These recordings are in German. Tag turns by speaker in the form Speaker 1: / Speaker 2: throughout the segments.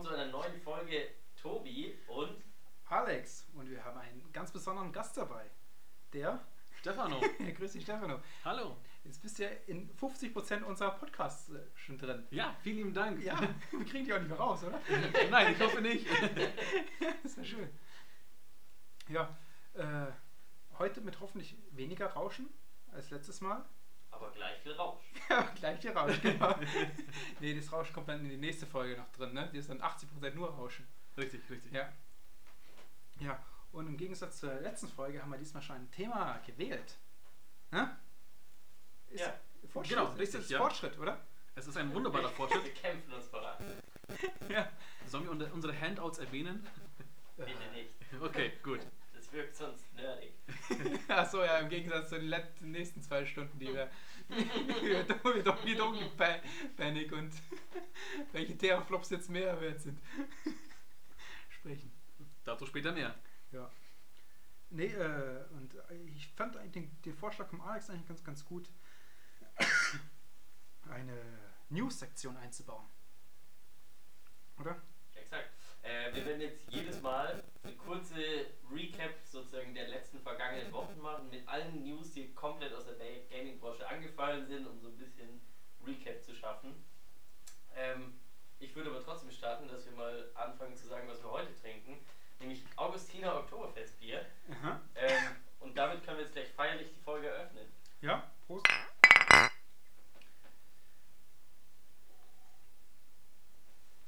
Speaker 1: willkommen zu einer neuen Folge Tobi und
Speaker 2: Alex. Und wir haben einen ganz besonderen Gast dabei. Der
Speaker 3: Stefano.
Speaker 2: Grüß dich, Stefano.
Speaker 3: Hallo.
Speaker 2: Jetzt bist du ja in 50% unserer Podcasts äh, schon drin.
Speaker 3: Ja, vielen lieben Dank.
Speaker 2: Ja, wir kriegen die auch nicht mehr raus, oder?
Speaker 3: Nein, ich hoffe nicht.
Speaker 2: das ist ja schön. Ja, äh, heute mit hoffentlich weniger Rauschen als letztes Mal.
Speaker 1: Aber gleich viel Rausch.
Speaker 2: Ja, gleich hier Rauschen, genau. nee, das Rauschen kommt dann in die nächste Folge noch drin, ne? Die ist dann 80% nur Rauschen.
Speaker 3: Richtig, richtig.
Speaker 2: Ja. Ja, und im Gegensatz zur letzten Folge haben wir diesmal schon ein Thema gewählt. Ne? Ist
Speaker 1: Ja.
Speaker 2: Fortschritt,
Speaker 3: Genau,
Speaker 2: ist
Speaker 3: richtig,
Speaker 2: das
Speaker 3: ja.
Speaker 2: Fortschritt, oder?
Speaker 3: Es ist ein wunderbarer
Speaker 1: Wir
Speaker 3: Fortschritt.
Speaker 1: kämpfen uns voran.
Speaker 2: Ja.
Speaker 3: Sollen wir unsere Handouts erwähnen?
Speaker 1: Bitte nicht.
Speaker 3: Okay, gut.
Speaker 1: Das wirkt sonst nerdig.
Speaker 2: Achso, ja, im Gegensatz zu den letzten, nächsten zwei Stunden, die wir doch wieder Panic und welche Terraflops jetzt mehr wert sind. Sprechen.
Speaker 3: Dazu später mehr.
Speaker 2: Ja. Nee, äh, und ich fand eigentlich den, den Vorschlag vom Alex eigentlich ganz, ganz gut, eine News-Sektion einzubauen. Oder?
Speaker 1: Äh, wir werden jetzt jedes Mal eine kurze Recap sozusagen der letzten vergangenen Wochen machen mit allen News, die komplett aus der Gaming-Branche angefallen sind, um so ein bisschen Recap zu schaffen. Ähm, ich würde aber trotzdem starten, dass wir mal anfangen zu sagen, was wir heute trinken, nämlich Augustiner Oktoberfestbier. Ähm, und damit können wir jetzt gleich feierlich die Folge eröffnen.
Speaker 2: Ja, Prost.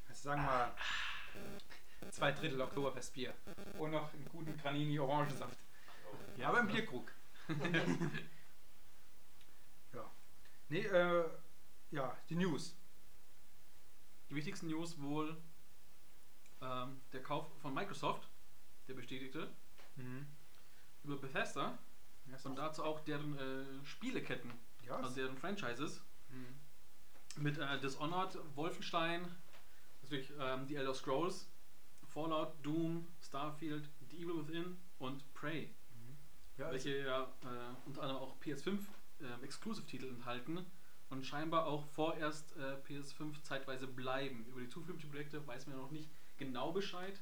Speaker 2: Also sagen wir mal zwei Drittel Oktoberfestbier und noch einen guten Granini Orangensaft. Ja, aber im Bierkrug. ja. Nee, äh, ja, die News.
Speaker 3: Die wichtigsten News wohl ähm, der Kauf von Microsoft, der bestätigte,
Speaker 2: Mhm.
Speaker 3: über Bethesda
Speaker 2: Ja,
Speaker 3: und dazu auch deren äh, Spieleketten,
Speaker 2: ja,
Speaker 3: also deren Franchises.
Speaker 2: mhm.
Speaker 3: Mit äh, Dishonored, Wolfenstein, natürlich ähm, die Elder Scrolls, Fallout, Doom, Starfield, The Evil Within und Prey.
Speaker 2: Mhm. ja,
Speaker 3: welche ja äh, unter anderem auch PS5 äh, Exclusive-Titel enthalten und scheinbar auch vorerst äh, PS5 zeitweise bleiben. Über die zukünftigen Projekte weiß man ja noch nicht genau Bescheid.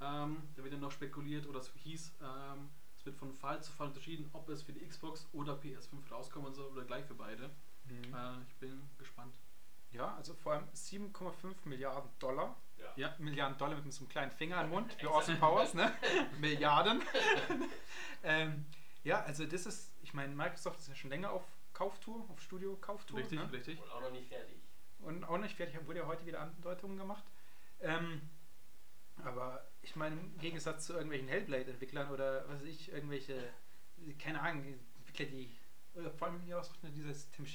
Speaker 3: Ähm, da wird ja noch spekuliert oder es hieß, ähm, es wird von Fall zu Fall unterschieden, ob es für die Xbox oder PS5 rauskommen soll oder gleich für beide.
Speaker 2: mhm.
Speaker 3: Äh, ich bin gespannt.
Speaker 2: Ja, also vor allem 7,5 Milliarden Dollar.
Speaker 1: Ja.
Speaker 3: Ja,
Speaker 2: Milliarden Dollar mit so einem kleinen Finger im Mund, wie Austin Powers, ne? Milliarden. ähm, ja, also das ist, ich meine, Microsoft ist ja schon länger auf Kauftour, auf Studio-Kauftour.
Speaker 3: richtig,
Speaker 2: ne?
Speaker 3: richtig.
Speaker 1: Und auch noch nicht fertig.
Speaker 2: Und auch nicht fertig, wurde ja heute wieder Andeutungen gemacht. Ähm, aber ich meine, im Gegensatz zu irgendwelchen Hellblade-Entwicklern oder was weiß ich, irgendwelche, keine Ahnung, Entwickler, die, oder vor allem ja auch so dieses Tim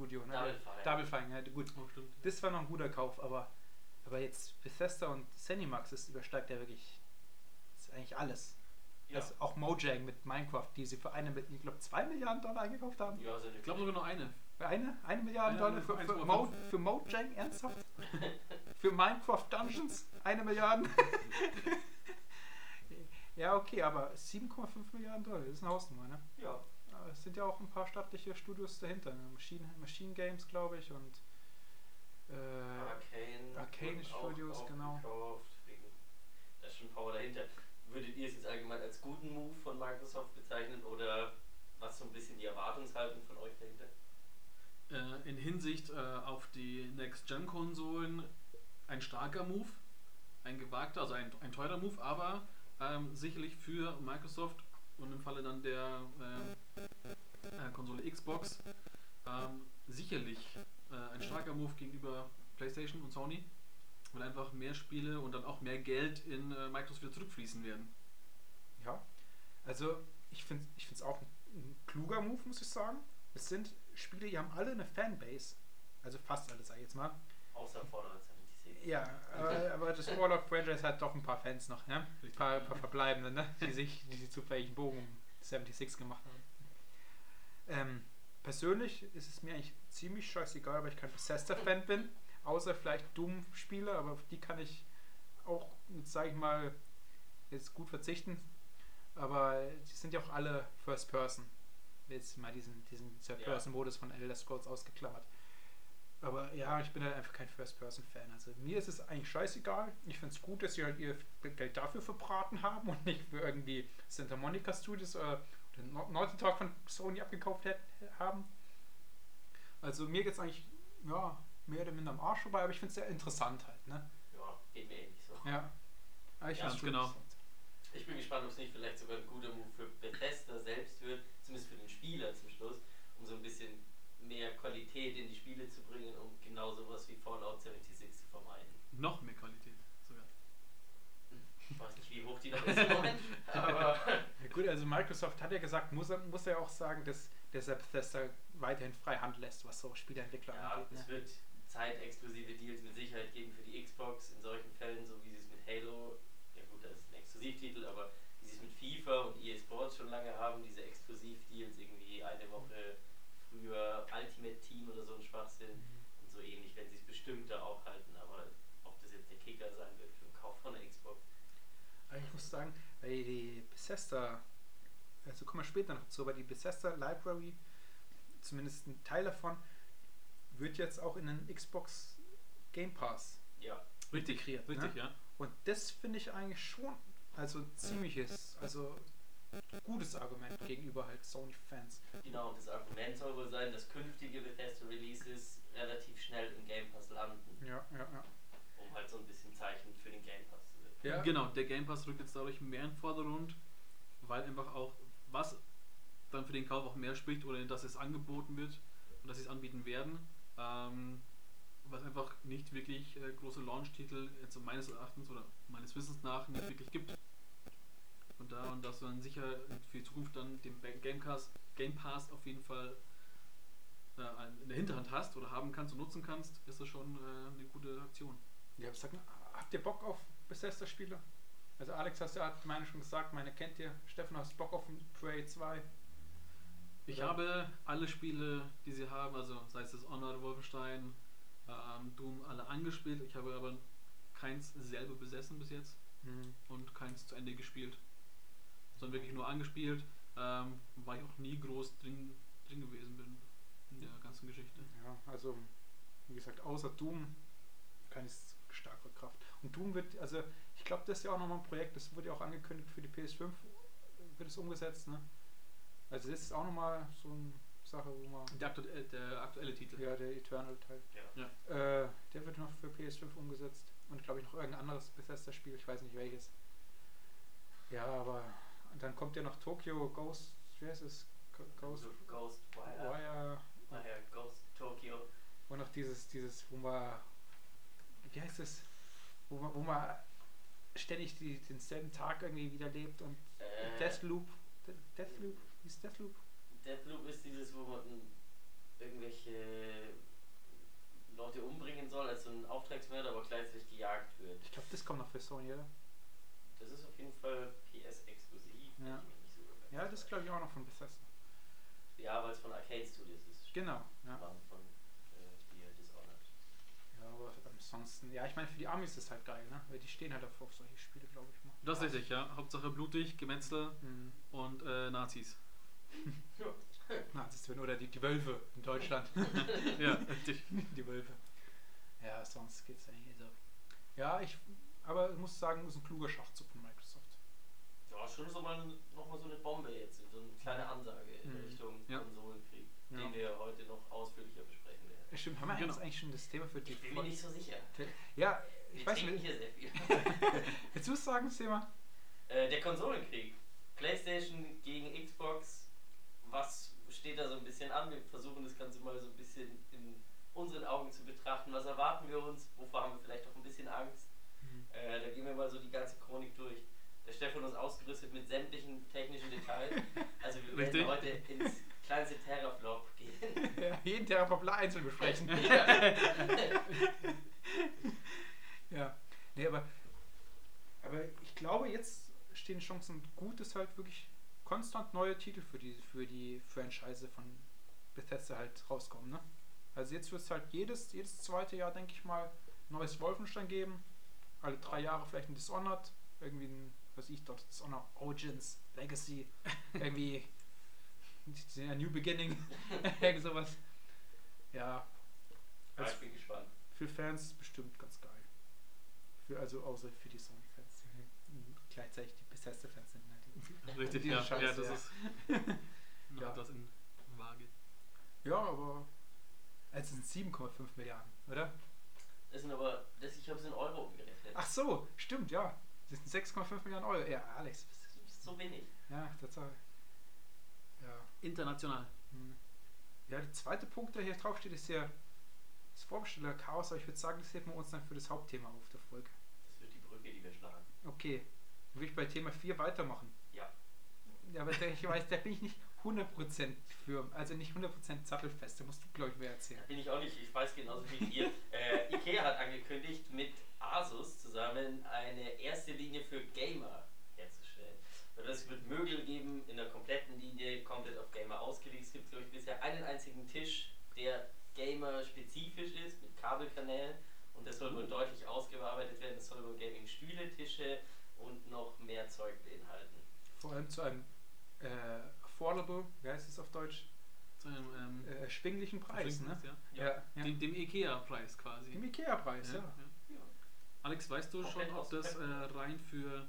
Speaker 2: Schäfer-Studio, ne?
Speaker 1: Double Fine.
Speaker 2: Double Fine, ja, gut.
Speaker 3: Oh.
Speaker 2: Das war noch ein guter Kauf, aber, aber jetzt Bethesda und Zenimax, das übersteigt ja wirklich das ist eigentlich alles.
Speaker 1: Ja.
Speaker 2: Also auch Mojang mit Minecraft, die sie für eine, ich glaube, zwei Milliarden Dollar eingekauft haben.
Speaker 1: Ja, sind
Speaker 3: Ich glaube sogar noch eine.
Speaker 2: Eine? Eine Milliarde
Speaker 3: Eine,
Speaker 2: Dollar für,
Speaker 3: für
Speaker 2: für,
Speaker 3: 1,5.
Speaker 2: Mo, für Mojang? Ernsthaft? für Minecraft Dungeons? Eine Milliarde? ja, okay, aber 7,5 Milliarden Dollar, das ist eine Hausnummer, ne?
Speaker 1: ja.
Speaker 2: Es sind ja auch ein paar staatliche Studios dahinter. Ne? Machine, Machine Games, glaube ich, und äh,
Speaker 1: Arcane.
Speaker 2: Arcane Studios,
Speaker 1: auch
Speaker 2: genau.
Speaker 1: da ist schon Power dahinter. Würdet ihr es jetzt allgemein als guten Move von Microsoft bezeichnen oder was so ein bisschen die Erwartungshaltung von euch dahinter?
Speaker 3: Äh, in Hinsicht äh, auf die Next-Gen-Konsolen ein starker Move, ein gewagter, also ein, ein teurer Move, aber ähm, sicherlich für Microsoft und im Falle dann der äh, äh, Konsole Xbox ähm, sicherlich äh, ein starker Move gegenüber PlayStation und Sony, weil einfach mehr Spiele und dann auch mehr Geld in äh, Microsoft wieder zurückfließen werden.
Speaker 2: Ja, also ich finde es ich auch ein, ein kluger Move, muss ich sagen. Es sind Spiele, die haben alle eine Fanbase. Also fast alle, sag ich jetzt mal.
Speaker 1: Außer Fallout 76.
Speaker 2: Ja, aber, aber das Fallout Franchise hat doch ein paar Fans noch, ne? Ein paar, ein paar Verbleibende, ne? Die sich, die sich zufällig einen Bogen um 76 gemacht haben. Ähm, persönlich ist es mir eigentlich ziemlich scheißegal, weil ich kein Bethesda-Fan bin. Außer vielleicht Doom-Spiele, aber auf die kann ich auch, sage ich mal, jetzt gut verzichten. Aber die sind ja auch alle First Person. Jetzt mal diesen, diesen Third-Person-Modus von Elder Scrolls ausgeklammert. Aber ja, ich bin halt einfach kein First-Person-Fan. Also mir ist es eigentlich scheißegal. Ich finde es gut, dass sie halt ihr Geld dafür verbraten haben und nicht für irgendwie Santa Monica Studios oder, Dog von Sony abgekauft hätt, haben. Also mir geht es eigentlich, ja, mehr oder minder am Arsch vorbei, aber ich finde es sehr interessant halt, ne?
Speaker 1: Ja, geht mir ähnlich so.
Speaker 2: Ja. Aber ich
Speaker 1: Ja,
Speaker 3: genau.
Speaker 2: interessant.
Speaker 1: Ich bin gespannt, ob es nicht vielleicht sogar ein guter Move für Bethesda selbst wird, zumindest für den Spieler zum Schluss, um so ein bisschen mehr Qualität in die Spiele zu bringen, um genau sowas wie Fallout 76 zu vermeiden.
Speaker 3: Noch mehr Qualität sogar.
Speaker 1: Ich weiß nicht, wie hoch die da ist im Moment, aber
Speaker 2: gut, also Microsoft hat ja gesagt, muss er, muss er auch sagen, dass, dass er Bethesda weiterhin frei Hand lässt, was so Spieleentwickler
Speaker 1: ja,
Speaker 2: angeht.
Speaker 1: es
Speaker 2: Ne?
Speaker 1: wird zeitexklusive Deals mit Sicherheit geben für die Xbox in solchen Fällen, so wie sie es mit Halo, ja gut, das ist ein Exklusivtitel, aber wie sie es mit FIFA und EA Sports schon lange haben, diese Exklusivdeals irgendwie eine Woche früher Ultimate Team oder so ein Schwachsinn und so ähnlich, wenn sie es bestimmt da auch halten, aber ob das jetzt der Kicker sein wird für den Kauf von der Xbox.
Speaker 2: Ich muss sagen, weil die Bethesda, also kommen wir später noch zu, aber die Bethesda Library, zumindest ein Teil davon, wird jetzt auch in den Xbox Game Pass
Speaker 1: Ja,
Speaker 2: integriert.
Speaker 3: Richtig,
Speaker 2: ne?
Speaker 3: ja.
Speaker 2: Und das finde ich eigentlich schon, also ein ziemliches, also gutes Argument gegenüber halt Sony-Fans.
Speaker 1: genau, und das Argument soll wohl sein, dass künftige Bethesda Releases relativ schnell im Game Pass landen,
Speaker 2: Ja, ja, ja.
Speaker 1: um halt so ein bisschen Zeichen für den Game Pass.
Speaker 2: Ja.
Speaker 3: Genau, der Game Pass rückt jetzt dadurch mehr in den Vordergrund, weil einfach auch, was dann für den Kauf auch mehr spricht oder dass es angeboten wird und dass sie es anbieten werden, ähm, was einfach nicht wirklich äh, große Launch-Titel jetzt so meines Erachtens oder meines Wissens nach nicht wirklich gibt. Und da und dass dann sicher für die Zukunft dann den Ba- Game Pass, auf jeden Fall äh, in der Hinterhand hast oder haben kannst und nutzen kannst, ist das schon äh, eine gute Aktion.
Speaker 2: Ja, sag mal, habt ihr Bock auf Bethesda-Spiele? Also Alex hast ja hat meine schon gesagt, meine kennt ihr. Stefan, hast Bock auf Prey 2?
Speaker 3: Ich
Speaker 2: Oder?
Speaker 3: habe alle Spiele, die sie haben, also sei es das Honor, Wolfenstein, ähm, Doom, alle angespielt. Ich habe aber keins selber besessen bis jetzt
Speaker 2: Hm.
Speaker 3: und keins zu Ende gespielt. Sondern wirklich nur angespielt, ähm, weil ich auch nie groß drin, drin gewesen bin in der ganzen Geschichte.
Speaker 2: Ja, also wie gesagt, außer Doom kann ich es stark verkraften. Und Doom wird, also ich glaube, das ist ja auch nochmal ein Projekt, das wurde ja auch angekündigt für die PS5, wird es umgesetzt, ne? Also das ist auch nochmal so eine Sache, wo man,
Speaker 3: Der, aktu äh, der aktuelle Titel.
Speaker 2: ja, der Eternal-Teil,
Speaker 1: Ja.
Speaker 2: äh, der wird noch für PS5 umgesetzt und glaube ich noch irgendein anderes Bethesda-Spiel, ich weiß nicht welches. Ja, aber dann kommt ja noch Tokyo Ghost, wie heißt es? Ghost
Speaker 1: So Ghostwire.
Speaker 2: Wire
Speaker 1: Naja, Ghost Tokyo.
Speaker 2: Und noch dieses, dieses, wo man, wie heißt es, wo man, wo man ständig die, denselben Tag irgendwie wieder lebt und
Speaker 1: Äh,
Speaker 2: Deathloop, De- Deathloop, wie ist Deathloop?
Speaker 1: Deathloop ist dieses, wo man irgendwelche Leute umbringen soll als so ein Auftragsmörder, aber gleichzeitig gejagt wird.
Speaker 2: Ich glaube, das kommt noch für Sony, oder?
Speaker 1: Das ist auf jeden Fall PS-exklusiv,
Speaker 2: Ja.
Speaker 1: ich mich nicht so
Speaker 2: Ja, das glaube ich auch noch von Bethesda.
Speaker 1: Ja, weil es von Arcade Studios ist.
Speaker 2: Genau, ja.
Speaker 1: Von äh, hier Dishonored.
Speaker 2: Ja, aber ansonsten, ja, ich meine, für die Amis ist es halt geil, ne? Weil die stehen halt auf, auf solche Spiele, glaube ich mal.
Speaker 3: Das ist richtig, ja. Hauptsache blutig, Gemetzel
Speaker 2: Hm.
Speaker 3: und äh, Nazis.
Speaker 2: Na, das werden oder die, die Wölfe in Deutschland.
Speaker 3: ja, richtig.
Speaker 2: die Wölfe. Ja, sonst geht's eigentlich so. Ja, ich, aber ich muss sagen, ist ein kluger Schachzug von Microsoft.
Speaker 1: Ja, schon so mal nochmal so eine Bombe jetzt, so eine kleine Ansage in
Speaker 2: Mhm.
Speaker 1: Richtung
Speaker 3: Ja.
Speaker 1: Konsolenkrieg,
Speaker 2: Ja.
Speaker 1: den wir heute noch ausführlicher besprechen.
Speaker 2: Ja, Stimmt, haben wir
Speaker 3: Genau.
Speaker 2: eigentlich schon das Thema für die
Speaker 1: Ich bin mir nicht so sicher.
Speaker 2: Ja,
Speaker 1: Wir
Speaker 2: ich weiß
Speaker 1: trinken
Speaker 2: nicht.
Speaker 1: hier sehr viel.
Speaker 2: Willst du es sagen, das Thema?
Speaker 1: Äh, der Konsolenkrieg. PlayStation gegen Xbox. Was steht da so ein bisschen an? Wir versuchen das Ganze mal so ein bisschen in unseren Augen zu betrachten. Was erwarten wir uns? Wovor haben wir vielleicht auch ein bisschen Angst? Äh, da gehen wir mal so die ganze Chronik durch. Der Stefan ist ausgerüstet mit sämtlichen technischen Details. Also wir werden heute ins kleinste Terraflop.
Speaker 2: Ja, jeden Terrapopler einzeln besprechen.
Speaker 1: Ja.
Speaker 2: ja. Nee, aber, aber ich glaube, jetzt stehen Chancen gut, dass halt wirklich konstant neue Titel für die, für die Franchise von Bethesda halt rauskommen. Ne? Also jetzt wird es halt jedes, jedes zweite Jahr, denke ich mal, neues Wolfenstein geben. Alle drei Jahre vielleicht ein Dishonored. Irgendwie ein, was ich dort, Dishonored Origins, Legacy. irgendwie ein New Beginning. Irgend sowas. Ja.
Speaker 1: Ja,
Speaker 2: Also
Speaker 1: ich bin gespannt.
Speaker 2: für Fans ist bestimmt ganz geil. Für, also außer für die Sony-Fans. die Gleichzeitig die Bethesda-Fans sind. Ne? Die,
Speaker 3: Richtig, ja,
Speaker 2: Scheiße,
Speaker 3: ja, das
Speaker 2: ja.
Speaker 3: ist
Speaker 2: Ja.
Speaker 3: etwas in Waage.
Speaker 2: ja, aber also es sind 7,5 Milliarden, oder?
Speaker 1: Das sind aber, das, ich habe es in Euro umgerechnet.
Speaker 2: Ach so, stimmt, ja. Das sind 6,5 Milliarden Euro. Ja, Alex.
Speaker 1: das ist so wenig.
Speaker 2: Ja, Tatsache. Ja.
Speaker 3: International.
Speaker 2: Hm. Ja, der zweite Punkt, der hier drauf steht, ist ja das Vorbesteller-Chaos, aber ich würde sagen, das heben wir uns dann für das Hauptthema auf der Folge.
Speaker 1: Das wird die Brücke, die wir schlagen.
Speaker 2: Okay, dann würde ich bei Thema 4 weitermachen.
Speaker 1: Ja.
Speaker 2: Ja, aber der, ich weiß, da bin ich nicht 100% für, also nicht 100% sattelfest, da musst du, glaube ich, mehr
Speaker 1: Da
Speaker 2: erzählen.
Speaker 1: bin ich auch nicht, ich weiß genauso wie ihr. äh, Ikea hat angekündigt, mit Asus zusammen eine erste Linie für Gamer herzustellen. Also es wird Möbel geben in der kompletten Linie, komplett auf Gamer ausgelegt. Es gibt, glaube ich, bisher einen einzigen Tisch, der Gamer-spezifisch ist, mit Kabelkanälen. Und das soll wohl deutlich ausgearbeitet werden. Es soll wohl Gaming-Stühle, Tische und noch mehr Zeug beinhalten.
Speaker 2: Vor allem zu einem äh, affordable, wie heißt es auf Deutsch,
Speaker 3: Zu einem ähm,
Speaker 2: äh, erschwinglichen Preis, ne?
Speaker 3: ja.
Speaker 2: Ja, ja.
Speaker 3: Dem, dem IKEA-Preis quasi.
Speaker 2: Im Ikea-Preis, ja.
Speaker 1: Ja.
Speaker 3: Alex, weißt du schon, ob das äh, rein für,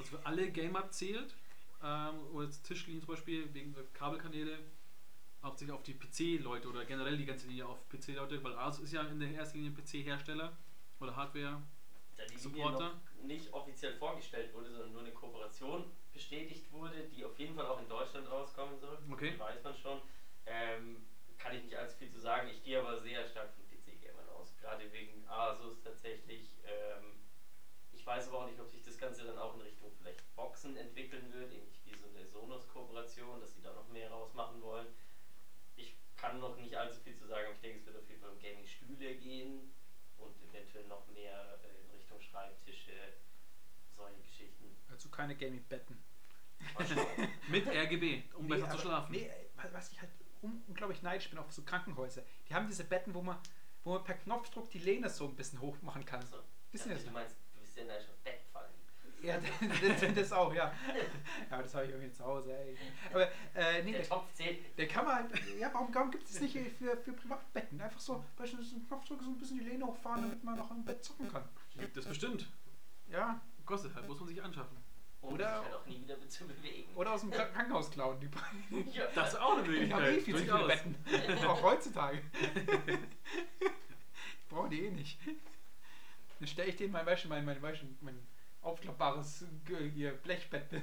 Speaker 3: also für alle Gamer zählt? Ähm, oder Tischlinien zum Beispiel wegen Kabelkanäle hauptsächlich auf die PC-Leute oder generell die ganze Linie auf PC-Leute, weil Asus ist ja in der ersten Linie PC-Hersteller oder Hardware.
Speaker 1: Da die Linie
Speaker 3: Supporter?
Speaker 1: nicht offiziell vorgestellt wurde, sondern nur eine Kooperation bestätigt wurde, die auf jeden Fall auch in Deutschland rauskommen soll.
Speaker 3: Okay.
Speaker 1: Die weiß man schon. Ähm, kann ich nicht allzu viel zu sagen. Ich gehe aber sehr stark von PC-Gamern aus. Gerade wegen Asus tatsächlich. Ähm, ich weiß aber auch nicht, ob sich das Ganze dann auch in Richtung vielleicht Boxen entwickeln wird, ähnlich wie so eine Sonos-Kooperation, dass sie da noch mehr rausmachen wollen. Ich kann noch nicht allzu viel zu sagen, aber ich denke, es wird auf jeden Fall um Gaming-Stühle gehen und eventuell noch mehr äh, in Richtung Schreibtische, solche Geschichten.
Speaker 2: Also keine Gaming-Betten.
Speaker 3: Mit RGB, um besser
Speaker 2: aber-
Speaker 3: zu schlafen.
Speaker 2: Nee, was ich halt un- unglaublich neidisch bin auf so Krankenhäuser. Die haben diese Betten, wo man, wo man per Knopfdruck die Lehne so ein bisschen hoch machen kann.
Speaker 1: So,
Speaker 2: Wissen
Speaker 1: dachte,
Speaker 2: Sie
Speaker 1: du
Speaker 2: das?
Speaker 1: meinst, du bist ja in schon Bett fallen.
Speaker 2: Ja, das, das auch, ja. Ja, das habe ich irgendwie zu Hause, ey. Aber, äh, nee,
Speaker 1: Der
Speaker 2: der,
Speaker 1: Topf zählt.
Speaker 2: der kann man ja, warum, warum gibt es nicht für, für Privatbetten? Einfach so, beispielsweise einen Knopfdruck so ein bisschen die Lehne hochfahren, damit man noch im Bett zocken kann.
Speaker 3: Gibt es bestimmt.
Speaker 2: Ja,
Speaker 3: Kostet halt, muss man sich anschaffen.
Speaker 1: Und
Speaker 2: Oder-
Speaker 1: sich halt auch nie wieder zu bewegen.
Speaker 2: oder aus dem Krank- Krankenhaus klauen. Die,
Speaker 1: ja,
Speaker 3: Das ist auch eine
Speaker 2: die haben eh
Speaker 3: Möglichkeit.
Speaker 2: viel zu viele
Speaker 3: durchaus.
Speaker 2: Betten. Auch heutzutage. Brauchen die eh nicht. Dann stelle ich denen mein, weißt du, mein, mein, du, mein aufklappbares hier Blechbett.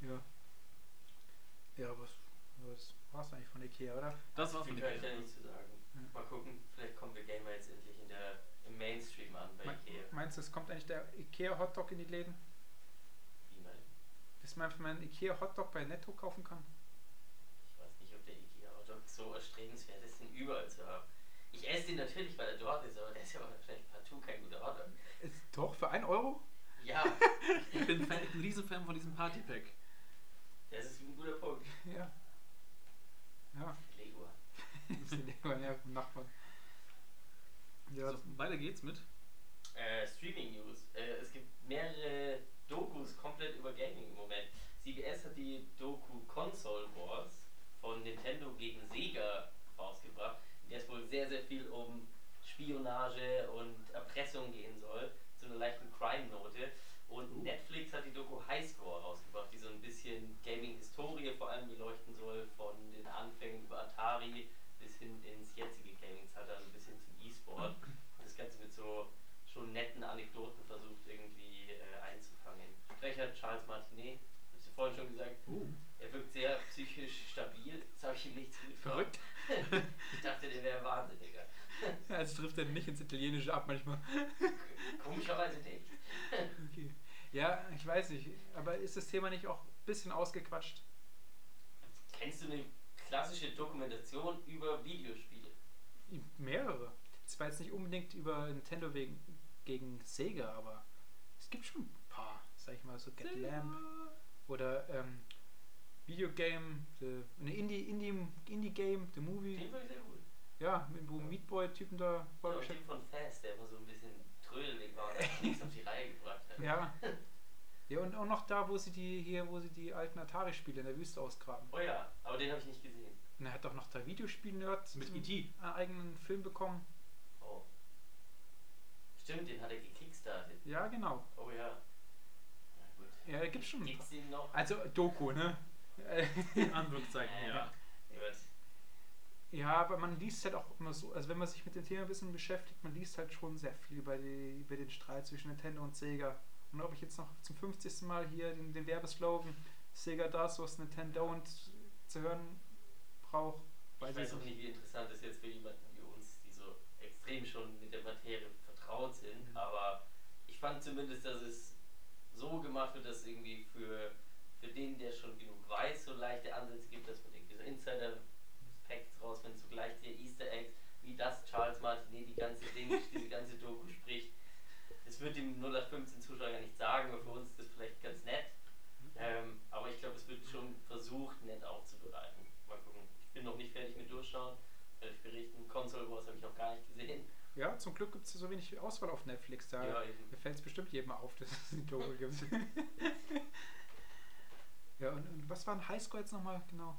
Speaker 2: ja. Ja, was, was war's eigentlich von Ikea, oder?
Speaker 3: Das
Speaker 1: viel
Speaker 3: von
Speaker 1: kann ich da
Speaker 3: Ikea.
Speaker 1: nicht zu sagen.
Speaker 2: Ja.
Speaker 1: Mal gucken, vielleicht kommen wir Gamer jetzt endlich in der, im Mainstream an bei
Speaker 2: Me-
Speaker 1: Ikea.
Speaker 2: Meinst du, es kommt eigentlich der Ikea Hotdog in die Läden?
Speaker 1: Wie man,
Speaker 2: Dass man einfach mal einen Ikea Hotdog bei Netto kaufen kann?
Speaker 1: ich weiß nicht, ob der Ikea Hotdog so erstrebenswert ist, den überall zu haben. Ich esse den natürlich, weil er dort ist, aber der ist ja wahrscheinlich partout kein guter Hotdog.
Speaker 2: Ist, doch, für 1 Euro?
Speaker 1: Ja,
Speaker 3: Ich bin Fan, ein Riesenfan von diesem Partypack.
Speaker 1: das ist ein guter Punkt.
Speaker 2: Ja. Ja,
Speaker 1: Lego.
Speaker 2: ist die Lego, ja, vom Nachbarn. Ja,
Speaker 3: So, weiter geht's mit.
Speaker 1: Äh, Streaming News. Äh, es gibt mehrere Dokus komplett über Gaming im Moment. CBS hat die Doku Console Wars von Nintendo gegen Sega rausgebracht, in der es wohl sehr, sehr viel um Spionage und Erpressung gehen soll, zu einer leichten Crime-Note. Und Netflix hat die Doku Highscore rausgebracht, die so ein bisschen Gaming-Historie vor allem beleuchten soll, von den Anfängen über Atari bis hin ins jetzige Gaming-Zeitalter, also bis hin zum E-Sport. Das Ganze mit so schon netten Anekdoten versucht irgendwie äh, einzufangen. Sprecher Charles Martinet, hast du vorhin schon gesagt,
Speaker 3: Uh.
Speaker 1: er wirkt sehr psychisch stabil. Das habe ich ihm nicht zugetraut.
Speaker 2: verrückt.
Speaker 1: Ich dachte, der wäre Wahnsinniger.
Speaker 2: Also trifft er nicht ins Italienische ab manchmal.
Speaker 1: Komischerweise nicht.
Speaker 2: Okay. Ja, ich weiß nicht. Aber ist das Thema nicht auch ein bisschen ausgequatscht?
Speaker 1: Kennst du eine klassische Dokumentation über Videospiele?
Speaker 2: Mehrere. Das war jetzt nicht unbedingt über Nintendo wegen, gegen Sega, aber es gibt schon ein paar, sag ich mal, so Get Lamp oder ähm, Videogame, the, eine Indie, Indie, Indie Game, The Movie.
Speaker 1: Den fand ich sehr gut.
Speaker 2: Ja, mit wo Meat Boy Typen da
Speaker 1: Ja,
Speaker 2: voll
Speaker 1: und den von Fast, der immer so ein bisschen trödelig war und einfach nichts auf die Reihe gebracht hat.
Speaker 2: Ja. Ja, und auch noch da, wo sie die hier, wo sie die alten Atari-Spiele in der Wüste ausgraben.
Speaker 1: Oh ja, aber den habe ich nicht gesehen.
Speaker 2: Und er hat auch noch der Videospiel-Nerd
Speaker 3: Mit E
Speaker 2: einen
Speaker 3: E.T..
Speaker 2: eigenen Film bekommen.
Speaker 1: Oh. Stimmt, den hat er gekickstartet.
Speaker 2: Ja, genau.
Speaker 1: Oh ja. Na gut.
Speaker 2: Ja, da gibt's schon
Speaker 1: Gibt's ihn noch?
Speaker 2: Also Doku, ne?
Speaker 3: In Anführungszeichen,
Speaker 1: Äh,
Speaker 3: ja.
Speaker 1: Gut.
Speaker 2: Ja, aber man liest halt auch immer so, also wenn man sich mit dem Thema ein bisschen beschäftigt, man liest halt schon sehr viel über, die, über den Streit zwischen Nintendo und Sega. Und ob ich jetzt noch zum 50. Mal hier den, den Werbeslogan Sega das, was Nintendo und zu hören braucht,
Speaker 1: Ich
Speaker 2: weiß
Speaker 1: weiß
Speaker 2: ich
Speaker 1: auch
Speaker 2: nicht.
Speaker 1: wie interessant das jetzt für jemanden wie uns, die so extrem schon mit der Materie vertraut sind,
Speaker 2: Mhm.
Speaker 1: aber ich fand zumindest, dass es so gemacht wird, dass es irgendwie für, für den, der schon genug weiß, so leichte Ansätze gibt, dass man irgendwie so Insider-Facts rausfindet, so leichte Easter Eggs, wie das Charles Martinet die ganze Ding, diese ganze Doku spricht. Das wird dem 0815 Zuschauer ja nicht sagen, aber für uns ist das vielleicht ganz nett. Ähm, aber ich glaube, es wird schon versucht, nett aufzubereiten. Mal gucken. Ich bin noch nicht fertig mit Durchschauen. Werde ich berichten. Console Wars habe ich noch gar nicht gesehen.
Speaker 2: Ja, zum Glück gibt es so wenig Auswahl auf Netflix. Da
Speaker 1: Ja,
Speaker 2: fällt es bestimmt jedem auf, dass es eine Doku gibt. ja, und, und was war ein Highscore jetzt nochmal genau?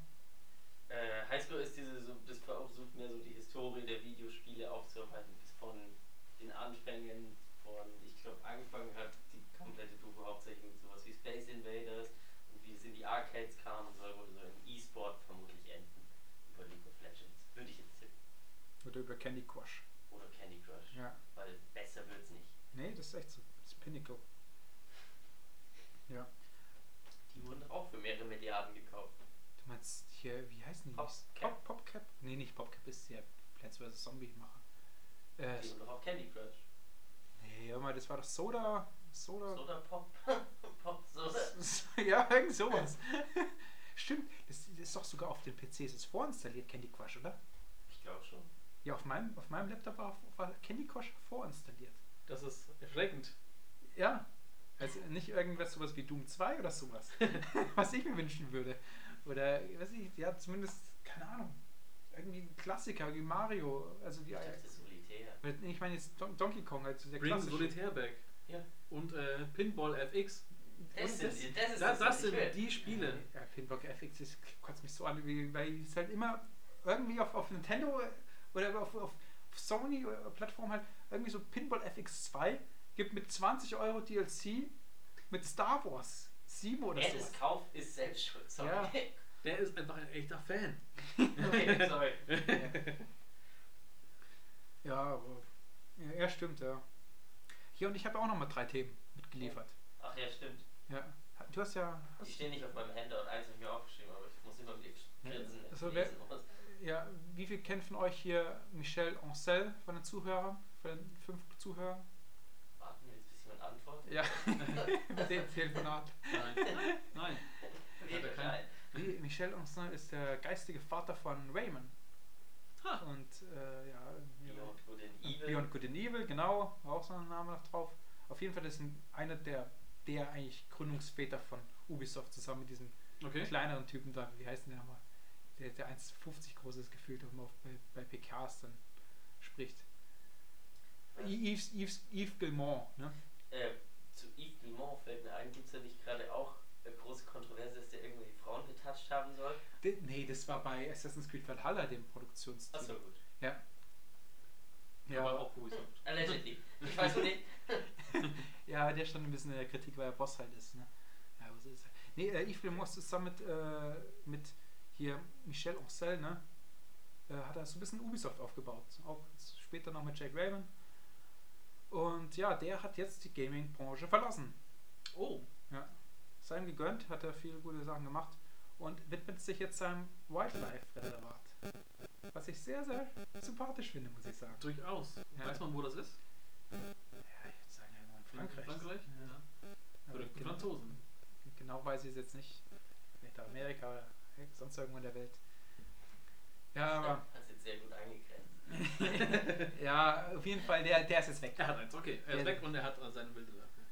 Speaker 1: Äh, Highscore ist diese, so, das versucht mehr so die Historie der Videospiele aufzuarbeiten, bis von den Anfängen von, ich glaube, angefangen hat die komplette Doku hauptsächlich mit sowas wie Space Invaders und wie es in die Arcades kam und soll wohl so im E-Sport vermutlich enden. Über League of Legends. Würde ich jetzt tippen.
Speaker 2: Oder über Candy Crush.
Speaker 1: Oder Candy Crush.
Speaker 2: Ja.
Speaker 1: Weil besser wird's nicht.
Speaker 2: Nee, das ist echt so. Das ist Pinnacle. Ja.
Speaker 1: Die wurden auch für mehrere Milliarden gekauft.
Speaker 2: Du meinst hier, wie heißen die?
Speaker 1: Popcap.
Speaker 2: Pop, Popcap? Nee, nicht Popcap, ist der Plants vs. Zombie-Macher. Äh,
Speaker 1: Die sind doch auf Candy Crush.
Speaker 2: nee, hör mal, das war doch Soda. Soda.
Speaker 1: Soda Pop. Pop Soda.
Speaker 2: ja, irgend sowas. Stimmt, das, das ist doch sogar auf den PCs ist vorinstalliert, Candy Crush, oder?
Speaker 1: Ich glaube schon.
Speaker 2: Ja, auf meinem, auf meinem Laptop war, war Candy Crush vorinstalliert.
Speaker 3: Das ist erschreckend.
Speaker 2: Ja. Also nicht irgendwas sowas wie Doom 2 oder sowas. was ich mir wünschen würde. Oder, weiß ich, ja, zumindest, keine Ahnung. Irgendwie ein Klassiker wie Mario. Also wie.
Speaker 1: Ich dachte Solitär.
Speaker 2: Ich meine jetzt Don Donkey Kong, also der
Speaker 3: Bring
Speaker 2: klassische.
Speaker 3: Solitär back.
Speaker 1: Ja.
Speaker 3: Und äh, Pinball FX.
Speaker 1: Das, sind,
Speaker 2: das-
Speaker 1: die- das ist
Speaker 3: Das, das sind die Spiele.
Speaker 2: Ja, Pinball FX, das kotzt mich so an, wie- weil es halt immer irgendwie auf, auf Nintendo oder auf, auf Sony oder Plattform halt irgendwie so Pinball FX 2 gibt mit 20 Euro DLC mit Star Wars 7 oder
Speaker 1: Wer
Speaker 2: so.
Speaker 1: das kauft, ist selbst schuld. Sorry.
Speaker 2: Ja.
Speaker 3: Der ist einfach ein echter Fan.
Speaker 1: okay, sorry.
Speaker 2: Ja, aber ja, ja, stimmt, ja. Hier und ich habe auch noch mal drei Themen mitgeliefert.
Speaker 1: Ach ja, stimmt.
Speaker 2: Ja. Du hast ja.
Speaker 1: Die stehen nicht auf meinem Handout. Eins habe ich mir aufgeschrieben, aber ich muss immer wieder grinsen. ich
Speaker 2: Also wer-. Ja, wie viel kennen von euch hier Michel Ancel von den Zuhörern? Von den fünf Zuhörern?
Speaker 1: Antwortet.
Speaker 2: Ja, mit dem Telefonat.
Speaker 3: Nein. Nein.
Speaker 1: Nein.
Speaker 2: Nee, Michel Ancel ist der geistige Vater von Rayman.
Speaker 3: Ha.
Speaker 2: Und äh, ja,
Speaker 1: Beyond Good and Evil.
Speaker 2: Beyond Good and Evil, genau, war auch so ein Name noch drauf. Auf jeden Fall ist ein, einer der, der eigentlich Gründungsväter von Ubisoft zusammen mit diesem
Speaker 3: Okay.
Speaker 2: kleineren Typen da, wie heißt denn der nochmal? Der, der 1,50 groß ist gefühlt und auf, bei, bei PKs dann spricht. Yves, Yves, Yves Gilmont, ne?
Speaker 1: Äh, zu Yves Guillemot fällt mir ein, gibt es da nicht gerade auch eine große Kontroverse, dass der irgendwelche Frauen getoucht haben soll?
Speaker 2: De, nee, das war bei Assassin's Creed Valhalla, dem Produktionsteam.
Speaker 1: Achso, gut.
Speaker 2: Ja. Ja,
Speaker 3: Aber auch Ubisoft.
Speaker 1: Allegedly. Ich weiß nicht.
Speaker 2: ja, der stand ein bisschen in der Kritik, weil er Boss halt ist. Ne? Ja, was ist er? Nee, äh, Yves Gilmont ist zusammen mit, äh, mit hier Michel Ancel, ne? Äh, hat er so ein bisschen Ubisoft aufgebaut. Auch später noch mit Jack Raven. Und ja, der hat jetzt die Gaming-Branche verlassen.
Speaker 3: Oh.
Speaker 2: Ja. Sei ihm gegönnt, hat er viele gute Sachen gemacht und widmet sich jetzt seinem Wildlife-Reservat. Was ich sehr, sehr sympathisch finde, muss ich sagen.
Speaker 3: Durchaus.
Speaker 2: Ja.
Speaker 3: Weiß man, wo das ist?
Speaker 2: Ja, ich würde sagen, irgendwo in Frankreich.
Speaker 3: Frankreich?
Speaker 2: Ja. Aber
Speaker 3: Oder
Speaker 2: genau,
Speaker 3: Franzosen.
Speaker 2: genau weiß ich es jetzt nicht. Vielleicht Amerika oder sonst irgendwo in der Welt. Ja, aber
Speaker 1: Hast jetzt sehr gut eingegrenzt.
Speaker 2: ja, auf jeden Fall, der, der ist jetzt weg.
Speaker 3: Er hat eins, okay. Er ist weg und er hat seine Bilder dafür.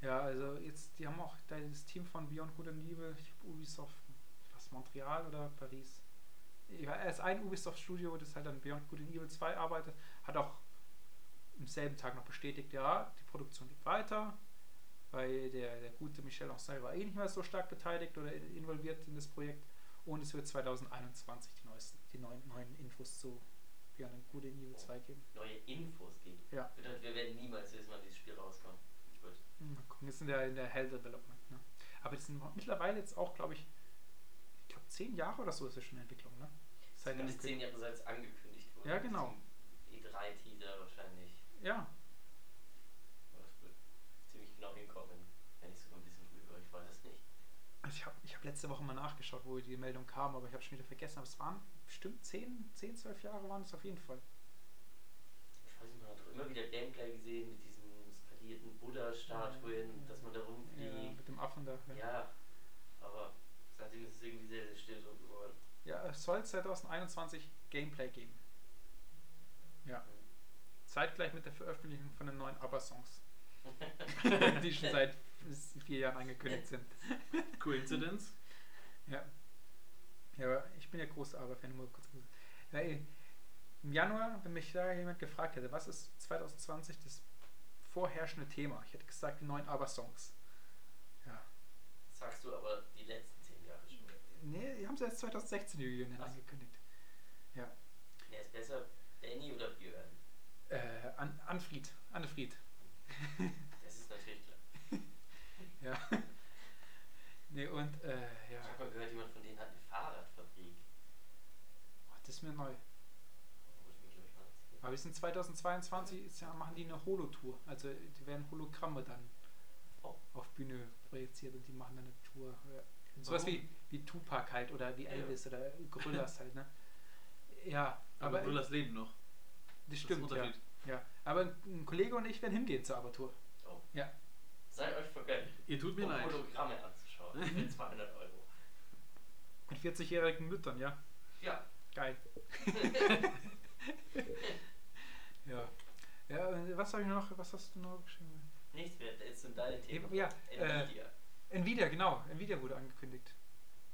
Speaker 2: Ja, also jetzt, die haben auch das Team von Beyond Good and Evil, Ubisoft, was Montreal oder Paris. Er ist ein Ubisoft-Studio, das halt an Beyond Good and Evil 2 arbeitet, hat auch im selben Tag noch bestätigt, ja, die Produktion geht weiter, weil der, der gute Michel Ancel war eh nicht mehr so stark beteiligt oder involviert in das Projekt Und es wird 2021 die, neuesten, die neuen, neuen Infos zu Beyond Good in EU 2 geben.
Speaker 1: Neue Infos geben.
Speaker 2: Ja.
Speaker 1: Bedeutet, wir werden niemals wissen, wann dieses Spiel rauskommt. Gut.
Speaker 2: Hm, Mal gucken, ist in der, in der Hell Development. Ne? Aber das sind mittlerweile jetzt auch, glaube ich, ich glaube zehn Jahre oder so ist es schon in Entwicklung, ne? Seit
Speaker 1: Zumindest zehn Jahre seit es angekündigt wurde.
Speaker 2: Ja, genau.
Speaker 1: diesem E3-Teaser wahrscheinlich.
Speaker 2: Ja,
Speaker 1: Aber Das wird ziemlich genau hinkommen. Wenn nicht sogar ein bisschen drüber, ich weiß es nicht.
Speaker 2: also ich habe letzte Woche mal nachgeschaut, wo die Meldung kam, aber ich habe schon wieder vergessen. Aber es waren bestimmt 10, 10, 12 Jahre waren es auf jeden Fall.
Speaker 1: Ich weiß nicht, man hat doch immer wieder Gameplay gesehen mit diesen skalierten Buddha-Statuen,
Speaker 2: Ja.
Speaker 1: dass man da
Speaker 2: Ja,
Speaker 1: rumfliegt.
Speaker 2: mit dem Affen da.
Speaker 1: Ja.
Speaker 2: Ja,
Speaker 1: aber seitdem ist es irgendwie sehr, sehr still drum geworden.
Speaker 2: ja es soll 2021 Gameplay geben. Ja. Zeitgleich mit der Veröffentlichung von den neuen ABBA-Songs, die schon seit vier Jahren angekündigt sind.
Speaker 3: Coincidence?
Speaker 2: Ja. Ja, aber ich bin ja großer ABBA-Fan, nur kurz gesagt. Ja, Im Januar, wenn mich da jemand gefragt hätte, was ist 2020 das vorherrschende Thema? Ich hätte gesagt, die neuen ABBA-Songs. Ja.
Speaker 1: Sagst du aber die letzten zehn Jahre schon.
Speaker 2: Nee, die haben sie erst 2016 die angekündigt. Ja.
Speaker 1: Wer ist besser, Benny oder Björn?
Speaker 2: Äh, An Anfried. Annefried.
Speaker 1: Das ist natürlich klar.
Speaker 2: Ja. nee, und, äh,
Speaker 1: Ich
Speaker 2: ja.
Speaker 1: habe mal gehört, jemand von denen hat eine Fahrradfabrik.
Speaker 2: Oh, das ist mir neu.
Speaker 1: Ich.
Speaker 2: Aber bis in 2022 ist ja, machen die eine Holo-Tour. Also die werden Hologramme dann
Speaker 1: Oh.
Speaker 2: auf Bühne projiziert und die machen dann eine Tour. Ja. Sowas wie, wie Tupac halt oder wie
Speaker 1: Ja.
Speaker 2: Elvis oder Gorillas halt, ne? Ja,
Speaker 3: Aber,
Speaker 2: aber,
Speaker 3: Gorillas leben noch.
Speaker 2: das
Speaker 3: ist
Speaker 2: stimmt, ja. Ja. Aber ein Kollege und ich werden hingehen zur Abertour.
Speaker 1: Oh.
Speaker 2: Ja.
Speaker 1: Sei euch vergönnt,
Speaker 3: Ihr tut mir
Speaker 1: um
Speaker 3: leid.
Speaker 1: Hologramme anzuschauen. Für 200 Euro.
Speaker 2: Mit 40-jährigen Müttern, ja.
Speaker 1: Ja.
Speaker 2: Geil. ja. Ja, und was habe ich noch, was hast du noch geschrieben?
Speaker 1: Nichts mehr. Jetzt sind deine Themen.
Speaker 2: Ja, äh,
Speaker 1: Nvidia.
Speaker 2: Nvidia, genau. Nvidia wurde angekündigt.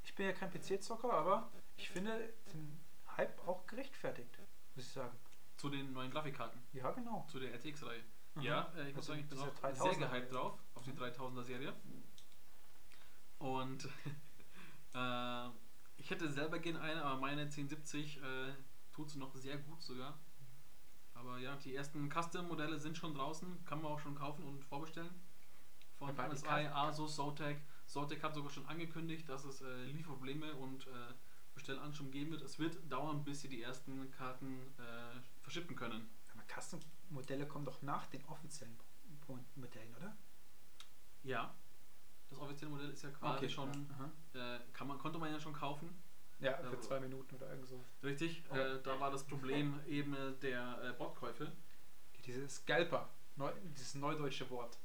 Speaker 2: Ich bin ja kein PC-Zocker, aber ich finde den Hype auch gerechtfertigt, muss ich sagen.
Speaker 3: Zu den neuen Grafikkarten.
Speaker 2: Ja, genau.
Speaker 3: Zu der RTX-Reihe.
Speaker 2: Mhm.
Speaker 3: Ja, äh, ich muss
Speaker 2: Also
Speaker 3: sagen, ich bin auch
Speaker 2: 3000er.
Speaker 3: sehr gehypt drauf, auf die 3000er-Serie. Und äh, ich hätte selber gerne eine, aber meine 1070 äh, tut sie noch sehr gut sogar. Aber ja, die ersten Custom-Modelle sind schon draußen, kann man auch schon kaufen und vorbestellen. Von
Speaker 2: die
Speaker 3: MSI,
Speaker 2: Custom-
Speaker 3: Asus, Zotac. Zotac hat sogar schon angekündigt, dass es äh, Lieferprobleme und äh, Bestellanschub geben wird. Es wird dauern, bis sie die ersten Karten äh, verschippen können.
Speaker 2: Aber Custom-Modelle kommen doch nach den offiziellen Modellen, oder?
Speaker 3: Ja, das offizielle Modell ist ja quasi schon,
Speaker 2: Ja,
Speaker 3: äh, kann man, konnte man ja schon kaufen.
Speaker 2: ja für
Speaker 3: Ja,
Speaker 2: zwei Minuten oder irgend so.
Speaker 3: Richtig,
Speaker 2: Oh.
Speaker 3: äh, da war das Problem eben äh, der äh, Botkäufe.
Speaker 2: Diese Scalper, neu, dieses neudeutsche Wort.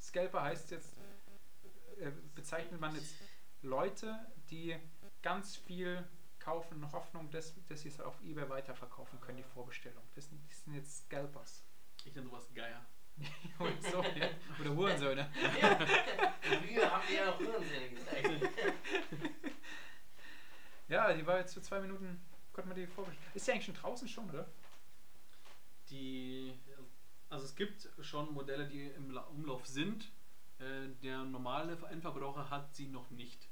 Speaker 2: Scalper heißt jetzt, äh, bezeichnet man jetzt Leute, die ganz viel kaufen in Hoffnung, dass, dass sie es auf Ebay weiterverkaufen können, die Vorbestellung. Das sind, das sind jetzt Scalpers.
Speaker 3: Ich nenne sowas Geier.
Speaker 2: Und so, ja. Oder Hurensöhne.
Speaker 1: Ja. Früher haben wir ja noch Hirnsinn gesagt.
Speaker 2: Ja, die war jetzt für zwei Minuten, konnte man die vorbestellen. Ist ja eigentlich schon draußen schon, oder?
Speaker 3: Die, also es gibt schon Modelle, die im La- Umlauf sind. Äh, der normale Endverbraucher hat sie noch nicht.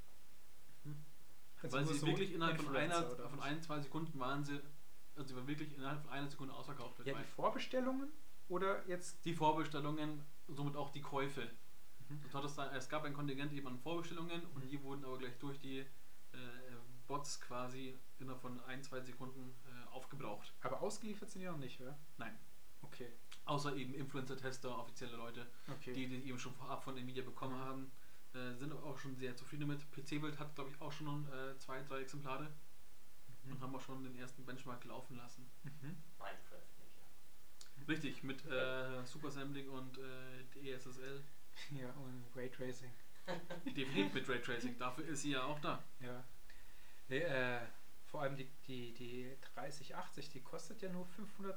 Speaker 3: Weil sie
Speaker 2: so
Speaker 3: wirklich innerhalb von einer, von ein, zwei Sekunden waren sie, also sie war wirklich innerhalb von einer Sekunde ausverkauft.
Speaker 2: Ja, die. Vorbestellungen oder jetzt.
Speaker 3: die Vorbestellungen, somit auch die Käufe.
Speaker 2: Mhm.
Speaker 3: Das hat es, dann, es gab ein Kontingent eben an Vorbestellungen und
Speaker 2: Mhm.
Speaker 3: die wurden aber gleich durch die äh, Bots quasi innerhalb von ein, zwei Sekunden äh, aufgebraucht.
Speaker 2: Aber ausgeliefert sind die noch nicht, oder?
Speaker 3: Nein.
Speaker 2: Okay.
Speaker 3: Außer eben Influencer-Tester, offizielle Leute,
Speaker 2: Okay.
Speaker 3: die die eben schon vorab von Nvidia bekommen haben, äh, sind aber auch schon sehr zufrieden damit. PC-Welt hat, glaube ich, auch schon äh, zwei, drei Exemplare
Speaker 2: Mhm.
Speaker 3: und haben auch schon den ersten Benchmark laufen lassen.
Speaker 2: Mhm.
Speaker 1: Minecraft ich an.
Speaker 3: Richtig, mit äh, Super Sampling und äh, DSSL.
Speaker 2: Ja, und Raytracing.
Speaker 3: Definitiv mit Raytracing, dafür ist sie ja auch da.
Speaker 2: Ja. Nee, äh, vor allem die, die, die 3080, die kostet ja nur 500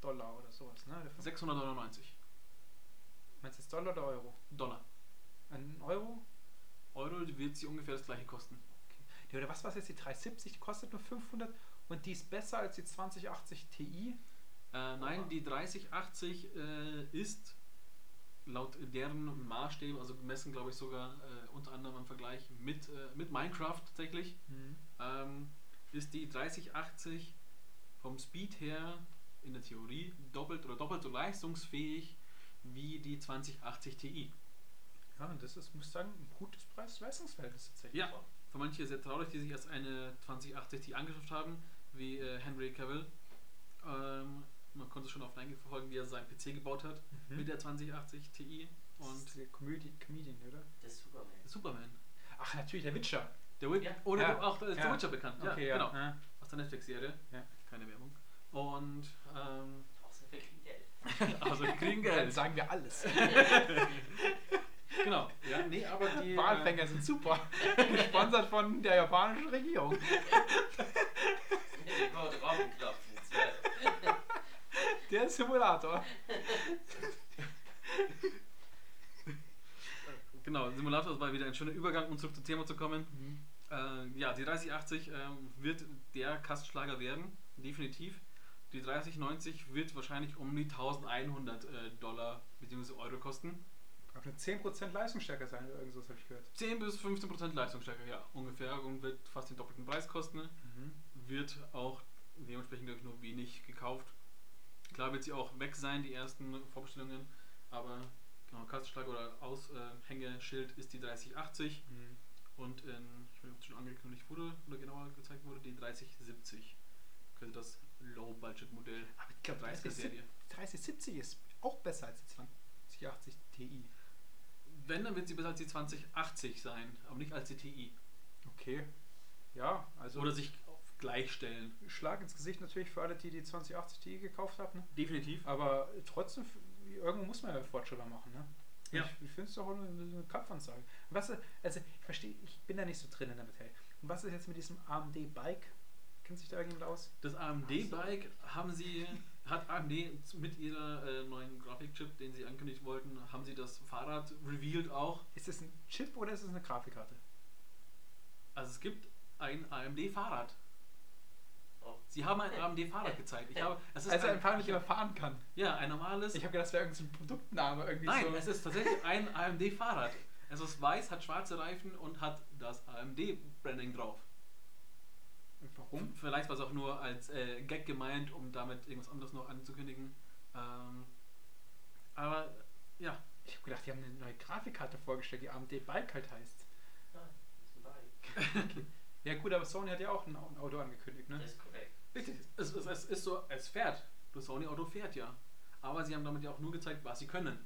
Speaker 2: Dollar oder sowas, ne? Oder fünf-
Speaker 3: 699
Speaker 2: Meinst du jetzt Dollar oder Euro?
Speaker 3: Dollar.
Speaker 2: Euro
Speaker 3: wird sie ungefähr das gleiche kosten.
Speaker 2: Ja, oder was war jetzt die 370? Die kostet nur 500 und die ist besser als die 2080 Ti.
Speaker 3: Äh, nein,
Speaker 2: Aha.
Speaker 3: die 3080 äh, ist laut deren Maßstäben, also gemessen glaube ich sogar äh, unter anderem im Vergleich mit, äh, mit Minecraft tatsächlich,
Speaker 2: Mhm.
Speaker 3: ähm, ist die 3080 vom Speed her in der Theorie doppelt oder doppelt so leistungsfähig wie die 2080 Ti.
Speaker 2: Ja, und das ist, muss ich sagen, ein gutes Preis-Leistungsverhältnis tatsächlich.
Speaker 3: Ja, für manche sehr traurig, die sich erst eine 2080 Ti angeschafft haben, wie äh, Henry Cavill. Ähm, man konnte schon auf Nein verfolgen, wie er seinen PC gebaut hat
Speaker 2: Mhm.
Speaker 3: mit der 2080 Ti
Speaker 2: Das
Speaker 3: und
Speaker 2: ist der Comedi Comedian, oder?
Speaker 1: Das ist Superman.
Speaker 3: Superman.
Speaker 2: Ach, natürlich, der Witcher.
Speaker 3: Der Wit
Speaker 1: Ja.
Speaker 3: Oder
Speaker 2: Ja.
Speaker 3: auch als
Speaker 2: Ja.
Speaker 3: der Witcher bekannt. Ja,
Speaker 2: Okay, ja.
Speaker 3: genau.
Speaker 2: ja.
Speaker 3: Aus der Netflix-Serie.
Speaker 2: Ja.
Speaker 3: Keine Werbung. Und ähm,
Speaker 1: Außer wir kriegen Geld.
Speaker 3: also die kriegen
Speaker 2: Dann
Speaker 3: Geld.
Speaker 2: sagen wir alles.
Speaker 3: genau. Ja, nee, aber die. äh,
Speaker 2: Walfänger sind super. Gesponsert von der japanischen Regierung. Der Simulator.
Speaker 3: Genau, Simulator war wieder ein schöner Übergang, um zurück zum Thema zu kommen. Äh, ja, die 3080 ähm, wird der Kastschlager werden, definitiv. Die 3090 wird wahrscheinlich um die 1100 äh, Dollar bzw. Euro kosten.
Speaker 2: Aber nur 10% leistungsstärker sein oder irgendwas habe ich gehört.
Speaker 3: 10 bis 15% Leistungsstärke, ja, ungefähr. Und wird fast den doppelten Preis kosten. Wird auch dementsprechend, glaube ich, nur wenig gekauft. Klar wird sie auch weg sein, die ersten Vorbestellungen. Aber genau, Kastschlag oder Aushängeschild ist die 3080. Und in, ich weiß nicht, ob es schon angekündigt wurde oder genauer gezeigt wurde, die 3070. Quasi das Low-Budget-Modell.
Speaker 2: Aber ich glaube,
Speaker 3: 30er Serie.
Speaker 2: 3070 ist auch besser als die 2080 Ti.
Speaker 3: Wenn, dann wird sie besser als die 2080 sein, aber nicht als die TI.
Speaker 2: Okay. Ja, also
Speaker 3: Oder sich auf gleichstellen.
Speaker 2: Schlag ins Gesicht natürlich für alle, die die 2080 Ti gekauft haben. Ne?
Speaker 3: Definitiv.
Speaker 2: Aber trotzdem, irgendwo muss man ja Fortschritte machen. Ne?
Speaker 3: Ja.
Speaker 2: Ich, ich finde es doch eine, eine Kampfansage. Was, also ich verstehe, ich bin da nicht so drin in der Materie. Und was ist jetzt mit diesem AMD-Bike? Kennt sich da irgendjemand aus?
Speaker 3: Das AMD-Bike haben sie, hat AMD mit ihrer äh, neuen Grafikchip, den sie ankündigt wollten, haben sie das Fahrrad revealed auch.
Speaker 2: Ist es ein Chip oder ist es eine Grafikkarte?
Speaker 3: Also es gibt ein AMD-Fahrrad.
Speaker 1: Oh.
Speaker 3: Sie haben ein AMD-Fahrrad gezeigt. Ich habe, es ist
Speaker 2: Also ein Fahrrad, mit dem man fahren kann.
Speaker 3: Ja, ein normales.
Speaker 2: Ich habe gedacht, das wäre irgendein Produktname. Irgendwie
Speaker 3: Nein,
Speaker 2: so.
Speaker 3: es ist tatsächlich ein AMD-Fahrrad. Es ist weiß, hat schwarze Reifen und hat das AMD-Branding drauf.
Speaker 2: Warum?
Speaker 3: Vielleicht war es auch nur als äh, Gag gemeint, um damit irgendwas anderes noch anzukündigen. Ähm, aber ja,
Speaker 2: Ich habe gedacht, die haben eine neue Grafikkarte vorgestellt, die AMD Bike halt heißt.
Speaker 1: Nein, das ist ein Bike.
Speaker 2: Ja gut, aber Sony hat ja auch ein Au- ein Auto angekündigt, ne?
Speaker 1: Das ist korrekt.
Speaker 3: richtig. Es, es, es ist so, es fährt. Das Sony-Auto fährt ja. Aber sie haben damit ja auch nur gezeigt, was sie können.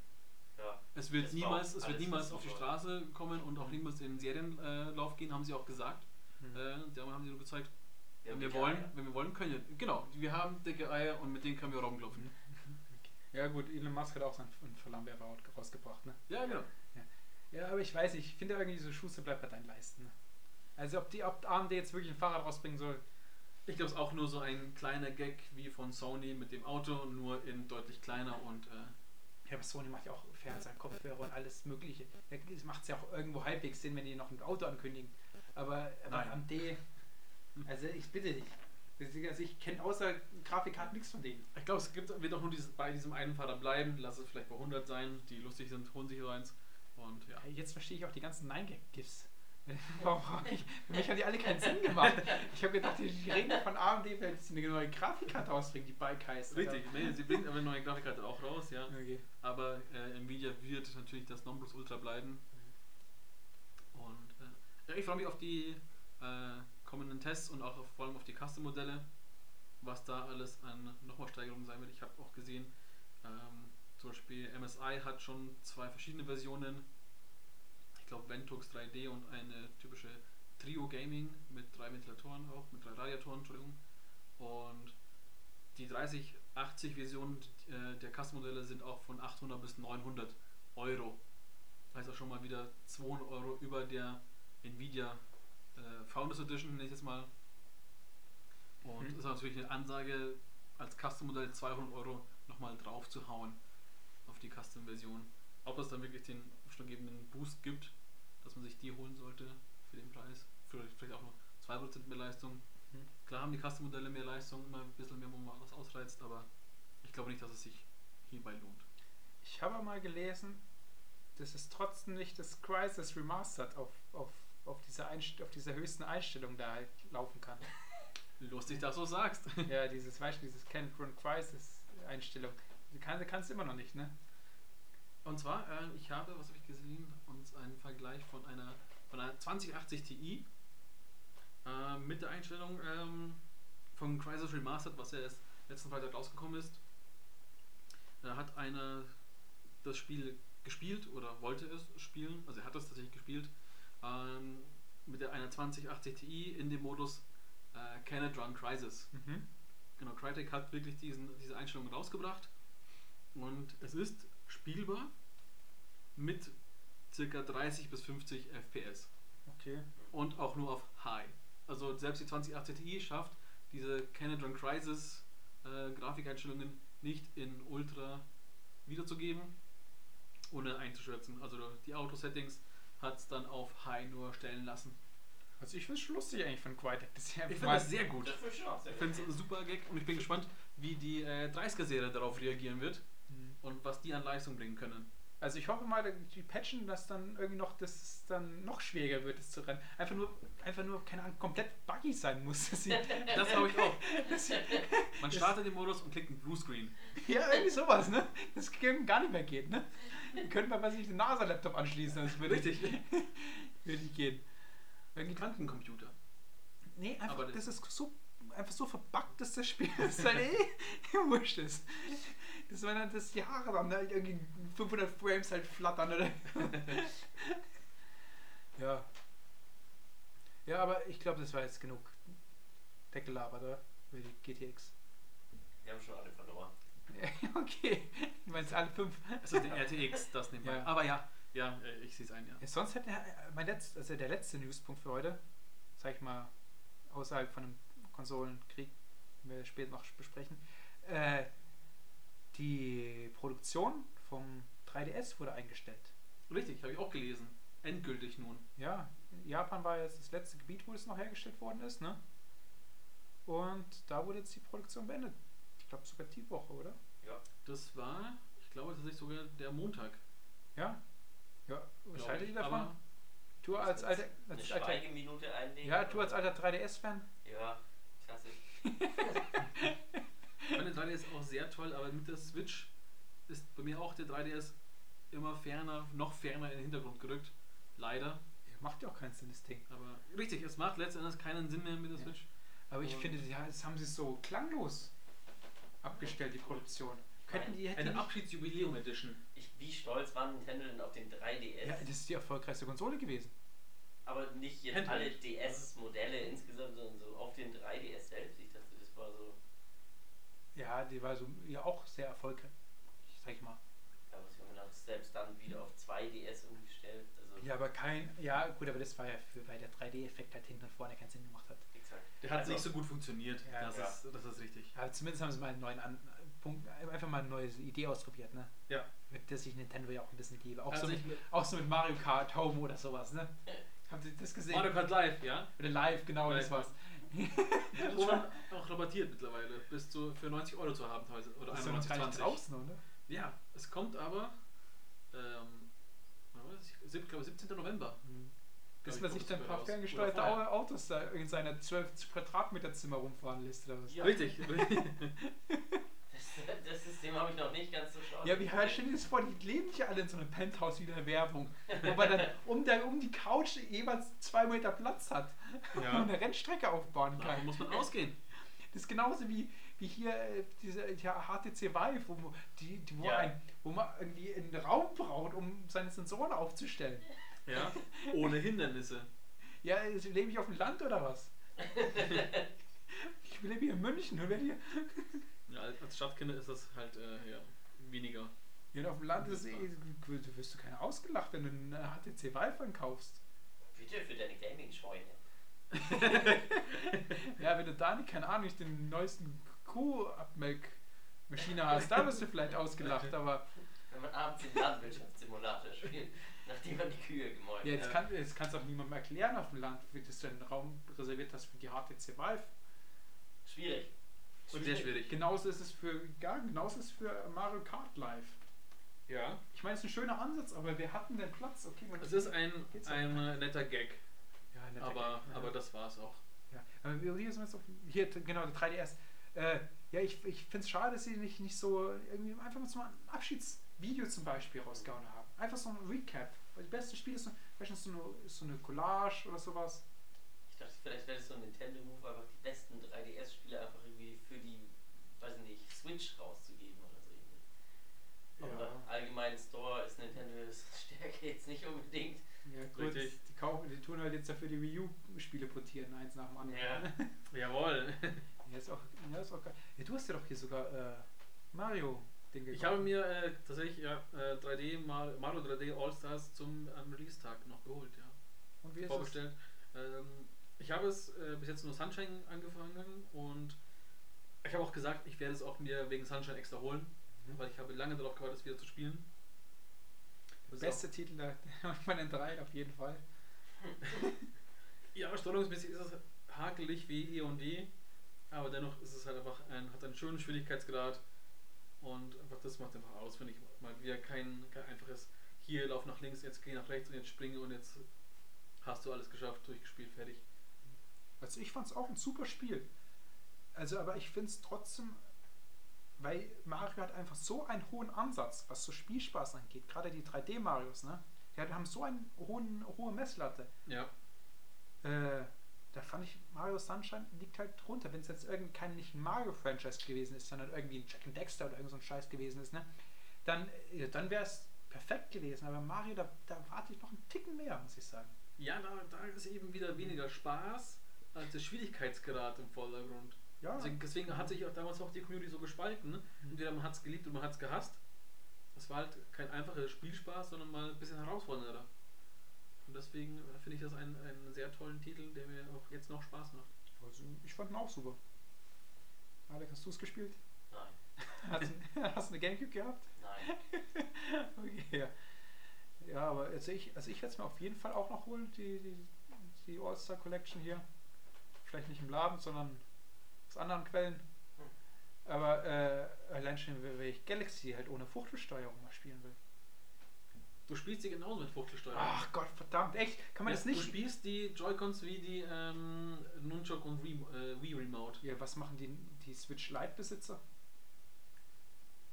Speaker 1: Ja.
Speaker 3: Es wird niemals, es wird niemals auf die Straße kommen und auch niemals in den Serienlauf gehen, haben sie auch gesagt.
Speaker 2: Mhm.
Speaker 3: Äh, da haben sie nur gezeigt,
Speaker 1: Wir
Speaker 3: wenn wir wollen,
Speaker 1: Eier.
Speaker 3: wenn wir wollen, können wir. Genau, wir haben dicke Eier und mit denen können wir rumklopfen.
Speaker 2: Ja gut, Elon Musk hat auch seinen einen Flammenwerfer raus- rausgebracht, ne?
Speaker 3: Ja, genau.
Speaker 2: Ja, aber ich weiß nicht, ich finde irgendwie so Schuster bleibt bei deinen Leisten. Ne? Also ob die ob AMD jetzt wirklich ein Fahrrad rausbringen soll,
Speaker 3: Ich glaube, es ist auch nur so ein kleiner Gag wie von Sony mit dem Auto, nur in deutlich kleiner und äh,
Speaker 2: ja, aber Sony macht ja auch Fernseher, Kopfhörer und alles mögliche. Da macht es ja auch irgendwo halbwegs Sinn, wenn die noch ein Auto ankündigen. Aber, aber. AMD, also ich bitte dich. Also ich kenne außer Grafikkarten nichts von denen.
Speaker 3: ich glaube, es gibt, wird auch nur dieses, bei diesem einen Fahrer bleiben. Lass es vielleicht bei 100 sein, die lustig sind, holen sich so eins. Und ja.
Speaker 2: Jetzt verstehe ich auch die ganzen Nein-Gag-GIFs. Warum hab ich, für mich haben die alle keinen Sinn gemacht. Ich habe gedacht, die reden von AMD, weil sie eine neue Grafikkarte ausbringen, die Bike heißt.
Speaker 3: Richtig, nee, sie bringt aber eine neue Grafikkarte auch raus, ja.
Speaker 2: Okay.
Speaker 3: Aber äh, Nvidia wird natürlich das Nonplusultra bleiben. Und äh, ich freue mich auf die äh, kommenden Tests und auch auf, vor allem auf die Custom-Modelle, was da alles an nochmal Steigerungen sein wird. Ich habe auch gesehen, ähm, zum Beispiel MSI hat schon zwei verschiedene Versionen. Ich glaube Ventux 3D und eine typische Trio Gaming mit drei Ventilatoren auch, mit drei Radiatoren, Entschuldigung. Und die 3080 Versionen äh, der Custom-Modelle sind auch von 800 bis 900 Euro. Auch schon mal wieder 200 Euro über der Nvidia äh, Founders Edition, nenne ich jetzt mal. Und
Speaker 2: Mhm.
Speaker 3: ist natürlich eine Ansage, als Custom-Modell 200 Euro nochmal drauf zu hauen auf die Custom-Version. Ob es dann wirklich den ausschlaggebenden Boost gibt, dass man sich die holen sollte für den Preis. Vielleicht, vielleicht auch noch 2% mehr Leistung.
Speaker 2: Mhm.
Speaker 3: Klar haben die Custom-Modelle mehr Leistung, immer ein bisschen mehr, wo man was ausreizt, aber ich glaube nicht, dass es sich hierbei lohnt.
Speaker 2: Ich habe mal gelesen, das ist trotzdem nicht das Crisis Remastered auf, auf, auf, dieser Einst auf dieser höchsten Einstellung da halt laufen kann.
Speaker 3: Lustig, dass du sagst.
Speaker 2: ja, dieses, weißt du, dieses Can't Run Crisis Einstellung. Die kann, kannst du immer noch nicht, ne?
Speaker 3: Und zwar, äh, ich habe, was habe ich gesehen, uns einen Vergleich von einer, von einer 2080 Ti äh, mit der Einstellung ähm, von Crisis Remastered, was ja erst letzten Freitag rausgekommen ist. Da hat einer das Spiel gespielt oder wollte es spielen, also er hat es tatsächlich gespielt, ähm, mit der einer 2080 Ti in dem Modus äh, Can It Run Crisis.
Speaker 2: Mhm.
Speaker 3: Genau, Crytek hat wirklich diesen, diese Einstellung rausgebracht und es ist spielbar mit circa 30 bis 50 FPS
Speaker 2: Okay.
Speaker 3: und auch nur auf High. Also selbst die 2080 Ti schafft diese Canadron Crisis äh, Grafikeinstellungen nicht in Ultra wiederzugeben, ohne einzuschätzen. Also die Auto-Settings hat es dann auf High nur stellen lassen.
Speaker 2: Also ich finde es schon lustig eigentlich von ist ja
Speaker 3: Ich finde das sehr gut.
Speaker 1: Das ich schon auch sehr
Speaker 3: Ich finde es super Gag und ich bin gespannt, wie die äh, 30er-Serie darauf reagieren wird
Speaker 2: Mhm.
Speaker 3: und was die an Leistung bringen können.
Speaker 2: Also ich hoffe mal, die patchen, dass dann irgendwie noch, dass es dann noch schwieriger wird, es zu rennen. Einfach nur, einfach nur, keine Ahnung, komplett buggy sein muss. Dass sie,
Speaker 3: Das glaube ich auch.
Speaker 2: dass sie,
Speaker 3: Man
Speaker 2: Das-
Speaker 3: startet den Modus und klickt einen Bluescreen.
Speaker 2: ja, irgendwie sowas, ne? Das gar nicht mehr geht, ne? Wir könnten mal bei sich den NASA-Laptop anschließen, das würde
Speaker 3: Richtig.
Speaker 2: würde nicht gehen. Irgendwie
Speaker 3: Quantencomputer.
Speaker 2: Nee, einfach,
Speaker 3: Aber das-
Speaker 2: das, ist so, einfach so verbuggt, dass das Spiel das halt eh wurscht ist. Das war dann das Jahre dann halt irgendwie 500 Frames halt flattern oder. ja. Ja, aber ich glaube, das war jetzt genug weggelabert, oder? Über die GTX.
Speaker 1: Wir haben schon alle verloren.
Speaker 2: okay. Du meinst alle fünf?
Speaker 3: Ist der RTX, das nebenbei.
Speaker 2: Ja.
Speaker 3: Aber ja, ja, äh, ich sehe es ein, ja.
Speaker 2: Ja, sonst hätte er- mein letzt, also der letzte Newspunkt für heute, sag ich mal, außerhalb von einem Konsolenkrieg, den wir später noch besprechen, äh, die Produktion vom 3DS wurde eingestellt.
Speaker 3: Richtig, habe ich auch gelesen. Endgültig nun.
Speaker 2: Ja, Japan war jetzt das letzte Gebiet, wo es noch hergestellt worden ist, ne? Und da wurde jetzt die Produktion beendet. Ich glaube sogar die Woche, oder?
Speaker 1: Ja.
Speaker 3: Das war, ich glaube tatsächlich sogar der Montag.
Speaker 2: Ja. Ja, was haltet ihr davon?
Speaker 3: Aber
Speaker 2: Du als alter,
Speaker 1: Eine
Speaker 2: als alter
Speaker 1: Schweigeminute einlegen.
Speaker 2: ja, du als alter 3DS-Fan?
Speaker 1: Ja, klassisch.
Speaker 3: meine 3DS ist auch sehr toll, aber mit der Switch ist bei mir auch der 3DS immer ferner, noch ferner in den Hintergrund gerückt. Leider.
Speaker 2: Ja, macht ja auch keinen Sinn, das Ding.
Speaker 3: Aber richtig, es macht letztendlich keinen Sinn mehr mit der
Speaker 2: Ja.
Speaker 3: Switch.
Speaker 2: Aber ich
Speaker 3: Und-
Speaker 2: finde, ja, das haben sie so klanglos abgestellt, die Produktion. Könnten die, hätten
Speaker 3: Eine Abschiedsjubiläum Edition.
Speaker 1: Ich, wie stolz war Nintendo denn auf den 3DS?
Speaker 2: ja, das ist die erfolgreichste Konsole gewesen.
Speaker 1: Aber nicht jetzt
Speaker 3: Handheld.
Speaker 1: alle DS-Modelle insgesamt, sondern so auf den 3DS selbst. Ich dachte, das war so.
Speaker 2: Ja, die war so ja auch sehr erfolgreich, sag ich mal.
Speaker 1: Ja, was ich mir gedacht, selbst dann wieder auf 2DS umgestellt. Also,
Speaker 2: Ja, aber kein, ja gut, aber das war ja für, weil der 3D-Effekt halt hinten und vorne keinen Sinn gemacht hat.
Speaker 1: exakt.
Speaker 3: Der hat
Speaker 1: Also,
Speaker 3: nicht so gut funktioniert.
Speaker 2: Ja,
Speaker 3: das,
Speaker 1: ja.
Speaker 3: Ist, das ist richtig.
Speaker 2: Aber zumindest haben sie mal einen neuen An Punkt, einfach mal eine neue Idee ausprobiert, ne?
Speaker 3: Ja.
Speaker 2: Mit der sich Nintendo ja auch ein bisschen gebe. Auch,
Speaker 3: Also
Speaker 2: so, mit, auch so mit Mario Kart Home oder sowas, ne? Haben Sie das gesehen?
Speaker 3: Mario Kart Live, ja?
Speaker 2: Oder live, genau,
Speaker 3: Live,
Speaker 2: das war's.
Speaker 3: Das ist schon auch rabattiert mittlerweile. Bis zu für 90 Euro zu haben teilweise. Oder
Speaker 2: Das ist ja noch gar nicht
Speaker 3: 91,20.
Speaker 2: draußen, oder?
Speaker 3: Ja, es kommt aber. Ähm? Ich glaube 17. November.
Speaker 2: Bis
Speaker 3: ich,
Speaker 2: man sich dann ein paar ferngesteuerte Autos da in seiner 12 Quadratmeter Zimmer rumfahren lässt oder was.
Speaker 1: Ja.
Speaker 3: Richtig.
Speaker 1: Das, System habe ich noch nicht ganz so schlau.
Speaker 2: Ja, wie stell dir das vor, die leben nicht alle in so einem Penthouse wie in der Werbung. Wo man dann um, der, um die Couch jeweils zwei Meter Platz hat
Speaker 3: Ja.
Speaker 2: und eine Rennstrecke aufbauen
Speaker 3: Davon
Speaker 2: kann.
Speaker 3: muss man ausgehen.
Speaker 2: Das ist genauso wie, wie hier äh, diese ja, HTC Vive, wo, man- die, die, wo,
Speaker 1: Ja.
Speaker 2: ein, wo man irgendwie einen Raum braucht, um seine Sensoren aufzustellen.
Speaker 3: Ja. Ohne Hindernisse.
Speaker 2: Ja, also lebe ich auf dem Land oder was? ich lebe hier in München und werde hier.
Speaker 3: Ja, als Stadtkinder ist das halt äh, ja, weniger.
Speaker 2: Ja, und auf dem Land ist eh, du wirst du keiner ausgelacht, wenn du einen HTC Vive kaufst.
Speaker 1: Bitte für deine Gaming-Scheune.
Speaker 2: Ja, wenn du da nicht, keine Ahnung, nicht den neuesten Kuh-Abmelkmaschine hast, da wirst du vielleicht ausgelacht, aber
Speaker 1: Wenn man abends den Landwirtschaftssimulator spielt, nachdem man die Kühe gemäult
Speaker 2: ja, jetzt,
Speaker 3: Ja.
Speaker 2: kann, jetzt kannst du auch niemandem erklären auf dem Land, wie dass du einen Raum reserviert hast für die HTC Vive.
Speaker 1: Schwierig.
Speaker 3: Und sehr schwierig.
Speaker 2: Genauso ist es für, ja, genauso ist es für Mario Kart Live.
Speaker 3: Ja.
Speaker 2: Ich meine, es ist ein schöner Ansatz, aber wir hatten den Platz. Okay, man
Speaker 3: Es ist ein,
Speaker 2: auch.
Speaker 3: ein äh, netter Gag,
Speaker 2: ja, netter
Speaker 3: aber,
Speaker 2: Gag, ja.
Speaker 3: aber das war's auch.
Speaker 2: Ja, aber wir- hier sind wir jetzt auf, hier, genau, der 3DS. Äh, ja, ich, ich finde es schade, dass sie nicht, nicht so irgendwie einfach mal so ein Abschiedsvideo zum Beispiel rausgehauen haben. Einfach so ein Recap. Weil das beste Spiel ist so, vielleicht ist so, eine, ist so eine Collage oder sowas.
Speaker 1: Ich dachte, vielleicht wäre das so ein Nintendo-Move, einfach die besten 3DS-Spiele einfach irgendwie für die, weiß ich nicht, Switch rauszugeben oder so ähnlich. Aber allgemein Store ist Nintendos Stärke jetzt nicht unbedingt.
Speaker 2: Ja, gut,
Speaker 3: Richtig.
Speaker 2: Die, kaufen, die tun halt jetzt dafür die Wii U-Spiele portieren, eins nach dem anderen.
Speaker 1: Ja.
Speaker 3: Jawohl.
Speaker 2: ja, ist auch, ja, ist auch geil. Ja, du hast ja doch hier sogar äh, gekauft.
Speaker 3: Ich habe mir äh, tatsächlich ja, äh, 3D Mar- Mario 3D All-Stars zum ähm, Release-Tag noch geholt, ja.
Speaker 2: Und wie ist es?
Speaker 3: vorbestellt. Ähm, ich habe es äh, bis jetzt nur Sunshine angefangen und ich habe auch gesagt, ich werde es auch mir wegen Sunshine extra holen,
Speaker 2: Mhm.
Speaker 3: weil ich habe lange darauf gewartet, es wieder zu spielen.
Speaker 2: Der
Speaker 3: Das
Speaker 2: beste Titel der, von den drei auf jeden Fall.
Speaker 3: Ja, steuerungsmäßig ist es hakelig wie E und D, aber dennoch ist es halt einfach ein, hat einen schönen Schwierigkeitsgrad und einfach das macht einfach aus, finde ich mal wieder kein, kein einfaches hier lauf nach links, jetzt geh nach rechts und jetzt springe und jetzt hast du alles geschafft, durchgespielt, fertig.
Speaker 2: Also ich fand es auch ein super Spiel. Also, aber ich finde es trotzdem, weil Mario hat einfach so einen hohen Ansatz, was so Spielspaß angeht. Gerade die 3D-Marios, ne? Die haben so eine hohen, hohe Messlatte.
Speaker 3: Ja,
Speaker 2: Äh, da fand ich Mario Sunshine liegt halt drunter. Wenn es jetzt irgendwie kein nicht Mario-Franchise gewesen ist, sondern irgendwie ein Jack and Dexter oder irgend so ein Scheiß gewesen ist, ne? Dann, äh, dann wäre es perfekt gewesen. Aber Mario, da, da warte ich noch einen Ticken mehr, muss ich sagen.
Speaker 3: Ja, da, da ist eben wieder weniger Spaß als der Schwierigkeitsgrad im Vordergrund.
Speaker 2: Ja,
Speaker 3: Deswegen, deswegen hat sich auch damals auch die Community so gespalten. ne?
Speaker 2: Mhm.
Speaker 3: Entweder man hat es geliebt oder man hat es gehasst. Das war halt kein einfacher Spielspaß, sondern mal ein bisschen herausfordernder. Und deswegen äh, finde ich das einen, einen sehr tollen Titel, der mir auch jetzt noch Spaß macht.
Speaker 2: also ich fand ihn auch super. Alex, hast du es gespielt?
Speaker 1: Nein,
Speaker 2: Hast, du- hast du eine Gamecube gehabt?
Speaker 1: nein.
Speaker 2: Okay, ja. Ja, aber also ich, also ich werde es mir auf jeden Fall auch noch holen, die, die, die All-Star Collection hier. Vielleicht nicht im Laden, sondern aus anderen Quellen. Aber äh, allein schon, weil ich Galaxy halt ohne Fuchtelsteuerung mal spielen will.
Speaker 3: Du spielst sie genauso mit Fuchtelsteuerung.
Speaker 2: Ach Gott, verdammt, echt? Kann man
Speaker 3: Ja,
Speaker 2: das
Speaker 3: Du
Speaker 2: nicht?
Speaker 3: spielst die Joy-Cons wie die ähm, Nunchuk und Re äh, Wii Remote.
Speaker 2: Ja, was machen die, die Switch Lite-Besitzer?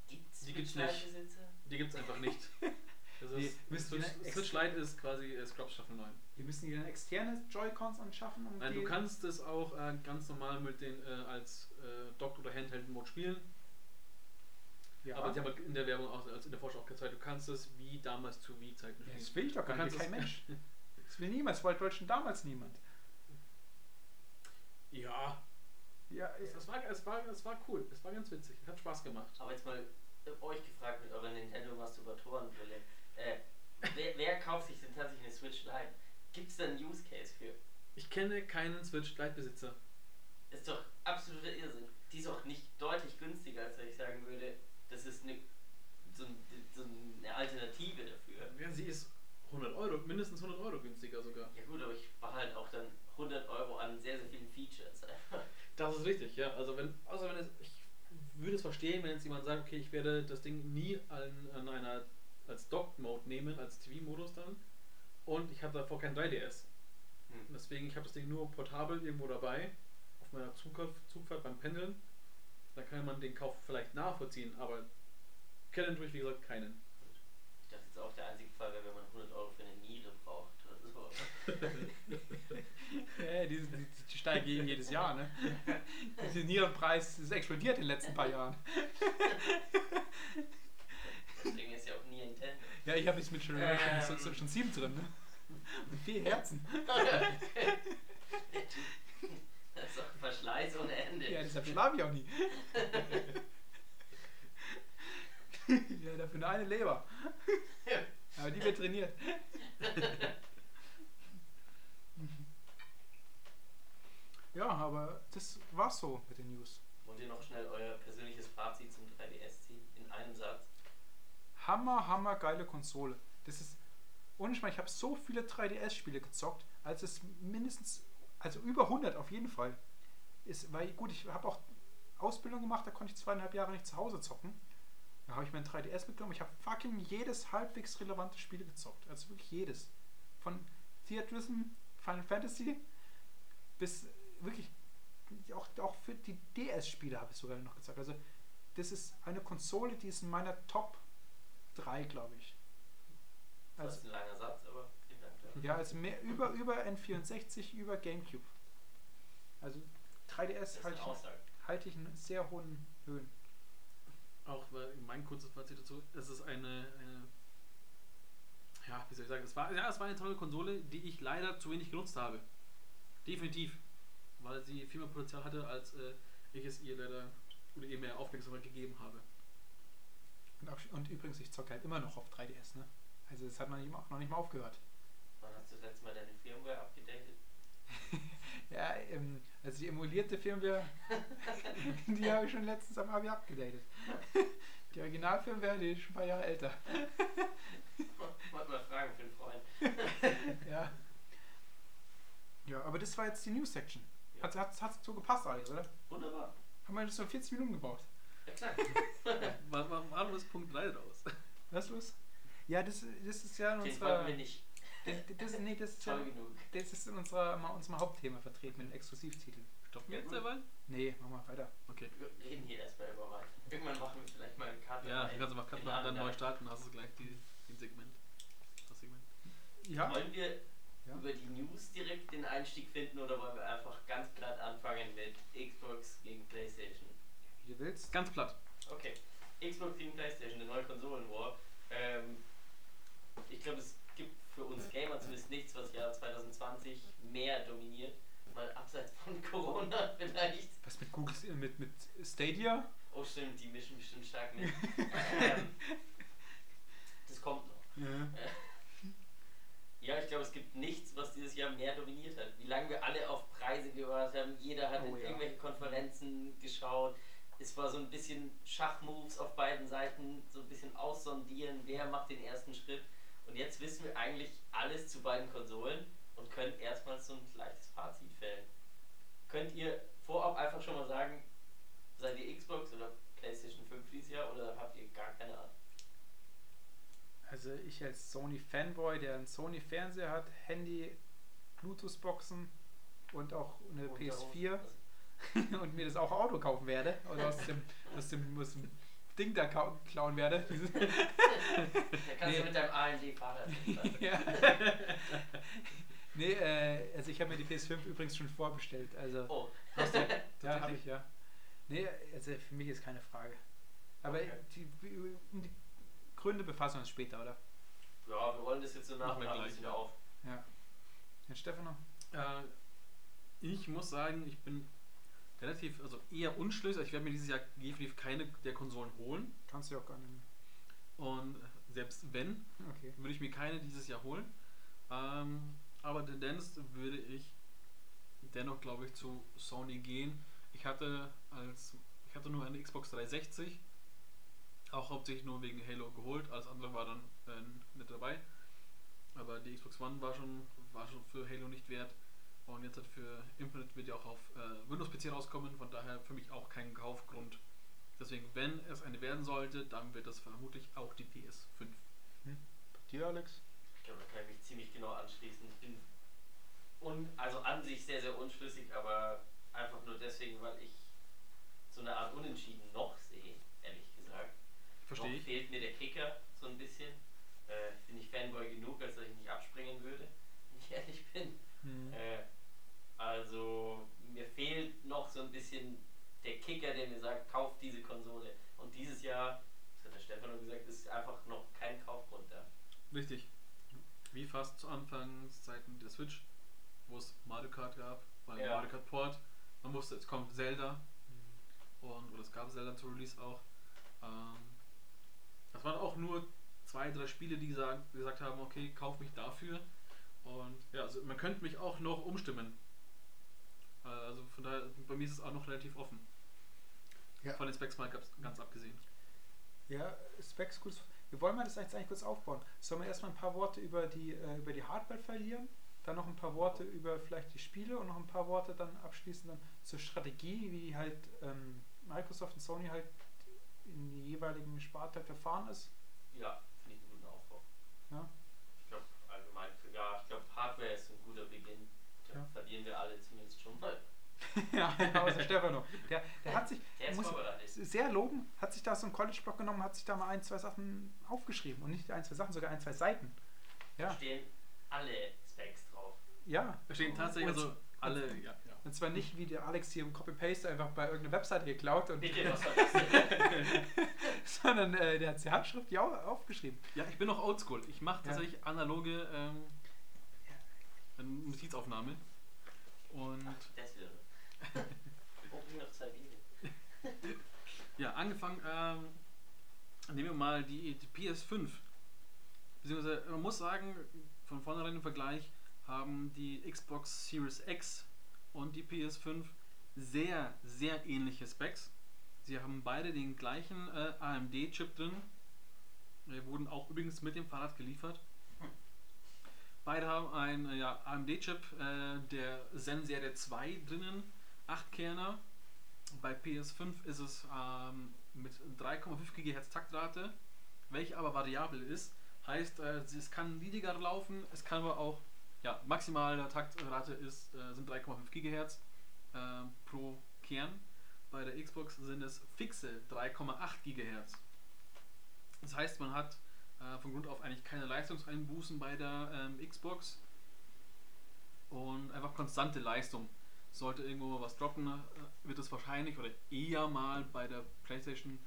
Speaker 1: Gibt's
Speaker 3: Die gibt's nicht. Die gibt es einfach nicht. Das
Speaker 2: Die
Speaker 3: Switch, Switch Lite ist quasi äh, Scrubs Staffel 9.
Speaker 2: Wir müssen die dann externe Joy-Cons anschaffen, um
Speaker 3: Nein,
Speaker 2: die
Speaker 3: du kannst es auch äh, ganz normal mit den äh, als äh, Docked oder Handheld Mode spielen.
Speaker 2: ja,
Speaker 3: Aber die haben in der Werbung auch, also in der Vorschau auch gezeigt, du kannst es wie damals zu Wii-Zeiten
Speaker 2: ja,
Speaker 3: spielen.
Speaker 2: das will ich doch gar nicht, kein Mensch. Das will niemand, das wollte schon damals niemand.
Speaker 3: Ja,
Speaker 2: Ja,
Speaker 3: es, es, war, es, war, es war cool, es war ganz witzig, hat Spaß gemacht.
Speaker 1: Aber jetzt mal äh, euch gefragt mit eurer Nintendo Masturbatorenbrille. Äh, wer, wer kauft sich denn tatsächlich eine Switch Lite? Gibt es da einen Use Case für?
Speaker 3: Ich kenne keinen Switch Lite-Besitzer.
Speaker 1: Ist doch absoluter Irrsinn. Die ist auch nicht deutlich günstiger, als wenn ich sagen würde, das ist eine, so, so eine Alternative dafür.
Speaker 3: Ja, sie ist 100 Euro, mindestens 100 Euro günstiger sogar.
Speaker 1: Ja gut, aber ich war halt auch dann 100 Euro an sehr, sehr vielen Features.
Speaker 3: Das ist richtig, ja. Also wenn, außer wenn es, ich würde es verstehen, wenn jetzt jemand sagt, okay, ich werde das Ding nie an, an einer als Docked Mode nehmen, als TV-Modus dann. Und ich habe davor kein 3DS.
Speaker 1: Hm.
Speaker 3: Deswegen, ich habe das Ding nur portabel irgendwo dabei, auf meiner Zugfahrt, Zugfahrt beim Pendeln. Dann kann man den Kauf vielleicht nachvollziehen, aber kennen tue ich, wie gesagt, keinen.
Speaker 1: Ich dachte jetzt auch, der einzige Fall wäre, wenn man 100 Euro für eine Niere braucht oder so.
Speaker 2: Ja, die, die, die steigen jedes Jahr, ne? Der Nierenpreis ist explodiert in den letzten paar Jahren.
Speaker 1: Deswegen ist ja auch nie Nintendo.
Speaker 2: Ja, ich habe jetzt mit schon,
Speaker 1: Ähm.
Speaker 2: schon, schon, schon sieben drin, ne? Und vier Herzen.
Speaker 1: Das ist doch Verschleiß ohne Ende.
Speaker 2: Ja, deshalb schlafe ich auch nie. ja, dafür nur eine Leber. Aber die wird trainiert. Ja, aber das war's so mit den News.
Speaker 1: Wollt ihr noch schnell euer persönliches Fazit zum 3DS ziehen? In einem Satz.
Speaker 2: Hammer, hammer geile Konsole. Das ist. Ohne Schmarrn, ich habe so viele 3DS-Spiele gezockt, als es mindestens, also über 100 auf jeden Fall. Ist, weil, gut, ich habe auch Ausbildung gemacht, da konnte ich zweieinhalb Jahre nicht zu Hause zocken. Da habe ich mir ein 3DS mitgenommen. Ich habe fucking jedes halbwegs relevante Spiel gezockt. Also wirklich jedes. Von Theatrism, Final Fantasy bis wirklich auch, auch für die DS-Spiele habe ich sogar noch gezockt. Also das ist eine Konsole, die ist in meiner Top 3, glaube ich.
Speaker 1: Das
Speaker 2: Also,
Speaker 1: ist ein langer Satz, aber vielen Dank dafür.
Speaker 2: ja, also mehr über, über N64, über Gamecube. Also 3DS
Speaker 1: Das ist
Speaker 2: halte ich, halte ich in sehr hohen Höhen.
Speaker 3: Auch weil mein kurzes Fazit dazu, es ist eine, eine ja, wie soll ich sagen, es war, ja, es war eine tolle Konsole, die ich leider zu wenig genutzt habe. Definitiv. Weil sie viel mehr Potenzial hatte, als äh, ich es ihr leider oder ihr mehr Aufmerksamkeit gegeben habe.
Speaker 2: Und, auch, und übrigens, ich zocke halt immer noch auf 3DS, ne? Also das hat noch nicht, mal- noch nicht mal aufgehört.
Speaker 1: Wann hast du das letzte Mal deine Firmware abgedatet?
Speaker 2: Ja, ähm, also die emulierte Firmware, die habe ich schon letztens am Abi abgedatet. Die Originalfirmware, die ist schon ein paar Jahre älter.
Speaker 1: Wollte mal fragen für einen Freund.
Speaker 2: Ja. Ja, aber das war jetzt die News-Section.
Speaker 1: Ja.
Speaker 2: Hat, hat, hat so gepasst alles, oder?
Speaker 1: Wunderbar.
Speaker 2: Haben wir so 40 Minuten gebraucht.
Speaker 1: Ja klar.
Speaker 3: War das Punkt 3 draus?
Speaker 2: Was ist los? Ja, das, das ist ja in
Speaker 1: Den
Speaker 2: unserer...
Speaker 1: wir nicht.
Speaker 2: Das, das, nee, das ist, ja,
Speaker 1: Toll genug.
Speaker 2: das ist in unserer, mal unserem Hauptthema vertreten mit dem Exklusivtitel.
Speaker 3: Stoppen wir
Speaker 1: Ja,
Speaker 3: jetzt
Speaker 1: gut.
Speaker 3: derweil?
Speaker 2: Nee, machen wir weiter.
Speaker 3: Okay.
Speaker 1: Wir reden hier erstmal über weiter. Irgendwann machen wir vielleicht mal eine Karte.
Speaker 3: Ja,
Speaker 1: rein.
Speaker 3: du kannst einfach
Speaker 1: In
Speaker 3: dann
Speaker 1: Aachen
Speaker 3: neu
Speaker 1: rein.
Speaker 3: starten und hast du gleich die, den Segment. Das Segment.
Speaker 2: Ja?
Speaker 1: Wollen wir
Speaker 2: Ja.
Speaker 1: über die News direkt den Einstieg finden oder wollen wir einfach ganz platt anfangen mit Xbox gegen PlayStation?
Speaker 2: Wie du willst.
Speaker 3: Ganz platt.
Speaker 1: Okay. Xbox gegen PlayStation, eine neue Konsolenwar. Ähm, ich glaube, es gibt für uns Gamer zumindest nichts, was Jahr 2020 mehr dominiert. Mal abseits von Corona vielleicht.
Speaker 2: Was mit Google, äh, mit, mit Stadia?
Speaker 1: Oh stimmt, die mischen bestimmt stark mit. ähm, das kommt noch.
Speaker 2: Ja.
Speaker 1: Ja, ich glaube, es gibt nichts, was dieses Jahr mehr dominiert hat. Wie lange wir alle auf Preise gewartet haben, jeder hat
Speaker 2: Oh
Speaker 1: in
Speaker 2: ja.
Speaker 1: irgendwelche Konferenzen geschaut. Es war so ein bisschen Schachmoves auf beiden Seiten, so ein bisschen aussondieren, wer macht den ersten Schritt. Und jetzt wissen wir eigentlich alles zu beiden Konsolen und können erstmal so ein leichtes Fazit fällen. Könnt ihr vorab einfach schon mal sagen, seid ihr Xbox oder PlayStation 5 dieses Jahr oder habt ihr gar keine Ahnung?
Speaker 2: Also ich als Sony-Fanboy, der einen Sony-Fernseher hat, Handy, Bluetooth-Boxen und auch eine
Speaker 1: Und
Speaker 2: PS4
Speaker 1: daraus-
Speaker 2: und mir das auch Auto kaufen werde oder aus dem, aus dem, aus dem Ding da klauen werde.
Speaker 1: Da kannst
Speaker 2: Nee.
Speaker 1: du mit deinem AMD-Fahrrad
Speaker 2: ja. Nee, äh, also ich habe mir die PS5 übrigens schon vorbestellt. Also
Speaker 1: Oh,
Speaker 2: hast du, ja, habe ich ja. Nee, also für mich ist keine Frage. Aber
Speaker 1: Okay.
Speaker 2: die, um die Gründe befassen wir uns später, oder?
Speaker 1: Ja, wir rollen das jetzt so nach
Speaker 3: gleich, ja.
Speaker 1: auf.
Speaker 2: Ja. Ja, Stefano?
Speaker 3: Äh, ich muss sagen, ich bin relativ, also eher unschlüssig. Ich werde mir dieses Jahr definitiv keine der Konsolen holen.
Speaker 2: Kannst du ja auch gar nicht.
Speaker 3: Und selbst wenn,
Speaker 2: Okay.
Speaker 3: würde ich mir keine dieses Jahr holen. Ähm, aber Tendenz würde ich dennoch, glaube ich, zu Sony gehen. Ich hatte als ich hatte nur eine Xbox 360, auch hauptsächlich nur wegen Halo geholt. Alles andere war dann äh, nicht dabei. Aber die Xbox One war schon, war schon für Halo nicht wert. Und jetzt hat für Infinite wird ja auch auf äh, Windows PC rauskommen, von daher für mich auch kein Kaufgrund. Deswegen, wenn es eine werden sollte, dann wird das vermutlich auch die PS5.
Speaker 2: Bei dir, Alex?
Speaker 1: Ich glaube, da kann ich mich ziemlich genau anschließen. Ich bin un also an sich sehr, sehr unschlüssig, aber einfach nur deswegen, weil ich so eine Art Unentschieden noch sehe, ehrlich gesagt.
Speaker 3: Verstehe ich.
Speaker 1: fehlt mir der Kicker so ein bisschen. Äh, ich bin nicht Fanboy genug, als dass ich nicht abspringen würde, wenn ich ehrlich bin.
Speaker 2: Hm.
Speaker 1: Äh, also mir fehlt noch so ein bisschen der Kicker, der mir sagt, kauf diese Konsole. Und dieses Jahr, das hat der Stefano gesagt, ist einfach noch kein Kaufgrund da.
Speaker 3: Richtig. Wie fast zu Anfangszeiten der Switch, wo es Mario Kart gab, weil
Speaker 1: Ja.
Speaker 3: Mario Kart Port, man wusste, es kommt Zelda und oder es gab Zelda zu Release auch. Ähm, das waren auch nur zwei, drei Spiele, die gesagt, gesagt haben, okay, kauf mich dafür. Und ja, also man könnte mich auch noch umstimmen. Äh, Also von daher, bei mir ist es auch noch relativ offen.
Speaker 2: Ja.
Speaker 3: Von den Specs mal ganz, ganz abgesehen.
Speaker 2: Ja, Specs kurz. Wir wollen mal das jetzt eigentlich kurz aufbauen. Sollen wir erstmal ein paar Worte über die, äh, über die Hardware verlieren? Dann noch ein paar Worte über vielleicht die Spiele und noch ein paar Worte dann abschließend dann zur Strategie, wie halt ähm, Microsoft und Sony halt in die jeweiligen Sparte verfahren ist.
Speaker 1: Ja, finde ich einen guten Aufbau.
Speaker 2: Ja.
Speaker 1: Ich glaube, allgemein, ja, ich glaube, Hardware ist ein guter Beginn. Da
Speaker 2: Ja.
Speaker 1: verlieren wir alle zumindest schon mal.
Speaker 2: ja, ja, außer Stefano. Der, der hat sich,
Speaker 1: Der
Speaker 2: muss sehr loben, hat sich da so einen College-Block genommen, hat sich da mal ein, zwei Sachen aufgeschrieben. Und nicht ein, zwei Sachen, sogar ein, zwei Seiten.
Speaker 1: Da
Speaker 2: Ja,
Speaker 1: stehen alle Specs drauf.
Speaker 2: ja.
Speaker 3: Da stehen tatsächlich
Speaker 2: Und-
Speaker 3: also alle, ja, ja.
Speaker 2: Und zwar nicht wie der Alex hier im Copy-Paste einfach bei irgendeiner Webseite geklaut, und,
Speaker 1: Bitte, was
Speaker 2: sondern äh, der hat die Handschrift ja au- aufgeschrieben.
Speaker 3: Ja, ich bin noch oldschool. Ich mache
Speaker 2: Ja.
Speaker 3: tatsächlich analoge ähm, Notizaufnahme. Und
Speaker 1: Das wäre.
Speaker 3: Ja, angefangen, ähm, nehmen wir mal die, die PS5. Beziehungsweise, man muss sagen, von vornherein im Vergleich haben die Xbox Series X und die PS5 sehr, sehr ähnliche Specs. Sie haben beide den gleichen äh, AMD-Chip drin. Die wurden auch übrigens mit dem Fahrrad geliefert. Beide haben einen äh, ja, AMD-Chip äh, der Zen Serie 2 drinnen, 8 Kerner. Bei PS5 ist es ähm, mit 3,5 GHz Taktrate, welche aber variabel ist. Heißt, äh, es kann niedriger laufen, es kann aber auch, ja, maximale Taktrate ist, äh, sind 3,5 GHz äh, pro Kern. Bei der Xbox sind es fixe 3,8 GHz. Das heißt, man hat äh, von Grund auf eigentlich keine Leistungseinbußen bei der ähm, Xbox und einfach konstante Leistung. Sollte irgendwo was droppen, äh, wird es wahrscheinlich oder eher mal bei der PlayStation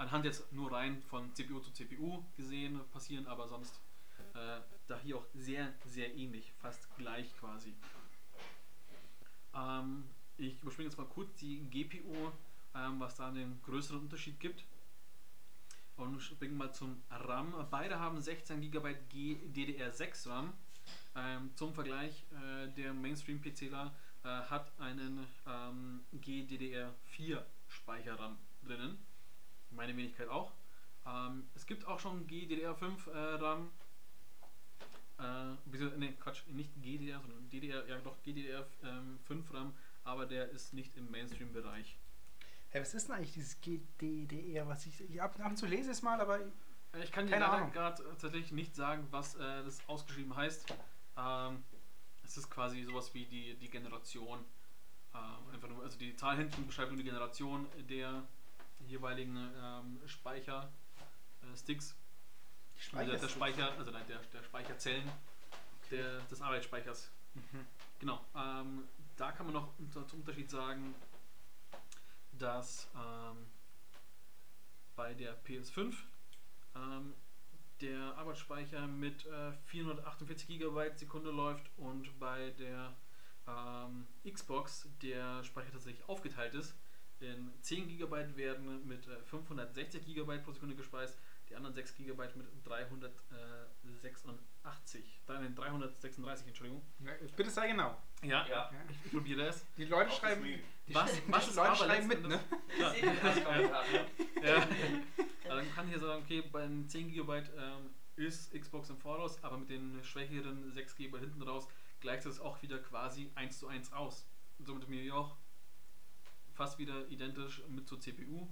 Speaker 3: anhand jetzt nur rein von CPU zu CPU gesehen passieren, aber sonst äh, da hier auch sehr, sehr ähnlich, fast gleich quasi. Ähm, ich überspringe jetzt mal kurz die GPU, ähm, was da den größeren Unterschied gibt. Und springen mal zum RAM. Beide haben 16 GB GDDR6 RAM. Ähm, zum Vergleich, äh, der Mainstream-PCler äh, hat einen ähm, GDDR4 Speicherram drinnen. Meine Wenigkeit auch. Ähm, es gibt auch schon GDDR5 äh, RAM. Äh, nee, Quatsch, nicht GDDR, sondern DDR, ja doch GDDR5 ähm, 5 RAM, aber der ist nicht im Mainstream-Bereich.
Speaker 2: Hey, was ist denn eigentlich dieses GDDR, was ich, ich ab, ab und zu lese es mal, aber
Speaker 3: Äh, Ich kann dir
Speaker 2: Keine
Speaker 3: leider gerade tatsächlich nicht sagen, was äh, das ausgeschrieben heißt. Ähm, es ist quasi sowas wie die, die Generation. Ähm, einfach nur, also die Zahl hinten beschreibt nur die Generation der jeweiligen ähm, Speicher äh, Also der,
Speaker 2: Speicher.
Speaker 3: Also nein, der, der Speicherzellen der, des Arbeitsspeichers.
Speaker 2: Mhm.
Speaker 3: Genau. Ähm, da kann man noch unter, zum Unterschied sagen, dass ähm, bei der PS5 ähm, der Arbeitsspeicher mit äh, 448 GB Sekunde läuft und bei der ähm, Xbox der Speicher tatsächlich aufgeteilt ist. In 10 GB werden mit äh, 560 GB pro Sekunde gespeist, die anderen 6 GB mit 386. Nein, 336, Entschuldigung.
Speaker 2: Ja, bitte sei genau.
Speaker 3: Ja,
Speaker 1: Ja.
Speaker 3: Ich probiere es.
Speaker 2: Die Leute
Speaker 1: Auch
Speaker 2: schreiben, die,
Speaker 3: Was-
Speaker 2: die
Speaker 3: was ist
Speaker 2: Leute schreiben mit, ne?
Speaker 3: Ja.
Speaker 1: Kommentar.
Speaker 3: Ja. Also dann kann ich hier sagen, okay, bei den 10 GB ähm, ist Xbox im Voraus, aber mit den schwächeren 6 GB hinten raus gleicht es auch wieder quasi 1 zu 1 aus. Und somit mir auch fast wieder identisch mit zur CPU.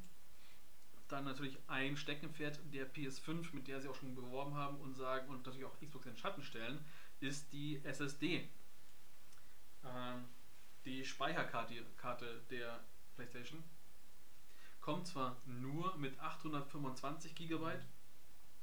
Speaker 3: Dann natürlich ein Steckenpferd der PS5, mit der sie auch schon beworben haben und sagen und natürlich auch Xbox in den Schatten stellen, ist die SSD. Ähm, die Speicherkarte Karte der PlayStation kommt zwar nur mit 825 GB,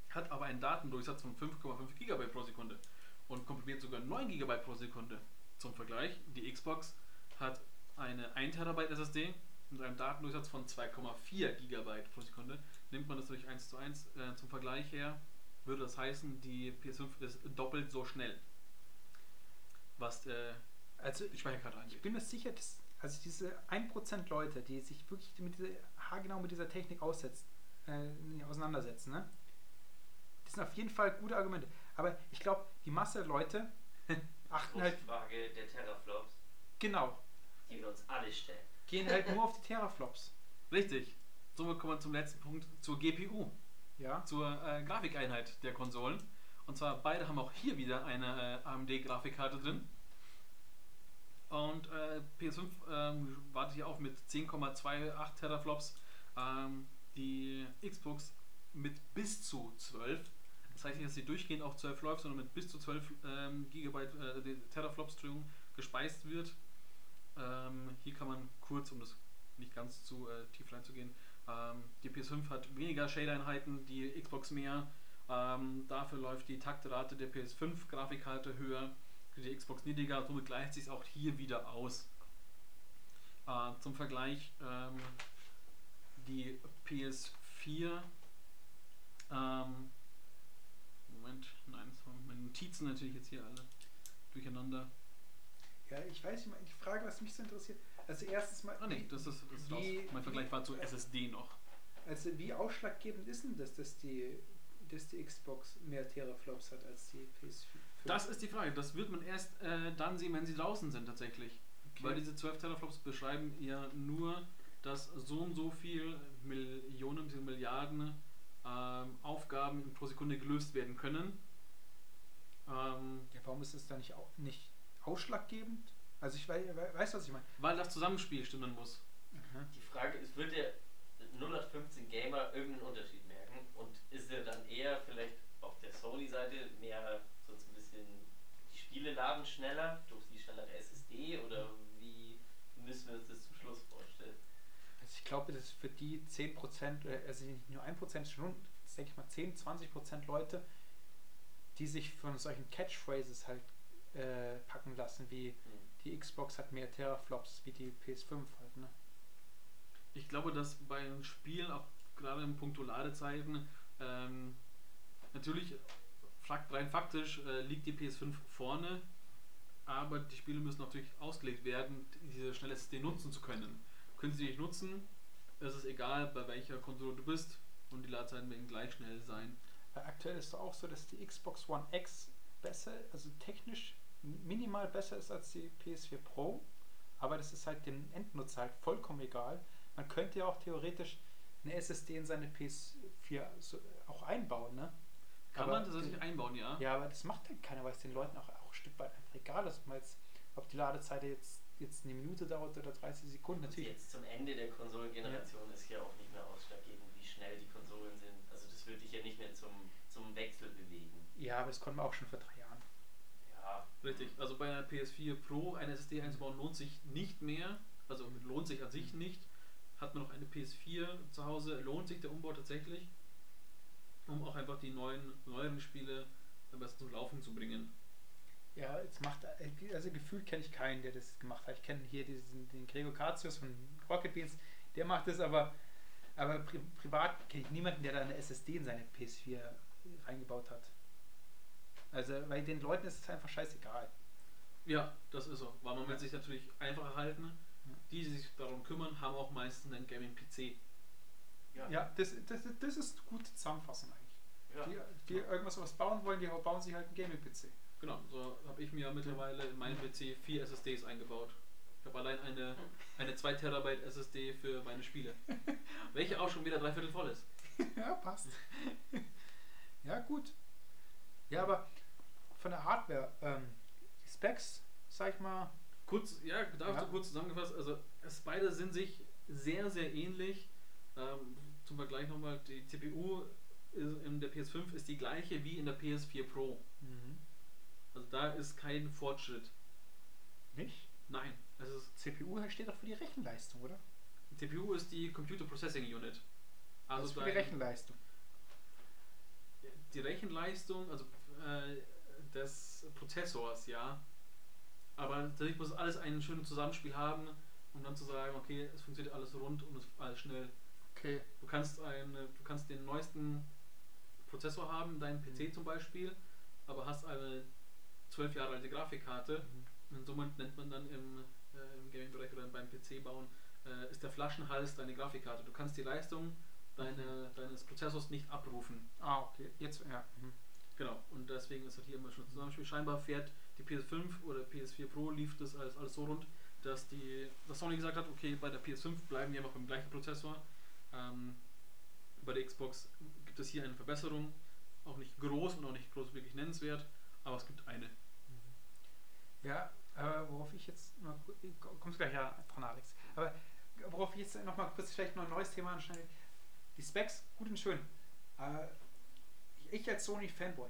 Speaker 3: hat aber einen Datendurchsatz von 5,5 GB pro Sekunde und komprimiert sogar 9 GB pro Sekunde. Zum Vergleich, die Xbox hat eine 1 TB SSD mit einem Datendurchsatz von 2,4 GB pro Sekunde. Nimmt man das durch 1 zu 1 äh, zum Vergleich her, würde das heißen, die PS5 ist doppelt so schnell, was äh,
Speaker 2: Also
Speaker 3: die Speicherkarte
Speaker 2: ich
Speaker 3: angeht.
Speaker 2: bin mir sicher, dass also diese 1% Leute, die sich wirklich mit dieser, haargenau mit dieser Technik aussetzt, äh, auseinandersetzen, ne? Das sind auf jeden Fall gute Argumente. Aber ich glaube, die Masse der Leute achten halt,
Speaker 1: Frage der Terraflops,
Speaker 2: genau,
Speaker 1: die wir uns alle stellen.
Speaker 2: Gehen halt nur auf die Teraflops.
Speaker 3: Richtig. Somit kommen wir zum letzten Punkt, zur GPU.
Speaker 2: Ja.
Speaker 3: zur äh, Grafikeinheit der Konsolen. Und zwar beide haben auch hier wieder eine äh, AMD-Grafikkarte drin. Und äh, PS5 ähm, wartet hier auf mit 10,28 Teraflops. Ähm, die Xbox mit bis zu 12, das heißt nicht, dass sie durchgehend auf 12 läuft, sondern mit bis zu 12 ähm, Gigabyte äh, Teraflops gespeist wird. Ähm, hier kann man kurz, um das nicht ganz zu äh, tief reinzugehen, ähm, die PS5 hat weniger Shader-Einheiten, die Xbox mehr. Ähm, dafür läuft die Taktrate der PS5 Grafikkarte höher, die Xbox niedriger, somit gleicht sich auch hier wieder aus. Äh, zum Vergleich, ähm, die PS4 ähm, Moment, nein, das waren meine Notizen natürlich jetzt hier alle durcheinander.
Speaker 2: Ja, ich weiß nicht, die Frage, was mich so interessiert. Also erstens mal.
Speaker 3: Ah nee, das ist, das ist
Speaker 2: wie-
Speaker 3: raus. Mein Vergleich war zu SSD noch.
Speaker 2: Also wie ausschlaggebend ist denn das, dass die, dass die Xbox mehr Teraflops hat als die PS4?
Speaker 3: Das ist die Frage. Das wird man erst äh, dann sehen, wenn sie draußen sind tatsächlich.
Speaker 2: Okay.
Speaker 3: Weil diese 12 Teraflops beschreiben ja nur, dass so und so viel Millionen, bzw. Milliarden ähm, Aufgaben pro Sekunde gelöst werden können. Ähm,
Speaker 2: ja, warum ist es da nicht, au- nicht ausschlaggebend? Also ich weiß, weiß was ich meine.
Speaker 3: weil das Zusammenspiel stimmen muss.
Speaker 2: Aha.
Speaker 1: Die Frage ist, wird der 0815 Gamer irgendeinen Unterschied merken? Und ist er dann eher vielleicht auf der Sony-Seite mehr so ein bisschen, die Spiele laden schneller durch die schnellere SSD oder wie müssen wir uns das zum Schluss vorstellen?
Speaker 2: Also ich glaube, dass für die 10%, äh, also nicht nur 1%, schon, denke ich mal 10, 20% Leute, die sich von solchen Catchphrases halt äh, packen lassen, wie
Speaker 1: Hm.
Speaker 2: die Xbox hat mehr Teraflops wie die PS5 halt, ne?
Speaker 3: Ich glaube, dass bei den Spielen, auch gerade im Punkto Ladezeiten, ähm, natürlich fakt, rein faktisch äh, liegt die PS5 vorne, aber die Spiele müssen natürlich ausgelegt werden, diese schnelle SSD nutzen zu können. Können sie nicht nutzen, ist es egal, bei welcher Konsole du bist und die Ladezeiten werden gleich schnell sein.
Speaker 2: Aktuell ist es auch so, dass die Xbox One X besser, also technisch minimal besser ist als die PS4 Pro, aber das ist halt dem Endnutzer halt vollkommen egal. Man könnte ja auch theoretisch eine SSD in seine PS4 so, auch einbauen, ne?
Speaker 3: Kann
Speaker 2: Aber
Speaker 3: man tatsächlich
Speaker 2: die-
Speaker 3: einbauen, ja?
Speaker 2: Ja, aber das macht halt keiner, weil es den Leuten auch, auch ein Stück weit einfach egal ist, jetzt, ob die Ladezeit jetzt, jetzt eine Minute dauert oder 30 Sekunden.
Speaker 1: Und
Speaker 2: Natürlich.
Speaker 1: jetzt zum Ende der Konsolengeneration ist ja auch nicht mehr ausschlaggebend, wie schnell die Konsolen sind. Also das würde dich ja nicht mehr zum, zum Wechsel bewegen.
Speaker 2: Ja, aber das konnten wir auch schon vor drei Jahren.
Speaker 3: Richtig, also bei einer PS4 Pro eine SSD einzubauen lohnt sich nicht mehr. Also lohnt sich an sich nicht. Hat man noch eine PS4 zu Hause, lohnt sich der Umbau tatsächlich, um auch einfach die neuen, neueren Spiele am besten zum Laufen zu bringen.
Speaker 2: Ja, jetzt macht, also gefühlt kenne ich keinen, der das gemacht hat. Ich kenne hier diesen, den Gregor Katius von Rocket Beans, der macht das, aber, aber pri privat kenne ich niemanden, der da eine SSD in seine PS4 reingebaut hat. Also, weil den Leuten ist es einfach scheißegal.
Speaker 3: Ja, das ist so, weil man will
Speaker 2: Ja.
Speaker 3: sich natürlich einfacher halten. Die, die sich darum kümmern, haben auch meistens einen Gaming-PC.
Speaker 1: ja,
Speaker 2: Ja, das, das, das ist eine gute Zusammenfassung eigentlich.
Speaker 1: ja.
Speaker 2: Die, die irgendwas was bauen wollen, die bauen sich halt einen Gaming-PC.
Speaker 3: Genau, so habe ich mir mittlerweile in meinem PC vier SSDs eingebaut. Ich habe allein eine, eine 2 Terabyte SSD für meine Spiele. welche auch schon wieder dreiviertel voll ist.
Speaker 2: ja, passt. ja, gut. Ja, aber von der Hardware, ähm, die Specs, sag ich mal,
Speaker 3: Kurz, ja, darf
Speaker 2: Ja.
Speaker 3: du kurz zusammengefasst, also es beide sind sich sehr, sehr ähnlich. Ähm, zum Vergleich nochmal, die CPU in der PS5 ist die gleiche wie in der PS4 Pro. Also da ist kein Fortschritt.
Speaker 2: nicht?
Speaker 3: Nein, ist,
Speaker 2: CPU steht doch für die Rechenleistung, oder?
Speaker 3: CPU ist die Computer Processing Unit.
Speaker 2: Also
Speaker 3: Also
Speaker 2: für die Rechenleistung.
Speaker 3: die Rechenleistung, also äh, des Prozessors, ja. Aber natürlich muss alles ein schönes Zusammenspiel haben, um dann zu sagen, okay, es funktioniert alles rund und es alles schnell.
Speaker 2: Okay.
Speaker 3: Du kannst, eine, du kannst den neuesten Prozessor haben, deinen PC
Speaker 2: Mhm.
Speaker 3: zum Beispiel, aber hast eine zwölf Jahre alte Grafikkarte. Und somit nennt man dann im, äh, im Gaming-Bereich oder beim PC-Bauen, äh, ist der Flaschenhals deine Grafikkarte. Du kannst die Leistung deine, deines Prozessors nicht abrufen.
Speaker 2: Ah, okay. Jetzt, ja. mhm.
Speaker 3: Genau, und deswegen ist halt hier immer schon ein Zusammenspiel. Scheinbar fährt die PS5 oder PS4 Pro lief das alles, alles so rund, dass die dass Sony gesagt hat, okay, bei der PS5 bleiben wir einfach beim gleichen Prozessor. Ähm, bei der Xbox gibt es hier eine Verbesserung, auch nicht groß und auch nicht groß wirklich nennenswert, aber es gibt eine.
Speaker 2: Ja, aber worauf ich jetzt noch, kommst gleich ja dran, Alex. Aber worauf ich jetzt noch mal kurz vielleicht noch ein neues Thema anschneide. die Specs, gut und schön. Äh, ich als Sony-Fanboy,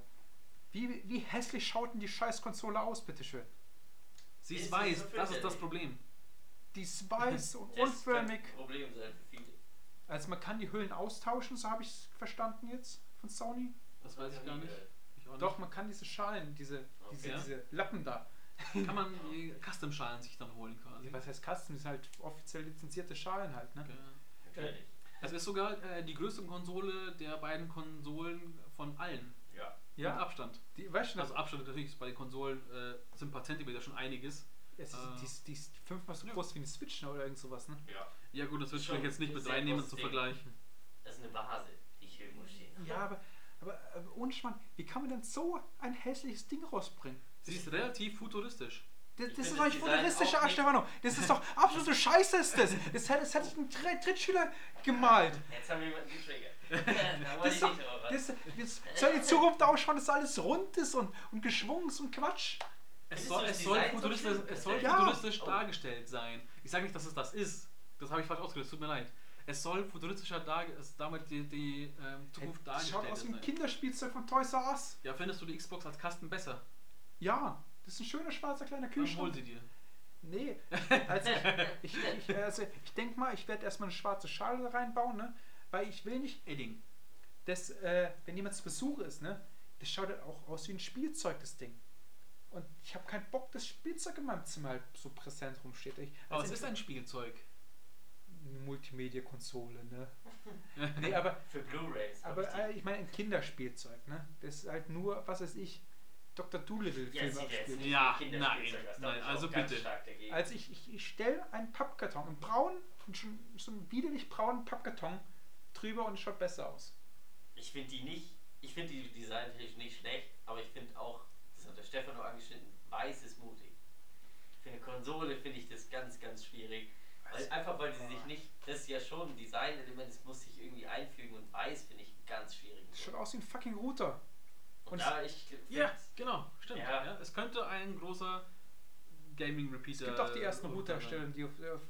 Speaker 2: wie, wie hässlich schaut denn die scheiß Konsole aus, bitteschön?
Speaker 3: Sie ist
Speaker 1: Ist
Speaker 3: weiß,
Speaker 1: so
Speaker 3: das ist das. Problem.
Speaker 2: Die ist weiß und
Speaker 1: Das
Speaker 2: unförmig.
Speaker 1: ein Problem sein für viele.
Speaker 2: Also man kann die Hüllen austauschen, so habe ich es verstanden jetzt von Sony.
Speaker 3: Das weiß ich gar nicht. Ich auch
Speaker 2: Doch, man kann diese Schalen, diese, diese,
Speaker 3: Okay.
Speaker 2: diese Lappen da.
Speaker 3: nicht. Kann man die Custom-Schalen sich dann holen quasi.
Speaker 2: Was heißt Custom? Das sind halt offiziell lizenzierte Schalen halt, ne?
Speaker 3: Okay.
Speaker 1: Natürlich.
Speaker 3: Es ist sogar äh, die größte Konsole der beiden Konsolen von allen.
Speaker 1: Ja.
Speaker 2: Ja,
Speaker 3: Mit Abstand.
Speaker 2: die, weißt du,
Speaker 3: Also Abstand natürlich ist bei den Konsolen äh, sind ein paar Zentimeter schon einiges.
Speaker 2: es ist,
Speaker 3: äh,
Speaker 2: die, ist, die ist fünfmal so
Speaker 3: ja.
Speaker 2: groß wie eine Switch ne, oder irgend sowas, ne?
Speaker 1: Ja.
Speaker 3: Ja gut, das wird
Speaker 1: Schon
Speaker 3: vielleicht jetzt nicht mit reinnehmen zu vergleichen.
Speaker 1: Das ist eine Vase, die ich irgendwo stehen
Speaker 2: Ja, aber, aber, aber ohne Schmarrn, wie kann man denn so ein hässliches Ding rausbringen?
Speaker 3: Sie ist relativ futuristisch.
Speaker 2: Das,
Speaker 1: Ich
Speaker 2: das ist doch nicht Arsch,
Speaker 1: nicht-
Speaker 2: Stefano. Das ist doch absolute Scheiße ist das. Das hätte, das hätte ein Dr- Drittschüler gemalt.
Speaker 1: Jetzt haben wir jemanden getriggert. Da
Speaker 2: Das, doch, das, das soll die Zukunft ausschauen, dass alles rund ist und, und geschwungen ist und Quatsch.
Speaker 3: Es soll, es soll futuristisch, es soll
Speaker 2: Ja.
Speaker 3: futuristisch
Speaker 1: Oh.
Speaker 3: dargestellt sein. Ich sage nicht, dass es das ist. Das habe ich falsch ausgedrückt, es tut mir leid. Es soll futuristischer dar es damit die, die ähm, Zukunft
Speaker 2: Das schaut
Speaker 3: dargestellt
Speaker 2: aus wie ein
Speaker 3: sein.
Speaker 2: Kinderspielzeug von Toys R Us.
Speaker 3: Ja, findest du die Xbox als Kasten besser?
Speaker 2: Ja, das ist ein schöner schwarzer kleiner
Speaker 3: Dann hol
Speaker 2: Kühlschrank.
Speaker 3: sie dir.
Speaker 2: Nee, also ich, ich, ich, also ich denke mal, ich werde erstmal eine schwarze Schale reinbauen, ne? Weil ich will nicht,
Speaker 3: Edding.
Speaker 2: dass, äh, wenn jemand zu Besuch ist, ne? Das schaut halt auch aus wie ein Spielzeug, das Ding. Und ich habe keinen Bock, dass Spielzeug in meinem Zimmer halt so präsent rumsteht. Ich,
Speaker 3: Aber
Speaker 2: also
Speaker 3: es ist ein Spielzeug.
Speaker 2: eine Multimedia-Konsole, ne? Nee, aber,
Speaker 1: Für Blu-Rays.
Speaker 2: aber äh, ich meine ein Kinderspielzeug, ne? Das ist halt nur, was weiß ich, Dr.
Speaker 1: Ja,
Speaker 2: Doolittle-Filme
Speaker 1: sieht jetzt
Speaker 2: abspielt.
Speaker 3: Ja, nein, nein, also bitte.
Speaker 2: Also ich, ich, ich stelle einen Pappkarton, einen braunen, schon, so einen widerlich braunen Pappkarton drüber und es schaut besser aus.
Speaker 1: Ich finde die nicht, ich finde die designtechnisch nicht schlecht, aber ich finde auch, das hat der Stefan angeschnitten, weiß ist mutig. Für eine Konsole finde ich das ganz, ganz schwierig. Weil, einfach weil sie sich nicht, das ist ja schon ein Designelement, es muss sich irgendwie einfügen und weiß finde ich ganz schwierig.
Speaker 2: Schaut aus wie ein fucking Router.
Speaker 1: Und,
Speaker 2: und
Speaker 1: da ich find-
Speaker 3: Ja, genau, stimmt.
Speaker 1: Ja.
Speaker 3: Ja. es könnte ein großer Gaming-Repeater
Speaker 2: Es gibt auch die ersten
Speaker 3: sein.
Speaker 2: Routerhersteller, die auf, auf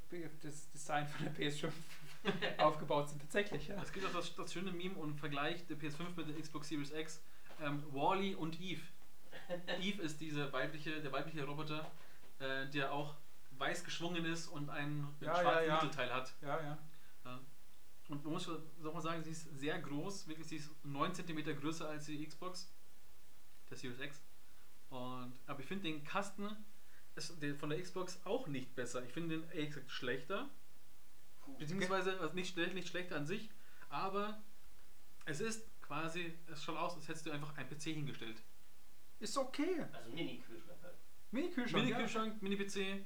Speaker 2: das Design von der PS5 aufgebaut sind. Tatsächlich, ja.
Speaker 3: Es gibt auch das, das schöne Meme und Vergleich der PS5 mit der Xbox Series X. Ähm, Wally und Eve. Eve ist diese weibliche, der weibliche Roboter, äh, der auch weiß geschwungen ist und einen,
Speaker 2: Ja,
Speaker 3: einen schwarzen
Speaker 2: ja, ja.
Speaker 3: Mittelteil hat.
Speaker 2: Ja, ja.
Speaker 3: Und man muss auch mal sagen, sie ist sehr groß, wirklich, sie ist 9 cm größer als die Xbox, der Series X. Und, aber ich finde den Kasten ist von der Xbox auch nicht besser. Ich finde den ehrlich gesagt schlechter. Beziehungsweise also nicht, nicht schlechter an sich, aber es ist quasi, es schaut aus, als hättest du einfach einen PC hingestellt.
Speaker 2: Ist okay.
Speaker 1: Also Mini-Kühlschrank halt.
Speaker 2: Mini-Kühlschrank. ja.
Speaker 3: Mini-Kühlschrank, Mini-PC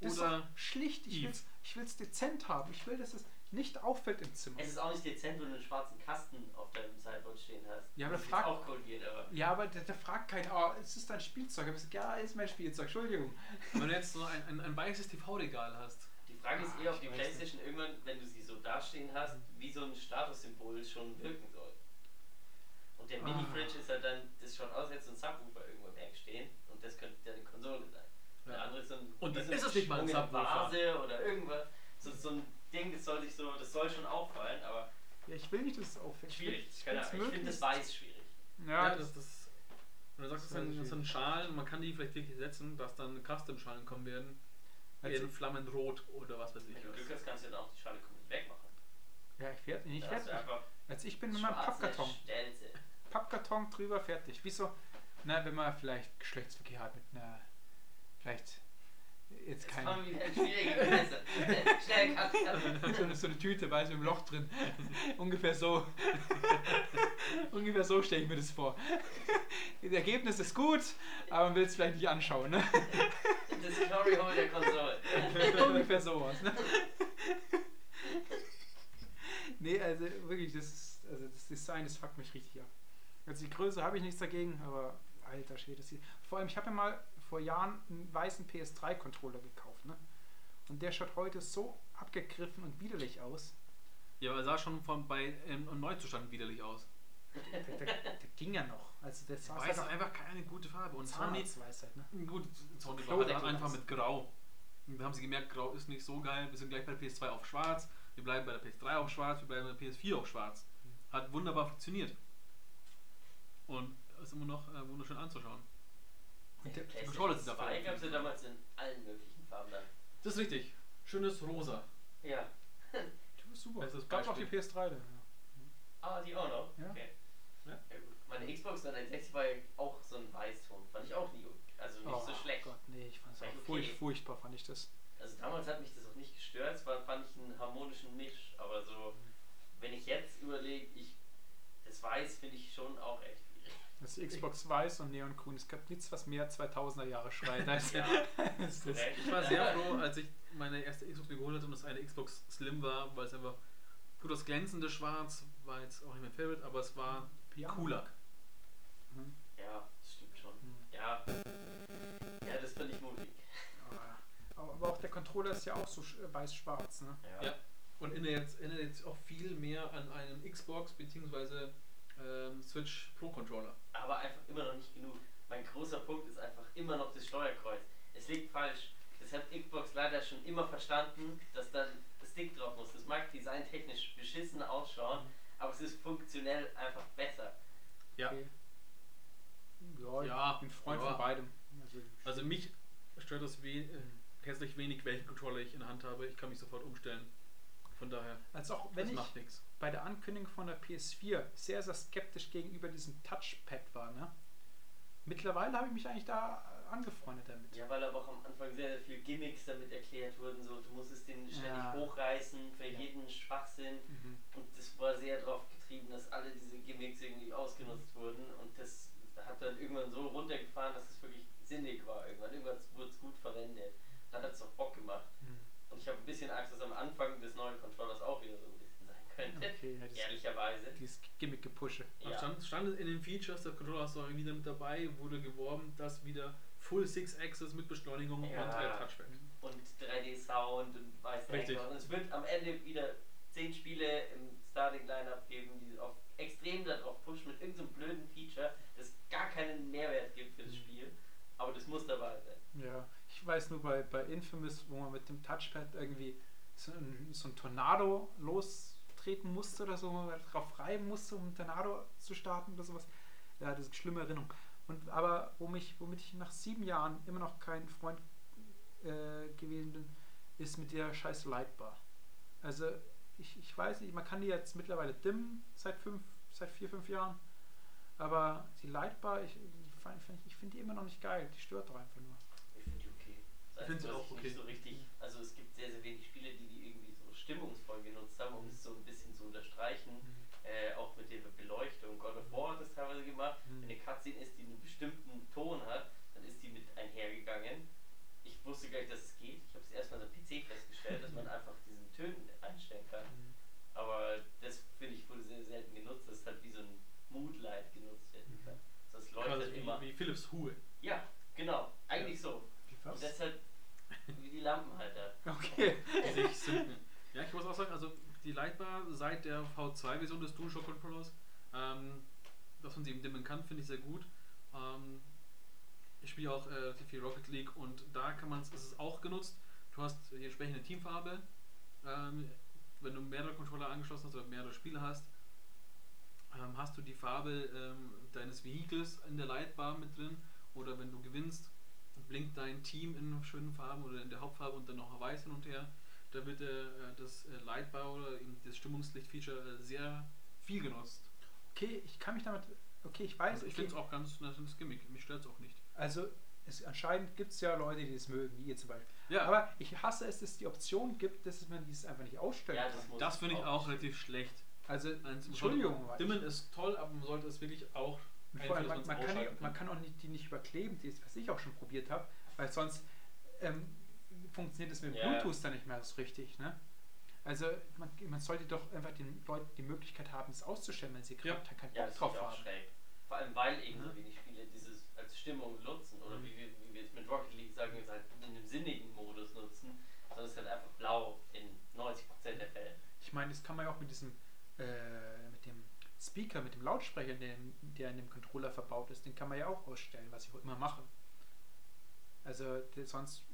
Speaker 2: Das ist
Speaker 3: oder
Speaker 2: schlicht. Ich ich will's dezent haben. Ich will, dass es nicht auffällt im Zimmer.
Speaker 1: Es ist auch nicht dezent, wenn du einen schwarzen Kasten auf deinem Sideboard stehen hast.
Speaker 2: Ja, aber
Speaker 1: das ist
Speaker 2: frag-
Speaker 1: auch korrigiert, aber.
Speaker 2: Ja, aber der, der fragt keiner, oh, es ist dein Spielzeug. Ich sag, ja, ist mein Spielzeug, Entschuldigung.
Speaker 3: wenn du jetzt so ein, ein, ein weißes TV-Regal hast.
Speaker 1: Die Frage ist
Speaker 2: Ah,
Speaker 1: eher, ob die Playstation irgendwann, wenn du sie so dastehen hast, wie so ein Statussymbol schon wirken soll. Und der
Speaker 2: Ah.
Speaker 1: Mini-Fridge ist halt dann, das schaut aus, als so ein Subwoofer irgendwo im Eck stehen und das könnte deine Konsole sein. Der
Speaker 3: Ja.
Speaker 1: andere ist so ein,
Speaker 3: Und dann
Speaker 1: so
Speaker 3: ist es nicht mal ein Subwoofer.
Speaker 1: Vase oder irgendwas. So, so ein Ding, das soll sich so, das soll schon auffallen, aber
Speaker 2: Ja, ich will nicht, dass es auffällt.
Speaker 1: schwierig.
Speaker 2: Ich,
Speaker 1: Ahnung, ich finde das weiß schwierig.
Speaker 2: Ja,
Speaker 3: Ja,
Speaker 2: das,
Speaker 3: das, das. Und du sagst,
Speaker 2: Das
Speaker 3: das sind,
Speaker 2: weiß
Speaker 3: das sind Schalen, man kann die vielleicht wirklich setzen, dass dann Custom-Schalen kommen werden.
Speaker 2: Also-
Speaker 3: in Flammenrot oder was weiß ich.
Speaker 1: Wenn du Glück hast, kannst du dann auch die Schale komplett wegmachen.
Speaker 2: ja, ich werde nicht
Speaker 1: du
Speaker 2: fertig. Also ich bin mit meinem Pappkarton.
Speaker 1: Stelze.
Speaker 2: Pappkarton drüber, fertig. Wieso? Na, wenn man vielleicht Geschlechtsverkehr hat mit einer, vielleicht jetzt
Speaker 1: cut.
Speaker 2: so, eine, so eine Tüte, weiß mit einem Loch drin. Ungefähr so. Ungefähr so stelle ich mir das vor. Das Ergebnis ist gut, aber man will es vielleicht nicht anschauen. Ne?
Speaker 1: Das Glory Hole der Konsole.
Speaker 2: Ungefähr sowas. Ne? nee, also wirklich, das ist, also das Design, das fuckt mich richtig ab. Also die Größe habe ich nichts dagegen, aber alter Schwede. Vor allem, ich habe ja mal vor Jahren einen weißen PS3-Controller gekauft, ne? Und der schaut heute so abgegriffen und widerlich aus.
Speaker 3: Ja, aber er sah schon von, bei im im Neuzustand widerlich aus.
Speaker 2: Der, der, der ging ja noch. Also der
Speaker 3: Weiß
Speaker 2: halt
Speaker 3: ist
Speaker 2: auch
Speaker 3: einfach keine gute Farbe. Und Sony,
Speaker 2: Zahnarztweisheit, ne?
Speaker 3: gut, Sony
Speaker 2: So
Speaker 3: war halt einfach
Speaker 2: ist.
Speaker 3: mit Grau. Und da haben sie gemerkt, Grau ist nicht so geil. Wir sind gleich bei PS2 auf Schwarz. wir bleiben bei der PS3 auch schwarz, wir bleiben bei der PS4 auch schwarz. Hat wunderbar funktioniert. Und ist immer noch äh, wunderschön anzuschauen.
Speaker 2: Und der,
Speaker 3: Controller
Speaker 1: 2
Speaker 3: dafür.
Speaker 1: gab es ja damals in allen möglichen Farben dann.
Speaker 3: Das ist richtig. Schönes Rosa.
Speaker 1: Ja.
Speaker 2: du bist super.
Speaker 3: Bestes
Speaker 2: Gab auch die
Speaker 3: Beispiel.
Speaker 2: PS3 dann. Ja.
Speaker 1: Ah, die auch noch?
Speaker 2: Ja.
Speaker 1: Okay.
Speaker 3: Ja.
Speaker 1: Ja, gut. Meine Xbox 360 war ja auch so ein Weißton. Fand ich auch nie, also nicht so
Speaker 2: Oh
Speaker 1: schlecht.
Speaker 2: Gott, nee, ich fand es auch
Speaker 1: okay.
Speaker 2: furch, furchtbar, fand ich das.
Speaker 1: Also damals hat mich das auch nicht gestört, es war, fand ich einen harmonischen Misch, aber so, wenn ich jetzt überlege, ich, das Weiß finde ich schon auch echt schwierig.
Speaker 2: Das Xbox Weiß und Neongrün. Es gab nichts, was mehr 2000er Jahre schreit als
Speaker 1: Ja,
Speaker 2: als das.
Speaker 3: Ich war sehr froh, als ich meine erste Xbox mir geholt hatte und es eine Xbox Slim war, weil es einfach gut das glänzende Schwarz war jetzt auch nicht mein Favorite, aber es war
Speaker 2: Piano.
Speaker 3: cooler.
Speaker 2: Mhm.
Speaker 1: Ja, das stimmt schon.
Speaker 2: Mhm.
Speaker 1: Ja. Ja, das finde ich mutig.
Speaker 2: Aber, aber auch der Controller ist ja auch so sch- weiß-schwarz. Ne?
Speaker 3: Ja. Und erinnert jetzt, erinnert jetzt auch viel mehr an einen Xbox bzw. Ähm, Switch Pro Controller.
Speaker 1: Aber einfach immer noch nicht genug. Mein großer Punkt ist einfach immer noch das Steuerkreuz. Es liegt falsch. Das hat Xbox leider schon immer verstanden, dass dann das Stick drauf muss. Das mag designtechnisch beschissen ausschauen, aber es ist funktionell einfach besser.
Speaker 3: Ja.
Speaker 2: Okay. Ja,
Speaker 3: Ja,
Speaker 2: ich bin Freund
Speaker 3: ja.
Speaker 2: von beidem. Also,
Speaker 3: Also mich stört das we äh, herzlich wenig, welchen Controller ich in der Hand habe. Ich kann mich sofort umstellen. Von daher,
Speaker 2: als auch wenn
Speaker 3: das
Speaker 2: ich
Speaker 3: macht nichts.
Speaker 2: bei der Ankündigung von der PS4 sehr, sehr skeptisch gegenüber diesem Touchpad war. Ne? Mittlerweile habe ich mich eigentlich da angefreundet damit.
Speaker 1: Ja, weil aber auch am Anfang sehr, sehr viele Gimmicks damit erklärt wurden. So, du musstest den ständig
Speaker 2: Ja.
Speaker 1: hochreißen für
Speaker 2: Ja.
Speaker 1: jeden Schwachsinn.
Speaker 2: Mhm.
Speaker 1: Und das war sehr darauf getrieben, dass alle diese Gimmicks irgendwie ausgenutzt wurden. Und das hat dann irgendwann so runtergefahren, dass es wirklich sinnig war. Irgendwann, irgendwann wurde es gut verwendet. Dann hat es auch Bock gemacht.
Speaker 2: Mhm.
Speaker 1: Und ich habe ein bisschen Angst, dass am Anfang des neuen Controllers auch wieder so ein bisschen sein könnte.
Speaker 2: Okay, ja,
Speaker 1: Ehrlicherweise.
Speaker 2: Dieses Gimmick-Gepusche.
Speaker 3: Ja. Stand, stand in den Features, der Controller ist auch wieder mit dabei, wurde geworben, dass wieder Full Six Axis mit Beschleunigung
Speaker 1: Ja.
Speaker 3: und äh, Touchpad.
Speaker 1: Und 3D-Sound und weiß. Henker. Und es wird am Ende wieder 10 Spiele im Starting-Lineup geben, die auf extrem darauf pushen mit irgendeinem blöden Feature, das gar keinen Mehrwert gibt für das Spiel. Aber das muss dabei sein.
Speaker 2: Ja, ich weiß nur bei, bei Infamous, wo man mit dem Touchpad irgendwie so ein, so ein Tornado lostreten musste oder so, wo man drauf reiben musste, um einen Tornado zu starten oder sowas. Ja, das ist eine schlimme Erinnerung. Und aber wo mich, womit ich nach sieben Jahren immer noch kein Freund äh, gewesen bin, ist mit der scheiß Lightbar. Also ich, ich weiß nicht, man kann die jetzt mittlerweile dimmen seit fünf, seit vier, fünf Jahren. Aber die Lightbar, ich, ich, ich finde die immer noch nicht geil. Die stört doch einfach nur.
Speaker 1: Ich finde die okay. Das
Speaker 3: Ich find sie
Speaker 1: was
Speaker 3: auch okay.
Speaker 1: Nicht so richtig, also es gibt sehr, sehr wenig Spiele, die die irgendwie so stimmungsvoll genutzt haben, um es so ein bisschen zu unterstreichen. Äh, auch mit der Beleuchtung. God of War hat das teilweise gemacht.
Speaker 2: Mhm.
Speaker 1: Wenn eine Cutscene ist, die bestimmten Ton hat, dann ist die mit einhergegangen. Ich wusste gar nicht, dass es geht. Ich habe es erstmal am PC festgestellt, dass man einfach diesen Tönen einstellen kann.
Speaker 2: Mhm.
Speaker 1: Aber das finde ich wurde sehr selten genutzt, dass es halt wie so ein Moodlight genutzt werden kann. Das
Speaker 3: Quasi
Speaker 1: leuchtet
Speaker 3: wie,
Speaker 1: immer.
Speaker 3: wie Philips Hue.
Speaker 1: Ja, genau. Eigentlich so.
Speaker 2: Wie
Speaker 1: Und deshalb wie die Lampenhalter.
Speaker 2: Okay.
Speaker 3: die sich sinken. Ja, ich muss auch sagen, also die Lightbar seit der V2-Version des DualShock Controllers, ähm, dass man sie eben dimmen kann, finde ich sehr gut. Ähm, ich spiele auch äh, viel Rocket League und da kann man es, ist auch genutzt. Du hast die entsprechende Teamfarbe. Ähm, wenn du mehrere Controller angeschlossen hast oder mehrere Spiele hast, ähm, hast du die Farbe ähm, deines Vehikels in der Lightbar mit drin. Oder wenn du gewinnst, blinkt dein Team in schönen Farben oder in der Hauptfarbe und dann noch weiß hin und her. Da wird äh, das äh, Lightbar oder das Stimmungslicht-Feature äh, sehr viel genutzt.
Speaker 2: Okay, ich kann mich damit. Okay, ich weiß.
Speaker 3: Also ich
Speaker 2: okay.
Speaker 3: finde es auch ganz nettes Gimmick. Mich stört es auch nicht.
Speaker 2: Also, es, anscheinend gibt es ja Leute, die das mögen, wie ihr zum Beispiel.
Speaker 3: Ja,
Speaker 2: Aber ich hasse es, dass es die Option gibt, dass man dieses einfach nicht ausstellen
Speaker 1: Ja,
Speaker 2: kann.
Speaker 1: das muss
Speaker 3: das finde ich auch relativ schlecht.
Speaker 2: Also,
Speaker 3: zum
Speaker 2: Entschuldigung,
Speaker 3: Dimmen ist toll, aber man sollte es wirklich auch
Speaker 2: vor allem, man, man, kann, ja-
Speaker 3: ausschalten
Speaker 2: man kann auch nicht, die nicht überkleben, die, was ich auch schon probiert habe, weil sonst ähm, funktioniert es mit
Speaker 1: Ja.
Speaker 2: Bluetooth dann nicht mehr so richtig. Ne? Also man, man sollte doch einfach den Leuten die Möglichkeit haben, es auszustellen, wenn sie
Speaker 3: Ja.
Speaker 2: gerade keinen
Speaker 1: Ja,
Speaker 2: Bock
Speaker 1: das
Speaker 2: drauf haben.
Speaker 1: schräg. Vor allem, weil eben so wenig Spiele dieses als Stimmung nutzen. Oder
Speaker 2: Mhm.
Speaker 1: wie, wir, wie wir jetzt mit Rocket League sagen, es halt in einem sinnigen Modus nutzen. Sondern es ist halt einfach blau in 90% der Fälle.
Speaker 2: Ich meine, das kann man ja auch mit diesem, äh, mit dem Speaker, mit dem Lautsprecher, der, der in dem Controller verbaut ist, den kann man ja auch ausstellen, was ich auch immer mache. Also sonst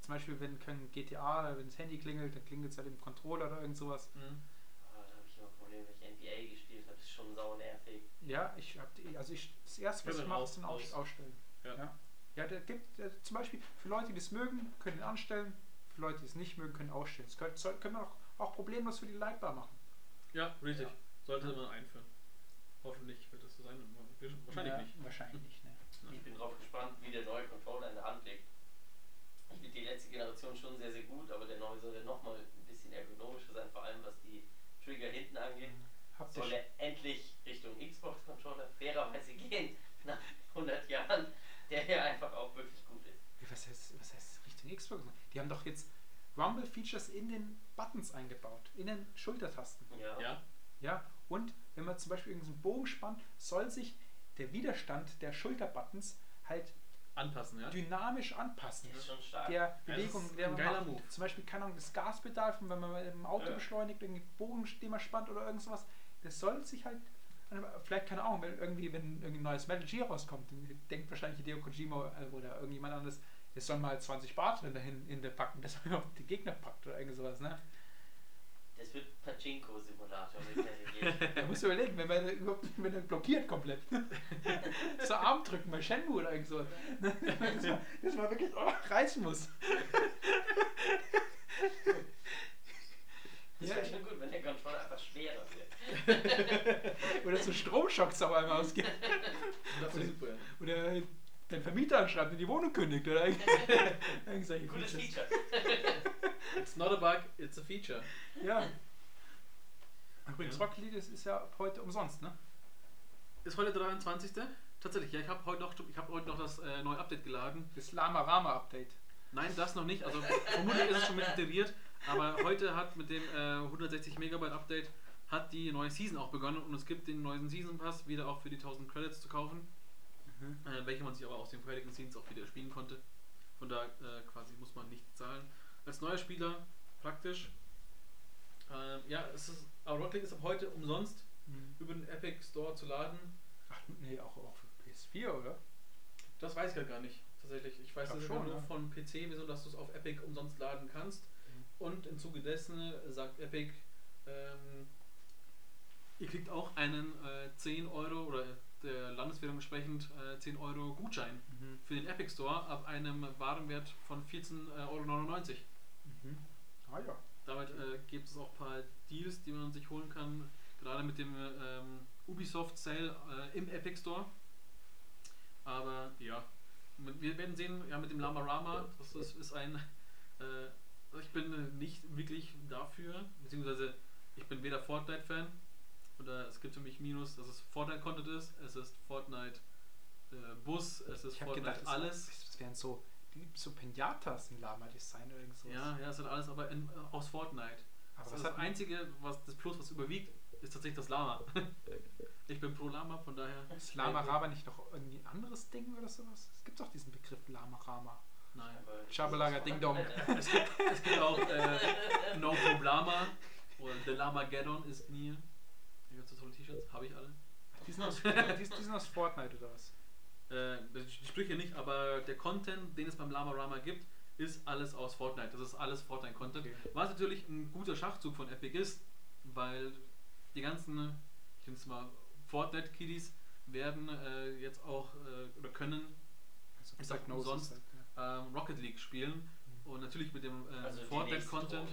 Speaker 2: zum Beispiel, wenn kein GTA, wenn das Handy klingelt, dann klingelt es halt im Controller oder irgend sowas.
Speaker 3: Mhm.
Speaker 1: Ah, da habe ich immer Probleme, wenn ich NBA gespielt schon sau nervig.
Speaker 2: Ja, ich hab die, also ich, das erste, was
Speaker 3: Ja,
Speaker 2: ich mache, ist dann aus,
Speaker 3: aus.
Speaker 2: ausstellen.
Speaker 3: Ja.
Speaker 2: Ja. Ja, der gibt äh, zum Beispiel für Leute, die es mögen, können ihn anstellen. Für Leute, die es nicht mögen, können ausstellen. Das können, soll- können wir auch, auch problemlos für die leitbar machen.
Speaker 3: Ja, richtig.
Speaker 1: Ja.
Speaker 3: Sollte man einführen. Hoffentlich wird das so sein. Wahrscheinlich
Speaker 2: ja,
Speaker 3: nicht.
Speaker 2: Wahrscheinlich nicht, ne?
Speaker 1: Ich bin drauf gespannt, wie der neue Controller in der Hand liegt. Ich finde die letzte Generation schon sehr, sehr gut, aber der neue soll ja nochmal ein bisschen ergonomischer sein, vor allem was die Trigger hinten angeht.
Speaker 2: Habt ihr
Speaker 1: Soll er endlich Richtung Xbox-Controller fairerweise gehen, nach 100 Jahren, der ja einfach auch wirklich gut ist.
Speaker 2: Was, heißt, was heißt Richtung Xbox? Die haben doch jetzt Rumble-Features in den Buttons eingebaut, in den Schultertasten.
Speaker 1: Ja.
Speaker 3: Ja,
Speaker 2: Ja, und wenn man zum Beispiel irgendeinen Bogen spannt, soll sich der Widerstand der Schulterbuttons halt
Speaker 3: anpassen, ja.
Speaker 2: dynamisch anpassen.
Speaker 1: Das ist schon stark.
Speaker 2: Der
Speaker 3: Ja,
Speaker 2: Bewegung,
Speaker 3: ist
Speaker 2: der
Speaker 3: ein
Speaker 2: man
Speaker 3: geiler
Speaker 2: macht.
Speaker 3: Move.
Speaker 2: Zum Beispiel kann auch das Gaspedal, von wenn man mit dem Auto
Speaker 1: Ja.
Speaker 2: beschleunigt, irgendeinen Bogen, den man spannt oder irgend das soll sich halt, vielleicht keine Ahnung, wenn irgendwie, wenn irgendwie ein neues Metal Gear rauskommt, dann denkt wahrscheinlich Hideo Kojima oder irgendjemand anderes, das soll mal 20 Bar drin dahin in der packen, dass man auf die Gegner packt oder irgend sowas, ne?
Speaker 1: Das wird Pachinko-Simulator.
Speaker 2: Da musst du überlegen, wenn man überhaupt wenn er blockiert komplett. so Arm drücken bei Shenmue oder irgend so. dass, man, dass man wirklich oh, reißen muss.
Speaker 1: Das
Speaker 2: Ja.
Speaker 1: wäre schon gut, wenn der Controller einfach schwerer wird.
Speaker 2: Oder so Stromschocks auf einmal ausgeht.
Speaker 3: Das ist super. ja.
Speaker 2: Oder dein Vermieter anschreibt und die Wohnung kündigt. Oder
Speaker 1: Gutes
Speaker 2: Features.
Speaker 1: Feature.
Speaker 3: It's not a bug, it's a feature.
Speaker 2: Ja. Übrigens,
Speaker 3: Ja.
Speaker 2: Rocket League ist, ist ja ab heute umsonst, ne?
Speaker 3: Ist heute der 23. Tatsächlich, ja, ich habe heute, noch- ich hab heute noch das äh, neue Update geladen.
Speaker 2: Das Lama Rama Update.
Speaker 3: Nein, das noch nicht. Also vermutlich ist es schon mit integriert. Aber heute hat mit dem äh, 160 Megabyte Update hat die neue Season auch begonnen und es gibt den neuen Season Pass wieder auch für die 1000 Credits zu kaufen, äh, welche man sich aber aus den vorherigen Seasons auch wieder spielen konnte. Von da äh, quasi muss man nicht zahlen. Als neuer Spieler praktisch. Ähm, ja, es ist, aber Rocket League ist ab heute umsonst
Speaker 2: Mhm.
Speaker 3: über den Epic Store zu laden.
Speaker 2: Ach, nee, auch, auch für PS4, oder?
Speaker 3: Das weiß ich halt gar nicht, tatsächlich. Ich weiß das
Speaker 2: schon,
Speaker 3: nur
Speaker 2: ne?
Speaker 3: von PC-Version, dass du es auf Epic umsonst laden kannst.
Speaker 2: Mhm.
Speaker 3: Und im Zuge dessen sagt Epic, ähm, ihr kriegt auch einen äh, 10 Euro oder der Landeswährung entsprechend äh, 10 Euro Gutschein
Speaker 2: Mhm.
Speaker 3: für den Epic Store ab einem Warenwert von 14,99 Euro.
Speaker 2: Mhm. Ah ja.
Speaker 3: Damit äh, gibt es auch ein paar Deals, die man sich holen kann, gerade mit dem ähm, Ubisoft Sale äh, im Epic Store. Aber ja, wir werden sehen, ja, mit dem Lama Rama, das ist, ist ein. Äh, ich bin äh, nicht wirklich dafür, beziehungsweise ich bin weder Fortnite-Fan oder es gibt für mich Minus, dass es Fortnite-Content ist, es ist Fortnite äh, Bus, es ist
Speaker 2: Ich habe
Speaker 3: Fortnite
Speaker 2: gedacht,
Speaker 3: alles.
Speaker 2: Das, das wären so, die, so Pinatas im Lama-Design oder irgend sowas.
Speaker 3: Ja, ja, es ist alles aber in, äh, aus Fortnite.
Speaker 2: aber
Speaker 3: das, das
Speaker 2: hat
Speaker 3: einzige, was das Plus, was überwiegt, ist tatsächlich das Lama. ich bin pro Lama, von daher.
Speaker 2: ist Lama Rama nicht noch irgendwie ein anderes Ding oder sowas? Es gibt doch diesen Begriff Lama Rama.
Speaker 3: Nein.
Speaker 2: Schabalaga Ding Dong.
Speaker 1: Alter.
Speaker 3: Es gibt, es gibt auch äh, No Problema oder The Lama Gaddon ist mir. Hier gibt es tolle T-Shirts, habe ich alle.
Speaker 2: Die sind, aus, die, die sind aus Fortnite oder was?
Speaker 3: Äh, die Sprüche nicht, aber der Content, den es beim Lama Rama gibt, ist alles aus Fortnite. Das ist alles Fortnite-Content.
Speaker 2: Okay.
Speaker 3: Was natürlich ein guter Schachzug von Epic ist, weil die ganzen, ich nenne es mal Fortnite-Kiddies, werden äh, jetzt auch äh, oder können
Speaker 2: Also
Speaker 3: auch
Speaker 2: Psygnosis
Speaker 3: umsonst.
Speaker 2: Halt, ja.
Speaker 3: ähm, Rocket League spielen und natürlich mit dem äh,
Speaker 1: Also die
Speaker 3: Fortnite-Content.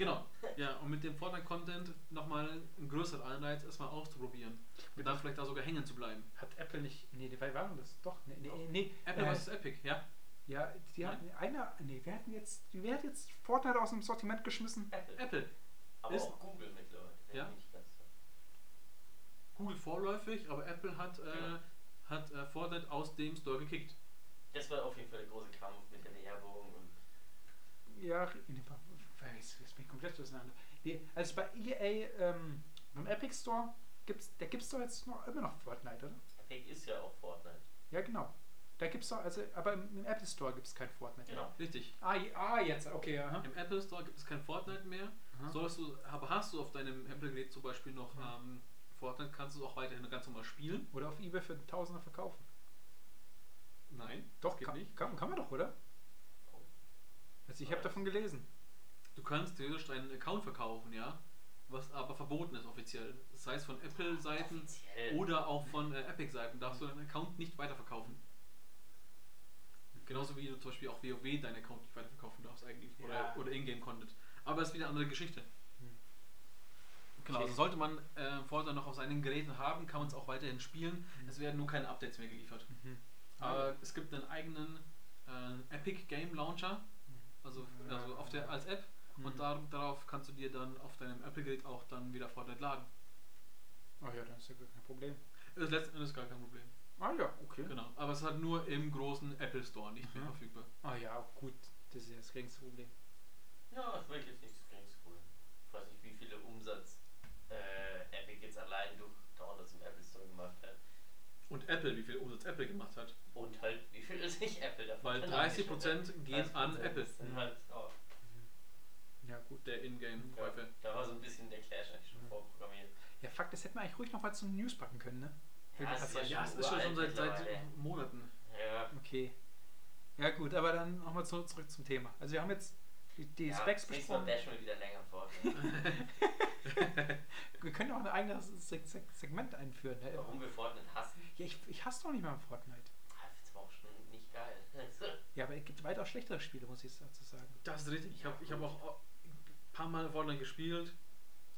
Speaker 3: Genau, ja, und mit dem Fortnite-Content nochmal einen größeren Anreiz, es mal auszuprobieren. Und dann vielleicht da sogar hängen zu bleiin.
Speaker 2: Hat Apple nicht. Nee, die waren das. Doch, nee, nee. nee
Speaker 3: Apple
Speaker 2: äh,
Speaker 3: vs. Epic, ja?
Speaker 2: Ja, die
Speaker 3: Nein?
Speaker 2: hatten einer. Nee, wer hat jetzt. Wer hat jetzt Fortnite aus dem Sortiment geschmissen?
Speaker 1: Apple.
Speaker 3: Apple.
Speaker 1: Aber
Speaker 3: Ist-
Speaker 1: auch Google mittlerweile.
Speaker 3: Ja. Google vorläufig, aber Apple hat, äh,
Speaker 1: Ja.
Speaker 3: hat äh, Fortnite aus dem Store gekickt.
Speaker 1: Das war auf jeden Fall der große Kampf mit der Werbung und
Speaker 2: Ja, nee, wa- wa- jetzt, jetzt bin ich komplett durcheinander. Nee, also bei EA, ähm, beim Epic Store, gibt's, da gibt es doch jetzt noch, immer noch Fortnite, oder?
Speaker 1: Epic ist ja auch Fortnite.
Speaker 2: Ja, genau. Da gibt es doch, also, aber im, Apple Store gibt es kein Fortnite.
Speaker 1: Genau.
Speaker 3: Richtig.
Speaker 2: Ah, je- ah, jetzt, okay, aha.
Speaker 3: Im Apple Store gibt es kein Fortnite mehr.
Speaker 2: Aha.
Speaker 3: Sollst du, aber hast du auf deinem Apple-Gerät zum Beispiel noch
Speaker 2: Ja.
Speaker 3: ähm, Fortnite, kannst du es auch weiterhin ganz normal spielen.
Speaker 2: Oder auf Ebay für Tausender verkaufen.
Speaker 3: Nein,
Speaker 2: Doch,
Speaker 3: das geht
Speaker 2: kann,
Speaker 3: nicht.
Speaker 2: Kann, kann man doch, oder? Also ich habe davon gelesen.
Speaker 3: Du kannst theoretisch deinen Account verkaufen, ja, was aber verboten ist offiziell. Das heißt von Apple-Seiten
Speaker 1: Offiziell.
Speaker 3: oder auch von äh, Epic-Seiten darfst du deinen Account nicht weiterverkaufen. Genauso wie du zum Beispiel auch WoW deinen Account nicht weiterverkaufen darfst eigentlich. Oder,
Speaker 1: Ja.
Speaker 3: oder Ingame-Content. Aber das ist wieder eine andere Geschichte.
Speaker 2: Hm.
Speaker 3: Genau, also sollte man äh, Vorteil noch auf seinen Geräten haben, kann man es auch weiterhin spielen.
Speaker 2: Mhm.
Speaker 3: Es werden nur keine Updates mehr geliefert.
Speaker 2: Mhm.
Speaker 3: Aber es gibt einen eigenen äh, Epic Game Launcher, also, also auf der, als App.
Speaker 2: Mhm.
Speaker 3: Und da, darauf kannst du dir dann auf deinem Apple-Gerät auch dann wieder Fortnite laden.
Speaker 2: Ach ja, dann ist ja gar kein Problem.
Speaker 3: Das ist letzten Endes gar kein Problem.
Speaker 2: Ah ja, okay.
Speaker 3: Genau. Aber es ist halt nur im großen Apple Store nicht mehr
Speaker 2: Mhm.
Speaker 3: verfügbar.
Speaker 2: Ah ja, gut. Das ist ja das geringste Problem.
Speaker 1: Ja, das wäre jetzt nicht das geringste Problem. Ich weiß nicht, wie viele Umsatz äh, Epic jetzt allein durch Downloads im Apple Store gemacht hat.
Speaker 3: Und Apple, wie viel Umsatz Apple gemacht hat.
Speaker 1: Und halt, wie viel sich Apple davon
Speaker 3: Weil
Speaker 1: dann
Speaker 3: 30% gehen
Speaker 1: 30%
Speaker 3: an Apple.
Speaker 1: sind halt, ja,
Speaker 2: Ja, gut.
Speaker 3: Der
Speaker 1: ja,
Speaker 3: Ingame-Käufe.
Speaker 1: da war so ein bisschen der Clash eigentlich schon
Speaker 2: Mhm.
Speaker 1: vorprogrammiert.
Speaker 2: Ja, fuck, das hätten wir eigentlich ruhig noch mal zum News packen können, ne?
Speaker 1: Ja, es ist ja,
Speaker 3: Ja,
Speaker 1: schon
Speaker 3: ist schon, schon seit, seit. Monaten.
Speaker 1: Ja,
Speaker 2: Okay. Ja, gut, aber dann nochmal zurück, zurück zum Thema. Also, wir haben jetzt die, die
Speaker 1: ja,
Speaker 2: Specs
Speaker 1: das Mal
Speaker 2: besprochen.
Speaker 1: bashen wir wieder länger vor.
Speaker 2: Wir können auch ein eigenes Seg Seg Segment einführen. Ne?
Speaker 1: Warum wir Fortnite hassen?
Speaker 2: Ja, ich, ich hasse doch nicht mal Fortnite.
Speaker 1: Ah, ich aber auch schon nicht geil. Also,
Speaker 2: Ja, aber es gibt weitaus schlechtere Spiele, muss ich dazu sagen.
Speaker 3: Das ist richtig. Ich habe ich hab auch paar Mal Fortnite gespielt.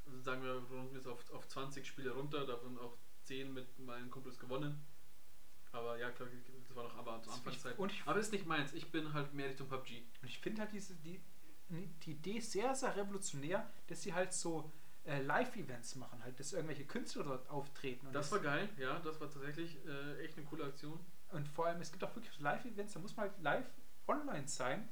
Speaker 3: Also sagen wir, wir sind jetzt auf, auf 20 Spiele runter, davon auch 10 mit meinen Kumpels gewonnen. Aber ja, klar, das war noch aber zur Anfangszeit.
Speaker 2: Ich,
Speaker 3: Aber ist nicht meins. Ich bin halt mehr Richtung PUBG.
Speaker 2: und ich finde halt diese, die, die Idee sehr, sehr revolutionär, dass sie halt so äh, Live-Events machen, halt, dass irgendwelche Künstler dort auftreten.
Speaker 3: Das war geil, ja, das war tatsächlich äh, echt eine coole Aktion.
Speaker 2: Und vor allem, es gibt auch wirklich Live-Events, da muss man halt live online sein.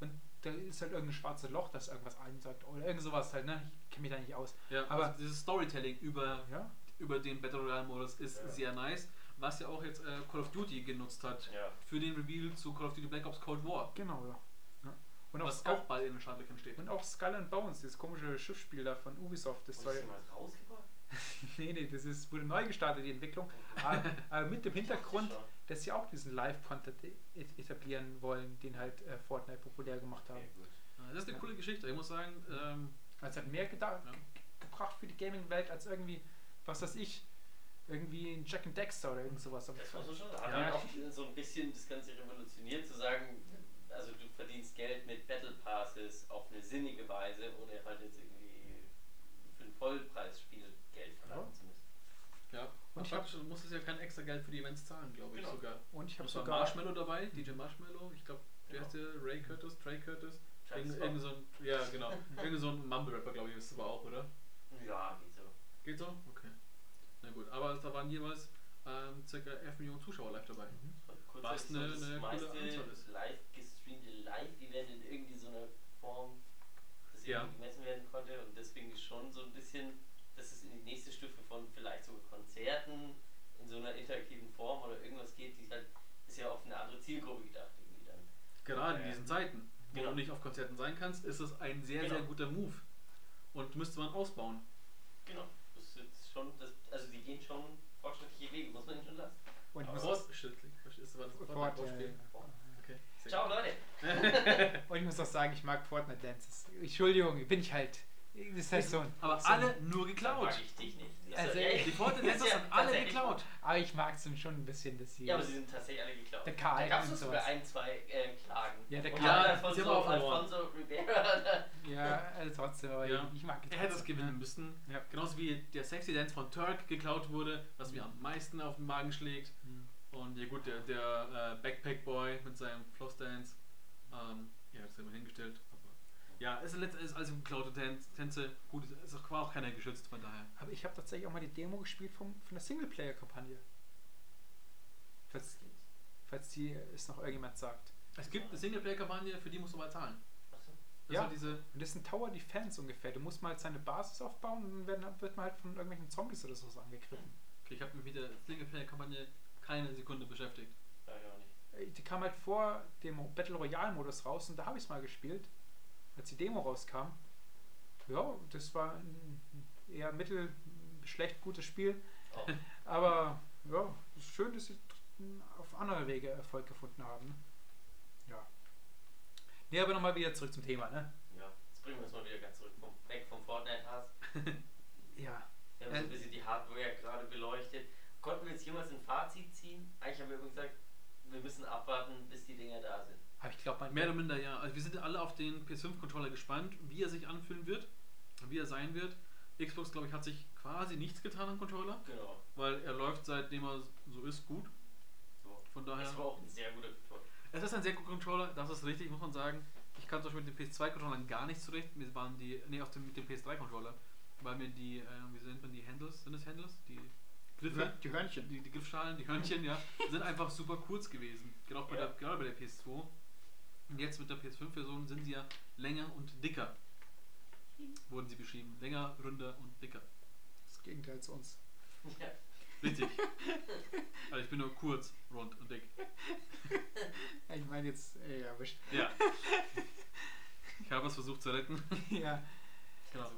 Speaker 2: Und da ist halt irgendein schwarzes Loch, das irgendwas einsagt oder irgend sowas halt, ne? Ich kenne mich da nicht aus.
Speaker 3: Ja,
Speaker 2: Aber-
Speaker 3: also dieses Storytelling über,
Speaker 2: Ja,
Speaker 3: über den Battle Royale Modus ist
Speaker 1: Ja.
Speaker 3: sehr nice, was ja auch jetzt äh, Call of Duty genutzt hat
Speaker 1: ja.
Speaker 3: für den Reveal zu Call of Duty Black Ops Cold War,
Speaker 2: genau, ja. Und, auch
Speaker 3: was
Speaker 2: Skull,
Speaker 3: auch bald in den Startlöchern steht.
Speaker 2: und auch Skull and Bones, dieses komische Schiffsspiel da von Ubisoft, das
Speaker 1: Hast
Speaker 2: soll.
Speaker 1: mal rausgebracht?
Speaker 2: nee, nee, das ist, wurde neu gestartet, die Entwicklung. aber, aber mit dem Hintergrund, dass sie auch diesen Live-Content e- etablieren wollen, den halt äh, Fortnite populär gemacht haben.
Speaker 1: Okay.
Speaker 3: Ja, Das ist eine
Speaker 2: Ja.
Speaker 3: coole Geschichte. Ich muss sagen, ähm,
Speaker 2: Also hat mehr geda-
Speaker 3: Ja.
Speaker 2: ge- gebracht für die Gaming-Welt als irgendwie, was weiß ich, irgendwie ein Jack and Dexter oder irgend sowas.
Speaker 1: Das muss man schon. Hat
Speaker 2: Ja.
Speaker 1: auch so ein bisschen das Ganze revolutioniert, zu sagen, also du verdienst Geld mit Battle Passes auf eine sinnige Weise, ohne halt jetzt irgendwie für ein Vollpreisspiel Geld verlangen
Speaker 2: Ja.
Speaker 1: zu müssen.
Speaker 3: ja,
Speaker 2: Und ich hab-
Speaker 3: du musstest ja kein extra Geld für die Events zahlen, glaube ich
Speaker 1: Genau.
Speaker 3: sogar.
Speaker 2: Und ich habe sogar
Speaker 3: Marshmallow dabei, DJ Marshmallow, ich glaube, der
Speaker 1: Genau.
Speaker 3: ist der Ray Curtis, Trey Curtis. Irgend, so ein, ja, genau. irgend so ein Mumble-Rapper, glaube ich, ist es aber auch, oder?
Speaker 1: Ja, geht so.
Speaker 3: Geht so? Okay. Na gut, aber da waren jeweils ähm, ca. 11 Millionen Zuschauer live dabei.
Speaker 1: Kurz
Speaker 3: Was
Speaker 1: so
Speaker 3: eine-
Speaker 1: das
Speaker 3: eine
Speaker 1: meiste
Speaker 3: coole Anzahl ist.
Speaker 1: live gestreamte Live-Event in irgendwie so einer Form, das
Speaker 3: Ja.
Speaker 1: irgendwie gemessen werden konnte und deswegen ist schon so ein bisschen, dass es in die nächste Stufe von vielleicht sogar Konzerten in so einer interaktiven Form oder irgendwas geht, die halt, ist ja auf eine andere Zielgruppe gedacht irgendwie dann.
Speaker 3: Gerade in diesen Zeiten, wo
Speaker 1: Genau.
Speaker 3: du nicht auf Konzerten sein kannst, ist es ein sehr,
Speaker 1: Genau.
Speaker 3: sehr guter Move. Und müsste man ausbauen.
Speaker 1: Genau, das ist jetzt schon, das, also die gehen schon fortschrittliche Wege, muss man ihnen schon lassen.
Speaker 2: und ich
Speaker 1: Aber
Speaker 3: Fortschrittlich. Verstehst du, was das
Speaker 2: Fort,
Speaker 3: Fortnite-Wortspiel?
Speaker 2: äh,
Speaker 3: Okay. sehr
Speaker 1: Ciao. Leute!
Speaker 2: und ich muss auch sagen, ich mag Fortnite Dances. Entschuldigung, bin ich halt. Das ist so ein,
Speaker 3: Aber
Speaker 2: so
Speaker 3: alle nur geklaut.
Speaker 1: mag ich dich nicht.
Speaker 2: Also,
Speaker 1: ey,
Speaker 3: Die Fortnite
Speaker 1: das ist
Speaker 3: Dancer
Speaker 1: ja
Speaker 3: sind alle geklaut.
Speaker 2: Aber ich mag es schon ein bisschen, dass sie.
Speaker 1: Ja, aber sie sind tatsächlich alle geklaut.
Speaker 2: Der Karl
Speaker 1: da gab es sogar ein, zwei äh, Klagen.
Speaker 2: Ja, der
Speaker 1: Und
Speaker 2: Karl-
Speaker 1: dann
Speaker 3: Ja,
Speaker 1: Alfonso,
Speaker 3: haben.
Speaker 1: Alfonso Rivera.
Speaker 2: ja, also trotzdem, aber
Speaker 3: Ja.
Speaker 2: ich mag
Speaker 3: Er hätte es gewinnen müssen.
Speaker 2: Ja.
Speaker 3: Genauso wie der Sexy Dance von Turk geklaut wurde, was mir am meisten auf den Magen schlägt.
Speaker 2: Hm.
Speaker 3: Und ja gut, der, der äh, Backpack Boy mit seinem Floss Dance. Ähm, ja, das haben wir hingestellt. Ja, es ist alles geklaute Tän- Tänze. Gut, es ist auch, war auch keiner geschützt, von daher.
Speaker 2: Aber ich habe tatsächlich auch mal die Demo gespielt vom, von der Singleplayer-Kampagne. Falls, falls die es noch irgendjemand sagt.
Speaker 3: Es gibt eine Singleplayer-Kampagne, für die musst du mal zahlen.
Speaker 1: Achso.
Speaker 3: Das
Speaker 2: Ja.
Speaker 3: diese.
Speaker 2: Und das ist ein Tower Defense ungefähr. Du musst mal halt seine Basis aufbauen und dann werden, wird man halt von irgendwelchen Zombies oder so angegriffen.
Speaker 3: Okay, ich habe mich mit der Singleplayer-Kampagne keine Sekunde beschäftigt.
Speaker 1: Ja, ich auch nicht.
Speaker 2: Äh, Die kam halt vor dem Battle Royale Modus raus und da habe ich es mal gespielt, als die Demo rauskam. Ja, das war ein eher mittel schlecht gutes Spiel,
Speaker 1: Oh.
Speaker 2: aber ja, es ist schön, dass sie auf andere Wege Erfolg gefunden haben. Ja. Nee, aber nochmal wieder zurück zum Thema, ne?
Speaker 1: Ja, jetzt bringen wir uns mal wieder ganz zurück vom, weg vom Fortnite-Hass.
Speaker 2: Ja.
Speaker 1: Wir haben
Speaker 2: Äh,
Speaker 1: so ein bisschen die Hardware gerade beleuchtet. Konnten wir jetzt jemals ein Fazit ziehen? Eigentlich haben wir gesagt, wir müssen abwarten, bis die Dinger da sind.
Speaker 2: Aber ich glaube.
Speaker 3: Mehr oder minder, ja. Also wir sind alle auf den PS5-Controller gespannt, wie er sich anfühlen wird, wie er sein wird. Xbox, glaube ich, hat sich quasi nichts getan am Controller,
Speaker 1: Genau.
Speaker 3: weil er läuft seitdem er so ist gut.
Speaker 1: So.
Speaker 3: Von daher.
Speaker 1: Das war auch ein sehr guter Controller.
Speaker 3: Es ist ein sehr guter Controller, das ist richtig, muss man sagen. Ich kann zum Beispiel mit den PS2-Controllern gar nicht zurecht. Mir waren die, nee, auf dem, mit dem PS3-Controller, weil mir die, äh, wie nennt man die Handles? Sind es Handles? Die Griffe?
Speaker 2: Die Hörnchen.
Speaker 3: Die, die Griffschalen, die Hörnchen, ja, sind einfach super kurz gewesen. Genau bei,
Speaker 1: Ja.
Speaker 3: der, gerade bei der PS2. Und jetzt mit der PS5-Version sind sie ja länger und dicker. Wurden sie beschrieben. Länger, runder und dicker.
Speaker 2: Das Gegenteil zu uns.
Speaker 1: Ja.
Speaker 3: Richtig. also ich bin nur kurz, rund und dick.
Speaker 2: Ich meine jetzt, ey, ja, wischt.
Speaker 3: Ja. Ich habe es versucht zu retten.
Speaker 2: ja.
Speaker 3: Genau.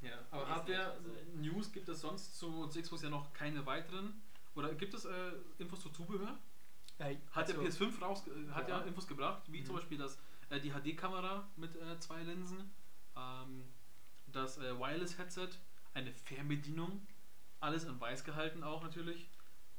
Speaker 3: Ja, aber
Speaker 1: nicht so.
Speaker 3: News gibt es sonst zu, zu Xbox ja noch keine weiteren. Oder gibt es äh, Infos zu Zubehör?
Speaker 2: Äh,
Speaker 3: Hat
Speaker 2: also,
Speaker 3: der PS5 raus, äh, hat ja.
Speaker 2: Ja.
Speaker 3: Infos gebracht, wie
Speaker 2: Mhm.
Speaker 3: zum Beispiel das, äh, die HD-Kamera mit äh, zwei Linsen, ähm, das äh, Wireless-Headset, eine Fernbedienung, alles in weiß gehalten auch natürlich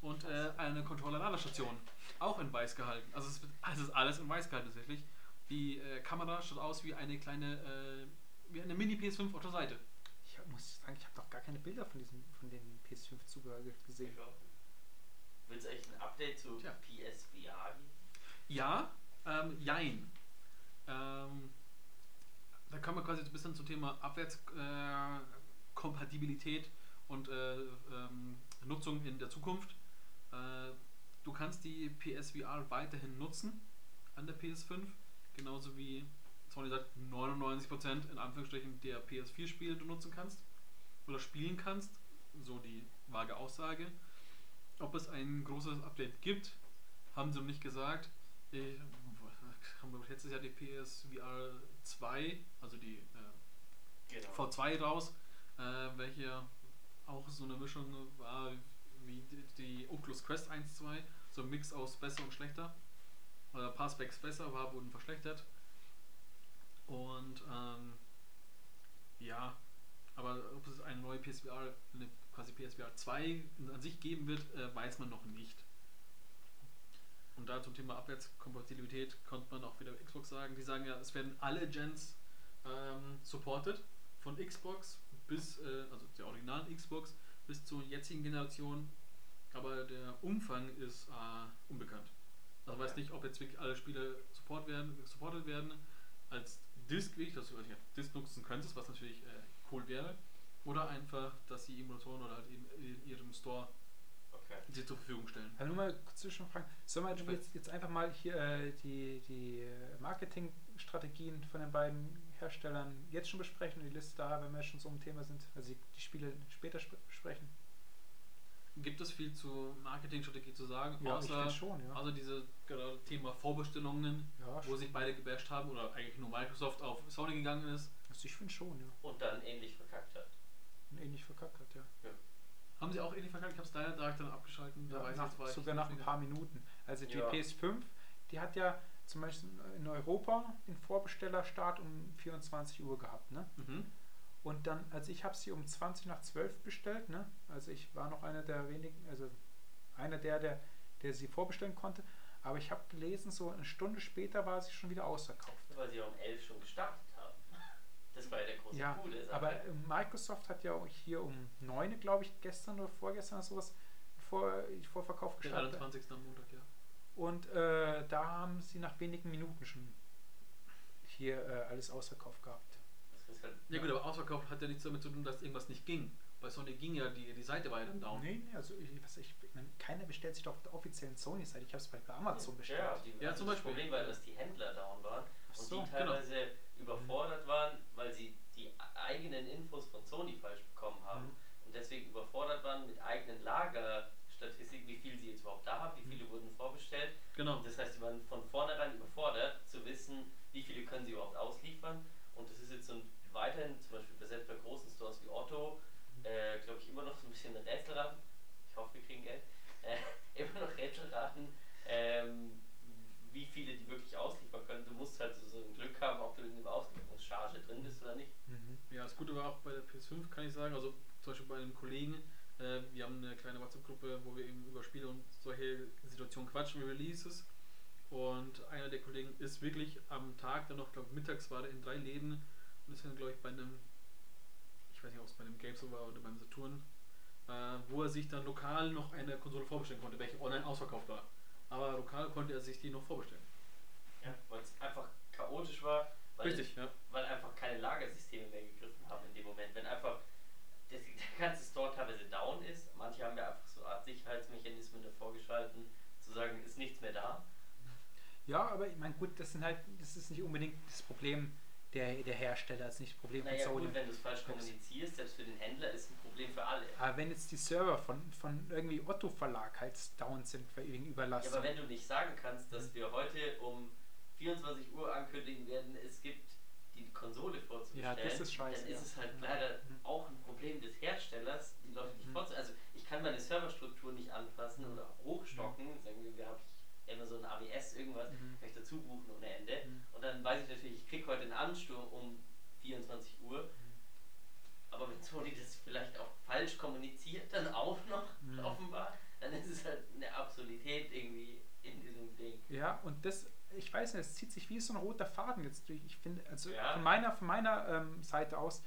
Speaker 3: und eine Controller-Ladestation, auch in weiß gehalten. Also es, also es ist alles in weiß gehalten tatsächlich. Die Kamera schaut aus wie eine kleine, äh, wie eine Mini-PS5 auf der Seite.
Speaker 2: Ich muss sagen, ich habe doch gar keine Bilder von diesem, von den PS5-Zubehör gesehen.
Speaker 1: Ich Willst du echt ein Update zu
Speaker 3: Tja.
Speaker 1: PSVR geben?
Speaker 3: Ja, ähm, jein. Ähm, da kommen wir quasi ein bisschen zum Thema Abwärtskompatibilität äh, und äh, ähm, Nutzung in der Zukunft. Äh, du kannst die PSVR weiterhin nutzen an der PS5, genauso wie Sony sagt, 99% in Anführungsstrichen der PS4-Spiele du nutzen kannst oder spielen kannst, so die vage Aussage. Ob es ein großes Update gibt, haben sie noch nicht gesagt. Ich, haben wir letztes Jahr die PSVR 2, also die äh,
Speaker 1: Genau.
Speaker 3: V2 raus, äh, welche auch so eine Mischung war wie die, die Oculus Quest 1, 2, so ein Mix aus besser und schlechter. Oder ein paar Specs besser, war wurden verschlechtert. Und ähm, ja, aber ob es eine neue PSVR, eine quasi PSVR 2 in- an sich geben wird, äh, weiß man noch nicht. Und da zum Thema Abwärtskompatibilität konnte man auch wieder Xbox sagen. Die sagen ja, es werden alle Gens ähm, supported, von Xbox bis, äh, also der originalen Xbox bis zur jetzigen Generation. Aber der Umfang ist äh, unbekannt. Also weiß nicht, ob jetzt wirklich alle Spiele support werden, supported werden als Disk, wie ich das ja, Disk nutzen könntest, was natürlich äh, cool wäre. Oder einfach, dass sie Emulatoren oder halt eben in ihrem Store
Speaker 1: Okay.
Speaker 3: sie zur Verfügung stellen.
Speaker 2: Aber nur mal kurz zwischenfragen. Sollen wir jetzt, jetzt einfach mal hier äh, die, die äh, Marketingstrategien von den beiden Herstellern jetzt schon besprechen und die Liste da, wenn wir schon so im Thema sind, also die, die Spiele später sp besprechen?
Speaker 3: Gibt es viel zu Marketingstrategie zu sagen,
Speaker 2: Ja,
Speaker 3: außer,
Speaker 2: schon, ja.
Speaker 3: außer diese gerade Thema Vorbestellungen,
Speaker 2: ja,
Speaker 3: wo
Speaker 2: schon.
Speaker 3: sich beide gebasht haben oder eigentlich nur Microsoft auf Sony gegangen ist.
Speaker 2: Also ich finde schon, ja.
Speaker 1: Und dann ähnlich verkackt hat.
Speaker 2: Und ähnlich verkackt hat, ja.
Speaker 3: Haben sie auch ähnlich verkackt? Ich habe es leider direkt dann abgeschalten. Da
Speaker 2: ja
Speaker 3: ich
Speaker 2: nach,
Speaker 3: jetzt, war ich
Speaker 2: sogar nach ein paar Minuten. Also die
Speaker 1: Ja.
Speaker 2: PS5, die hat ja zum Beispiel in Europa den Vorbestellerstart um 24 Uhr gehabt, ne?
Speaker 3: Mhm.
Speaker 2: Und dann, also ich habe sie um 20 nach 12 bestellt, ne? Also ich war noch einer der wenigen, also einer der, der, der sie vorbestellen konnte. Aber ich habe gelesen, so eine Stunde später war sie schon wieder ausverkauft.
Speaker 1: Weil sie um 11 schon gestartet ja der
Speaker 2: Ja,
Speaker 1: der Sache.
Speaker 2: aber äh, Microsoft hat ja auch hier um 9, glaube ich, gestern oder vorgestern oder sowas vor, Vorverkauf
Speaker 3: Der
Speaker 2: gestartet.
Speaker 3: 21. am Montag, ja.
Speaker 2: Und äh, da haben sie nach wenigen Minuten schon hier äh, alles ausverkauft gehabt.
Speaker 1: Das halt
Speaker 3: Ja gut, aber Ausverkauf hat ja nichts damit zu tun, dass irgendwas nicht ging. Bei Sony ging ja die, die Seite weiter down.
Speaker 2: Nee, nee, also ich, was, ich, ich meine, keiner bestellt sich doch auf der offiziellen Sony-Seite. Ich habe es bei bei Amazon bestellt.
Speaker 1: Ja, die,
Speaker 3: Ja,
Speaker 1: also
Speaker 3: zum
Speaker 1: das
Speaker 3: Beispiel.
Speaker 1: Problem war, dass die Händler down waren
Speaker 2: Ach
Speaker 1: und
Speaker 2: so,
Speaker 1: die
Speaker 3: genau.
Speaker 1: teilweise überfordert waren, weil sie eigenen Infos von Sony falsch bekommen haben
Speaker 2: Mhm.
Speaker 1: und deswegen überfordert waren mit eigenen Lagerstatistiken, wie viel sie jetzt überhaupt da haben, wie viele wurden vorbestellt.
Speaker 3: Genau.
Speaker 1: Das heißt, sie waren von vornherein überfordert zu wissen, wie viele können sie überhaupt ausliefern. Und das ist jetzt so ein, weiterhin, zum Beispiel bei selbst bei großen Stores wie Otto, äh, glaube ich, immer noch so ein bisschen Rätselraten. Ich hoffe, wir kriegen Geld. Äh, immer noch Rätselraten, ähm, wie viele die wirklich ausliefern können. Du musst drin bist oder nicht.
Speaker 2: Mhm.
Speaker 3: Ja, das Gute war auch bei der PS5, kann ich sagen, also zum Beispiel bei einem Kollegen, äh, wir haben eine kleine WhatsApp-Gruppe, wo wir eben über Spiele und solche Situationen quatschen, wie Releases. Und einer der Kollegen ist wirklich am Tag, dann noch, glaube ich, mittags war er in drei Läden und ist dann, glaube ich, bei einem, ich weiß nicht, ob es bei einem GameStop war oder beim Saturn, äh, wo er sich dann lokal noch eine Konsole vorbestellen konnte, welche online ausverkauft war. Aber lokal konnte er sich die noch vorbestellen.
Speaker 1: Ja, weil es einfach chaotisch war, weil,
Speaker 3: Richtig, ja.
Speaker 1: weil einfach keine Lagersysteme mehr gegriffen haben in dem Moment. Wenn einfach das, der ganze Store teilweise down ist, manche haben ja einfach so eine Art Sicherheitsmechanismen davor geschalten, zu sagen, ist nichts mehr da.
Speaker 2: Ja, aber ich meine, gut, das sind halt, das ist nicht unbedingt das Problem der, der Hersteller, das ist nicht das Problem
Speaker 1: Naja
Speaker 2: von Sony.
Speaker 1: gut, wenn du es falsch kommunizierst, selbst für den Händler ist ein Problem für alle.
Speaker 2: Aber wenn jetzt die Server von, von irgendwie Otto Verlag halt down sind wegen
Speaker 1: Ja,
Speaker 2: Überlastung.
Speaker 1: aber wenn du nicht sagen kannst, dass wir heute um 24 Uhr ankündigen werden, es gibt die Konsole vorzubestellen,
Speaker 2: Ja, das ist scheiße,
Speaker 1: dann ist
Speaker 2: ja.
Speaker 1: es halt
Speaker 2: Mhm.
Speaker 1: leider
Speaker 2: Mhm.
Speaker 1: auch ein Problem des Herstellers, die Leute nicht
Speaker 2: Mhm.
Speaker 1: vorzustellen. Also ich kann meine Serverstruktur nicht anpassen oder auch hochstocken, sagen wir, wir habe ich Amazon AWS irgendwas,
Speaker 2: Mhm.
Speaker 1: kann ich dazu buchen ohne Ende.
Speaker 2: Mhm.
Speaker 1: Und dann weiß ich natürlich, ich kriege heute einen Ansturm um 24 Uhr.
Speaker 2: Mhm.
Speaker 1: Aber wenn Sony das vielleicht auch falsch kommuniziert, dann auch noch
Speaker 2: Mhm.
Speaker 1: offenbar, dann ist es halt eine Absurdität irgendwie in diesem Ding.
Speaker 2: Ja, und das, ich weiß nicht, es zieht sich wie so ein roter Faden jetzt durch. Ich finde, also
Speaker 1: Ja.
Speaker 2: von meiner, von meiner ähm, Seite aus,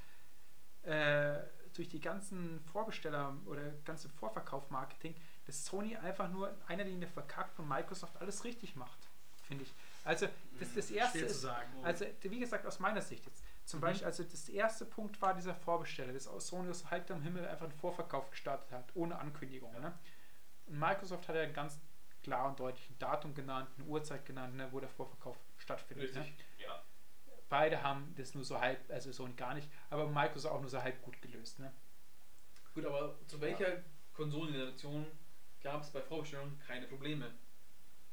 Speaker 2: äh, durch die ganzen Vorbesteller oder ganze Vorverkauf-Marketing, dass Sony einfach nur in einer Linie verkackt und Microsoft alles richtig macht, finde ich. Also, das, das erste
Speaker 3: Schwer zu
Speaker 2: ist,
Speaker 3: sagen.
Speaker 2: also wie gesagt, aus meiner Sicht jetzt. Zum
Speaker 3: Mhm.
Speaker 2: Beispiel, also das erste Punkt war dieser Vorbesteller, dass aus Sony aus heiterem Himmel einfach einen Vorverkauf gestartet hat, ohne Ankündigung.
Speaker 1: Ja.
Speaker 2: Ne? Und Microsoft hat ja ganz klar und deutlich ein Datum genannt, eine Uhrzeit genannt, ne, wo der Vorverkauf stattfindet. Ne?
Speaker 1: Ja.
Speaker 2: Beide haben das nur so halb, also Sony gar nicht, aber Microsoft auch nur so halb gut gelöst. Ne?
Speaker 3: Gut, aber zu welcher Konsolengeneration gab es bei Vorbestellungen keine Probleme?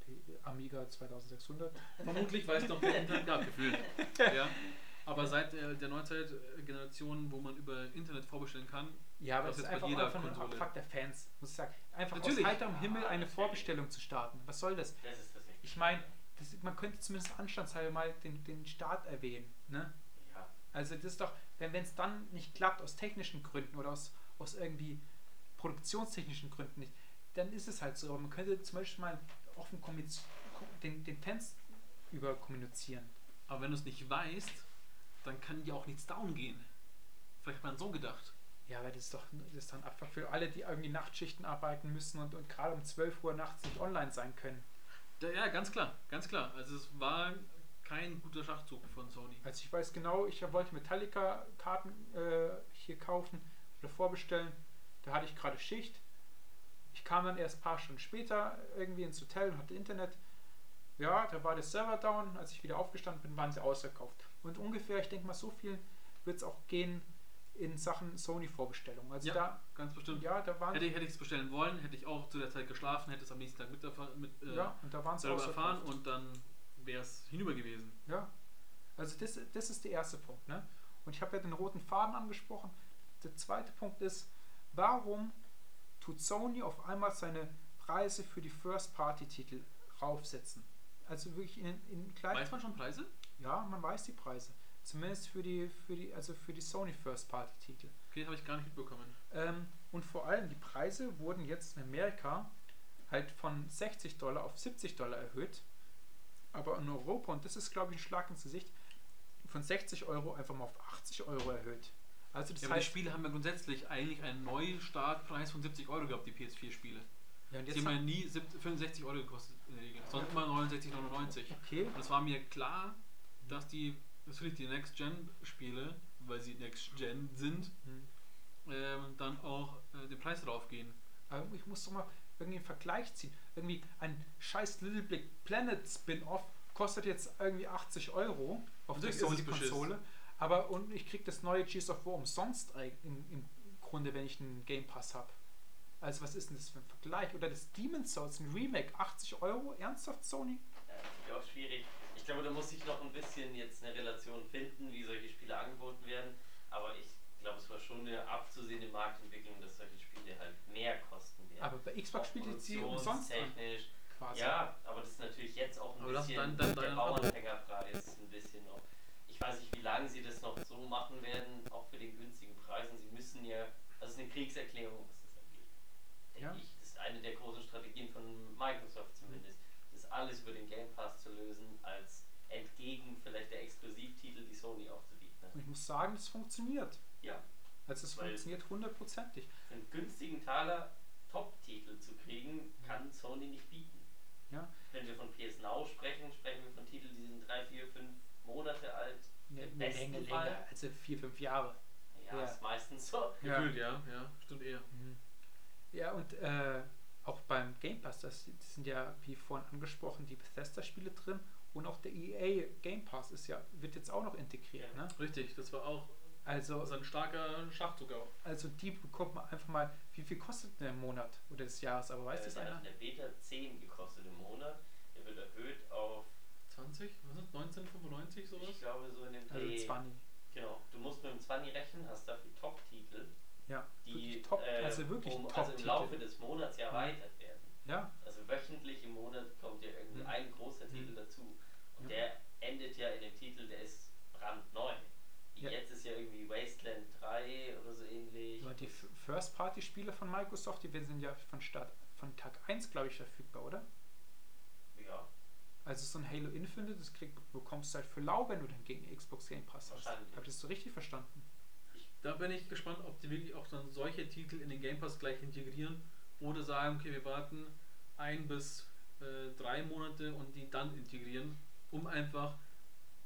Speaker 2: Die Amiga 2600.
Speaker 3: Vermutlich, weil es noch kein Internet gab, gefühlt. Ja. Aber seit der, der Neuzeit-Generation, wo man über Internet vorbestellen kann,
Speaker 2: Ja, aber
Speaker 3: Das
Speaker 2: das ist einfach,
Speaker 3: jeder
Speaker 2: einfach ein
Speaker 3: Konsole.
Speaker 2: Abfuck der Fans, muss ich sagen. Einfach
Speaker 3: Natürlich.
Speaker 2: aus heiterem Himmel eine. Vorbestellung zu starten. Was soll das?
Speaker 1: Das ist tatsächlich.
Speaker 2: Ich meine, das- man könnte zumindest anstandshalber mal den, den Start erwähnen. Ne?
Speaker 1: Ja.
Speaker 2: Also das ist doch, wenn es dann nicht klappt aus technischen Gründen oder aus, aus irgendwie produktionstechnischen Gründen nicht, dann ist es halt so. Aber man könnte zum Beispiel mal offen kommuniz- den, den Fans über kommunizieren.
Speaker 3: aber wenn du es nicht weißt, dann kann ja auch nichts down gehen. Vielleicht hat man so gedacht.
Speaker 2: Ja, aber das ist doch das ist dann einfach für alle, die irgendwie Nachtschichten arbeiten müssen und, und gerade um 12 Uhr nachts nicht online sein können.
Speaker 3: Ja, ja, ganz klar, ganz klar. Also es war kein guter Schachzug von Sony.
Speaker 2: Also ich weiß genau, ich wollte Metallica-Karten äh, hier kaufen oder vorbestellen. Da hatte ich gerade Schicht. Ich kam dann erst ein paar Stunden später irgendwie ins Hotel und hatte Internet. Ja, da war der Server down. Als ich wieder aufgestanden bin, waren sie ausverkauft. Und ungefähr, ich denke mal, so viel wird es auch gehen in Sachen Sony-Vorbestellung. Also
Speaker 3: Ja,
Speaker 2: da,
Speaker 3: ganz bestimmt.
Speaker 2: ja, da waren
Speaker 3: Hätte, hätte ich es bestellen wollen, hätte ich auch zu der Zeit geschlafen, hätte es am nächsten Tag mit, mit äh,
Speaker 2: ja, und da waren sie
Speaker 3: selber erfahren und dann wäre es hinüber gewesen.
Speaker 2: Ja, also das, das ist der erste Punkt. Ne? Und ich habe ja den roten Faden angesprochen. Der zweite Punkt ist, warum tut Sony auf einmal seine Preise für die First-Party-Titel raufsetzen? Also wirklich in, in kleinen...
Speaker 3: Weiß man schon Preise?
Speaker 2: Ja, man weiß die Preise. Zumindest für die, für die, also für die Sony First-Party-Titel.
Speaker 3: Okay, habe ich gar nicht mitbekommen.
Speaker 2: Ähm, und vor allem die Preise wurden jetzt in Amerika halt von 60 Dollar auf 70 Dollar erhöht. Aber in Europa, und das ist glaube ich ein Schlag ins Gesicht, von 60 Euro einfach mal auf 80 Euro erhöht. Also das
Speaker 3: ja, aber die
Speaker 2: heißt,
Speaker 3: Spiele haben ja grundsätzlich eigentlich einen Neustartpreis von 70 Euro gehabt, die PS4-Spiele.
Speaker 2: ja, und
Speaker 3: Die
Speaker 2: jetzt
Speaker 3: haben ja nie 70 65 Euro gekostet in der Regel. Sonst immer 69,99.
Speaker 2: okay,
Speaker 3: Und es war mir klar, dass die, natürlich die Next-Gen-Spiele, weil sie Next-Gen sind,
Speaker 2: Hm.
Speaker 3: ähm, dann auch äh, den Preis draufgehen.
Speaker 2: aber ich muss doch mal irgendwie einen Vergleich ziehen. Irgendwie ein scheiß Little Big Planet Spin-Off kostet jetzt irgendwie 80 Euro auf der Sony-Konsole. Aber und ich krieg das neue Gears of War umsonst im, im Grunde, wenn ich einen Game Pass habe. Also was ist denn das für ein Vergleich? Oder das Demon's Souls, ein Remake, 80 Euro? Ernsthaft, Sony?
Speaker 1: Ja, ich auch schwierig. Ich glaube, da muss ich noch ein bisschen jetzt eine Relation finden, wie solche Spiele angeboten werden. Aber ich glaube, es war schon eine abzusehende Marktentwicklung, dass solche Spiele halt mehr kosten werden.
Speaker 2: Aber bei Xbox spielt jetzt die umsonst
Speaker 1: Produktionstechnisch.
Speaker 2: quasi.
Speaker 1: Ja, aber das ist natürlich jetzt auch ein
Speaker 3: Aber
Speaker 1: bisschen
Speaker 3: dann- dann-
Speaker 1: der
Speaker 3: dann-
Speaker 1: Bauernfängerpreis ein bisschen noch. Ich weiß nicht, wie lange sie das noch so machen werden, auch für den günstigen Preisen. Sie müssen ja, also es ist eine Kriegserklärung, was das angeht. Denke
Speaker 2: Ja.
Speaker 1: ich. Das ist eine der großen Strategien von Microsoft zumindest. Alles über den Game Pass zu lösen, als entgegen vielleicht der Exklusivtitel, die Sony auch zu bieten hat.
Speaker 2: Ich muss sagen, das funktioniert.
Speaker 1: Ja,
Speaker 2: Also es
Speaker 1: Weil-
Speaker 2: funktioniert hundertprozentig.
Speaker 1: einen günstigen Taler Top-Titel zu kriegen, kann Sony nicht bieten.
Speaker 2: Ja.
Speaker 1: Wenn wir von PS Now sprechen, sprechen wir von Titeln, die sind drei, vier, fünf Monate alt.
Speaker 2: Eine,
Speaker 1: Im besten
Speaker 2: Länge
Speaker 1: Fall.
Speaker 2: länger, also vier, fünf Jahre.
Speaker 1: Ja,
Speaker 2: Ja.
Speaker 1: ist meistens so.
Speaker 2: Ja.
Speaker 3: Gefühlt, ja, ja, stimmt eher.
Speaker 2: Mhm. Ja, und äh, auch beim Game Pass, das, das sind ja, wie vorhin angesprochen, die Bethesda-Spiele drin und auch der EA Game Pass ist ja, wird jetzt auch noch integriert.
Speaker 1: Ja.
Speaker 2: Ne?
Speaker 3: Richtig, das war auch
Speaker 2: Also,
Speaker 3: das ist ein starker Schachzug auch.
Speaker 2: also die bekommt man einfach mal, wie viel kostet der im Monat oder des Jahres, aber weiß
Speaker 1: Äh,
Speaker 2: das
Speaker 1: der
Speaker 2: einer?
Speaker 1: hat in der Beta 10 gekostet im Monat. Der wird erhöht auf,
Speaker 3: 20, was ist 1995
Speaker 1: ich
Speaker 3: sowas?
Speaker 1: glaube, so in dem
Speaker 2: Also
Speaker 1: Dreh.
Speaker 2: 20.
Speaker 1: Genau. Du musst mit dem 20 rechnen, hast dafür Top-Titel,
Speaker 2: Ja,
Speaker 1: die
Speaker 2: top,
Speaker 1: äh,
Speaker 2: also wirklich
Speaker 1: um,
Speaker 2: top
Speaker 1: also im Laufe des Monats ja erweitert werden.
Speaker 2: Ja,
Speaker 1: Also wöchentlich im Monat kommt ja irgendwie
Speaker 2: Mhm.
Speaker 1: ein großer
Speaker 2: Mhm.
Speaker 1: Titel dazu. Und
Speaker 2: Ja.
Speaker 1: der endet ja in dem Titel, der ist brandneu.
Speaker 2: Ja.
Speaker 1: Jetzt ist ja irgendwie Wasteland 3 oder so ähnlich.
Speaker 2: aber die First-Party-Spiele von Microsoft, die sind ja von Start von Tag 1, glaube ich, verfügbar, oder?
Speaker 1: ja,
Speaker 2: Also so ein Halo Infinite, das krieg, bekommst du halt für lau, wenn du dann gegen Xbox Game Pass hast. Habe ich das so richtig verstanden?
Speaker 3: Da bin ich gespannt, ob die wirklich auch dann solche Titel in den Game Pass gleich integrieren oder sagen, okay, wir warten ein bis äh, drei Monate und die dann integrieren, um einfach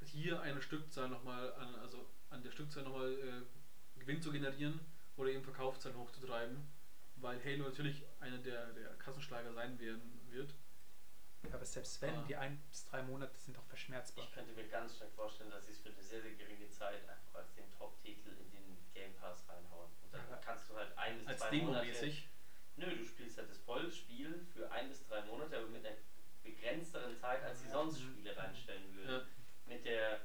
Speaker 3: hier eine Stückzahl nochmal an, also an der Stückzahl nochmal äh, Gewinn zu generieren oder eben Verkaufszahlen hochzutreiben, weil Halo natürlich einer der, der Kassenschlager sein werden wird.
Speaker 2: Ja, aber selbst wenn,
Speaker 3: Ah.
Speaker 2: die ein bis drei Monate sind auch verschmerzbar.
Speaker 1: ich könnte mir ganz stark vorstellen, dass sie es für eine sehr, sehr geringe Zeit einfach als den Top-Titel in den Game Pass reinhauen. Und dann kannst du halt ein bis
Speaker 3: Als
Speaker 1: zwei Monate.
Speaker 3: Demo-mäßig.
Speaker 1: Nö, du spielst halt das Vollspiel für ein bis drei Monate, aber mit einer begrenzteren Zeit, als sie sonst. Spiele reinstellen würden.
Speaker 3: Ja.
Speaker 1: Mit der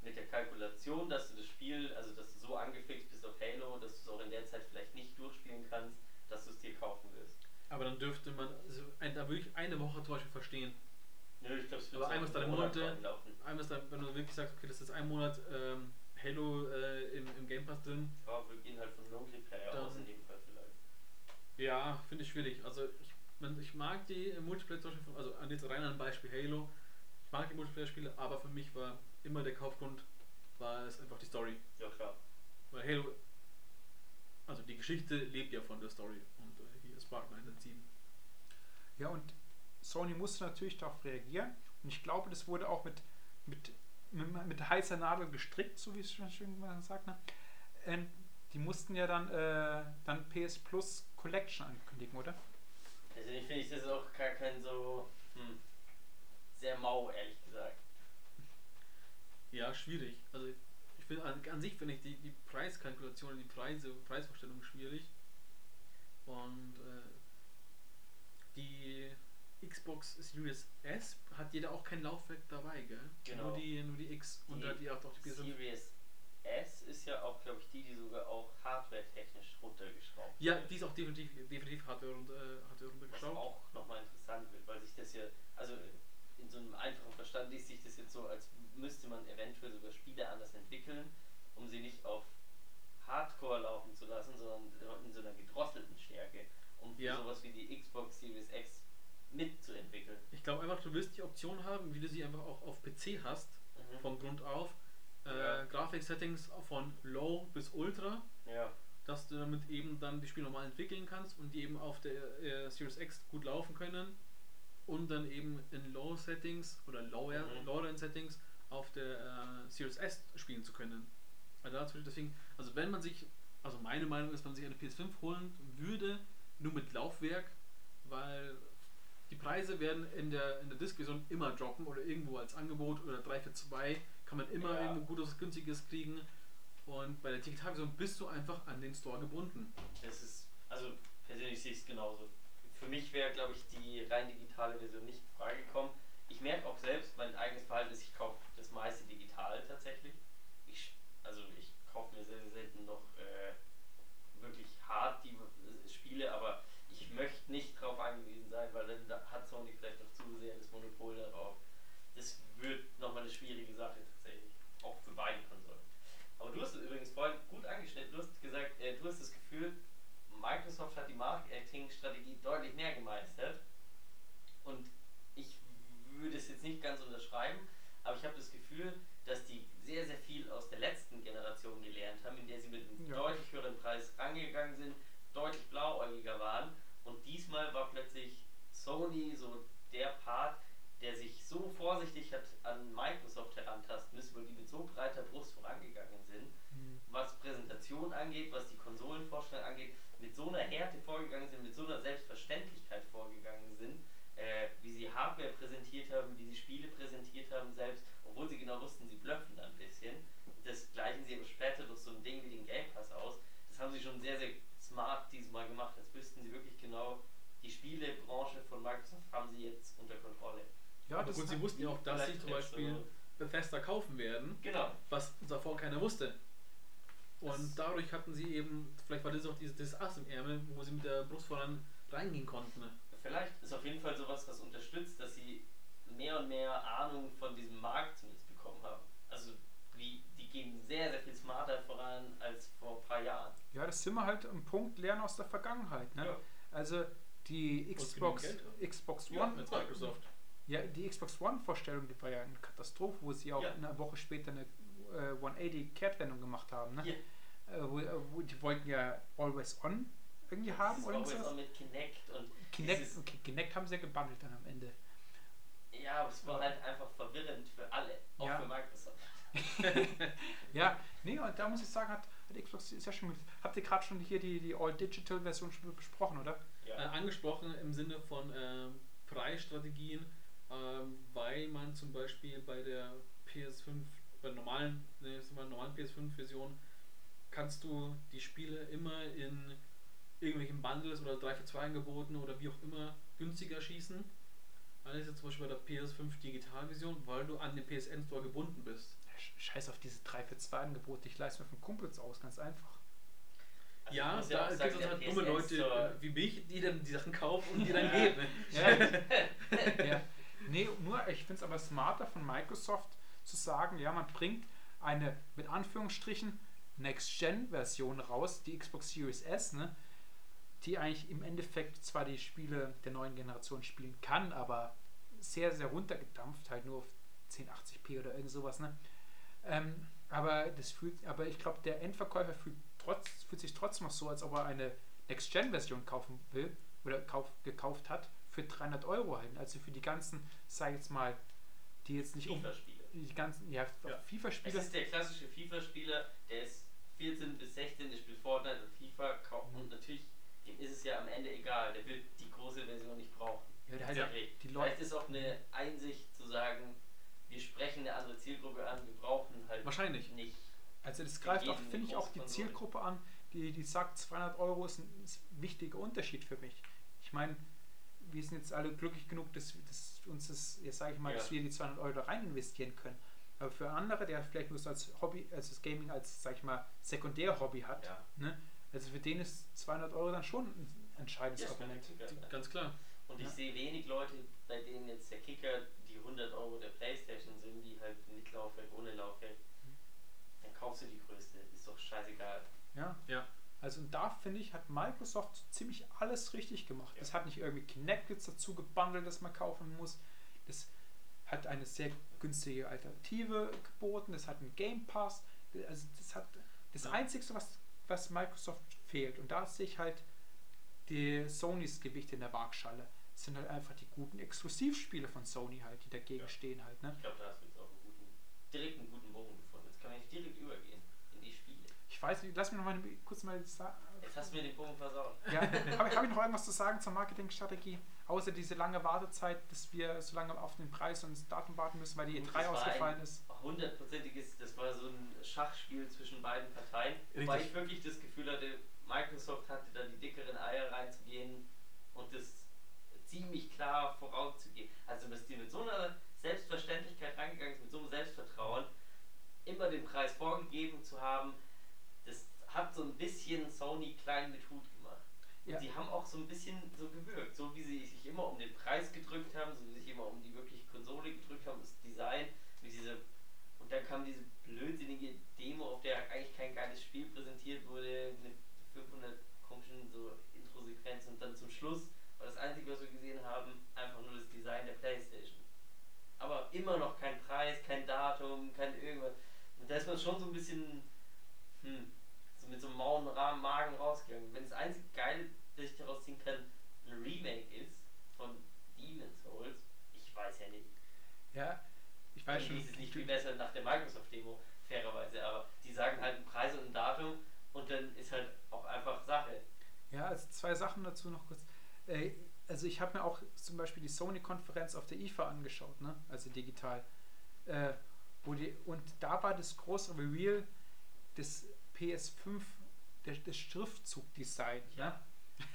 Speaker 1: mit der Kalkulation, dass du das Spiel, also dass du so angefixt bist auf Halo, dass du es auch in der Zeit vielleicht nicht durchspielen kannst, dass du es dir kaufen wirst.
Speaker 3: Aber dann dürfte man, also ein, da würde ich eine Woche zum Beispiel verstehen.
Speaker 1: Nö, ich glaube, es wird
Speaker 3: Aber ein bis drei Monate- ist dann, wenn du wirklich sagst, okay, das ist ein Monat ähm, Halo äh, im, im Game Pass drin,
Speaker 1: Ja, wir gehen halt von Multiplayer
Speaker 3: Dann-
Speaker 1: aus in dem Fall vielleicht.
Speaker 3: ja, finde ich schwierig. Also ich, man, ich mag die Multiplayer zum Beispiel, also an jetzt rein an Beispiel Halo, ich mag die Multiplayer-Spiele, aber für mich war immer der Kaufgrund, war es einfach die Story.
Speaker 1: Ja klar.
Speaker 3: Weil Halo, also die Geschichte lebt ja von der Story und äh, hier ist Spark 907.
Speaker 2: Ja, und Sony musste natürlich darauf reagieren. Und ich glaube, das wurde auch mit, mit, mit, mit heißer Nadel gestrickt, so wie es schon schön sagt. Ne? Ähm, die mussten ja dann, äh, dann PS Plus Collection ankündigen, oder?
Speaker 1: Finde ich das auch gar kein so hm, sehr mau, ehrlich gesagt.
Speaker 3: Ja, schwierig. Also ich finde an, an sich finde ich die, die Preiskalkulation, die Preise, Preisvorstellung schwierig. Und äh, die Xbox Series S hat jeder auch kein Laufwerk dabei, gell?
Speaker 1: Genau.
Speaker 3: Nur die, nur die X und
Speaker 1: Die
Speaker 3: da die auch doch die PS5.
Speaker 1: Series S ist ja auch, glaube ich, die, die sogar auch hardware-technisch runtergeschraubt
Speaker 3: Ja,
Speaker 1: wird.
Speaker 3: die ist auch definitiv, definitiv Hardware, und, äh, Hardware
Speaker 1: Was
Speaker 3: runtergeschraubt.
Speaker 1: auch nochmal interessant wird, weil sich das ja, also in so einem einfachen Verstand liest sich das jetzt so, als müsste man eventuell sogar Spiele anders entwickeln, um sie nicht auf Hardcore laufen zu lassen, sondern in so einer gedrosselten Stärke, um
Speaker 3: Ja.
Speaker 1: sowas wie die Xbox Series X mitzuentwickeln.
Speaker 3: Ich glaube einfach, du wirst die Option haben, wie du sie einfach auch auf PC hast,
Speaker 1: Mhm.
Speaker 3: von Grund auf. Äh,
Speaker 1: Ja.
Speaker 3: Grafik-Settings von Low bis Ultra.
Speaker 1: Ja,
Speaker 3: dass du damit eben dann die Spiele normal entwickeln kannst und die eben auf der äh, Series X gut laufen können und dann eben in Low Settings oder Lower,
Speaker 1: Mhm.
Speaker 3: Lower End Settings auf der äh, Series S spielen zu können. Also dazu, deswegen, also wenn man sich, also meine Meinung ist, wenn man sich eine PS5 holen würde, nur mit Laufwerk, weil die Preise werden in der, in der Disk-Version immer droppen oder irgendwo als Angebot oder 3 für 2 kann man immer
Speaker 1: Ja.
Speaker 3: irgendwo gutes, günstiges kriegen. Und bei der Digitalversion bist du einfach an den Store gebunden.
Speaker 1: das ist, also persönlich sehe ich es genauso. Für mich wäre, glaube ich, die rein digitale Version nicht in Frage gekommen. Ich merke auch selbst, mein eigenes Verhalten ist, ich kaufe das meiste digital tatsächlich. Ich, also ich kaufe mir sehr, sehr selten noch äh, wirklich hart die äh, Spiele, aber möchte nicht drauf angewiesen sein, weil dann hat Sony vielleicht auch zu sehr das Monopol darauf. Das wird nochmal eine schwierige Sache tatsächlich. Auch für beide Konsolen. Aber du hast übrigens vorhin gut angeschnitten. Du hast gesagt, äh, du hast das Gefühl, Microsoft hat die Marketing-Strategie deutlich näher gemeistert. Und ich würde es jetzt nicht ganz unterschreiben, aber ich habe das Gefühl, dass die sehr, sehr viel aus der letzten Generation gelernt haben, in der sie mit einem ja. deutlich höheren Preis rangegangen sind, deutlich blauäugiger waren Sony so der Part, der sich so vorsichtig hat an Microsoft herantasten müssen, weil die mit so breiter Brust vorangegangen sind,
Speaker 2: Hm.
Speaker 1: was Präsentation angeht, was die Konsolenvorstellung angeht, mit so einer Härte vorgegangen sind, mit so einer Selbstverständlichkeit vorgegangen sind, äh, wie sie Hardware präsentiert haben, wie sie Spiele präsentiert haben selbst, obwohl sie genau wussten, sie blöffen da ein bisschen. Das gleichen sie aber später durch so ein Ding wie den Game Pass aus. Das haben sie schon sehr, sehr smart diesmal gemacht, als wüssten sie wirklich genau, die Spielebranche von Microsoft haben sie jetzt unter Kontrolle.
Speaker 2: Ja, das
Speaker 3: gut,
Speaker 2: ist
Speaker 3: sie wussten ja auch, dass sie zum Beispiel
Speaker 1: so-
Speaker 3: Bethesda kaufen werden,
Speaker 1: Genau.
Speaker 3: was davor keiner wusste. Und
Speaker 1: Das-
Speaker 3: dadurch hatten sie eben, vielleicht war das auch dieses, dieses Ass im Ärmel, wo sie mit der Brust voran reingehen konnten.
Speaker 1: Vielleicht ist auf jeden Fall sowas, was unterstützt, dass sie mehr und mehr Ahnung von diesem Markt zumindest bekommen haben. Also wie, die gehen sehr, sehr viel smarter voran als vor ein paar Jahren.
Speaker 2: Ja, das sind wir halt am Punkt lernen aus der Vergangenheit. Ne?
Speaker 1: Ja.
Speaker 2: Also die Xbox, Xbox
Speaker 3: Ja,
Speaker 2: One,
Speaker 3: mit Microsoft.
Speaker 2: ja, die Xbox One Vorstellung, die war ja eine Katastrophe, wo sie auch
Speaker 1: Ja.
Speaker 2: eine Woche später eine äh, 180 Kehrtwendung gemacht haben. Ne?
Speaker 1: Ja.
Speaker 2: Äh, wo, äh, wo, die wollten ja Always On irgendwie haben
Speaker 1: Das
Speaker 2: oder so.
Speaker 1: auch mit Kinect und
Speaker 2: Kinect, okay, Kinect haben sie ja gebundelt dann am Ende.
Speaker 1: ja, aber es war halt einfach verwirrend für alle, auch
Speaker 2: Ja.
Speaker 1: für Microsoft.
Speaker 2: Ja, nee, und da muss ich sagen, hat Xbox sehr schön gemacht. Habt ihr gerade schon hier die, die All-Digital-Version schon besprochen, oder?
Speaker 3: Äh,
Speaker 1: Ja.
Speaker 3: angesprochen im Sinne von ähm, Preisstrategien, ähm, weil man zum Beispiel bei der PS5, bei der normalen, ne, mal normalen PS5-Version, kannst du die Spiele immer in irgendwelchen Bundles oder 3 für 2 Angeboten oder wie auch immer günstiger schießen. Alles jetzt zum Beispiel bei der PS5 Digitalversion, weil du an den PSN Store gebunden bist.
Speaker 2: Sch- Scheiß auf diese 3 für 2 Angebote, ich leiste mir von Kumpels aus, ganz einfach.
Speaker 1: Also
Speaker 3: ja, da
Speaker 1: auch
Speaker 3: gibt es halt dumme Leute äh, wie mich, die dann die Sachen kaufen und die dann geben.
Speaker 2: Ja. ja. Nee, nur ich finde es aber smarter von Microsoft zu sagen, ja, man bringt eine mit Anführungsstrichen Next-Gen-Version raus, die Xbox Series S, ne, die eigentlich im Endeffekt zwar die Spiele der neuen Generation spielen kann, aber sehr, sehr runtergedampft, halt nur auf 1080p oder irgend sowas, ne? Ähm, aber das fühlt, aber ich glaube, der Endverkäufer fühlt, trotz, fühlt sich trotzdem noch so, als ob er eine Next-Gen-Version kaufen will oder kauf, gekauft hat für 300 Euro halt. Also für die ganzen, sag ich jetzt mal, die jetzt nicht um die ganzen, ja,
Speaker 3: Ja.
Speaker 1: Es
Speaker 2: FIFA-Spiele.
Speaker 1: ist der klassische FIFA-Spieler, der ist 14 bis 16, der spielt Fortnite und FIFA kauft
Speaker 2: Mhm.
Speaker 1: und natürlich, dem ist es ja am Ende egal, der will die große Version nicht brauchen.
Speaker 2: Ja, halt
Speaker 3: Ja.
Speaker 2: Die
Speaker 1: Vielleicht
Speaker 2: Leute.
Speaker 1: ist auch eine Einsicht zu sagen, wir sprechen eine andere Zielgruppe an, wir brauchen halt
Speaker 3: Wahrscheinlich.
Speaker 1: nicht.
Speaker 2: Also das greift auch, finde ich, auch die. Zielgruppe an, die, die sagt, 200 Euro ist ein, ist ein wichtiger Unterschied für mich. Ich meine, wir sind jetzt alle glücklich genug, dass, dass uns das, jetzt sage ich mal,
Speaker 1: Ja.
Speaker 2: dass wir die 200 Euro da rein investieren können. Aber für andere, der vielleicht nur so als Hobby, also das Gaming als, sag ich mal, Sekundär-Hobby hat,
Speaker 1: Ja.
Speaker 2: ne? also für den ist 200 Euro dann schon ein entscheidendes
Speaker 1: Ja,
Speaker 2: Argument.
Speaker 3: Ganz klar.
Speaker 1: Und ich sehe wenig Leute, bei denen jetzt der Kicker die 100 Euro der Playstation sind, die halt mit Laufwerk, ohne Laufwerk. Dann kaufst du die größte, ist doch scheißegal.
Speaker 2: Ja.
Speaker 3: Ja.
Speaker 2: Also und da finde ich, hat Microsoft so ziemlich alles richtig gemacht.
Speaker 1: Ja.
Speaker 2: Es hat nicht irgendwie Kinect jetzt dazu gebundelt, das man kaufen muss. Das hat eine sehr günstige Alternative geboten. Das hat einen Game Pass. Also das hat das
Speaker 3: Ja.
Speaker 2: Einzige, was, was Microsoft fehlt. Und da sehe ich halt die Sonys Gewicht in der Waagschale. Das sind halt einfach die guten Exklusivspiele von Sony halt, die dagegen
Speaker 1: Ja.
Speaker 2: stehen halt. Ne?
Speaker 1: Ich glaube, da hast du jetzt auch einen guten, direkt einen guten Bogen gefunden. Jetzt kann man nicht direkt übergehen in die Spiele.
Speaker 2: Ich weiß nicht, lass mich noch mal kurz mal sagen.
Speaker 1: Jetzt hast du mir den Bogen versaut.
Speaker 2: Ja, habe hab ich noch irgendwas zu sagen zur Marketingstrategie? Außer diese lange Wartezeit, dass wir so lange auf den Preis und das Datum warten müssen, weil die
Speaker 1: Gut,
Speaker 2: E3
Speaker 1: das war
Speaker 2: ausgefallen ist.
Speaker 1: Hundertprozentiges, das war so ein Schachspiel zwischen beiden Parteien. Wobei
Speaker 3: Richtig.
Speaker 1: ich wirklich das Gefühl hatte, Microsoft hatte da die dickeren Eier reinzugehen und das ziemlich klar vorauszugehen. Also, dass die mit so einer Selbstverständlichkeit reingegangen ist, mit so einem Selbstvertrauen, immer den Preis vorgegeben zu haben, das hat so ein bisschen Sony klein mit Hut gemacht. Und
Speaker 2: Ja.
Speaker 1: die haben auch so ein bisschen so gewirkt, so wie sie sich immer um den Preis gedrückt haben, so wie sie sich immer um die wirkliche Konsole gedrückt haben, das Design, mit diese und dann kam diese blödsinnige Demo, auf der eigentlich kein geiles Spiel präsentiert wurde, mit 500 komischen so Intro-Sequenzen und dann zum Schluss war das Einzige, was wir gesehen haben, einfach nur das Design der Playstation. Aber immer noch kein Preis, kein Datum, kein irgendwas. Und da ist man schon so ein bisschen, hm, so mit so einem mauen Rahmen Magen rausgegangen. Wenn das einzige Geile, das ich daraus ziehen kann, ein Remake ist von
Speaker 2: Ja, ich weiß
Speaker 1: Weiß
Speaker 2: schon.
Speaker 1: ist es nicht viel besser nach der Microsoft-Demo, fairerweise, aber die sagen halt einen Preis und ein Datum und dann ist halt auch einfach Sache.
Speaker 2: Ja, also zwei Sachen dazu noch kurz. Äh, also ich habe mir auch zum Beispiel die Sony-Konferenz auf der IFA angeschaut, ne? also digital. Äh, wo die, und da war das große Reveal des PS5, der, das Schriftzugdesign.
Speaker 1: Ja.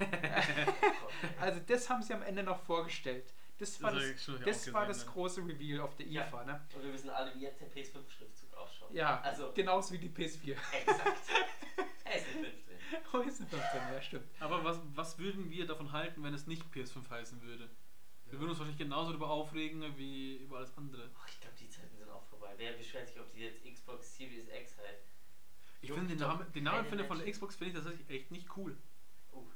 Speaker 2: Also das haben sie am Ende noch vorgestellt. Das war
Speaker 3: Das
Speaker 2: das, das, war das
Speaker 3: ne?
Speaker 2: große Reveal auf der
Speaker 1: Ja.
Speaker 2: IFA. Ne?
Speaker 1: Und wir wissen alle, wie jetzt der PS5-Schriftzug ausschaut.
Speaker 2: Ja,
Speaker 1: Also,
Speaker 2: genauso wie die PS4.
Speaker 1: exakt. Er ist eine 15.
Speaker 2: Oh, ist eine 15, ja, stimmt.
Speaker 3: Aber was, was würden wir davon halten, wenn es nicht PS5 heißen würde? Wir würden uns wahrscheinlich genauso darüber aufregen wie über alles andere.
Speaker 1: Ach, ich glaube, die Zeiten sind auch vorbei. Wer beschwert sich, ob die jetzt Xbox Series X heißt?
Speaker 3: Ich
Speaker 1: Juckt
Speaker 3: finde den Namen, den Namen finde von der. Xbox finde ich tatsächlich echt nicht cool.
Speaker 1: Uh,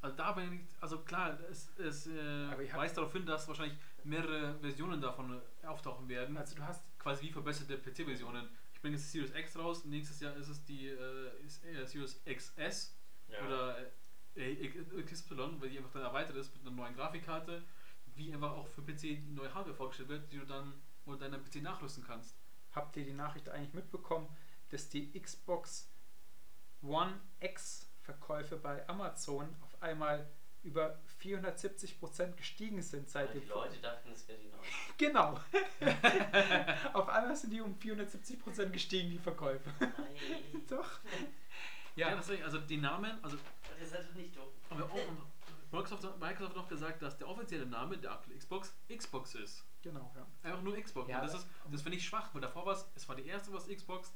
Speaker 3: Also da bin ich, also klar, es, es äh,
Speaker 2: ich
Speaker 3: weist darauf hin, dass wahrscheinlich mehrere Versionen davon auftauchen werden.
Speaker 2: Also du hast
Speaker 3: quasi wie verbesserte PC-Versionen. Ich bringe jetzt die Series X raus, nächstes Jahr ist es die äh, äh, Series XS
Speaker 1: ja.
Speaker 3: oder äh, XY, weil die einfach dann erweitert ist mit einer neuen Grafikkarte, wie einfach auch für PC die neue Hardware vorgestellt wird, die du dann oder deinen PC nachrüsten kannst.
Speaker 2: habt ihr die Nachricht eigentlich mitbekommen, dass die Xbox One X Verkäufe bei Amazon auf einmal über 470% gestiegen sind seit dem
Speaker 1: die Leute dachten, es wäre die neue.
Speaker 2: Genau. auf einmal sind die um 470% gestiegen, die Verkäufe.
Speaker 1: Nein.
Speaker 2: Doch.
Speaker 3: Ja,
Speaker 2: Ja,
Speaker 3: deswegen, also die Namen, also
Speaker 1: Das ist halt nicht dumm.
Speaker 3: haben wir auch Microsoft, Microsoft noch gesagt, dass der offizielle Name der aktuellen Xbox Xbox ist.
Speaker 2: genau, ja.
Speaker 3: Einfach nur Xbox.
Speaker 2: Ja,
Speaker 3: und das ist, das finde ich schwach, weil davor war es, es war die erste was Xbox,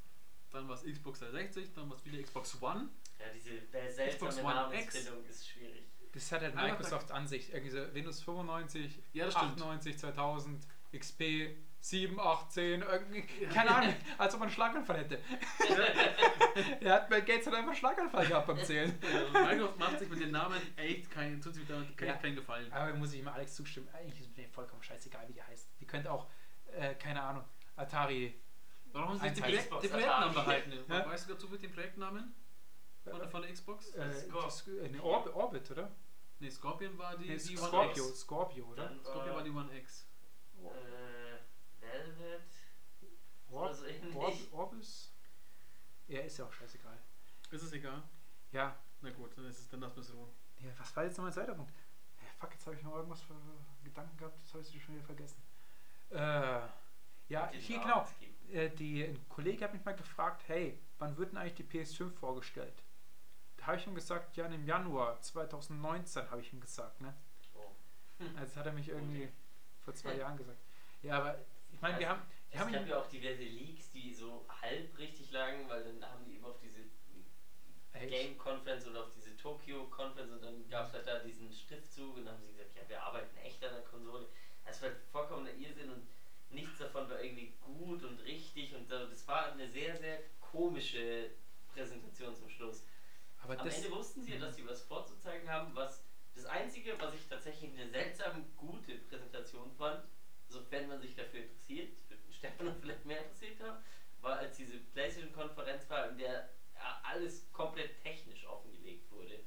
Speaker 3: dann war es Xbox 360, dann war es wieder Xbox One.
Speaker 1: Ja, diese
Speaker 3: Xbox
Speaker 1: seltsame
Speaker 3: One
Speaker 1: ist schwierig.
Speaker 2: Das hat halt Microsoft an sich. Irgendwie so Windows 95,
Speaker 3: Ja, das stimmt.
Speaker 2: 98, 2000, XP 7, 8, 10, irgendwie,
Speaker 3: Ja.
Speaker 2: keine Ahnung, als ob man einen Schlaganfall hätte. er hat Bill Gates hat einfach einen Schlaganfall gehabt beim Zählen.
Speaker 3: Also Microsoft macht sich mit den Namen echt keinen, tut sich damit
Speaker 2: Ja.
Speaker 3: echt keinen Gefallen.
Speaker 2: Aber muss ich mal Alex zustimmen, eigentlich ist mir vollkommen scheißegal, wie die heißt. Die könnte auch, äh, keine Ahnung, Atari.
Speaker 3: Warum haben sie
Speaker 2: Eins
Speaker 3: Projekt, die Projektnamen behalten?
Speaker 2: Ja.
Speaker 3: Weißt du dazu mit den Projektnamen von, von der Xbox?
Speaker 2: Äh, äh, nee, Orb Orbit, oder?
Speaker 3: Nee, Scorpion war die,
Speaker 2: Nee,
Speaker 3: die
Speaker 2: Scorpio,
Speaker 3: One X.
Speaker 2: Scorpio, oder?
Speaker 1: Dann
Speaker 3: Scorpion war die One X.
Speaker 1: äh, Velvet.
Speaker 2: Orb,
Speaker 1: so ähnlich.
Speaker 2: Orb, Orbis? Ja, ist ja auch scheißegal.
Speaker 3: Ist es egal?
Speaker 2: Ja,
Speaker 3: Na gut, dann ist es dann wir es ruhen.
Speaker 2: ja was war jetzt noch mein zweiter Punkt? Ja, fuck, jetzt habe ich noch irgendwas für Gedanken gehabt, das habe ich schon wieder vergessen. Äh, ja, hier
Speaker 1: Namen
Speaker 2: genau. Äh, die, ein Kollege hat mich mal gefragt, hey, wann wird denn eigentlich die PS5 vorgestellt? Habe ich ihm gesagt, ja, im Januar 2019 habe ich ihm gesagt, ne?
Speaker 1: Oh.
Speaker 2: Also hat er mich irgendwie vor zwei Jahren gesagt. Ja, aber ich meine, wir
Speaker 1: Also,
Speaker 2: haben, wir
Speaker 1: Es
Speaker 2: haben
Speaker 1: gab ja auch diverse Leaks, die so halb richtig lagen, weil dann haben die immer auf diese
Speaker 2: Echt?
Speaker 1: Game Conference oder auf diese Tokyo Conference und dann gab es halt da diesen Schriftzug und dann haben sie gesagt, ja, wir arbeiten echt an der Konsole. Das war halt vollkommener Irrsinn und nichts davon war irgendwie gut und richtig und das war eine sehr, sehr komische Präsentation zum.
Speaker 2: Aber
Speaker 1: Am
Speaker 2: das,
Speaker 1: Ende wussten sie, dass sie was vorzuzeigen haben, was das Einzige, was ich tatsächlich eine seltsam gute Präsentation fand, sofern man sich dafür interessiert, das wird den Stefan vielleicht mehr interessiert haben, war als diese PlayStation-Konferenz war, in der ja, alles komplett technisch offengelegt wurde.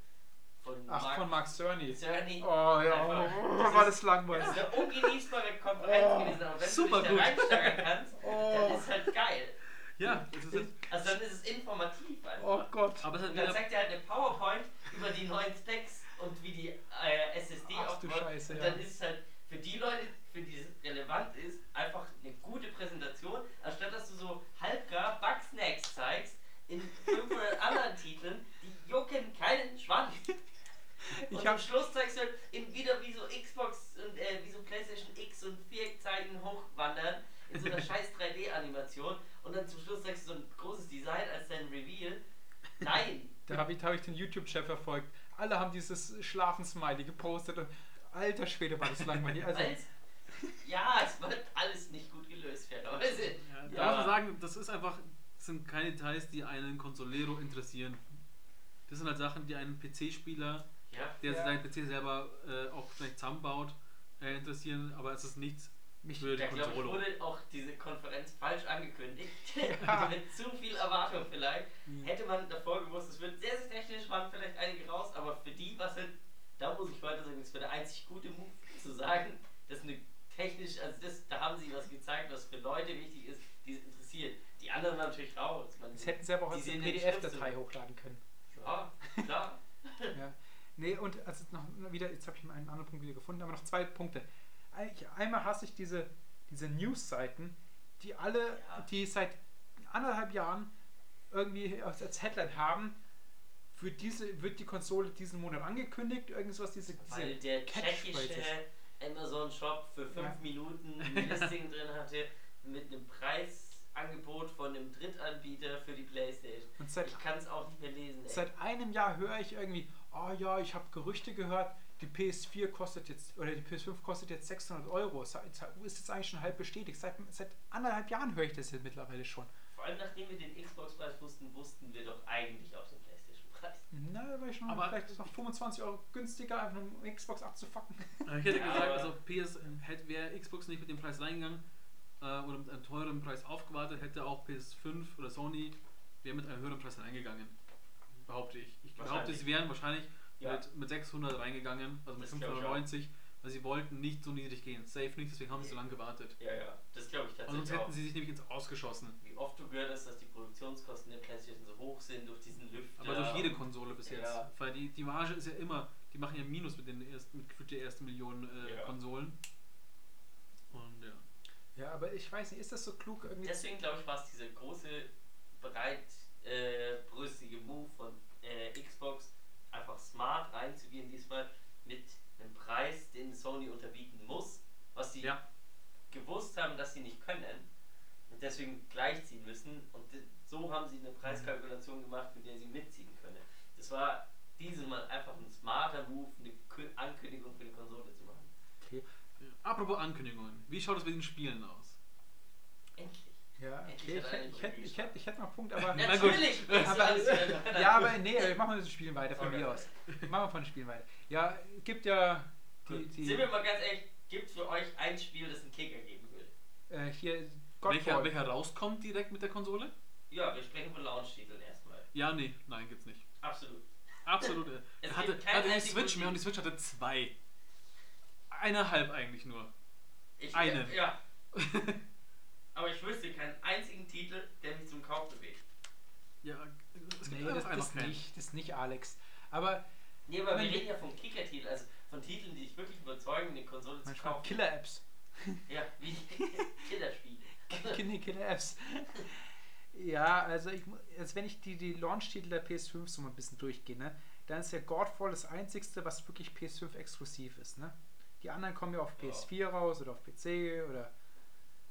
Speaker 1: Von
Speaker 2: ach, von Mark Cerny.
Speaker 1: Cerny.
Speaker 2: Oh ja,
Speaker 1: Einfach-
Speaker 2: oh,
Speaker 1: das
Speaker 2: war das langweilig.
Speaker 1: Das ist eine ungenießbare Konferenz
Speaker 2: Oh,
Speaker 1: gewesen, aber wenn
Speaker 3: super
Speaker 1: du dich
Speaker 3: gut.
Speaker 1: da reinsteigern kannst,
Speaker 2: Oh.
Speaker 1: dann ist halt geil.
Speaker 3: Ja, das ist
Speaker 1: Also dann ist es informativ einfach.
Speaker 2: Oh Gott.
Speaker 3: aber es hat
Speaker 1: Und dann zeigt er halt eine PowerPoint über die neuen Specs und wie die äh, SSD
Speaker 2: Ach du
Speaker 1: aufbaut.
Speaker 2: Scheiße,
Speaker 1: und
Speaker 2: ja.
Speaker 1: dann ist es halt für die Leute, für die es relevant ist, einfach eine gute Präsentation, anstatt dass du so halbgar Bugsnacks zeigst in 500 anderen Titeln, die jucken keinen Schwanz.
Speaker 2: Ich
Speaker 1: und am Schluss zeigst du halt eben wieder wie so Xbox und äh, wie so PlayStation X und Viereckzeichen hochwandern in so einer scheiß 3D-Animation und dann zum Schluss zeigst du so ein großes Design als dein Reveal. Nein!
Speaker 2: Da habe ich, hab ich den YouTube-Chef verfolgt. Alle haben dieses Schlafensmiley gepostet und alter Schwede war das langweilig. Also,
Speaker 1: ja, es wird alles nicht gut gelöst, fairerweise.
Speaker 3: ja,
Speaker 2: Ja.
Speaker 3: darf man sagen, das ist einfach, das sind keine Details, die einen Consolero interessieren. Das sind halt Sachen, die einen PC-Spieler,
Speaker 1: Ja,
Speaker 3: der
Speaker 2: Ja.
Speaker 3: seinen PC selber äh, auch vielleicht zusammenbaut, äh, interessieren, aber es ist nichts
Speaker 2: mich,
Speaker 3: für die
Speaker 1: da glaube ich,
Speaker 3: Konsole.
Speaker 1: wurde auch diese Konferenz falsch angekündigt.
Speaker 2: Ja.
Speaker 1: Mit zu viel Erwartung vielleicht.
Speaker 2: Mhm.
Speaker 1: Hätte man davor gewusst, es wird sehr, sehr technisch, waren vielleicht einige raus, aber für die, was halt, da muss ich weiter sagen, das wäre der einzig gute Move zu sagen, dass eine technisch, also das, da haben gezeigt, was für Leute wichtig ist, die es interessiert. Die anderen natürlich raus. Man,
Speaker 2: Das hätten sie aber auch als PDF-Datei hochladen können.
Speaker 1: Ja, klar.
Speaker 2: Ja. Nee, und also noch wieder, jetzt habe ich einen anderen Punkt wieder gefunden, aber noch zwei Punkte. Eigentlich, einmal hasse ich diese, diese News-Seiten, die alle,
Speaker 1: Ja.
Speaker 2: die seit anderthalb Jahren irgendwie als, Headline haben, für diese wird die Konsole diesen Monat angekündigt, irgendwas, diese,
Speaker 1: Weil
Speaker 2: diese
Speaker 1: der
Speaker 2: Catchphrases.
Speaker 1: tschechische Amazon-Shop für 5
Speaker 2: Ja.
Speaker 1: Minuten ein Listing drin hatte mit einem Preisangebot von einem Drittanbieter für die Playstation.
Speaker 2: Seit,
Speaker 1: Ich kann es auch nicht mehr lesen. Ey.
Speaker 2: seit einem Jahr höre ich irgendwie, oh ja, ich habe Gerüchte gehört, die PS4 kostet jetzt, oder die PS5 kostet jetzt 600 Euro. Es Ist jetzt eigentlich schon halb bestätigt. Seit, seit anderthalb Jahren höre ich das jetzt mittlerweile schon.
Speaker 1: Vor allem nachdem wir den Xbox-Preis wussten, wussten wir doch eigentlich auch den Playstation-Preis.
Speaker 2: Na, da war ich schon
Speaker 3: Aber-
Speaker 2: vielleicht noch 25 Euro günstiger, einfach um Xbox abzufacken.
Speaker 3: Ich hätte
Speaker 1: Ja,
Speaker 3: gesagt, also PS hätte wäre Xbox nicht mit dem Preis reingegangen äh, oder mit einem teuren Preis aufgewartet, hätte auch PS5 oder Sony wäre mit einem höheren Preis reingegangen. Behaupte ich. Ich behaupte, sie wären wahrscheinlich
Speaker 1: Ja.
Speaker 3: mit, mit 600 reingegangen, also mit
Speaker 1: Das glaub ich
Speaker 3: 590, weil sie wollten nicht so niedrig gehen. Safe nicht, deswegen haben sie so lange gewartet.
Speaker 1: Ja, ja, das glaube ich
Speaker 3: Und sonst
Speaker 1: tatsächlich
Speaker 3: hätten
Speaker 1: auch.
Speaker 3: sie sich nämlich ins Ausgeschossen.
Speaker 1: Wie oft du gehört hast, dass die Produktionskosten der Playstation so hoch sind durch diesen Lüfter.
Speaker 3: Aber durch jede Konsole bis jetzt.
Speaker 1: Ja.
Speaker 3: Weil die, die Marge ist ja immer, die machen ja Minus mit den ersten, mit gefühlt der ersten Millionen äh,
Speaker 1: Ja.
Speaker 3: Konsolen. Und ja.
Speaker 2: Ja, aber ich weiß nicht, ist das so klug irgendwie?
Speaker 1: Deswegen glaube ich, war es dieser große, breitbrüstige Move von äh, Xbox, einfach smart reinzugehen diesmal mit einem Preis, den Sony unterbieten muss, was sie
Speaker 3: Ja.
Speaker 1: gewusst haben, dass sie nicht können und deswegen gleichziehen müssen. Und so haben sie eine Preiskalkulation gemacht, mit der sie mitziehen können. Das war dieses Mal einfach ein smarter Move, eine Kü- Ankündigung für die Konsole zu machen.
Speaker 2: Okay.
Speaker 3: Apropos Ankündigungen. Wie schaut es mit den Spielen aus?
Speaker 1: Endlich.
Speaker 2: Ja, okay. Ich, hätte- ich,
Speaker 1: eine
Speaker 2: hätte, ich, hätte, ich hätte noch einen Punkt, aber.
Speaker 3: Na gut.
Speaker 1: Natürlich!
Speaker 2: aber ja, aber nee, wir machen das Spielen weiter von
Speaker 1: Okay.
Speaker 2: mir aus. Machen wir von den Spielen weiter. Ja, gibt ja die, die
Speaker 1: Sind wir mal ganz ehrlich, gibt für euch ein Spiel, das einen Kicker geben würde?
Speaker 2: äh, hier
Speaker 3: Welcher,
Speaker 2: Godfall.
Speaker 3: welcher rauskommt direkt mit der Konsole?
Speaker 1: Ja, wir sprechen von Launch-Titeln erstmal.
Speaker 3: Ja, nee, nein, gibt's nicht.
Speaker 1: Absolut.
Speaker 3: Absolut. äh,
Speaker 1: Es
Speaker 3: Er hatte,
Speaker 1: gibt kein
Speaker 3: hatte die
Speaker 1: einziges
Speaker 3: Switch mehr und die
Speaker 1: Spiel.
Speaker 3: Switch hatte zwei. Eineinhalb eigentlich nur.
Speaker 1: Ich,
Speaker 3: Einen.
Speaker 1: Ja. Aber ich wüsste keinen einzigen Titel, der mich zum Kauf bewegt.
Speaker 3: Ja, es gibt
Speaker 2: Nee, das, das nicht, das nicht Alex. Aber
Speaker 1: Nee, aber wir reden ja von Kicker-Titeln, also von Titeln, die dich wirklich überzeugen, eine Konsole zu kaufen.
Speaker 2: Killer-Apps.
Speaker 1: Ja, wie Killerspiele.
Speaker 2: Killer-Apps. Ja, also, ich, mu- also wenn ich die, die Launch-Titel der PS5 so mal ein bisschen durchgehe, ne, dann ist ja Godfall das einzigste, was wirklich PS5 exklusiv ist. Ne? Die anderen kommen ja auf
Speaker 1: Ja.
Speaker 2: PS4 raus oder auf PC oder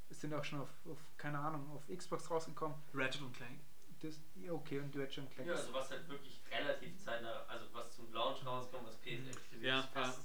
Speaker 2: sind auch schon auf, auf keine Ahnung, auf Xbox rausgekommen.
Speaker 3: Ratchet und Clank.
Speaker 2: Das, ja, okay, und Ratchet und Clank.
Speaker 1: Ja, also was halt wirklich relativ zeitnah, also was zum Launch rauskommt, was PS exklusiv
Speaker 3: Ja,
Speaker 1: ist, fast.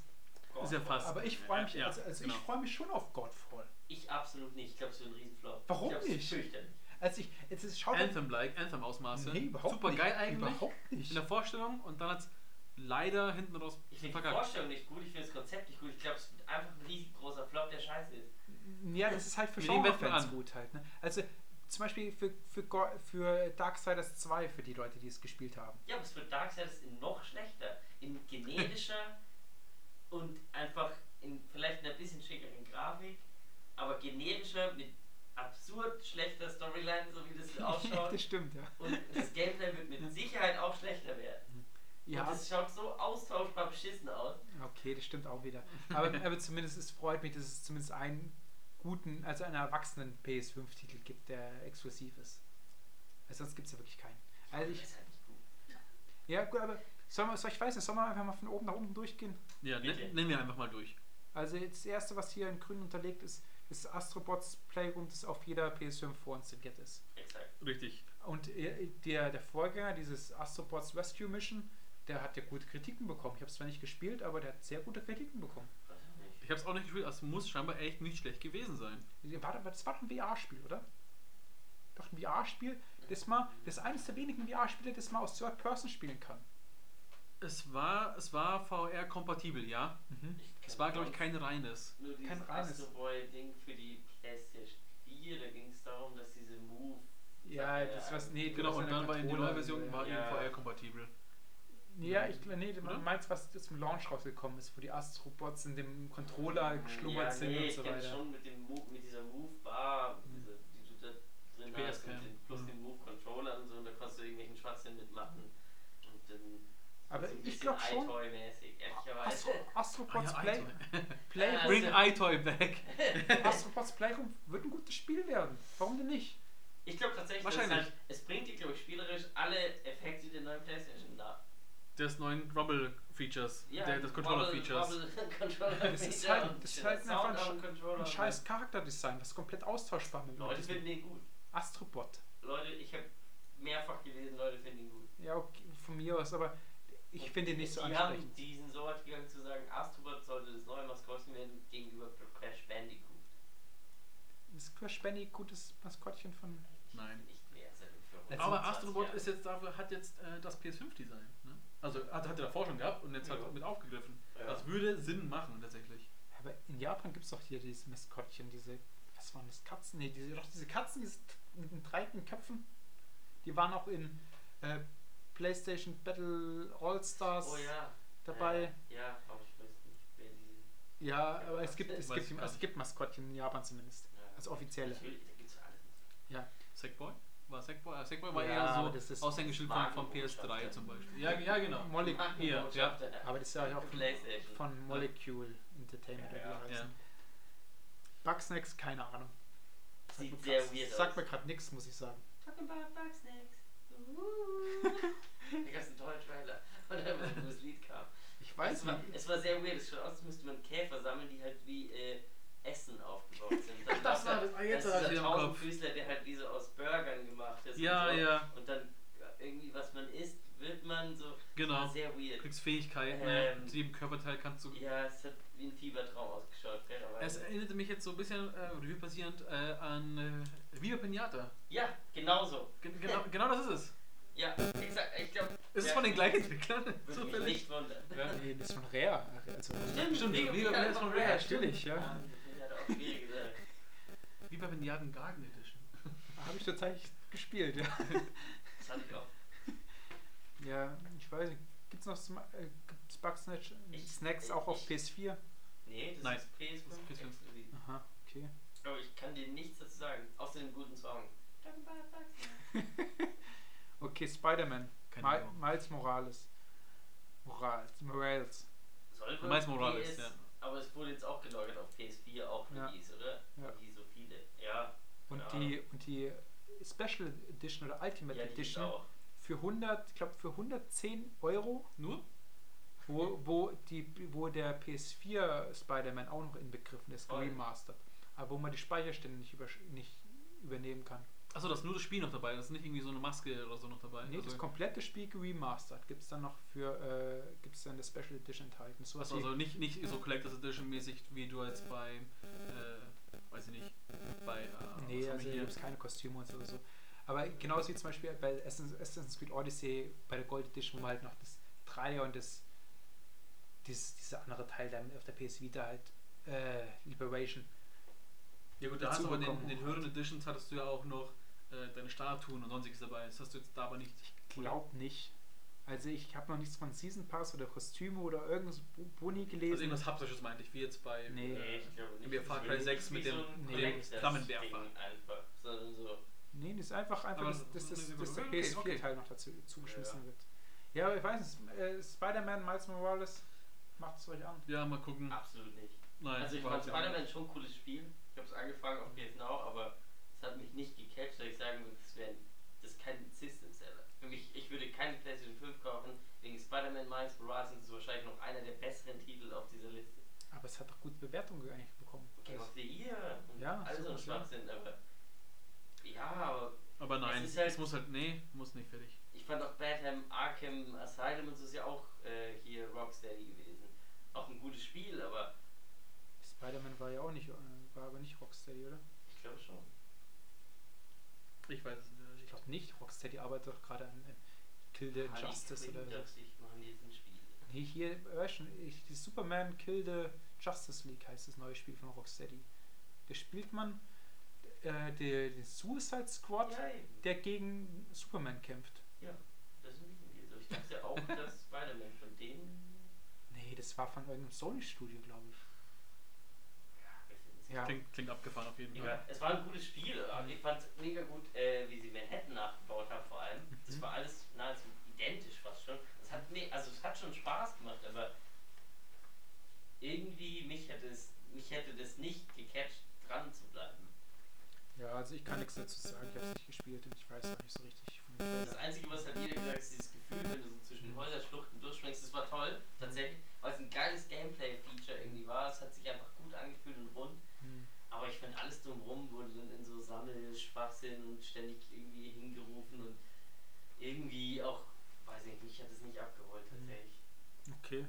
Speaker 3: Ist ja fast.
Speaker 2: Aber ich freue mich,
Speaker 3: Ja,
Speaker 2: also, also
Speaker 3: genau.
Speaker 2: ich freue mich schon auf Godfall.
Speaker 1: Ich absolut nicht. Ich glaube, es wird ein Riesenflop.
Speaker 2: Warum
Speaker 1: ich
Speaker 2: nicht?
Speaker 1: Fürchterlich.
Speaker 2: Als ich, jetzt ist, schaut
Speaker 3: Anthem-like, Anthem-Ausmaße.
Speaker 2: Nee, überhaupt
Speaker 3: Super
Speaker 2: nicht.
Speaker 3: geil eigentlich.
Speaker 2: Überhaupt nicht.
Speaker 3: In der Vorstellung und dann hat's leider hinten raus
Speaker 1: Ich finde die. Vorstellung nicht gut, ich finde das Konzept nicht gut. Ich glaube, es wird einfach ein riesengroßer Flop, der scheiße ist.
Speaker 2: Ja, das ist halt für Genre-Fans
Speaker 3: an.
Speaker 2: gut halt. Ne? Also zum Beispiel für, für, für Darksiders 2, für die Leute, die es gespielt haben.
Speaker 1: Ja, aber es wird Darksiders in noch schlechter, in generischer und einfach in vielleicht einer bisschen schickeren Grafik, aber generischer mit absurd schlechter Storyline, so wie das ausschaut.
Speaker 2: das stimmt, ja.
Speaker 1: und das Gameplay wird mit Sicherheit auch schlechter werden.
Speaker 2: Ja,
Speaker 1: Und es schaut so austauschbar beschissen aus.
Speaker 2: okay, das stimmt auch wieder. Aber, aber zumindest es freut mich, dass es zumindest einen guten, also einen erwachsenen PS5-Titel gibt, der exklusiv ist. Weil sonst gibt es ja wirklich keinen. Also ich,
Speaker 1: halt nicht gut.
Speaker 2: ja gut, aber soll man, soll ich weiß nicht, soll man einfach mal von oben nach unten durchgehen?
Speaker 3: Ja, ne, nehmen wir einfach mal durch.
Speaker 2: Also jetzt das erste, was hier in grün unterlegt ist, ist Astrobots Playroom, das auf jeder PS5 vorinstalliert ist.
Speaker 1: Exakt.
Speaker 3: Richtig.
Speaker 2: Und äh, der, der Vorgänger, dieses Astrobots Rescue Mission, der hat ja gute Kritiken bekommen. Ich habe es zwar nicht gespielt, aber der hat sehr gute Kritiken bekommen.
Speaker 1: Ich
Speaker 3: habe es auch nicht gespielt, es muss scheinbar echt nicht schlecht gewesen sein.
Speaker 2: War, das war doch ein VR-Spiel, oder? Doch ein VR-Spiel, das mal, das ist eines der wenigen VR-Spiele, das man aus Third Person spielen kann.
Speaker 3: Es war, es war VR-kompatibel, ja.
Speaker 1: Ich
Speaker 3: Es war, glaube ich, kein reines.
Speaker 1: Nur dieses
Speaker 2: kein reines.
Speaker 1: Boy-Ding für die PlayStation 4, da ging es darum, dass diese Move.
Speaker 2: Ja, das was, nee,
Speaker 3: Genau, und dann war in die neue Version war
Speaker 1: Ja.
Speaker 3: eben VR-kompatibel.
Speaker 2: Ja, ich glaube, nee, du meinst, was zum Launch rausgekommen ist, wo die Astrobots in dem Controller geschlummert
Speaker 1: ja,
Speaker 2: sind
Speaker 1: nee,
Speaker 2: und so weiter.
Speaker 1: Ich schon mit, dem Mo mit dieser Move-Bar, mhm. die du da drin PS, hast, ja. den, plus mhm. den Move-Controller und so, und da kannst du irgendwelchen Schwachsinn mitmachen. Und dann
Speaker 2: aber
Speaker 1: so
Speaker 2: ich glaube schon. Astro, Astropods
Speaker 3: ah, ja,
Speaker 2: Play,
Speaker 1: Play
Speaker 3: Bring also- iToy back.
Speaker 2: Astrobots Playroom wird ein gutes Spiel werden. Warum denn nicht?
Speaker 1: Ich glaube tatsächlich,
Speaker 3: Wahrscheinlich.
Speaker 1: Halt, es bringt dir, glaube ich, spielerisch alle Effekte der neuen PlayStation da
Speaker 3: des neuen Rumble-Features.
Speaker 1: Ja,
Speaker 3: der, des Controller-Features.
Speaker 1: Controller
Speaker 2: Das ist halt- das ist halt einfach ein. Ein scheiß Charakterdesign, was komplett austauschbar mit
Speaker 1: Leute finden ihn gut.
Speaker 2: Astrobot.
Speaker 1: Leute, ich habe mehrfach gelesen, Leute finden ihn gut.
Speaker 2: Ja, okay, von mir aus, aber ich finde ihn nicht so
Speaker 1: die
Speaker 2: ansprechend.
Speaker 1: haben, die sind so weit gegangen zu sagen, Astrobot sollte das neue Maskottchen werden gegenüber Crash Bandicoot.
Speaker 2: Ist Crash Bandicoot das Maskottchen von.
Speaker 3: Nein.
Speaker 1: Nicht mehr seit den 25
Speaker 3: Aber
Speaker 1: Jahren.
Speaker 3: Astrobot ist jetzt dafür, hat jetzt äh, das PS5-Design. Also hat, hat er davor schon gehabt und jetzt
Speaker 1: Ja.
Speaker 3: hat mit aufgegriffen.
Speaker 1: Ja.
Speaker 3: Das würde Sinn machen tatsächlich.
Speaker 2: Aber in Japan gibt es doch hier diese Maskottchen, diese. Was waren das? Katzen? Nee, diese, doch diese Katzen diese mit den dreiten Köpfen. Die waren auch in äh, PlayStation Battle All-Stars
Speaker 1: Oh ja.
Speaker 2: dabei.
Speaker 1: Ja, ja, aber ich weiß nicht, wer die.
Speaker 2: Ja, aber es gibt, es gibt,
Speaker 3: gar
Speaker 2: es gibt Maskottchen in Japan zumindest.
Speaker 1: Ja.
Speaker 2: Als offizielle.
Speaker 1: Natürlich, da gibt's ja alles.
Speaker 3: Sackboy? War Sackboy? Äh, Sackboy war
Speaker 2: Ja,
Speaker 3: eher
Speaker 2: das ist
Speaker 3: so Aushängeschild von, von
Speaker 1: Markenbotschaft,
Speaker 3: PS3
Speaker 1: ja.
Speaker 3: zum Beispiel. Ja, ja genau.
Speaker 2: Molly,
Speaker 3: Hier, ja.
Speaker 2: aber das ist ja auch von, von Molecule Entertainment.
Speaker 1: Ja, ja.
Speaker 2: die
Speaker 3: Ja.
Speaker 2: Bugsnax, keine Ahnung. Sagt
Speaker 1: Sieht sehr
Speaker 2: grad-
Speaker 1: weird
Speaker 2: Sagt
Speaker 1: aus.
Speaker 2: mir gerade nichts, muss ich sagen.
Speaker 1: Talking about Bugsnax. Da gab's einen tollen Trailer. Und dann, wo das Lied kam.
Speaker 2: Ich weiß
Speaker 1: es war,
Speaker 2: nicht.
Speaker 1: es war sehr weird. Es schaut aus, als müsste man Käfer sammeln, die halt wie äh, Essen aufgebaut sind. Dann
Speaker 3: Das war das- ah, jetzt
Speaker 1: das ist dieser. Tausendfüßler, der halt wie so aus Burgern gemacht ist.
Speaker 3: Ja,
Speaker 1: und so.
Speaker 3: ja.
Speaker 1: Und dann irgendwie, was man isst, wird man so.
Speaker 3: Genau.
Speaker 1: Sehr weird.
Speaker 3: Du kriegst Fähigkeiten,
Speaker 1: Ähm,
Speaker 3: ne? zu jedem Körperteil kannst du.
Speaker 1: Ja, es hat wie ein Fiebertraum ausgeschaut,
Speaker 3: Es erinnerte mich jetzt so ein bisschen, äh, Revue basierend, äh, an äh, Viva Pinata.
Speaker 1: Ja, genau so.
Speaker 3: Gen genau, genau das ist es.
Speaker 1: Ja, exakt. Ich glaube.
Speaker 3: Ist es von den gleichen Entwicklern? Zufällig.
Speaker 1: nicht wundern.
Speaker 3: Ja.
Speaker 2: Nee, das ist von Rare. Also,
Speaker 3: Stimmt,
Speaker 1: Viva
Speaker 3: Viva
Speaker 1: Pinata
Speaker 3: Pinata ist von Rare,
Speaker 2: natürlich, ja.
Speaker 1: Gesagt.
Speaker 3: Viva Pinata Garden Edition.
Speaker 2: Habe ich tatsächlich gespielt, ja.
Speaker 1: Das hatte ich auch.
Speaker 2: Ja, ich weiß nicht. Gibt es noch Sma äh, gibt's Bugsnax
Speaker 1: Ich-
Speaker 2: Snacks
Speaker 1: ich-
Speaker 2: auch auf
Speaker 1: ich-
Speaker 2: PS4?
Speaker 1: Nee, das
Speaker 3: Nein,
Speaker 1: ist PS5
Speaker 3: das ist PS5.
Speaker 1: exklusiv.
Speaker 2: Aha, okay.
Speaker 1: Aber ich kann dir nichts dazu sagen, außer dem guten Song.
Speaker 2: Okay, Spider-Man. Miles Morales. Morales. Morales.
Speaker 1: Soll wohl
Speaker 3: Miles Morales,
Speaker 1: PS,
Speaker 3: ja.
Speaker 1: Aber es wurde jetzt auch gelagert auf PS4, auch für
Speaker 2: Ja.
Speaker 1: dies, oder?
Speaker 2: Ja.
Speaker 1: Wie so viele. Ja.
Speaker 2: Und
Speaker 1: ja.
Speaker 2: die und die Special Edition oder Ultimate
Speaker 1: ja,
Speaker 2: Edition für 100, ich glaube für 110 Euro,
Speaker 3: Nur?
Speaker 2: wo, wo, die, wo der PS4 Spider-Man auch noch inbegriffen ist,
Speaker 1: Oh
Speaker 2: remastered. Aber wo man die Speicherstände nicht, über, nicht übernehmen kann.
Speaker 3: Achso, da ist nur das Spiel noch dabei. Das ist nicht irgendwie so eine Maske oder so noch dabei.
Speaker 2: Nee, das
Speaker 3: also,
Speaker 2: komplette Spiel remastered gibt es dann noch für, äh, gibt es dann eine Special Edition enthalten. So
Speaker 3: achso, also nicht, nicht so Collectors Edition mäßig, wie du jetzt bei, äh, weiß ich nicht, bei, äh,
Speaker 2: Nee, also hier gibt es keine Kostüme und so. so. Aber genauso wie zum Beispiel bei Assassin's Creed Odyssey bei der Gold Edition, wo man halt noch das Dreier und das dieses, dieser andere Teil dann auf der PS Vita halt äh, Liberation.
Speaker 3: Ja gut, da hast du aber den, den höheren Editions hattest du ja auch noch äh, deine Statuen und sonstiges dabei. Das hast du jetzt da aber nicht.
Speaker 2: Glaub nicht. Also ich habe noch nichts von Season Pass oder Kostüme oder irgendwas Boni
Speaker 3: Also
Speaker 2: gelesen.
Speaker 3: irgendwas Haptisches meinte ich, wie jetzt bei.
Speaker 2: Nee.
Speaker 1: Nee, ich glaube nicht.
Speaker 3: Wir
Speaker 1: Das
Speaker 3: Far Cry
Speaker 1: nicht
Speaker 3: 6
Speaker 1: wie
Speaker 3: mit
Speaker 1: so
Speaker 3: dem-
Speaker 1: ein
Speaker 2: Nee.
Speaker 3: Flammenwerfer.
Speaker 1: Einfach, sondern so.
Speaker 2: nee, das ist einfach, einfach dass, dass, dass,
Speaker 3: nee,
Speaker 2: dass der
Speaker 3: okay,
Speaker 2: PS4-Teil
Speaker 3: okay.
Speaker 2: noch dazu zugeschmissen
Speaker 1: Ja.
Speaker 2: wird. Ja, aber ich weiß nicht, äh, Spider-Man, Miles Morales, macht es euch an.
Speaker 3: Ja, mal gucken.
Speaker 1: Absolut nicht.
Speaker 3: Nein,
Speaker 1: also ich fand. Spider-Man schon ein cooles Spiel. Ich habe es angefangen auf PS Now, aber hat mich nicht gecatcht, dass ich sagen würde, das wäre das ist kein System Seller. Für mich, ich würde keine PlayStation 5 kaufen, wegen Spider-Man Miles Morales und das ist wahrscheinlich noch einer der besseren Titel auf dieser Liste.
Speaker 2: Aber es hat doch gute Bewertungen eigentlich bekommen.
Speaker 1: Game of the Year und
Speaker 2: Ja,
Speaker 1: all so ein. Schwachsinn, aber ja, aber
Speaker 3: Aber nein,
Speaker 1: Es
Speaker 3: es,
Speaker 1: ist halt-
Speaker 3: muss halt, nee, muss nicht fertig.
Speaker 1: ich fand auch Batman Arkham Asylum und so ist ja auch äh, hier Rocksteady gewesen. Auch ein gutes Spiel, aber
Speaker 2: Spider-Man war ja auch nicht, äh, war aber nicht Rocksteady, oder?
Speaker 1: ich glaube schon.
Speaker 3: Ich weiß es nicht.
Speaker 2: Ich glaube nicht. Rocksteady arbeitet doch gerade an, an Kill the
Speaker 1: Harley
Speaker 2: Justice oder so. Nee, hier, schon, ich, die Superman Kill the Justice League heißt das neue Spiel von Rocksteady. Da spielt man äh, den, den Suicide Squad,
Speaker 1: Ja,
Speaker 2: der gegen Superman kämpft.
Speaker 1: Ja, das die jetzt. Aber ich dachte auch, dass Spider-Man von denen.
Speaker 2: Nee, das war von irgendeinem Sony-Studio, glaube ich.
Speaker 1: Ja, wir finden es.
Speaker 2: Ja.
Speaker 3: Klingt, klingt abgefahren auf jeden Fall.
Speaker 1: Ja, es war ein gutes Spiel. und Ich fand es mega gut, äh, wie sie Manhattan nachgebaut haben, vor allem. Das
Speaker 2: Mhm.
Speaker 1: war alles nahezu identisch fast schon. Es hat, nee, also es hat schon Spaß gemacht, aber irgendwie mich hätte es, mich hätte das nicht gecatcht, dran zu bleiben.
Speaker 2: Ja, also ich kann nichts dazu sagen. Ich habe es nicht gespielt und ich weiß auch nicht so richtig von dem
Speaker 1: Das. Einzige, was halt jeder gesagt hat, ist dieses Gefühl, wenn du so zwischen den Häuserschluchten durchspringst, das war toll, tatsächlich, weil es ein geiles Gameplay-Feature irgendwie war. Es hat sich einfach gut angefühlt und rund. Aber ich finde, alles drumherum wurde dann in so Sammelschwachsinn und ständig irgendwie hingerufen und irgendwie auch, weiß nicht, mich hat es nicht abgeholt tatsächlich.
Speaker 2: Okay.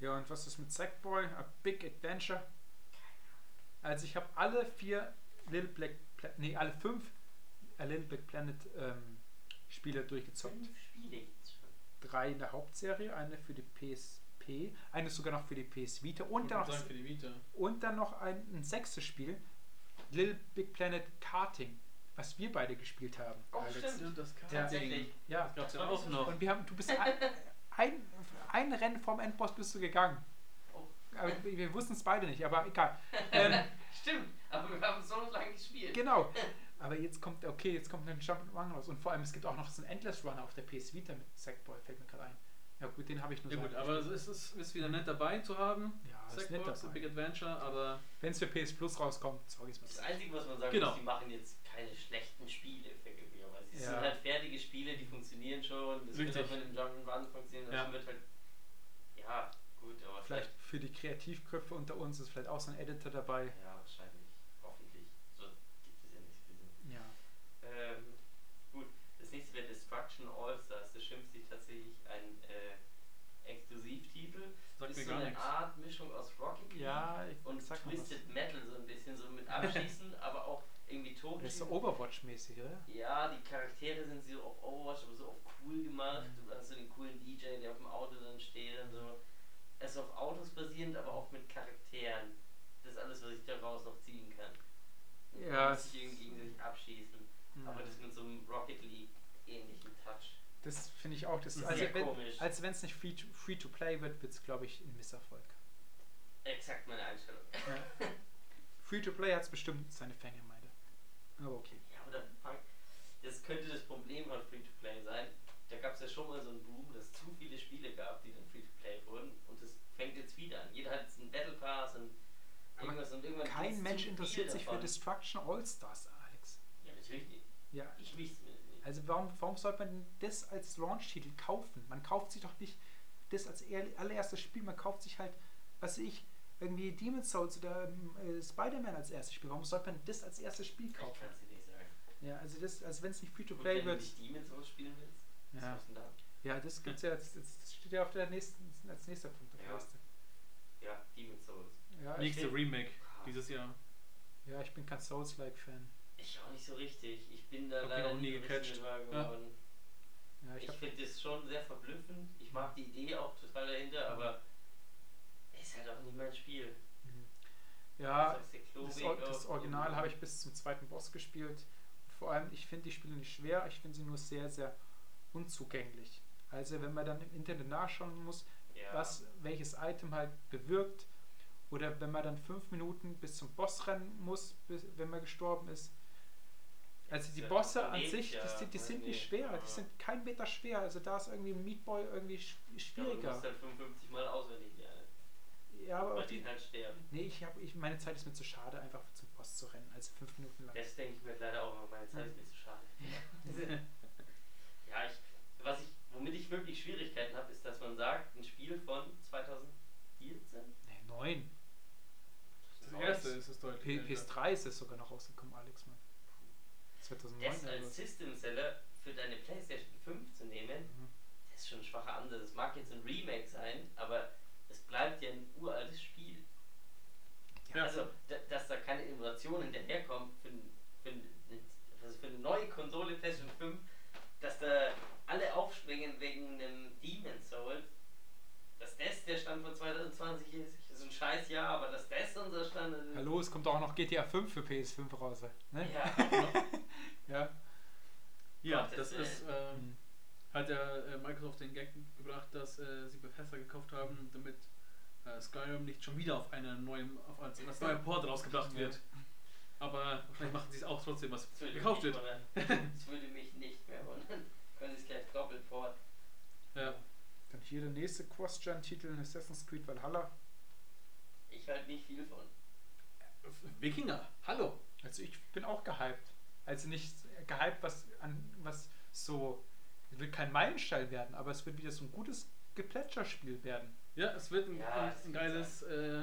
Speaker 2: Ja, und was ist mit Sackboy? A Big Adventure? Also ich habe alle vier Little Black Planet, nee, alle fünf A Little Black Planet ähm, Spiele durchgezockt.
Speaker 1: Fünf Spiele gibt's schon.
Speaker 2: Drei in der Hauptserie, eine für die PSP, eine sogar noch für die PS Vita und dann noch,
Speaker 3: sagen für die Vita.
Speaker 2: und dann noch ein, ein sechstes Spiel, Little Big Planet Karting, was wir beide gespielt haben.
Speaker 1: Oh,
Speaker 2: Alex.
Speaker 1: stimmt.
Speaker 3: Das
Speaker 2: Ja.
Speaker 1: Tatsächlich.
Speaker 2: Ja,
Speaker 3: gab es ja
Speaker 1: Das
Speaker 3: auch noch.
Speaker 2: und wir haben, du bist ein, ein, ein Rennen vom Endboss bist du gegangen.
Speaker 1: Oh.
Speaker 2: Aber wir wussten es beide nicht, aber egal. Ähm,
Speaker 1: Stimmt, aber wir haben so lange gespielt.
Speaker 2: genau. Aber jetzt kommt, okay, jetzt kommt ein Jump'n'Run raus. Und vor allem, es gibt auch noch so einen Endless Run auf der PS Vita mit Sackboy, fällt mir gerade ein. Ja gut, den habe ich nur
Speaker 3: Ja
Speaker 2: so
Speaker 3: gut, aber es ist, ist wieder nett dabei zu haben.
Speaker 2: Ja, ist nett dabei.
Speaker 3: Big Adventure, aber
Speaker 2: Wenn es für PS Plus rauskommt, sorry, ist
Speaker 1: Das
Speaker 2: mir
Speaker 1: Einzige, was man sagen
Speaker 3: Genau.
Speaker 1: muss, die machen jetzt keine schlechten Spiele vergewisserweise. Es
Speaker 2: Ja.
Speaker 1: sind halt fertige Spiele, die funktionieren schon. Das
Speaker 3: Richtig.
Speaker 1: wird auch mit dem Jump'n'Run funktionieren. Das
Speaker 3: Ja.
Speaker 1: wird halt. Ja, gut, aber
Speaker 2: Vielleicht für die Kreativköpfe unter uns ist vielleicht auch so ein Editor dabei.
Speaker 1: Ja, wahrscheinlich. Hoffentlich. So gibt es ja nicht.
Speaker 2: Ja.
Speaker 1: Ähm, gut, das nächste wäre Destruction All-Stars. Das schimpft sich tatsächlich ein äh, Exklusivtitel.
Speaker 3: Sagt
Speaker 1: ist so eine
Speaker 3: nichts.
Speaker 1: Art Mischung aus Rocket League
Speaker 2: Ja,
Speaker 1: und. Twisted Metal so ein bisschen, so mit Abschießen, aber auch irgendwie.
Speaker 2: Das ist so Overwatch-mäßig, oder?
Speaker 1: Ja, die Charaktere sind so auf Overwatch, aber so auf cool gemacht. Du hast so den coolen DJ, der auf dem Auto dann steht und so. Es ist auf Autos basierend, aber auch mit Charakteren. Das ist alles, was ich daraus noch ziehen kann.
Speaker 2: Ja,
Speaker 1: man muss
Speaker 2: es-
Speaker 1: sich irgendwie gegenseitig abschießen.
Speaker 2: Ja.
Speaker 1: Aber das mit so einem Rocket League ähnlichen Touch.
Speaker 2: Das finde ich auch. Das,
Speaker 1: Sehr
Speaker 2: also wenn
Speaker 1: komisch.
Speaker 2: als es nicht free to, free to play wird, wird es, glaube ich, ein Misserfolg.
Speaker 1: Exakt meine Einstellung.
Speaker 2: Ja. free to play hat es bestimmt seine Fangemeinde. Aber okay.
Speaker 1: Ja, aber da fang, das könnte das Problem von Free-to-Play sein. Da gab es ja schon mal so einen Boom, dass es zu viele Spiele gab, die dann Free-to-Play wurden. Und das fängt jetzt wieder an. Jeder hat jetzt einen Battle Pass und irgendwas und irgendwann gibt's
Speaker 2: Kein Mensch interessiert sich für
Speaker 1: davon.
Speaker 2: Destruction All-Stars, Alex.
Speaker 1: Ja, natürlich nicht.
Speaker 2: Ja.
Speaker 1: Ich mich zumindest.
Speaker 2: Also warum, warum sollte man denn das als Launch-Titel kaufen? Man kauft sich doch nicht das als allererstes Spiel, man kauft sich halt, was weiß ich, irgendwie Demon's Souls oder ähm, äh, Spider-Man als erstes Spiel. Warum sollte man das als erstes Spiel
Speaker 1: Ich
Speaker 2: kaufen?
Speaker 1: kann es dir nicht sagen.
Speaker 2: Ja, also das, also wenn es nicht Free-to-Play
Speaker 1: wenn du
Speaker 2: wird.
Speaker 1: nicht Demon's Souls spielen willst, was
Speaker 2: Ja.
Speaker 1: machst du denn da?
Speaker 2: Ja, das gibt's ja, das, das steht ja auf der nächsten, als nächster Punkt auf der
Speaker 1: Ja.
Speaker 2: Liste.
Speaker 1: Ja, Demon's Souls.
Speaker 2: Ja, ich,
Speaker 3: Nächste. Remake dieses Jahr.
Speaker 2: ja, ich bin kein Souls-like-Fan.
Speaker 1: Ich auch nicht so richtig. Ich bin da
Speaker 3: Hab
Speaker 1: leider
Speaker 3: auch nie gecatcht.
Speaker 1: warm
Speaker 3: Ja.
Speaker 1: geworden.
Speaker 2: Ja, ich
Speaker 1: Ich finde das schon sehr verblüffend. Ich mag die Idee auch total dahinter, aber ist halt auch nicht mein Spiel.
Speaker 2: Mhm. ja,
Speaker 1: Das,
Speaker 2: das, das Original habe ich bis zum zweiten Boss gespielt. Vor allem, ich finde die Spiele nicht schwer, ich finde sie nur sehr, sehr unzugänglich. Also wenn man dann im Internet nachschauen muss,
Speaker 1: ja.
Speaker 2: was welches Item halt bewirkt, oder wenn man dann fünf Minuten bis zum Boss rennen muss, bis, wenn man gestorben ist. Also die Bosse an sich,
Speaker 1: ja,
Speaker 2: die, sind- die sind nicht schwer, die sind kein Meter schwer. Also da ist irgendwie ein Meat Boy irgendwie sch-
Speaker 1: Ja, du
Speaker 2: schwieriger.
Speaker 1: musst halt 55 Mal auswendig lernen.
Speaker 2: Ja, aber auch die,
Speaker 1: halt sterben.
Speaker 2: nee, ich habe, ich, meine Zeit ist mir zu schade, einfach zum Boss zu rennen, also fünf Minuten lang.
Speaker 1: Das denke ich mir leider auch immer. Meine Zeit ist mir zu schade. ja, ich, was ich, womit ich wirklich Schwierigkeiten habe, ist, dass man sagt, ein Spiel von 2014?
Speaker 2: Nee, neun.
Speaker 3: Das erste ist es
Speaker 2: P
Speaker 3: deutlich. älter.
Speaker 2: PS3 ist es sogar noch rausgekommen, Alex, Mann. 2009
Speaker 1: Das als? System-Seller für deine PlayStation 5 zu nehmen,
Speaker 2: Mhm.
Speaker 1: das ist schon ein schwacher Ansatz. Es mag jetzt ein Remake sein, aber es bleibt ja ein uraltes Spiel.
Speaker 3: Ja.
Speaker 1: Also, da, dass da keine Innovation hinterherkommt für, für, also für eine neue Konsole PlayStation 5, dass da alle aufspringen wegen einem Demon Souls, dass das der Stand von 2020 ist, ist ein scheiß Jahr, aber dass das unser Stand ist.
Speaker 2: Hallo, es kommt auch noch GTA 5 für PS5 raus. Ne?
Speaker 1: Ja,
Speaker 2: Ja.
Speaker 3: Ja,
Speaker 1: Gottes
Speaker 3: das
Speaker 1: Willen.
Speaker 3: ist, äh,
Speaker 2: Mhm.
Speaker 3: hat ja äh, Microsoft den Gag gebracht, dass äh, sie Bethesda gekauft haben, damit äh, Skyrim nicht schon wieder auf eine neue, auf als, als neuer Port rausgebracht
Speaker 2: Ja.
Speaker 3: wird. Aber wahrscheinlich machen sie es auch trotzdem, was
Speaker 1: das
Speaker 3: gekauft wird.
Speaker 1: Das würde mich nicht mehr wundern. Können Sie es gleich doppelt fort.
Speaker 2: Hier der nächste Cross-Gen-Titel, Assassin's Creed Valhalla.
Speaker 1: Ich halte nicht viel von.
Speaker 3: Wikinger, hallo.
Speaker 2: Also ich bin auch gehypt. Also nicht gehypt, was an was so. Es wird kein Meilenstein werden, aber es wird wieder so ein gutes Geplätscherspiel werden.
Speaker 3: Ja, es wird ein,
Speaker 1: Ja,
Speaker 3: ein, ein geiles, äh,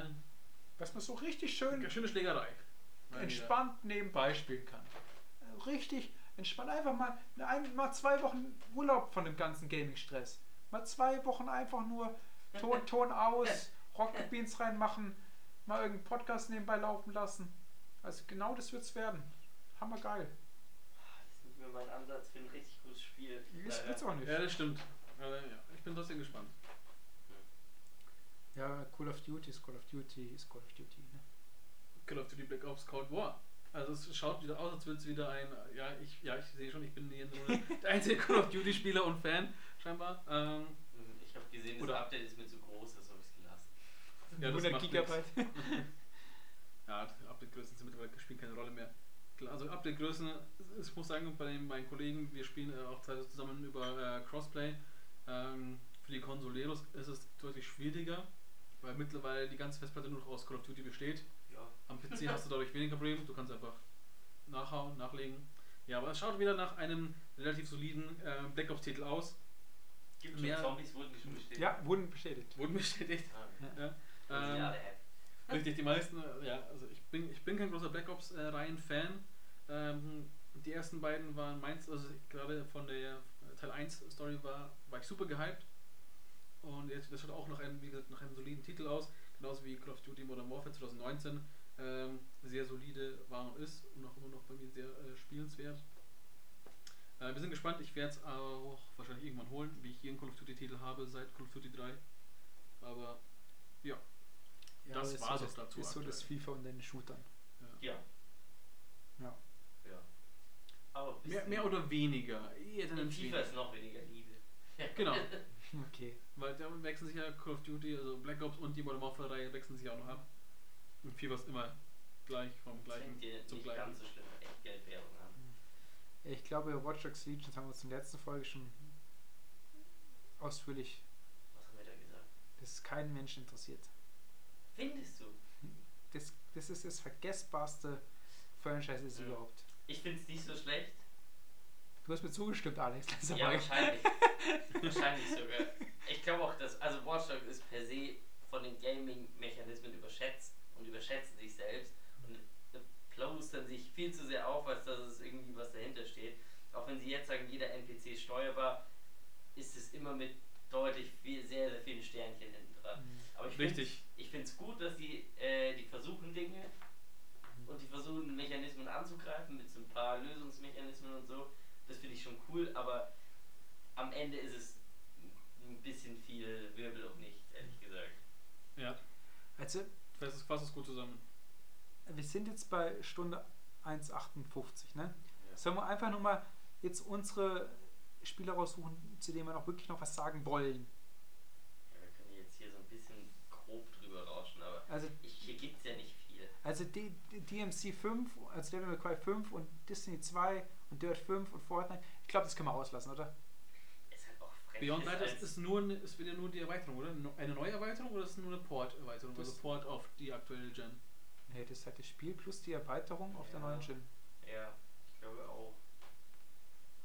Speaker 2: Was man so richtig schön
Speaker 3: eine schöne Schlägerei.
Speaker 2: Entspannt nebenbei spielen kann. Äh, Richtig entspannt. Einfach mal, ein, mal zwei Wochen Urlaub von dem ganzen Gaming-Stress. Mal zwei Wochen einfach nur Ton, Ton aus, Rocket Beans reinmachen, mal irgendeinen Podcast nebenbei laufen lassen. Also genau das wird's werden. Hammergeil.
Speaker 1: Das ist nicht mehr mein Ansatz für ein richtig gutes Spiel.
Speaker 2: Das wird's auch nicht.
Speaker 3: Ja, das stimmt. Ich bin trotzdem gespannt.
Speaker 2: Ja, Call of Duty ist Call of Duty ist Call of Duty. Ne?
Speaker 3: Call of Duty Black Ops Cold War. Also es schaut wieder aus, als würde es wieder ein, ja ich, ja, ich sehe schon, ich bin hier nur der einzige Call of Duty Spieler und Fan, scheinbar. Ähm,
Speaker 1: Hm, Ich habe gesehen, das
Speaker 3: Oder-
Speaker 1: Update ist mir zu groß, das gelassen.
Speaker 3: Ja, das
Speaker 2: 100
Speaker 3: macht
Speaker 2: Gigabyte.
Speaker 3: ja, die Update-Größen sind mittlerweile spielen keine Rolle mehr. Klar, Also Update-Größen, ich muss sagen, bei den, meinen Kollegen, wir spielen äh, auch teilweise zusammen über äh, Crossplay. Ähm, für die Consoleros ist es deutlich schwieriger, weil mittlerweile die ganze Festplatte nur noch aus Call of Duty besteht.
Speaker 1: Ja.
Speaker 3: Am PC hast du dadurch weniger Probleme, du kannst einfach nachhauen, nachlegen. Ja, aber es schaut wieder nach einem relativ soliden äh, Black Ops-Titel aus.
Speaker 1: Gibt schon
Speaker 3: Mehr-
Speaker 1: Zombies, wurden schon bestätigt?
Speaker 2: Ja, wurden bestätigt.
Speaker 3: Wurden bestätigt.
Speaker 1: Ah,
Speaker 3: Ja. Ähm. Richtig, die meisten, äh, ja, also ich bin, ich bin kein großer Black Ops-Reihen-Fan. Ähm, die ersten beiden waren meins, also gerade von der äh, Teil 1 Story war, war ich super gehypt. Und jetzt, das schaut auch nach einem, wie gesagt, nach einem soliden Titel aus, genauso wie Call of Duty Modern Warfare 2019 ähm, sehr solide war und ist und auch immer noch bei mir sehr äh, spielenswert. Äh, wir sind gespannt, ich werde es auch wahrscheinlich irgendwann holen, wie ich jeden Call of Duty Titel habe seit Call of Duty 3. Aber ja,
Speaker 2: Ja,
Speaker 3: Das
Speaker 2: ist
Speaker 3: war's
Speaker 2: so das,
Speaker 3: dazu
Speaker 2: Ist so das
Speaker 3: aktuell.
Speaker 2: FIFA und den Shootern.
Speaker 1: Ja.
Speaker 2: Ja.
Speaker 1: Ja. Aber
Speaker 3: mehr, mehr oder weniger. Eher
Speaker 1: in
Speaker 3: tendenziell
Speaker 1: FIFA ist noch weniger Liebe.
Speaker 3: Genau,
Speaker 2: Okay.
Speaker 3: weil da wechseln sich ja Call of Duty, also Black Ops und die Modern Warfare Reihe wechseln sich auch noch ab. Und FIFA ist immer gleich vom
Speaker 1: Das
Speaker 3: gleichen
Speaker 1: dir
Speaker 3: zum
Speaker 1: nicht
Speaker 3: gleichen.
Speaker 1: ganz so schlimm echt an.
Speaker 2: Ich glaube, Watch Dogs Legion haben wir uns in der letzten Folge schon ausführlich,
Speaker 1: Was haben wir da gesagt?
Speaker 2: dass es keinen Menschen interessiert.
Speaker 1: Findest du?
Speaker 2: Das, das ist das vergessbarste Franchise ist
Speaker 1: Ja.
Speaker 2: überhaupt.
Speaker 1: Ich finde es nicht so schlecht.
Speaker 2: Du hast mir zugestimmt, Alex. letzte
Speaker 1: Ja,
Speaker 2: Mal.
Speaker 1: wahrscheinlich. wahrscheinlich sogar. Ich glaube auch, dass also Watch Dogs ist per se von den Gaming-Mechanismen überschätzt und überschätzt sich selbst und plaustern sich viel zu sehr auf, als dass es irgendwie was dahinter steht. Auch wenn sie jetzt sagen, jeder NPC ist steuerbar, ist es immer mit deutlich viel, sehr, sehr vielen Sternchen hinten dran.
Speaker 2: Mhm.
Speaker 1: Aber ich
Speaker 3: Richtig.
Speaker 1: Ich finde es gut, dass die, äh, die versuchen Dinge und die versuchen Mechanismen anzugreifen mit so ein paar Lösungsmechanismen und so. Das finde ich schon cool, aber am Ende ist es ein bisschen viel Wirbel um nichts, ehrlich gesagt.
Speaker 3: Ja,
Speaker 2: Also,
Speaker 3: fasst es, fasst es gut zusammen.
Speaker 2: wir sind jetzt bei Stunde 1,58, ne?
Speaker 1: Ja.
Speaker 2: Sollen wir einfach nur mal jetzt unsere Spieler raussuchen, zu denen wir noch wirklich noch was sagen wollen?
Speaker 1: Ja, wir können jetzt hier so ein bisschen grob drüber rauschen, aber
Speaker 2: Also,
Speaker 1: hier gibt es ja nicht viel.
Speaker 2: also D D DMC 5, also Devil May Cry 5 und Destiny 2 und Dirt 5 und Fortnite, ich glaube, das können wir auslassen, oder?
Speaker 1: Ist halt auch frech.
Speaker 3: Beyond Light ist, ist nur ist wieder nur die Erweiterung, oder? Eine neue Erweiterung oder ist es nur eine Port-Erweiterung? Also Port auf die aktuelle Gen.
Speaker 2: Nee, das ist halt das Spiel plus die Erweiterung auf der
Speaker 1: Ja.
Speaker 2: neuen Gen.
Speaker 1: Ja, ich glaube auch.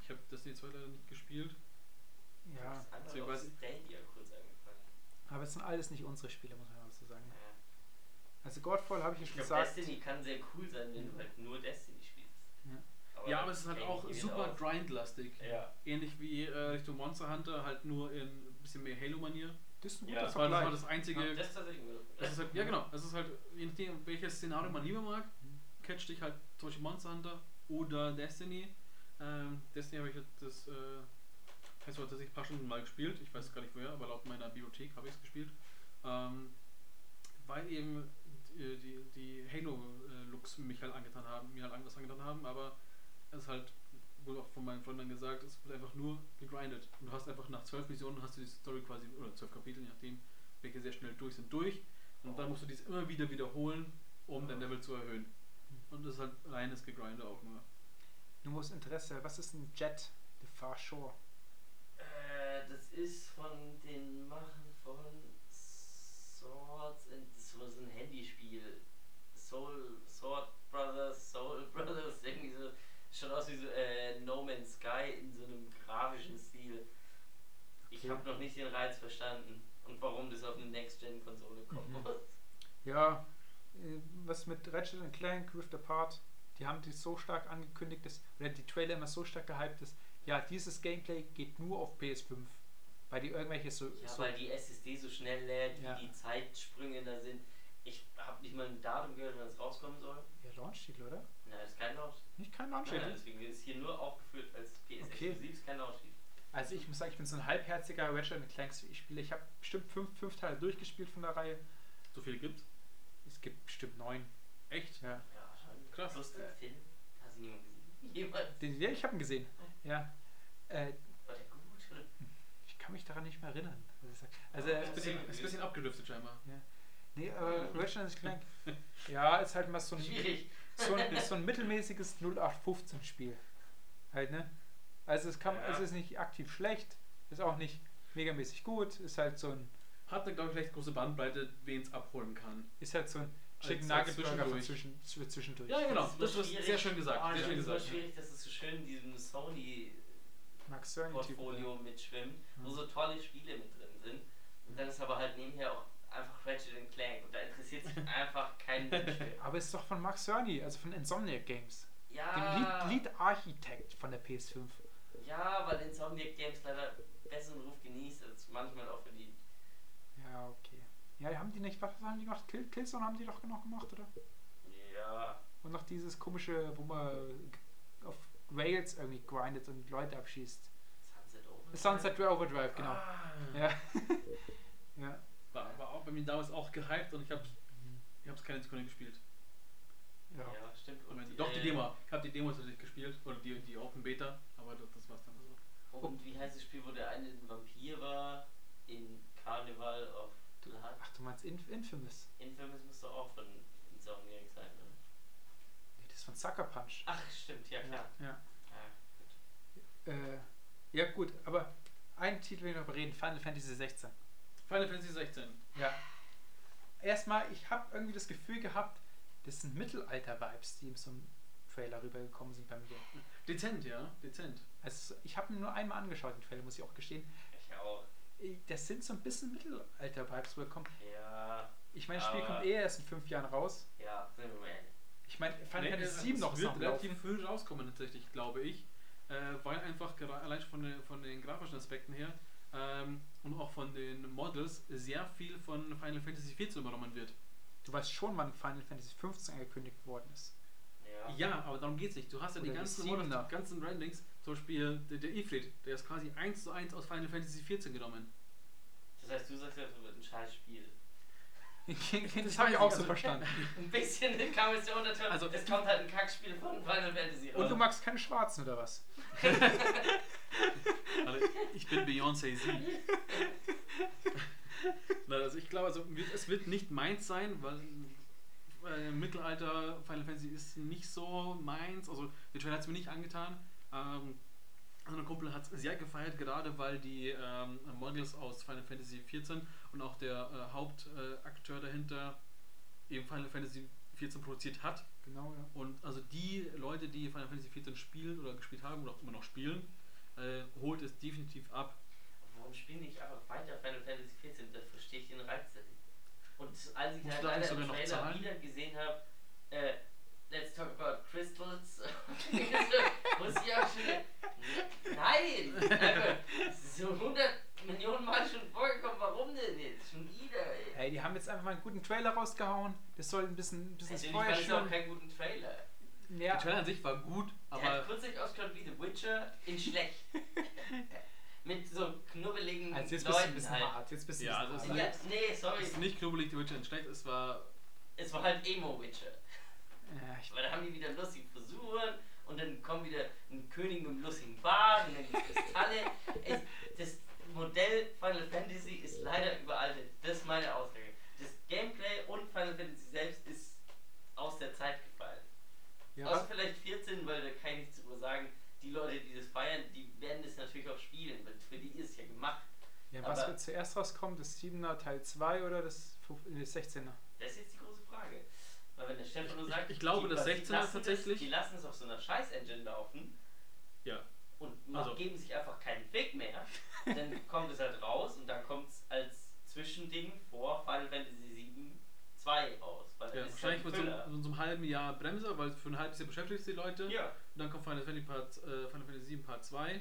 Speaker 3: Ich habe Destiny 2 leider nicht gespielt.
Speaker 2: Ja,
Speaker 1: Das andere
Speaker 3: weiß ich-
Speaker 1: Stadia kurz angefangen.
Speaker 2: aber es sind alles nicht unsere Spiele, muss man auch so sagen.
Speaker 1: Ja.
Speaker 2: Also Godfall habe ich ja
Speaker 1: Ich
Speaker 2: schon
Speaker 1: glaube,
Speaker 2: gesagt.
Speaker 1: Destiny kann sehr cool sein, wenn du halt nur Destiny spielst.
Speaker 2: Ja.
Speaker 3: ja, aber es ist halt auch
Speaker 1: ich
Speaker 3: super grindlastig.
Speaker 1: Ja.
Speaker 3: Ähnlich wie äh, Richtung Monster Hunter, halt nur in ein bisschen mehr Halo-Manier.
Speaker 2: Das ist ein
Speaker 1: Ja,
Speaker 2: guter
Speaker 3: Das war, das war
Speaker 2: Vergleich.
Speaker 3: das einzige.
Speaker 1: Ja, das ist.
Speaker 3: Das ist halt, ja genau, es ist halt, je nachdem, welches Szenario man lieber mag,
Speaker 2: Mhm.
Speaker 3: catcht dich halt zum Beispiel Monster Hunter oder Destiny. Ähm, Destiny habe ich jetzt das, äh, heißt dass ich ein paar Stunden mal gespielt, ich weiß gar nicht woher, aber laut meiner Bibliothek habe ich es gespielt. Ähm, weil eben die, die, die Halo-Looks mich halt angetan haben, mir halt anders angetan haben, aber es ist halt, wurde auch von meinen Freunden gesagt, es wird einfach nur gegrindet. Und du hast einfach nach zwölf Missionen hast du die Story quasi, oder zwölf Kapitel, je nachdem, welche sehr schnell durch sind, durch. Und dann musst du dies immer wieder wiederholen, um dein Level zu erhöhen. Und das ist halt reines Gegrinde auch nur.
Speaker 2: Nur aus Interesse, was ist ein Jet? The Far Shore.
Speaker 1: Äh, das ist von den Machern von Swords and das war so ein Handyspiel. Soul, Sword Brothers, Soul Brothers, irgendwie so. Schaut aus wie so äh, No Man's Sky in so einem grafischen Stil. Ich
Speaker 2: Okay.
Speaker 1: habe noch nicht den Reiz verstanden und warum das auf eine Next-Gen-Konsole kommen
Speaker 2: Mhm.
Speaker 1: muss.
Speaker 2: Ja, äh, was mit Ratchet and Clank Rift Apart, die haben die so stark angekündigt, dass, oder die Trailer immer so stark gehypt ist, ja, dieses Gameplay geht nur auf PS5, weil die irgendwelche so,
Speaker 1: Ja,
Speaker 2: so
Speaker 1: weil die SSD so schnell lädt,
Speaker 2: Ja.
Speaker 1: wie die Zeitsprünge da sind. Ich habe nicht mal ein Datum gehört, wann es rauskommen soll.
Speaker 2: ja, Launch-Titel, oder?
Speaker 1: Na, das ist kein Launch.
Speaker 2: Nicht kein
Speaker 1: Nein,
Speaker 2: Launch-Titel.
Speaker 1: deswegen ist hier nur aufgeführt als PS
Speaker 2: Okay.
Speaker 1: kein Launch.
Speaker 2: Also ich muss sagen, ich bin so ein halbherziger Ratchet and Clank Spieler. Ich habe bestimmt fünf, fünf Teile durchgespielt von der Reihe.
Speaker 3: So viel gibt's?
Speaker 2: Es gibt bestimmt neun.
Speaker 3: Echt?
Speaker 2: Ja.
Speaker 1: Ja, schon.
Speaker 3: Krass.
Speaker 1: Plus den. Film. Hast du niemand gesehen? Jemand?
Speaker 2: Den, ja, ich habe ihn gesehen. Ja. Äh,
Speaker 1: War der gut?
Speaker 2: Ich kann mich daran nicht mehr erinnern. Also,
Speaker 1: Ja,
Speaker 2: äh,
Speaker 3: Ist ein bisschen, ist ein bisschen abgedriftet scheinbar.
Speaker 2: Nee, aber Ratchet and Clank, ja, ist halt mal so ein,
Speaker 1: Schwierig.
Speaker 2: so ein, ist so ein mittelmäßiges 0815 Spiel. Halt, ne? Also es, kann,
Speaker 1: Ja.
Speaker 2: es ist nicht aktiv schlecht, ist auch nicht megamäßig gut, ist halt so ein,
Speaker 3: Hat eine, glaube ich, recht große Bandbreite, wen es abholen kann.
Speaker 2: ist halt so ein Chicken Nugget Burger von
Speaker 3: zwischendurch.
Speaker 2: zwischen, zw- zwischendurch.
Speaker 3: Ja, genau.
Speaker 1: ist
Speaker 3: Das
Speaker 1: nur
Speaker 3: ist sehr schön gesagt.
Speaker 1: Ah,
Speaker 3: sehr schön gesagt.
Speaker 1: schwierig, dass es so schön in diesem. Sony-Portfolio mitschwimmt, wo so tolle Spiele mit drin sind. Und dann ist aber halt nebenher auch einfach Ratchet and Clank und da interessiert sich einfach kein Mensch für.
Speaker 2: Aber es ist doch von Max Cerny, also von Insomniac Games.
Speaker 1: Ja,
Speaker 2: Dem Lead, Lead Architekt von der PS5.
Speaker 1: ja, weil Insomniac Games leider besseren Ruf genießt als manchmal auch verdient.
Speaker 2: Ja, okay. Ja, haben die nicht, was haben die gemacht? Kill, Killzone haben die doch noch gemacht, oder?
Speaker 1: Ja,
Speaker 2: Und noch dieses komische, wo man auf Rails irgendwie grindet und Leute abschießt.
Speaker 1: Sunset Overdrive.
Speaker 2: Sunset Overdrive, genau.
Speaker 3: Ah,
Speaker 2: Ja. ja.
Speaker 3: War, war auch bei mir damals auch gehypt und ich habe ich hab's keine Sekunde gespielt.
Speaker 2: Ja.
Speaker 1: Ja, stimmt. Und,
Speaker 3: Moment, Doch, die
Speaker 1: äh,
Speaker 3: Demo. Ich habe die Demo tatsächlich gespielt. Oder die, die Open Beta. Aber das, das war's dann so.
Speaker 1: Und wie heißt das Spiel, wo der eine ein Vampir war? In Carnival of Blood?
Speaker 2: Ach, du meinst Inf Infamous?
Speaker 1: Infamous müsste auch von Insomniac sein, oder?
Speaker 2: Nee, das ist von Sucker Punch.
Speaker 1: Ach, stimmt, ja klar.
Speaker 2: Ja.
Speaker 1: Ja, gut.
Speaker 2: Äh, ja, gut, aber einen Titel will ich noch reden: Final Fantasy 16.
Speaker 3: Final Fantasy 16.
Speaker 2: Ja. Erstmal, ich habe irgendwie das Gefühl gehabt, das sind Mittelalter-Vibes, die in so einem Trailer rübergekommen sind bei mir.
Speaker 3: Dezent, ja. Dezent.
Speaker 2: Also, ich habe mir nur einmal angeschaut, den Trailer, muss ich auch gestehen.
Speaker 1: Ich auch.
Speaker 2: Äh, Das sind so ein bisschen Mittelalter-Vibes rübergekommen.
Speaker 1: Ja,
Speaker 2: Ich meine, das Spiel kommt eh erst in fünf Jahren raus.
Speaker 1: ja, sind wir mal ehrlich.
Speaker 2: Ich meine, Final Fantasy
Speaker 3: es
Speaker 2: 7 noch
Speaker 3: wird relativ früh rauskommen, tatsächlich, glaube ich. Äh, weil einfach allein schon von, den- von den grafischen Aspekten her ähm, und auch von den Models sehr viel von Final Fantasy 14 übernommen wird.
Speaker 2: Du weißt schon, wann Final Fantasy 15 angekündigt worden ist.
Speaker 1: Ja.
Speaker 3: Ja, aber darum geht es nicht. Du hast ja die
Speaker 2: Oder die
Speaker 3: ganzen Models, die ganzen Brandings, zum Beispiel der, der Ifrit, der ist quasi 1 zu 1 aus Final Fantasy 14 genommen.
Speaker 1: Das heißt, du sagst ja, es wird ein scheiß Spiel.
Speaker 2: Das habe ich auch so
Speaker 3: also-
Speaker 2: verstanden.
Speaker 1: Ein bisschen kam es ja untertun.
Speaker 3: Also-
Speaker 1: es kommt halt ein Kackspiel von Final Fantasy raus.
Speaker 2: Und du magst keine Schwarzen oder was?
Speaker 3: Ich bin Beyoncé. Nein, also ich glaube, also, es wird nicht meins sein, weil äh, Mittelalter Final Fantasy ist nicht so meins. Also der Trailer hat es mir nicht angetan. Ähm, ein Kumpel hat es sehr gefeiert, gerade weil die ähm, Models aus Final Fantasy 14 und auch der äh, Hauptakteur dahinter eben Final Fantasy 14 produziert hat.
Speaker 2: Genau, ja.
Speaker 3: Und also die Leute, die Final Fantasy 14 spielen oder gespielt haben oder auch immer noch spielen, äh, holt es definitiv ab.
Speaker 1: Warum spielen die nicht einfach weiter Final Fantasy 14? Da verstehe ich den Reiz nicht. Und als ich halt leider im Trailer wieder gesehen habe, äh, let's talk about crystals, muss ich auch schon. Nein! Einfach, ist so 100 Millionen Mal schon vorgekommen, warum denn jetzt? Schon wieder, ey.
Speaker 2: Hey, die haben jetzt einfach mal einen guten Trailer rausgehauen. Das soll ein bisschen, ein bisschen das
Speaker 1: Natürlich
Speaker 2: Feuer
Speaker 1: ich auch keinen guten Trailer.
Speaker 2: Ja,
Speaker 3: Der Trailer an sich war gut,
Speaker 1: Der hat
Speaker 3: aber
Speaker 1: kurzzeitig ausgeschaut wie The Witcher in schlecht. Mit so knubbeligen
Speaker 2: also jetzt bist du ein
Speaker 1: Leuten
Speaker 2: bisschen
Speaker 1: halt.
Speaker 2: hart. Jetzt bist du
Speaker 3: Ja,
Speaker 2: ein
Speaker 3: also
Speaker 2: hart.
Speaker 1: Ja, nee, sorry.
Speaker 3: es ist nicht knubbelig, die Witcher in schlecht, es war
Speaker 1: Es war halt Emo-Witcher.
Speaker 2: Ja,
Speaker 1: Weil da haben die wieder lustige Frisuren und dann kommt wieder ein König mit einem lustigen Bart und dann gibt es Kristalle. Es, das Modell Final Fantasy ist leider überaltet. Das ist meine Aussage. Das Gameplay und Final Fantasy selbst ist aus der Zeit gefallen.
Speaker 2: ja,
Speaker 1: Außer vielleicht 14, weil da kann ich nichts drüber sagen. die Leute, die das feiern, die werden das natürlich auch spielen, weil für die ist es ja gemacht.
Speaker 2: Ja, was
Speaker 1: Aber-
Speaker 2: wird zuerst rauskommen? Das 7er Teil 2 oder das, 5 das 16er?
Speaker 1: Das ist jetzt die große Frage. Weil wenn der Stefan nur
Speaker 3: Ich-
Speaker 1: sagt,
Speaker 3: ich glaube,
Speaker 1: die,
Speaker 3: das
Speaker 1: die
Speaker 3: 16er
Speaker 1: lassen
Speaker 3: tatsächlich-
Speaker 1: Das, die lassen es auf so einer Scheiß-Engine laufen
Speaker 3: Ja.
Speaker 1: und
Speaker 3: Also-
Speaker 1: geben sich einfach keinen Fick mehr, dann kommt es halt raus und dann kommt es als Zwischending vor Final Fantasy 7 2 raus.
Speaker 3: Ja
Speaker 1: ist
Speaker 3: wahrscheinlich
Speaker 1: halt
Speaker 3: mit so, so, so einem halben Jahr Bremse, weil für ein halbes Jahr beschäftigst du die Leute.
Speaker 1: Ja,
Speaker 3: Und dann kommt Final Fantasy, Part, äh, Final Fantasy 7 Part 2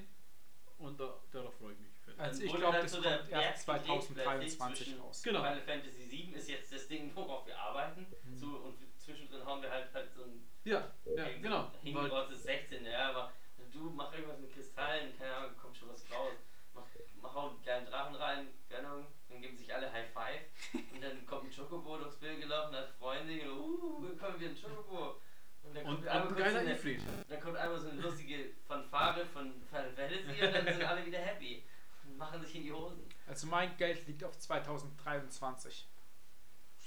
Speaker 3: und da, darauf freue ich mich.
Speaker 2: Also ich glaube,
Speaker 1: dann
Speaker 2: das
Speaker 1: so
Speaker 2: kommt erst
Speaker 1: gedreht
Speaker 2: 2023
Speaker 1: plötzlich
Speaker 2: raus.
Speaker 3: Genau.
Speaker 1: Final Fantasy 7 ist jetzt das Ding, worauf wir arbeiten.
Speaker 2: Mhm.
Speaker 1: So, und zwischendrin haben wir halt, halt so ein
Speaker 3: Ja, ja, genau. Weil,
Speaker 1: Hingerotztes 16, ja, aber du mach irgendwas mit Kristallen, keine Ahnung, kommt schon was raus. Mach, mach hau einen kleinen Drachen rein, keine Ahnung, dann geben sich alle High Five und dann kommt ein Chocobo durchs Bild gelaufen, hat Freunde, uh, willkommen wir ein Chocobo. Und dann kommt
Speaker 3: und
Speaker 1: einmal
Speaker 3: ein
Speaker 1: kurz so
Speaker 3: geiler
Speaker 1: eine, dann kommt einmal so eine lustige Fanfare von Final Fantasy und dann sind alle wieder happy und machen sich in die Hosen.
Speaker 2: Also mein Geld liegt auf 2023.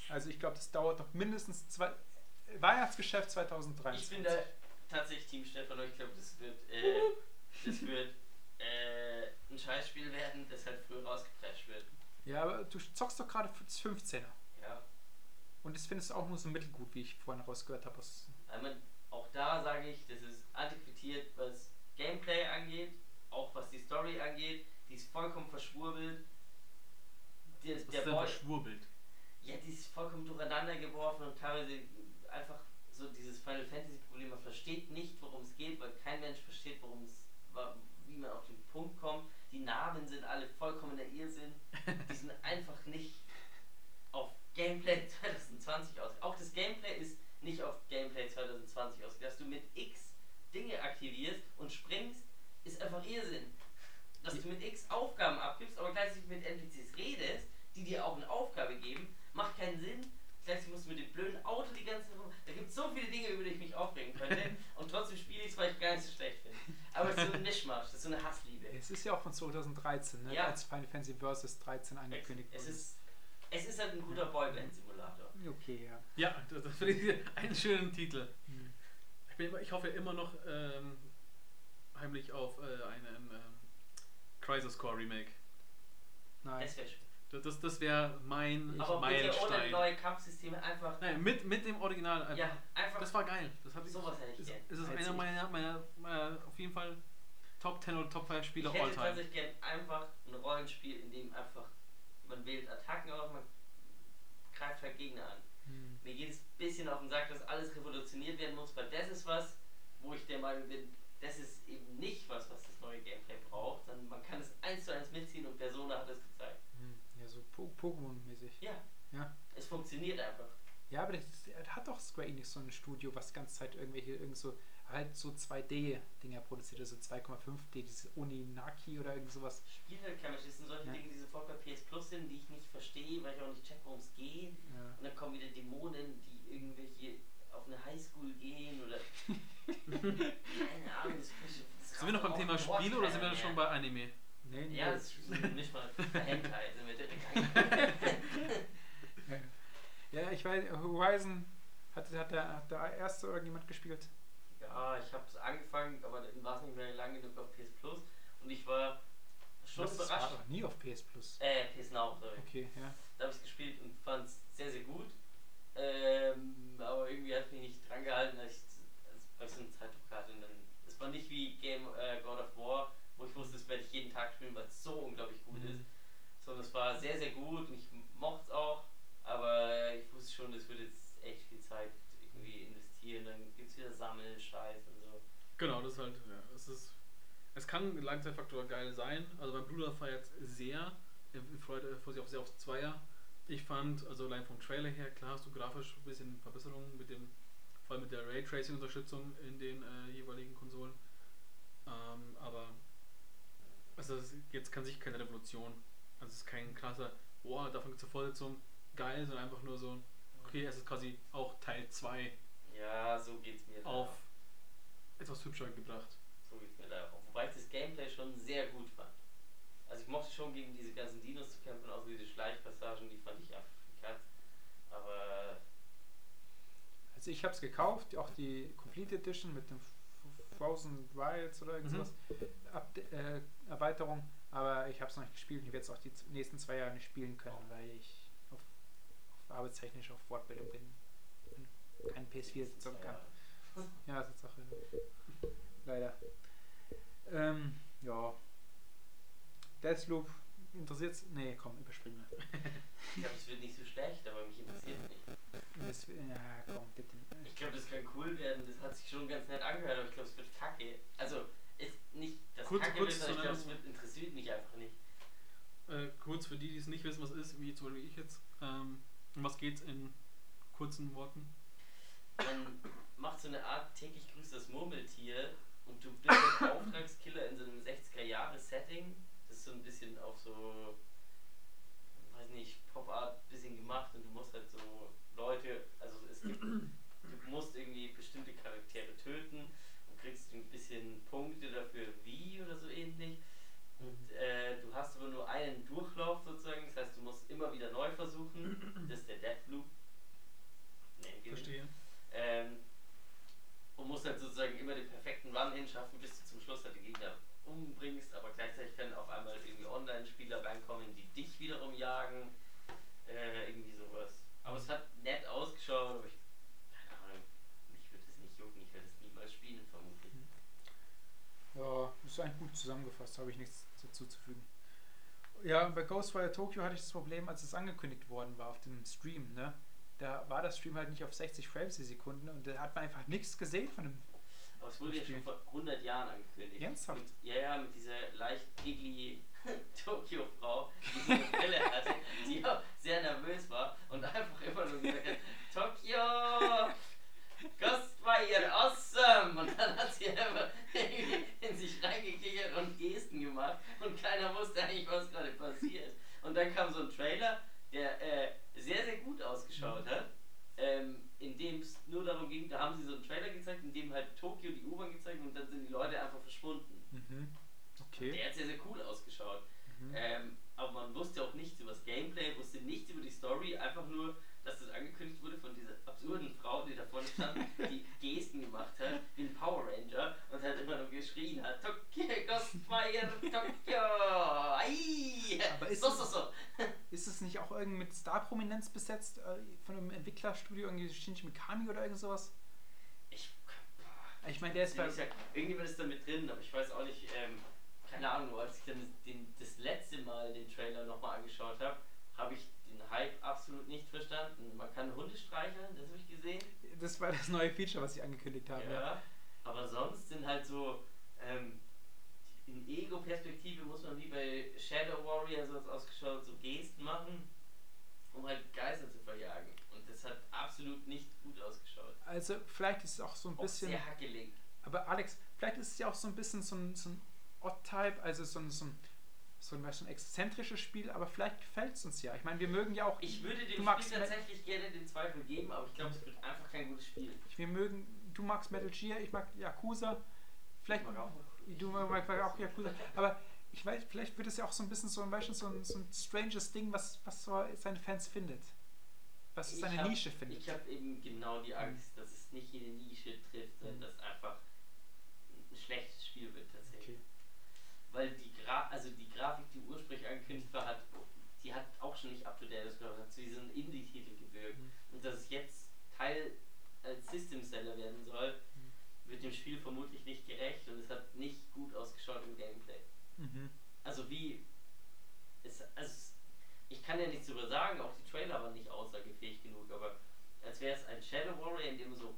Speaker 2: Also ich glaube, das dauert noch mindestens zwei Weihnachtsgeschäft
Speaker 1: Ich
Speaker 2: 2023.
Speaker 1: bin da tatsächlich Team Stefan und ich glaube, das wird, äh, das wird äh, ein Scheißspiel werden, das halt früh rausgeprescht wird.
Speaker 2: Ja, aber du zockst doch gerade für das 15er.
Speaker 1: Ja.
Speaker 2: Und das findest du auch nur so mittelgut, wie ich vorhin rausgehört habe.
Speaker 1: man, auch da sage ich, das ist antiquiert, was Gameplay angeht, auch was die Story angeht. Die ist vollkommen verschwurbelt. Der,
Speaker 3: Das
Speaker 1: der
Speaker 3: ist
Speaker 1: Boy,
Speaker 3: Verschwurbelt.
Speaker 1: ja, die ist vollkommen durcheinander geworfen und teilweise einfach so dieses Final Fantasy Problem. Man versteht nicht, worum es geht, weil kein Mensch versteht, worum es, wie man auf den Punkt kommt. Die Namen sind alle vollkommen der Irrsinn. Die sind einfach nicht auf Gameplay 2020 aus. Auch das Gameplay ist nicht auf Gameplay 2020 aus. Dass du mit X Dinge aktivierst und springst, ist einfach Irrsinn. Dass du mit X Aufgaben abgibst, aber gleichzeitig mit NPCs redest, die dir auch eine Aufgabe geben, macht keinen Sinn. Gleichzeitig musst mit dem blöden Auto die ganze Zeit rum. Da gibt es so viele Dinge, über die ich mich aufregen könnte. und trotzdem spiele ich es, weil ich gar nicht so schlecht finde. Aber es ist so ein Mischmasch, das ist so eine Hassliebe.
Speaker 2: Es ist ja auch von 2013, ne?
Speaker 1: Ja.
Speaker 2: als Final Fantasy Vs. 13 angekündigt
Speaker 1: Es
Speaker 2: wurde.
Speaker 1: ist, es ist halt ein guter Boyband-Simulator.
Speaker 2: Okay, ja.
Speaker 3: Ja, das, das finde ich einen schönen Titel.
Speaker 2: Hm.
Speaker 3: Ich, bin, ich hoffe immer noch ähm, heimlich auf äh, einen ähm, Crisis Core Remake.
Speaker 2: Nein.
Speaker 1: Das wäre schön.
Speaker 3: Das, das, wäre mein
Speaker 1: Aber bitte ohne
Speaker 3: Meilenstein.
Speaker 1: neue Kampfsysteme einfach.
Speaker 3: Nein, mit, mit dem Original einfach.
Speaker 1: Ja, einfach.
Speaker 3: Das war geil. Das hat
Speaker 1: Sowas hätte ich
Speaker 3: ist,
Speaker 1: gern.
Speaker 3: ist es
Speaker 2: Hätte
Speaker 3: einer
Speaker 2: ich-
Speaker 3: meiner, meiner, meiner auf jeden Fall Top 10 oder Top 5
Speaker 1: ich
Speaker 3: Spieler
Speaker 1: hätte
Speaker 3: all time.
Speaker 1: tatsächlich gern einfach ein Rollenspiel, in dem einfach man wählt Attacken aus, man greift halt Gegner an.
Speaker 2: Hm.
Speaker 1: Mir geht es ein bisschen auf den Sack, dass alles revolutioniert werden muss, weil das ist was, wo ich der Meinung bin, das ist eben nicht was, was das neue Gameplay braucht, sondern man kann es eins zu eins mitziehen und Persona hat es gezeigt.
Speaker 2: Hm. Ja, so Po- Pokémon-mäßig.
Speaker 1: Ja,
Speaker 2: Ja.
Speaker 1: es funktioniert einfach.
Speaker 2: Ja, aber das ist, da hat doch Square Enix so ein Studio, was die ganze Zeit irgendwelche, irgend so, halt so 2D-Dinger produziert, also 2,5D, dieses Oninaki oder irgend sowas.
Speaker 1: Spielt halt kein Mensch, das sind solche
Speaker 2: Ja.
Speaker 1: Dinge, die sofort bei PS Plus sind, die ich nicht verstehe, weil ich auch nicht check, worum es geht.
Speaker 2: Ja.
Speaker 1: Und dann kommen wieder Dämonen, die irgendwelche auf eine Highschool gehen oder. Keine Ahnung, das, das
Speaker 3: Sind wir noch beim Thema Spiel oder sind wir schon bei Anime?
Speaker 2: Nee, nee.
Speaker 1: Ja, das ist nicht mal Hentai, sind wir direkt
Speaker 2: ja, ich weiß, Horizon hat, hat, der, hat der erste irgendjemand gespielt.
Speaker 1: Ja, ich habe es angefangen, aber dann war es nicht mehr lang genug auf PS Plus und ich war schon
Speaker 2: das war
Speaker 1: überrascht.
Speaker 2: doch nie auf PS Plus.
Speaker 1: Äh, PS Now, sorry.
Speaker 2: Okay, ja.
Speaker 1: Da habe ich es gespielt und fand es sehr, sehr gut. Ähm, aber irgendwie hat mich nicht dran gehalten, als ich, weil ich so einen Zeitdruck hatte. Und dann, es war nicht wie Game äh, God of War, wo ich wusste, das werde ich jeden Tag spielen, weil es so unglaublich gut
Speaker 2: Mhm.
Speaker 1: ist. Sondern es war sehr, sehr gut und ich mochte es auch. Aber ich wusste schon, das würde jetzt echt viel Zeit irgendwie investieren. Dann gibt es wieder Sammeln, Scheiß und so.
Speaker 3: Genau, das ist halt, ja, es ist, es kann Langzeitfaktor geil sein. Also mein Bruder feiert sehr, er freut er freut sich auch sehr aufs Zweier. Ich fand, also allein vom Trailer her, klar hast du grafisch ein bisschen Verbesserungen mit dem, vor allem mit der Raytracing-Unterstützung in den äh, jeweiligen Konsolen. Ähm, aber also jetzt kann sich keine Revolution. Also es ist kein krasser, boah, davon gibt es eine Fortsetzung, geil, sondern einfach nur so, okay, es ist quasi auch Teil 2
Speaker 1: Ja, so geht's mir da.
Speaker 3: auf etwas hübscher gebracht.
Speaker 1: So geht's mir da auch. Wobei ich das Gameplay schon sehr gut fand. Also ich mochte schon gegen diese ganzen Dinos zu kämpfen, auch diese Schleichpassagen, die fand ich einfach Katz. Aber
Speaker 2: Also ich habe es gekauft, auch die Complete Edition mit dem Frozen Wilds oder irgendwas. Up äh, Erweiterung. Aber ich habe es noch nicht gespielt und ich werde es auch die nächsten zwei Jahre nicht spielen können, weil ich auf, auf arbeitstechnisch auf Fortbildung bin. Und keinen PS4 zocken kann. Ja, Tatsache. Leider. Ähm, ja. Deathloop interessiert Nee, komm, überspringen wir.
Speaker 1: Ich glaube, es wird nicht so schlecht, aber mich interessiert nicht.
Speaker 2: Das, ja, komm, bitte.
Speaker 1: Ich glaube, das kann cool werden. Das hat sich schon ganz nett angehört, aber ich glaube, es wird kacke. Also, ist nicht das
Speaker 3: Kurz-
Speaker 1: kacke
Speaker 3: kurz
Speaker 1: wird, aber ich glaube, es wird, interessiert mich einfach nicht.
Speaker 3: Äh, kurz für die, die es nicht wissen, was ist, wie zum Beispiel ich jetzt. Ähm, um was geht's in kurzen Worten?
Speaker 1: Man macht so eine Art täglich grüßt das Murmeltier und du bist ein Auftragskiller in so einem 60er-Jahre-Setting. So ein bisschen auf so, weiß nicht, Pop-Art bisschen gemacht und du musst halt so Leute, also es gibt, du musst irgendwie bestimmte Charaktere töten und kriegst ein bisschen Punkte dafür, wie oder so ähnlich. Und äh, du hast aber nur einen Durchlauf sozusagen, das heißt, du musst immer wieder neu versuchen. Das ist der Deathloop. Ihn.
Speaker 3: Verstehe.
Speaker 1: Ähm, und musst halt sozusagen immer den perfekten Run hinschaffen, bis du zum Schluss halt die Gegner umbringst, aber gleichzeitig können auf einmal irgendwie Online-Spieler reinkommen, die dich wiederum jagen. Äh, irgendwie sowas. Aber es hat nett ausgeschaut, aber ich. Keine Ahnung. Mich würde es nicht jucken, ich werde es niemals spielen, vermutlich.
Speaker 2: Ja, ist eigentlich gut zusammengefasst, habe ich nichts dazu zu fügen. Ja, bei Ghostwire Tokyo hatte ich das Problem, als es angekündigt worden war auf dem Stream, ne? Da war das Stream halt nicht auf 60 Frames die Sekunde und da hat man einfach nichts gesehen von dem.
Speaker 1: Aber es wurde ja schon vor 100 Jahren angekündigt.
Speaker 2: Ernsthaft?
Speaker 1: Mit, ja, ja, mit dieser leicht giggly Tokio-Frau, die so eine Brille hatte, die auch sehr nervös war und einfach immer nur gesagt hat, Tokio! Ghostwire, awesome! Und dann hat sie einfach irgendwie in sich reingekichert und Gesten gemacht und keiner wusste eigentlich, was gerade passiert. Und dann kam so ein Trailer, der äh, sehr, sehr gut ausgeschaut hat, ähm, in dem es nur darum ging, da haben sie so einen Trailer gezeigt, in dem halt Tokio die U-Bahn gezeigt und dann sind die Leute einfach verschwunden.
Speaker 2: Mhm. Okay.
Speaker 1: Der hat sehr, sehr cool ausgeschaut.
Speaker 2: Mhm.
Speaker 1: Ähm, aber man wusste auch nichts über das Gameplay, wusste nichts über die Story, einfach nur, dass das angekündigt wurde von dieser absurden Frau, die da vorne stand, die Gesten gemacht hat, wie ein Power Ranger und halt immer nur geschrien hat: Tokyo, Ghostfire, Tokyo! Ai!
Speaker 2: Aber ist
Speaker 1: so,
Speaker 2: es-
Speaker 1: so, so.
Speaker 2: Ist es nicht auch irgendwie mit Star-Prominenz besetzt? Äh, von einem Entwicklerstudio, irgendwie Shinji Mikami oder irgend sowas?
Speaker 1: Ich, boah,
Speaker 2: Ich meine, der ist bei.
Speaker 1: sag, irgendjemand ist da mit drin, aber ich weiß auch nicht, ähm, keine Ahnung, als ich dann den, das letzte Mal den Trailer nochmal angeschaut habe, habe ich Hype absolut nicht verstanden. Man kann Hunde streicheln, das habe ich gesehen.
Speaker 2: Das war das neue Feature, was sie angekündigt haben.
Speaker 1: Ja,
Speaker 2: Ja.
Speaker 1: aber sonst sind halt so, ähm, in Ego-Perspektive muss man wie bei Shadow Warrior so hat's ausgeschaut, so Gesten machen, um halt Geister zu verjagen. Und das hat absolut nicht gut ausgeschaut.
Speaker 2: Also, vielleicht ist es auch so ein
Speaker 1: Auch
Speaker 2: bisschen.
Speaker 1: sehr hackelig.
Speaker 2: Aber Alex, vielleicht ist es ja auch so ein bisschen so ein, so ein Odd-Type, also so ein, so ein, so ein, ein exzentrisches Spiel, aber vielleicht gefällt es uns ja. Ich meine, wir mögen ja auch.
Speaker 1: Ich würde dem Spiel tatsächlich gerne den Zweifel geben, aber ich glaube, es wird einfach kein gutes Spiel.
Speaker 2: Wir mögen, du magst Metal Gear, ich mag Yakuza. Vielleicht,
Speaker 1: Ich mag auch
Speaker 2: du magst auch Yakuza. Aber ich weiß, vielleicht wird es ja auch so ein bisschen so ein, weißt du, so ein, so ein stranges Ding, was, was so seine Fans findet. Was
Speaker 1: Ich
Speaker 2: seine
Speaker 1: hab-
Speaker 2: Nische findet.
Speaker 1: Ich habe eben genau die Angst, dass es nicht jede Nische trifft, sondern
Speaker 2: Mhm.
Speaker 1: dass einfach ein schlechtes Spiel wird tatsächlich.
Speaker 2: Okay.
Speaker 1: Weil die Gra also die Grafik, die ursprünglich angekündigt war, hat, die hat auch schon nicht up to date ausgeschaut, hat so ein Indie-Titel gewirkt.
Speaker 2: Mhm.
Speaker 1: Und dass es jetzt Teil als System Seller werden soll,
Speaker 2: Mhm.
Speaker 1: wird dem Spiel vermutlich nicht gerecht und es hat nicht gut ausgeschaut im Gameplay.
Speaker 2: Mhm.
Speaker 1: Also wie es, also ich kann ja nichts darüber sagen, auch die Trailer waren nicht aussagefähig genug, aber als wäre es ein Shadow Warrior, in dem so,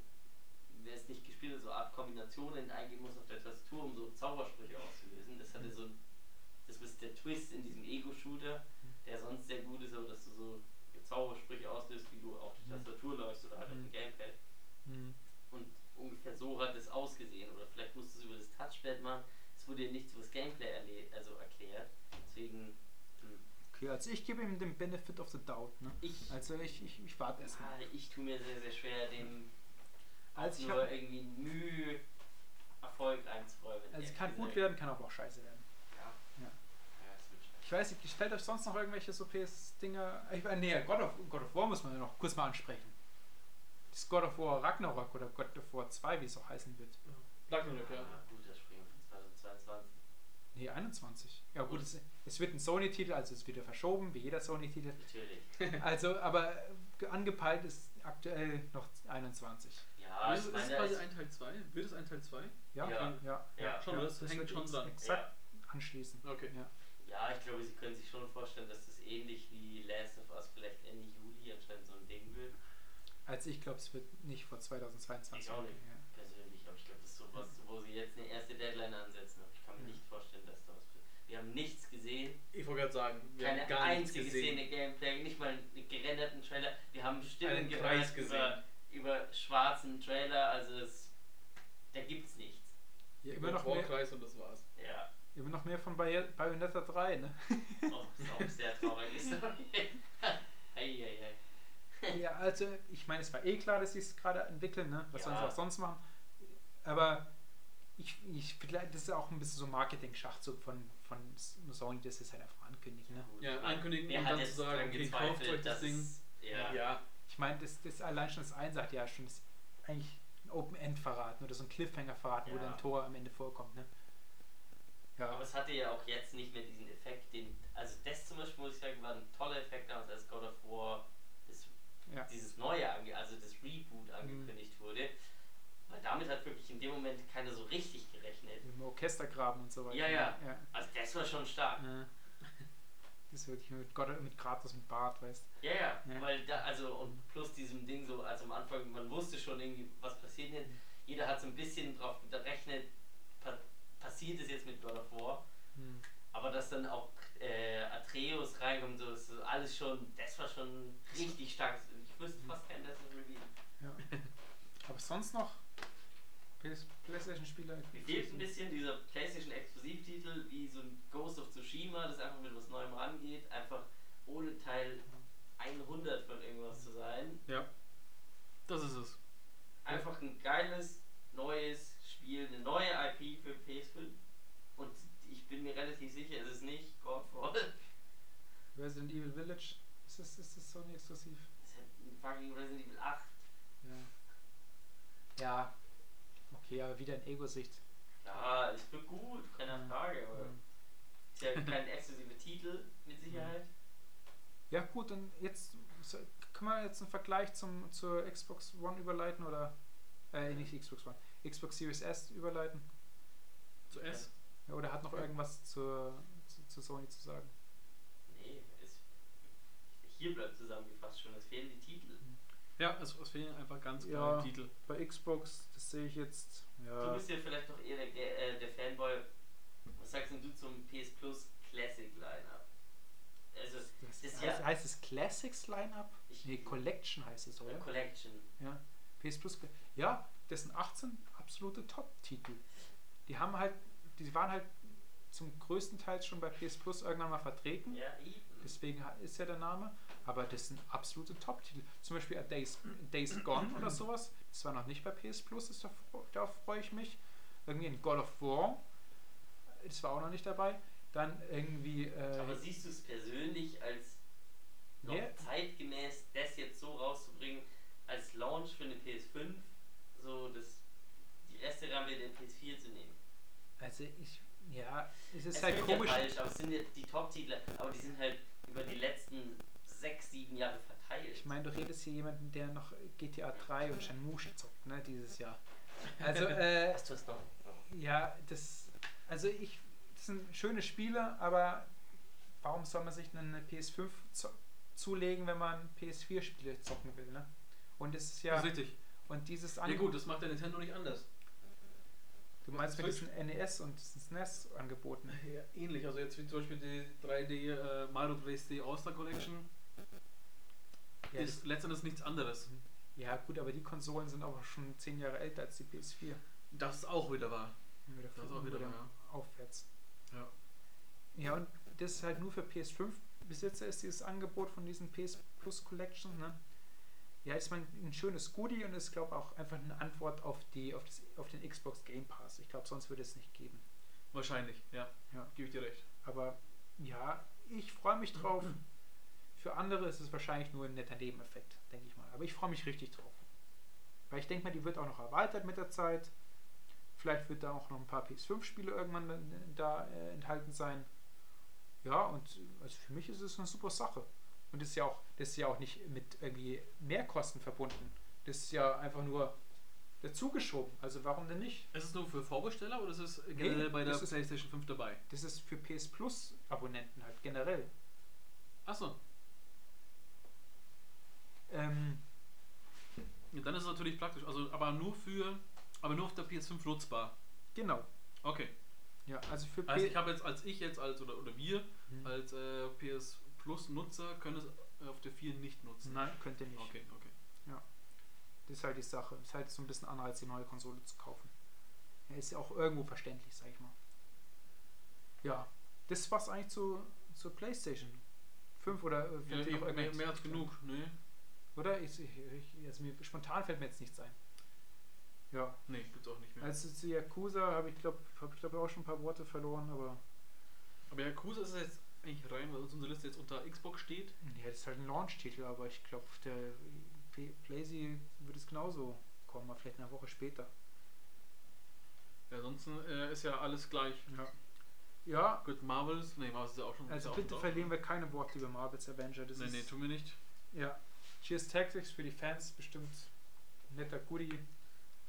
Speaker 1: wer es nicht gespielt hat, so Art Kombinationen eingeben muss auf der Tastatur, um so Zaubersprüche auszulösen. Das hatte so ein, das ist der Twist in diesem Ego-Shooter, der sonst sehr gut ist, aber dass du so Zaubersprüche auslöst, wie du auf der
Speaker 2: Mhm.
Speaker 1: Tastatur läufst oder halt auf
Speaker 2: Mhm.
Speaker 1: dem Gamepad.
Speaker 2: Mhm.
Speaker 1: Und ungefähr so hat es ausgesehen. Oder vielleicht musst du es über das Touchpad machen. Es wurde ja nichts über das Gameplay also erklärt. Deswegen, hm,
Speaker 2: Okay, also ich gebe ihm den Benefit of the Doubt. Ne?
Speaker 1: ich,
Speaker 2: Also ich, ich, ich warte erst mal.
Speaker 1: ah, ich tue mir sehr, sehr schwer, dem
Speaker 2: Also ich
Speaker 1: nur irgendwie Mühe Erfolg einzuräumen.
Speaker 2: Also es kann gut werden, kann aber auch scheiße werden.
Speaker 1: Ja.
Speaker 2: Ja.
Speaker 1: Ja, es wird scheiße.
Speaker 2: Ich weiß nicht, gefällt euch sonst noch irgendwelche so PS-Dinger? Ich meine, nee, God of, God of War muss man ja noch kurz mal ansprechen. Das God of War Ragnarok oder God of War 2, wie es auch heißen wird.
Speaker 3: Ragnarök, ja.
Speaker 1: Ah, gut, springen wir von 2022.
Speaker 2: Nee, 21. Ja gut, es, es wird ein Sony-Titel, also es wird wieder verschoben, wie jeder Sony-Titel.
Speaker 1: Natürlich.
Speaker 2: Also, aber angepeilt ist aktuell noch 21.
Speaker 1: Ja,
Speaker 3: ist,
Speaker 1: ich
Speaker 3: ist
Speaker 1: meine,
Speaker 3: es quasi ein Teil 2? Wird es ein Teil 2?
Speaker 2: Ja,
Speaker 1: Ja.
Speaker 2: ja.
Speaker 1: Ja.
Speaker 3: Schon, das hängt
Speaker 2: wird
Speaker 3: schon dran.
Speaker 2: Exakt anschließen.
Speaker 3: Okay.
Speaker 2: Ja.
Speaker 1: Ja, ich glaube, Sie können sich schon vorstellen, dass das ähnlich wie Last of Us vielleicht Ende Juli anscheinend so ein Ding wird.
Speaker 2: Also ich glaube, es wird nicht vor 2022.
Speaker 1: Ich auch nicht.
Speaker 2: Ja.
Speaker 1: Persönlich, aber ich glaube, das ist sowas, wo Sie jetzt eine erste Deadline ansetzen. Aber ich kann mir
Speaker 2: Ja.
Speaker 1: nicht vorstellen, dass da was passiert. Wir haben nichts gesehen.
Speaker 3: Ich wollte gerade sagen, wir
Speaker 1: Keine
Speaker 3: haben gar nichts
Speaker 1: einzige
Speaker 3: gesehen.
Speaker 1: Szene Gameplay, nicht mal einen gerenderten Trailer. Wir haben Stimmen gehört über, über schwarzen Trailer, also es, da gibt's nichts.
Speaker 2: Ja,
Speaker 3: Über
Speaker 2: immer, noch
Speaker 3: Warkreis und das war's.
Speaker 1: Ja,
Speaker 2: immer noch mehr von Bay Bayonetta 3, ne?
Speaker 1: oh, das ist auch eine sehr traurige Story. Eieiei.
Speaker 2: ja, also ich meine, es war eh klar, dass sie es gerade entwickeln, ne? Was
Speaker 1: Ja.
Speaker 2: sollen sie auch sonst machen? Aber ich, ich vielleicht, das ist auch ein bisschen so Marketing-Schachzug von, von Sony, das ist halt einfach ankündigen, ne?
Speaker 3: Ja, ankündigen
Speaker 1: wer
Speaker 3: und dann zu sagen, okay, kauft euch das Ding.
Speaker 1: Ja.
Speaker 3: Ja,
Speaker 2: Ich meine, das, das allein schon das eine sagt ja schon, das ist eigentlich ein Open-End verraten oder so ein Cliffhanger verraten, wo
Speaker 1: Ja.
Speaker 2: dann ein Tor am Ende vorkommt, ne? Ja.
Speaker 1: Aber es hatte ja auch jetzt nicht mehr diesen Effekt, den. Also, das zum Beispiel, muss ich sagen, war ein toller Effekt damals, als God of War das,
Speaker 2: Ja.
Speaker 1: dieses neue, also das Reboot angekündigt wurde. Weil damit hat wirklich in dem Moment keiner so richtig gerechnet.
Speaker 2: Im Orchestergraben und so weiter.
Speaker 1: Ja, ja.
Speaker 2: ja.
Speaker 1: Also, das war schon stark.
Speaker 2: Ja. Das wirklich mit, Gott, mit Kratos mit Bart, weißt
Speaker 1: Ja, ja,
Speaker 2: Ja.
Speaker 1: weil da, also, und plus diesem Ding so, also am Anfang, man wusste schon irgendwie, was passiert jetzt. Jeder hat so ein bisschen drauf gerechnet, passiert es jetzt mit God of War.
Speaker 2: hm.
Speaker 1: Aber dass dann auch äh, Atreus reinkommt, so ist alles schon, das war schon richtig stark. Ich wüsste fast kein besseres Review.
Speaker 2: Ja. Aber sonst noch PS PlayStation-Spieler?
Speaker 1: Mir fehlt ein bisschen dieser PlayStation Exklusivtitel wie so ein Ghost of Tsushima, das einfach mit was Neuem rangeht, einfach ohne Teil 100 von irgendwas zu sein.
Speaker 3: ja. Das ist es.
Speaker 1: Einfach ein geiles, neues Spiel, eine neue IP für PS5. Und ich bin mir relativ sicher, es ist nicht Godfall.
Speaker 2: Resident Evil Village? Ist das, ist das Sony exklusiv?
Speaker 1: Es ist ein fucking Resident Evil 8.
Speaker 2: Ja. Ja. Okay, aber wieder in Ego-Sicht.
Speaker 1: Ja, es wird gut, keine. Frage, aber
Speaker 2: Mhm.
Speaker 1: ist ja kein exklusiver Titel mit Sicherheit.
Speaker 2: Ja gut, dann jetzt können wir jetzt einen Vergleich zum, zur Xbox One überleiten oder äh, nicht Xbox One, Xbox Series S überleiten?
Speaker 3: Zu S.
Speaker 2: Ja, oder hat noch irgendwas zur, zu, zu Sony zu sagen?
Speaker 1: Nee, es, hier bleibt zusammengefasst schon, es fehlen die Titel.
Speaker 3: Ja, es, es fehlen einfach ganz
Speaker 2: Ja.
Speaker 3: klare Titel.
Speaker 2: Bei Xbox, das sehe ich jetzt.
Speaker 1: Du
Speaker 2: Ja,
Speaker 1: bist ja vielleicht doch eher der, Ge- äh, der Fanboy. Was sagst denn du zum PS Plus Classic Lineup? Also,
Speaker 2: das,
Speaker 1: das
Speaker 2: heißt,
Speaker 1: ja-
Speaker 2: heißt es Classics Lineup?
Speaker 1: Ich-
Speaker 2: Nee, Collection heißt es, oder?
Speaker 1: Collection.
Speaker 2: Ja, PS Plus. Ja, das sind 18 absolute Top-Titel. Die haben halt, die waren halt zum größten Teil schon bei PS Plus irgendwann mal vertreten.
Speaker 1: Ja.
Speaker 2: Deswegen ist ja der Name. Aber das sind absolute Top-Titel. Zum Beispiel A Days, Days Gone oder sowas. Das war noch nicht bei PS Plus, das, da, darauf freue ich mich. Irgendwie in God of War. Das war auch noch nicht dabei. Dann irgendwie. Äh,
Speaker 1: Aber siehst du es persönlich als noch
Speaker 2: Ja.
Speaker 1: zeitgemäß, das jetzt so rauszubringen, als Launch für eine PS5, so das, die Resterampe der PS4 zu nehmen?
Speaker 2: also ich. Ja, es ist
Speaker 1: Es
Speaker 2: halt
Speaker 1: klingt ja
Speaker 2: komisch.
Speaker 1: falsch, aber es sind ja die Top-Titel, aber die sind halt über die letzten sechs, sieben Jahre verteilt.
Speaker 2: Ich meine, du redest hier jemanden, der noch GTA 3 und Shenmue zockt, ne, dieses Jahr. Also, äh,
Speaker 1: Hast du es noch?
Speaker 2: ja, das, also ich, das sind schöne Spiele, aber warum soll man sich eine PS5 zo zulegen, wenn man PS4-Spiele zocken will, ne? Und es ist ja,
Speaker 3: Das ist richtig.
Speaker 2: und dieses
Speaker 3: Ja
Speaker 2: Angebot,
Speaker 3: gut, das macht der Nintendo nicht anders.
Speaker 2: Du meinst mit
Speaker 3: Switch.
Speaker 2: diesem NES und diesem SNES angeboten.
Speaker 3: Ja, ähnlich. Also jetzt wie zum Beispiel die 3D äh, Mario 3D All-Star Collection
Speaker 2: Ja,
Speaker 3: ist letztendlich nichts anderes.
Speaker 2: ja, gut, aber die Konsolen sind aber schon zehn Jahre älter als die PS4.
Speaker 3: Das ist auch wieder wahr.
Speaker 2: Wieder
Speaker 3: Das ist auch wieder wahr.
Speaker 2: aufwärts.
Speaker 3: Ja.
Speaker 2: Ja, und das ist halt nur für PS5 Besitzer ist dieses Angebot von diesen PS Plus Collection. Ne? Ja, ist man ein schönes Goodie und ist, glaube auch einfach eine Antwort auf, die, auf, das, auf den Xbox Game Pass. Ich glaube, sonst würde es nicht geben.
Speaker 3: Wahrscheinlich, ja.
Speaker 2: Ja.
Speaker 3: Gebe ich dir recht.
Speaker 2: Aber ja, ich freue mich drauf. Für andere ist es wahrscheinlich nur ein netter Nebeneffekt, denke ich mal. Aber ich freue mich richtig drauf. Weil ich denke mal, die wird auch noch erweitert mit der Zeit. Vielleicht wird da auch noch ein paar PS5-Spiele irgendwann dann, da äh, enthalten sein. Ja, und also für mich ist es eine super Sache. Und das ist ja auch, das ist ja auch nicht mit irgendwie Mehrkosten verbunden. Das ist ja einfach nur dazugeschoben. Also warum denn nicht?
Speaker 3: Ist es nur für Vorbesteller oder ist es generell
Speaker 2: Nee,
Speaker 3: bei der
Speaker 2: ist-
Speaker 3: PlayStation 5 dabei?
Speaker 2: Das ist für PS Plus Abonnenten halt generell.
Speaker 3: Achso,
Speaker 2: Ähm,
Speaker 3: ja, dann ist es natürlich praktisch. Also, aber nur für, aber nur auf der PS5 nutzbar.
Speaker 2: genau.
Speaker 3: Okay.
Speaker 2: Ja, also für
Speaker 3: Also ich habe jetzt, als ich jetzt als oder, oder wir
Speaker 2: Hm.
Speaker 3: als äh, PS Plus Nutzer können es auf der 4 nicht nutzen.
Speaker 2: Nein, könnt ihr nicht.
Speaker 3: Okay, okay.
Speaker 2: Das ist halt die Sache. Das ist halt so ein bisschen Anreiz, die neue Konsole zu kaufen. Ja, ist ja auch irgendwo verständlich, sag ich mal. Ja, das war's eigentlich zu, zur Playstation 5 oder äh,
Speaker 3: Ja,
Speaker 2: noch
Speaker 3: mehr, mehr als genug, ne?
Speaker 2: Oder? Ich, ich, ich, also mir, spontan fällt mir jetzt nichts ein. Ja.
Speaker 3: Nee, gibt's auch nicht mehr.
Speaker 2: Also zu Yakuza habe ich glaube hab ich glaub auch schon ein paar Worte verloren, aber
Speaker 3: aber Yakuza ist jetzt eigentlich rein, weil unsere Liste jetzt unter Xbox steht.
Speaker 2: ja, das ist halt ein Launch-Titel, aber ich glaube, der P- Playsee wird es genauso kommen, aber vielleicht eine Woche später.
Speaker 3: Ja, ansonsten äh, ist ja alles gleich.
Speaker 2: Ja. Ja,
Speaker 3: Gut, Marvels, nee, Marvels ist ja auch schon.
Speaker 2: also bitte
Speaker 3: schon
Speaker 2: verlieren wir keine Worte über Marvel's Avenger. Das
Speaker 3: Nee, nee, tun wir nicht.
Speaker 2: Ja. Cheers Tactics für die Fans bestimmt netter Goodie.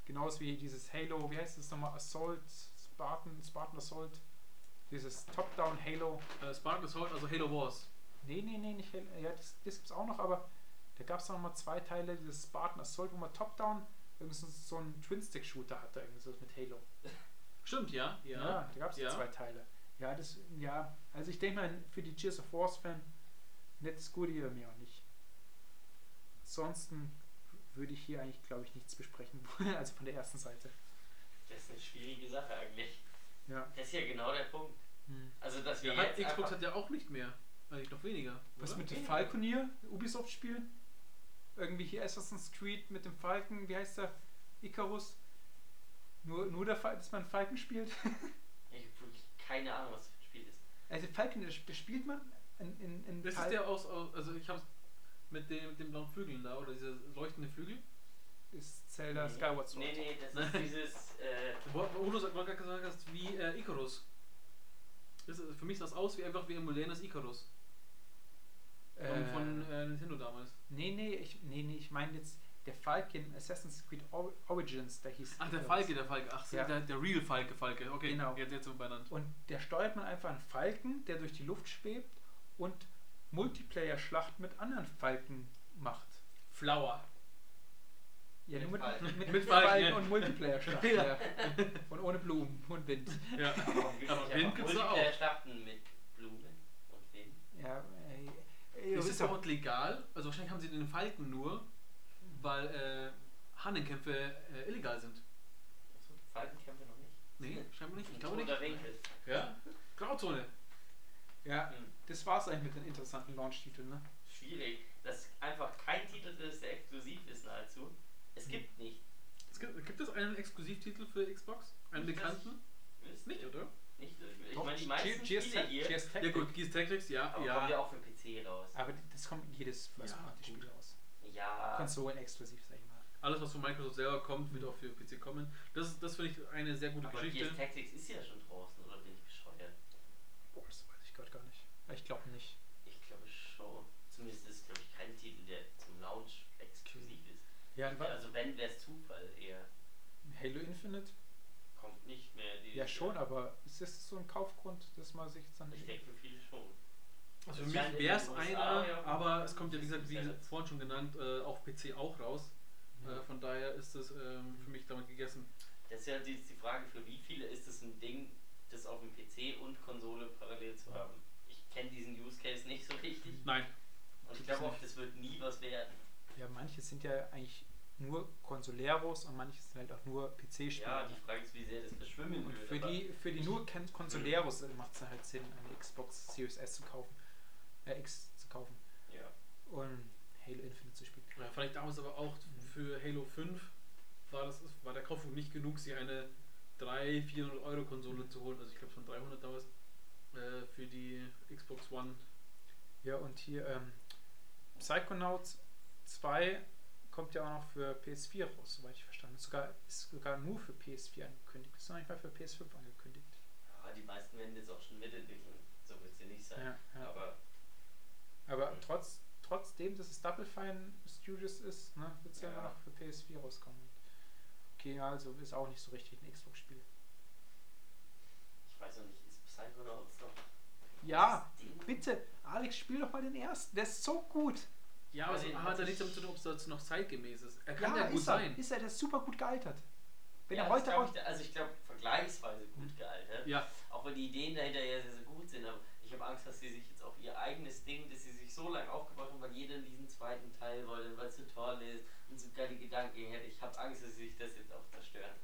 Speaker 2: Genauso wie dieses Halo, wie heißt das nochmal? Assault, Spartan, Spartan Assault. Dieses Top-Down Halo.
Speaker 3: Äh, Spark Assault, also Halo Wars.
Speaker 2: Nee, nee, nee, nicht Halo. Ja, das, das gibt's auch noch, aber da gab es noch mal zwei Teile, dieses Spartan Assault, wo man Top-Down irgendwie so- so einen Twin-Stick-Shooter hatte, irgendwie so mit Halo.
Speaker 3: Stimmt, ja. Ja,
Speaker 2: Ja, da gab es
Speaker 3: ja.
Speaker 2: zwei Teile. Ja, das, ja, also ich denke mal, für die Cheers of Wars-Fan, nettes Goodie, aber mir auch nicht. Ansonsten würde ich hier eigentlich, glaube ich, nichts besprechen, also von der ersten Seite.
Speaker 1: Das ist eine schwierige Sache eigentlich.
Speaker 2: Ja.
Speaker 1: Das ist ja genau der Punkt.
Speaker 2: Hm.
Speaker 1: Also, dass wir
Speaker 3: Ja, hat,
Speaker 1: jetzt
Speaker 3: Xbox
Speaker 1: einfach,
Speaker 3: hat ja auch nicht mehr. Eigentlich noch weniger.
Speaker 2: Was
Speaker 3: oder?
Speaker 2: mit dem
Speaker 1: Ja.
Speaker 2: Falconier, Ubisoft-Spiel? Irgendwie hier Assassin's Creed mit dem Falken, wie heißt der? Icarus? Nur, nur der Fall, dass man Falken spielt?
Speaker 1: ich habe wirklich keine Ahnung, was das für ein Spiel ist.
Speaker 2: Also Falken, das spielt man in, in, in
Speaker 3: Das ist
Speaker 2: Fal-
Speaker 3: der aus, aus also ich hab's mit dem, mit den blauen Flügeln da, oder diese leuchtenden Flügel.
Speaker 2: Ist Zelda
Speaker 1: Nee.
Speaker 2: Skyward Sword.
Speaker 1: Nee, nee, das ist dieses. Äh,
Speaker 3: Wo, wo du gerade gesagt hast, wie äh, Icarus. Das ist, für mich sah das aus wie einfach wie ein modernes Icarus. Von,
Speaker 2: Äh,
Speaker 3: von äh, Nintendo damals.
Speaker 2: nee, nee, ich, nee, nee, ich meine jetzt der Falken Assassin's Creed Or- Origins, der hieß.
Speaker 3: Ach, der. Falke, der Falke. Ach,
Speaker 2: Ja.
Speaker 3: der, der Real Falke, Falke. Okay,
Speaker 2: Genau.
Speaker 3: jetzt, jetzt sind wir.
Speaker 2: Und der steuert man einfach einen Falken, der durch die Luft schwebt und Multiplayer-Schlacht mit anderen Falken macht.
Speaker 3: Flower.
Speaker 2: Ja,
Speaker 1: Mit
Speaker 2: nur mit,
Speaker 1: Falken.
Speaker 2: mit, mit,
Speaker 3: Mit
Speaker 2: Falken,
Speaker 3: Falken, ja.
Speaker 2: und Multiplayer-Schlacht.
Speaker 3: Ja.
Speaker 2: ja. Und ohne Blumen und Wind.
Speaker 3: Ja. Aber
Speaker 1: nicht
Speaker 3: Wind gibt's auch.
Speaker 1: Multiplayer-Schlachten mit Blumen und Wind?
Speaker 2: Ja, ey, ey,
Speaker 3: Ist
Speaker 2: das
Speaker 3: es überhaupt legal? Also wahrscheinlich haben sie den Falken nur, weil äh, Hahnenkämpfe äh, illegal sind.
Speaker 1: Achso, Falkenkämpfe noch nicht.
Speaker 3: Nee, scheinbar nicht. Ich glaube nicht. Ja. Grauzone.
Speaker 2: ja,
Speaker 1: Hm.
Speaker 2: das war's eigentlich mit den interessanten Launch-Titeln, ne?
Speaker 1: Schwierig, dass einfach kein Titel ist, der exklusiv ist nahezu. Es gibt nicht.
Speaker 3: Es gibt, gibt es einen Exklusivtitel für Xbox? Einen
Speaker 1: Nicht,
Speaker 3: bekannten? Nicht,
Speaker 1: ihr?
Speaker 3: oder?
Speaker 1: Nicht. Ich
Speaker 2: Doch,
Speaker 1: meine, die meisten
Speaker 2: Cheers
Speaker 1: Spiele hier
Speaker 3: Ja
Speaker 2: Tactics.
Speaker 3: gut, Gears Tactics, ja.
Speaker 1: aber kommen
Speaker 3: ja.
Speaker 1: ja auch für PC raus.
Speaker 2: Aber das kommt jedes First-Party-Spiel
Speaker 3: gut.
Speaker 2: raus.
Speaker 1: Ja,
Speaker 2: Konsolen-exklusiv, sag ich mal.
Speaker 3: Alles, was von Microsoft selber kommt, wird auch für PC kommen. Das, ist- das finde ich eine sehr gute
Speaker 1: aber
Speaker 3: Geschichte.
Speaker 1: Gears Tactics ist ja schon draußen, oder bin ich bescheuert?
Speaker 2: Boah, das weiß ich gerade gar nicht. Ich glaube nicht.
Speaker 1: Ich glaube schon. Zumindest ist es, glaube ich, kein Titel, der zum Launch exklusiv
Speaker 2: Ja, wa-
Speaker 1: Also wenn, wäre es Zufall eher.
Speaker 2: Halo Infinite?
Speaker 1: Kommt nicht mehr. Die
Speaker 2: Ja, schon, aber ist das so ein Kaufgrund, dass man sich jetzt dann.
Speaker 1: Ich denke für viele schon.
Speaker 3: Also
Speaker 1: Das
Speaker 3: für mich
Speaker 1: scheint in
Speaker 3: wäre es
Speaker 1: den
Speaker 3: einer,
Speaker 1: USA, ja.
Speaker 3: aber es kommt ja, wie gesagt, wie
Speaker 1: Ja.
Speaker 3: vorhin schon genannt, äh, auf PC auch raus.
Speaker 2: Ja.
Speaker 3: Äh, von daher ist es ähm, für mich damit gegessen.
Speaker 1: Das ist ja die, die Frage, für wie viele ist es ein Ding, das auf dem PC und Konsole parallel zu haben. Ich kenne diesen Use Case nicht so richtig.
Speaker 3: Nein.
Speaker 1: Und ich glaube auch, das wird nie was werden.
Speaker 2: Ja, manche sind ja eigentlich nur Konsoleros und manche sind halt auch nur PC-Spiele.
Speaker 1: Ja, die Frage ist, wie sehr das verschwimmen
Speaker 2: und
Speaker 1: wird.
Speaker 2: für
Speaker 1: aber-
Speaker 2: die, für die nur Kon- Konsoleros macht es halt Sinn, eine Xbox Series S zu kaufen. Äh, X zu kaufen.
Speaker 1: Ja.
Speaker 2: Und Halo Infinite zu spielen.
Speaker 3: Ja, ich damals aber auch für Halo 5 war, das, war der Kaufpunkt nicht genug, sich eine 300, 400 Euro Konsole zu holen. Also ich glaube, es waren 300 damals äh, für die Xbox One.
Speaker 2: Ja, und hier ähm, Psychonauts 2 kommt ja auch noch für PS4 raus, soweit ich verstanden habe. Sogar, ist sogar nur für PS4 angekündigt. Ist noch nicht mal für PS5 angekündigt.
Speaker 1: Ja, die meisten werden jetzt auch schon mitentwickeln. So wird es ja nicht sein.
Speaker 2: Ja, ja.
Speaker 1: Aber
Speaker 2: Aber trotz, trotzdem, dass es Double Fine Studios ist, ne, wird es ja.
Speaker 1: Ja.
Speaker 2: immer noch für PS4 rauskommen. Okay, also ist auch nicht so richtig ein Xbox-Spiel.
Speaker 1: ich weiß noch nicht, ist Psychonauts noch.
Speaker 2: Ja, bitte, Alex, spiel doch mal den ersten. Der ist so gut.
Speaker 3: Ja, aber es
Speaker 1: hat
Speaker 3: ja nichts damit zu tun, ob es jetzt noch zeitgemäß ist. Er kann ja, gut
Speaker 2: ist er,
Speaker 3: sein.
Speaker 2: Ist er, der ist super gut gealtert. Wenn
Speaker 1: ja,
Speaker 2: er
Speaker 1: das
Speaker 2: heute auch.
Speaker 1: ich, also ich glaube vergleichsweise gut
Speaker 2: Mhm.
Speaker 1: gealtert.
Speaker 3: Ja,
Speaker 1: Auch weil die Ideen dahinter ja sehr, sehr gut sind. Aber ich habe Angst, dass sie sich jetzt auch ihr eigenes Ding, das sie sich so lange aufgebaut haben, weil jeder diesen zweiten Teil wollte, weil es so toll ist und so geile Gedanken hätte. Ich habe Angst, dass sie sich das jetzt auch zerstören.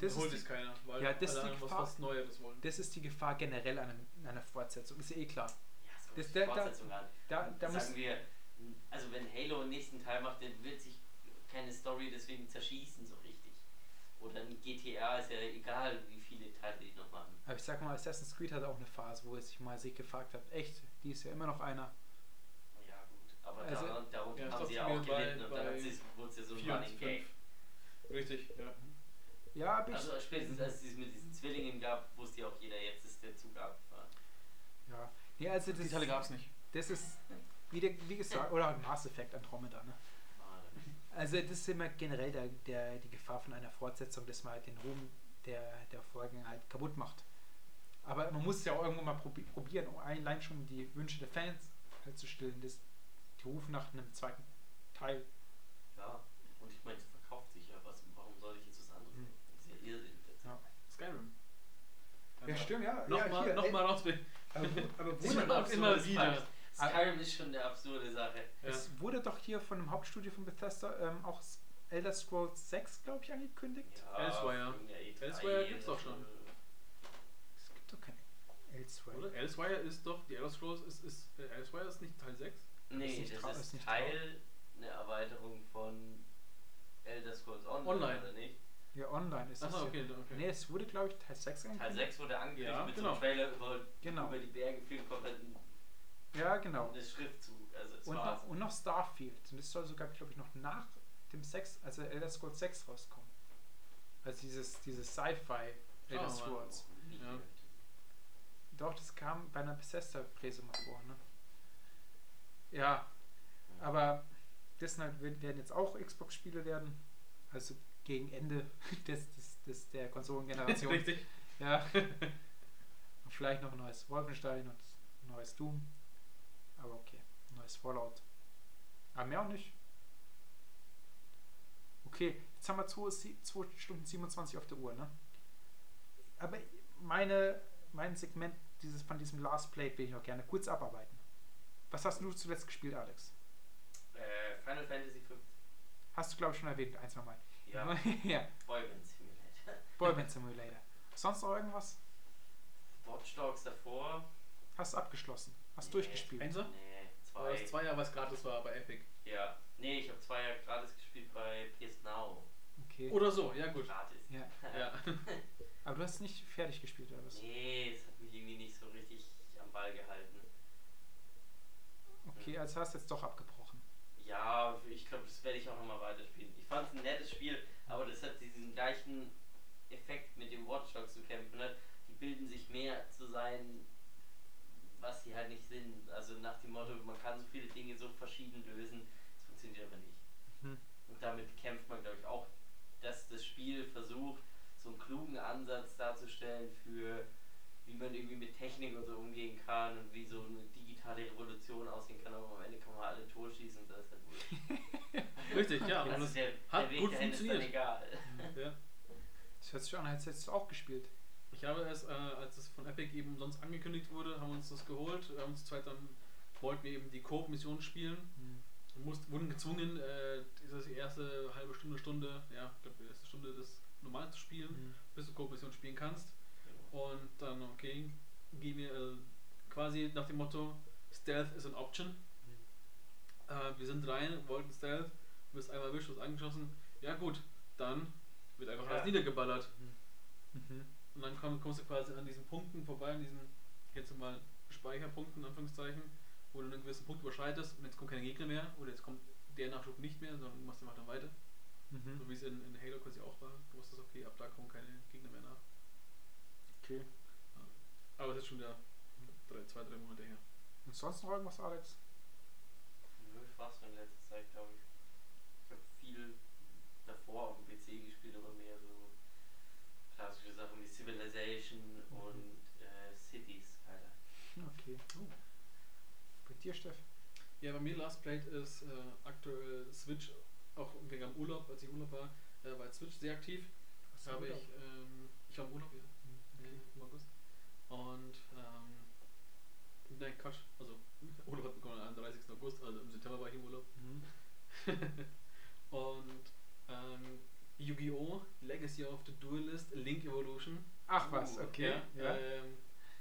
Speaker 2: Das
Speaker 3: das holt es keiner, weil
Speaker 2: Ja, das ist die Gefahr.
Speaker 3: was Neues wollen.
Speaker 2: Das ist die Gefahr generell an, an einer Fortsetzung. Ist ja eh klar.
Speaker 1: Ja, so
Speaker 2: Das-
Speaker 1: das,
Speaker 2: da- da-
Speaker 1: Fortsetzung an.
Speaker 2: Da, da muss.
Speaker 1: Sagen wir, also wenn Halo einen nächsten Teil macht, dann wird sich keine Story deswegen zerschießen so richtig. Oder ein GTA ist ja egal, wie viele Teile die noch machen.
Speaker 2: Aber ich sag mal, Assassin's Creed hat auch eine Phase, wo es sich mal sich gefragt hat, echt, die ist ja immer noch einer.
Speaker 1: Ja gut, aber
Speaker 2: Also-
Speaker 1: daran, darunter
Speaker 3: Ja,
Speaker 1: haben sie ja auch gelitten und dann
Speaker 3: bei
Speaker 1: hat sie- wurde es ja so ein Running Gag.
Speaker 3: fünf. Richtig, ja.
Speaker 2: Ja, aber ich.
Speaker 1: Also spätestens als es mit diesen Zwillingen gab, wusste ja auch jeder, jetzt ist der Zug abgefahren.
Speaker 2: ja. Nee, also das,
Speaker 3: Die Teile gab es nicht.
Speaker 2: das ist, wie, der, wie gesagt, oder Mass Effect Andromeda, ne? Also das ist immer generell der, der, die Gefahr von einer Fortsetzung, dass man halt den Ruhm der, der Folgen halt kaputt macht. Aber man muss es ja auch irgendwann mal probi probieren, um allein schon die Wünsche der Fans halt zu stillen. Das, die rufen nach einem zweiten Teil.
Speaker 1: Ja, und ich meine, es verkauft sich ja. Was, warum soll ich jetzt was anderes
Speaker 2: Hm.
Speaker 1: machen? Das ist ja Irrsinn. Das
Speaker 2: Ja.
Speaker 3: Skyrim.
Speaker 2: Ja, stimmt, ja.
Speaker 3: Nochmal
Speaker 2: ja,
Speaker 3: noch mal raus.
Speaker 2: Aber, aber
Speaker 3: auch immer wieder.
Speaker 1: Skyrim ist schon eine absurde Sache.
Speaker 3: Ja.
Speaker 2: es wurde doch hier von dem Hauptstudio von Bethesda ähm, auch Elder Scrolls 6, glaube ich, angekündigt.
Speaker 3: Elsewhere.
Speaker 1: irgendeine E3
Speaker 3: Elsewhere gibt's doch schon.
Speaker 1: so.
Speaker 2: Es gibt doch kein Elsewhere.
Speaker 3: Oder? Elsewire ist doch, die Elder Scrolls ist, ist äh, Elsewire ist nicht Teil 6?
Speaker 1: Nee,
Speaker 2: nicht
Speaker 1: das ist,
Speaker 2: ist
Speaker 1: Teil eine Erweiterung von Elder Scrolls Online,
Speaker 3: Online.
Speaker 1: oder nicht?
Speaker 2: Ja, online ist es.
Speaker 3: Achso,
Speaker 2: ja.
Speaker 3: okay, okay.
Speaker 2: Nee, es wurde, glaube ich, Teil 6
Speaker 1: Teil
Speaker 2: angekündigt.
Speaker 1: 6 wurde angekündigt
Speaker 3: Ja,
Speaker 1: mit so
Speaker 3: genau.
Speaker 1: einem Trailer über,
Speaker 2: Genau.
Speaker 1: über die Berge, viel komplett ein
Speaker 2: Ja, genau.
Speaker 1: das Schriftzug. Also es
Speaker 2: Und noch, und noch Starfield. Und das soll sogar, glaube ich, noch nach dem 6, also Elder Scrolls 6 rauskommen. Also dieses, dieses Sci-Fi Elder
Speaker 3: mal.
Speaker 2: Scrolls.
Speaker 3: Ja.
Speaker 2: Doch, das kam bei einer Bethesda-Präse mal vor, ne? Ja, aber das halt, werden jetzt auch Xbox-Spiele werden. Also gegen Ende des, des, des, der Konsolengeneration.
Speaker 3: Richtig.
Speaker 2: ja. Und vielleicht noch ein neues Wolfenstein und ein neues Doom. Aber okay, neues Fallout. Aber mehr auch nicht. Okay, jetzt haben wir 2 Stunden 27 auf der Uhr, ne? Aber meine, mein Segment dieses, von diesem Last Play will ich noch gerne kurz abarbeiten. Was hast du zuletzt gespielt, Alex?
Speaker 1: Äh, Final Fantasy 15.
Speaker 2: Hast du, glaube ich, schon erwähnt, eins nochmal.
Speaker 1: Ja,
Speaker 2: ja.
Speaker 1: Boyband Simulator.
Speaker 2: Boyband Simulator. Sonst noch irgendwas?
Speaker 1: Watch Dogs davor.
Speaker 2: Hast du abgeschlossen? Hast
Speaker 1: Nee.
Speaker 2: durchgespielt?
Speaker 3: Einser?
Speaker 1: Nee, zwei.
Speaker 3: das zwei Jahre, was gratis war bei Epic.
Speaker 1: Ja. Nee, ich habe zwei Jahre gratis gespielt bei PS Now.
Speaker 2: Okay.
Speaker 3: Oder so, ja gut.
Speaker 1: Gratis.
Speaker 2: Ja.
Speaker 3: Ja.
Speaker 2: Aber du hast nicht fertig gespielt, oder was?
Speaker 1: Nee, es hat mich irgendwie nicht so richtig am Ball gehalten.
Speaker 2: Okay, also hast du jetzt doch abgebrochen.
Speaker 1: Ja, ich glaube, das werde ich auch nochmal weiterspielen. Ich fand es ein nettes Spiel, aber das hat diesen gleichen Effekt mit dem Watch Dogs zu kämpfen. Ne? Die bilden sich mehr zu sein, was sie halt nicht sind. Also nach dem Motto, man kann so viele Dinge so verschieden lösen. Das funktioniert aber nicht.
Speaker 2: Mhm.
Speaker 1: Und damit kämpft man, glaube ich, auch, dass das Spiel versucht, so einen klugen Ansatz darzustellen für, wie man irgendwie mit Technik und so umgehen kann und wie so eine digitale Revolution aussehen kann. Aber am Ende kann man alle totschießen und das ist halt wurscht.
Speaker 3: Richtig, ja. Und
Speaker 1: also
Speaker 3: das,
Speaker 1: der,
Speaker 3: hat
Speaker 1: der Weg
Speaker 3: gut
Speaker 1: dahin ist dann
Speaker 3: funktioniert.
Speaker 1: egal.
Speaker 3: ja.
Speaker 2: Das hört sich an, als hättest du auch gespielt.
Speaker 3: Ich habe es, äh, als es von Epic eben umsonst angekündigt wurde, haben wir uns das geholt. Wir haben uns zweit dann, wollten wir eben die Coop-Mission spielen.
Speaker 2: Hm.
Speaker 3: Wir mussten, wurden gezwungen, äh, diese erste halbe Stunde, Stunde, ja, ich glaube, die erste Stunde das normal zu spielen,
Speaker 2: Hm.
Speaker 3: bis du Coop-Mission spielen kannst. Und dann, okay, gehen wir äh, quasi nach dem Motto, Stealth is an option. Äh, wir sind rein, wollten Stealth, wirst einmal erwischt, wirst angeschossen. Ja gut, dann wird einfach
Speaker 1: Ja.
Speaker 3: alles niedergeballert.
Speaker 2: Mhm.
Speaker 3: Und dann komm, kommst du quasi an diesen Punkten vorbei, an diesen, jetzt mal Speicherpunkten, Anführungszeichen, wo du einen gewissen Punkt überschreitest und jetzt kommen keine Gegner mehr oder jetzt kommt der Nachschub nicht mehr, sondern du machst einfach dann weiter.
Speaker 2: Mhm.
Speaker 3: So wie es in, in Halo quasi auch war. Du wusstest, okay, ab da kommen keine Gegner mehr nach.
Speaker 2: Okay.
Speaker 3: Aber es ist schon wieder drei, zwei, drei Monate her.
Speaker 2: Und sonst noch irgendwas, Alex?
Speaker 1: Nö, war's in letzter Zeit, glaube ich. Ich habe viel davor auf dem PC gespielt, aber mehr so klassische Sachen wie Civilization und äh, Cities, Alter.
Speaker 2: Okay.
Speaker 3: Oh.
Speaker 2: Bei dir, Steff?
Speaker 3: Ja, bei mir Last Played ist äh, aktuell Switch, auch wegen am Urlaub, als ich im Urlaub war, äh, war Switch sehr aktiv.
Speaker 2: Du
Speaker 3: habe ich, ähm, ich war im Urlaub, ja.
Speaker 2: Hm,
Speaker 3: Ja,
Speaker 2: Okay.
Speaker 3: im August. Und, ähm, nein, Quatsch, also Urlaub hat begonnen am 31. August, also im September war ich im Urlaub.
Speaker 2: Mhm.
Speaker 3: und ähm, Yu-Gi-Oh! Legacy of the Duelist, Link Evolution.
Speaker 2: Ach was,
Speaker 1: Uh,
Speaker 2: okay.
Speaker 3: Ja,
Speaker 2: Ja.
Speaker 3: Ähm,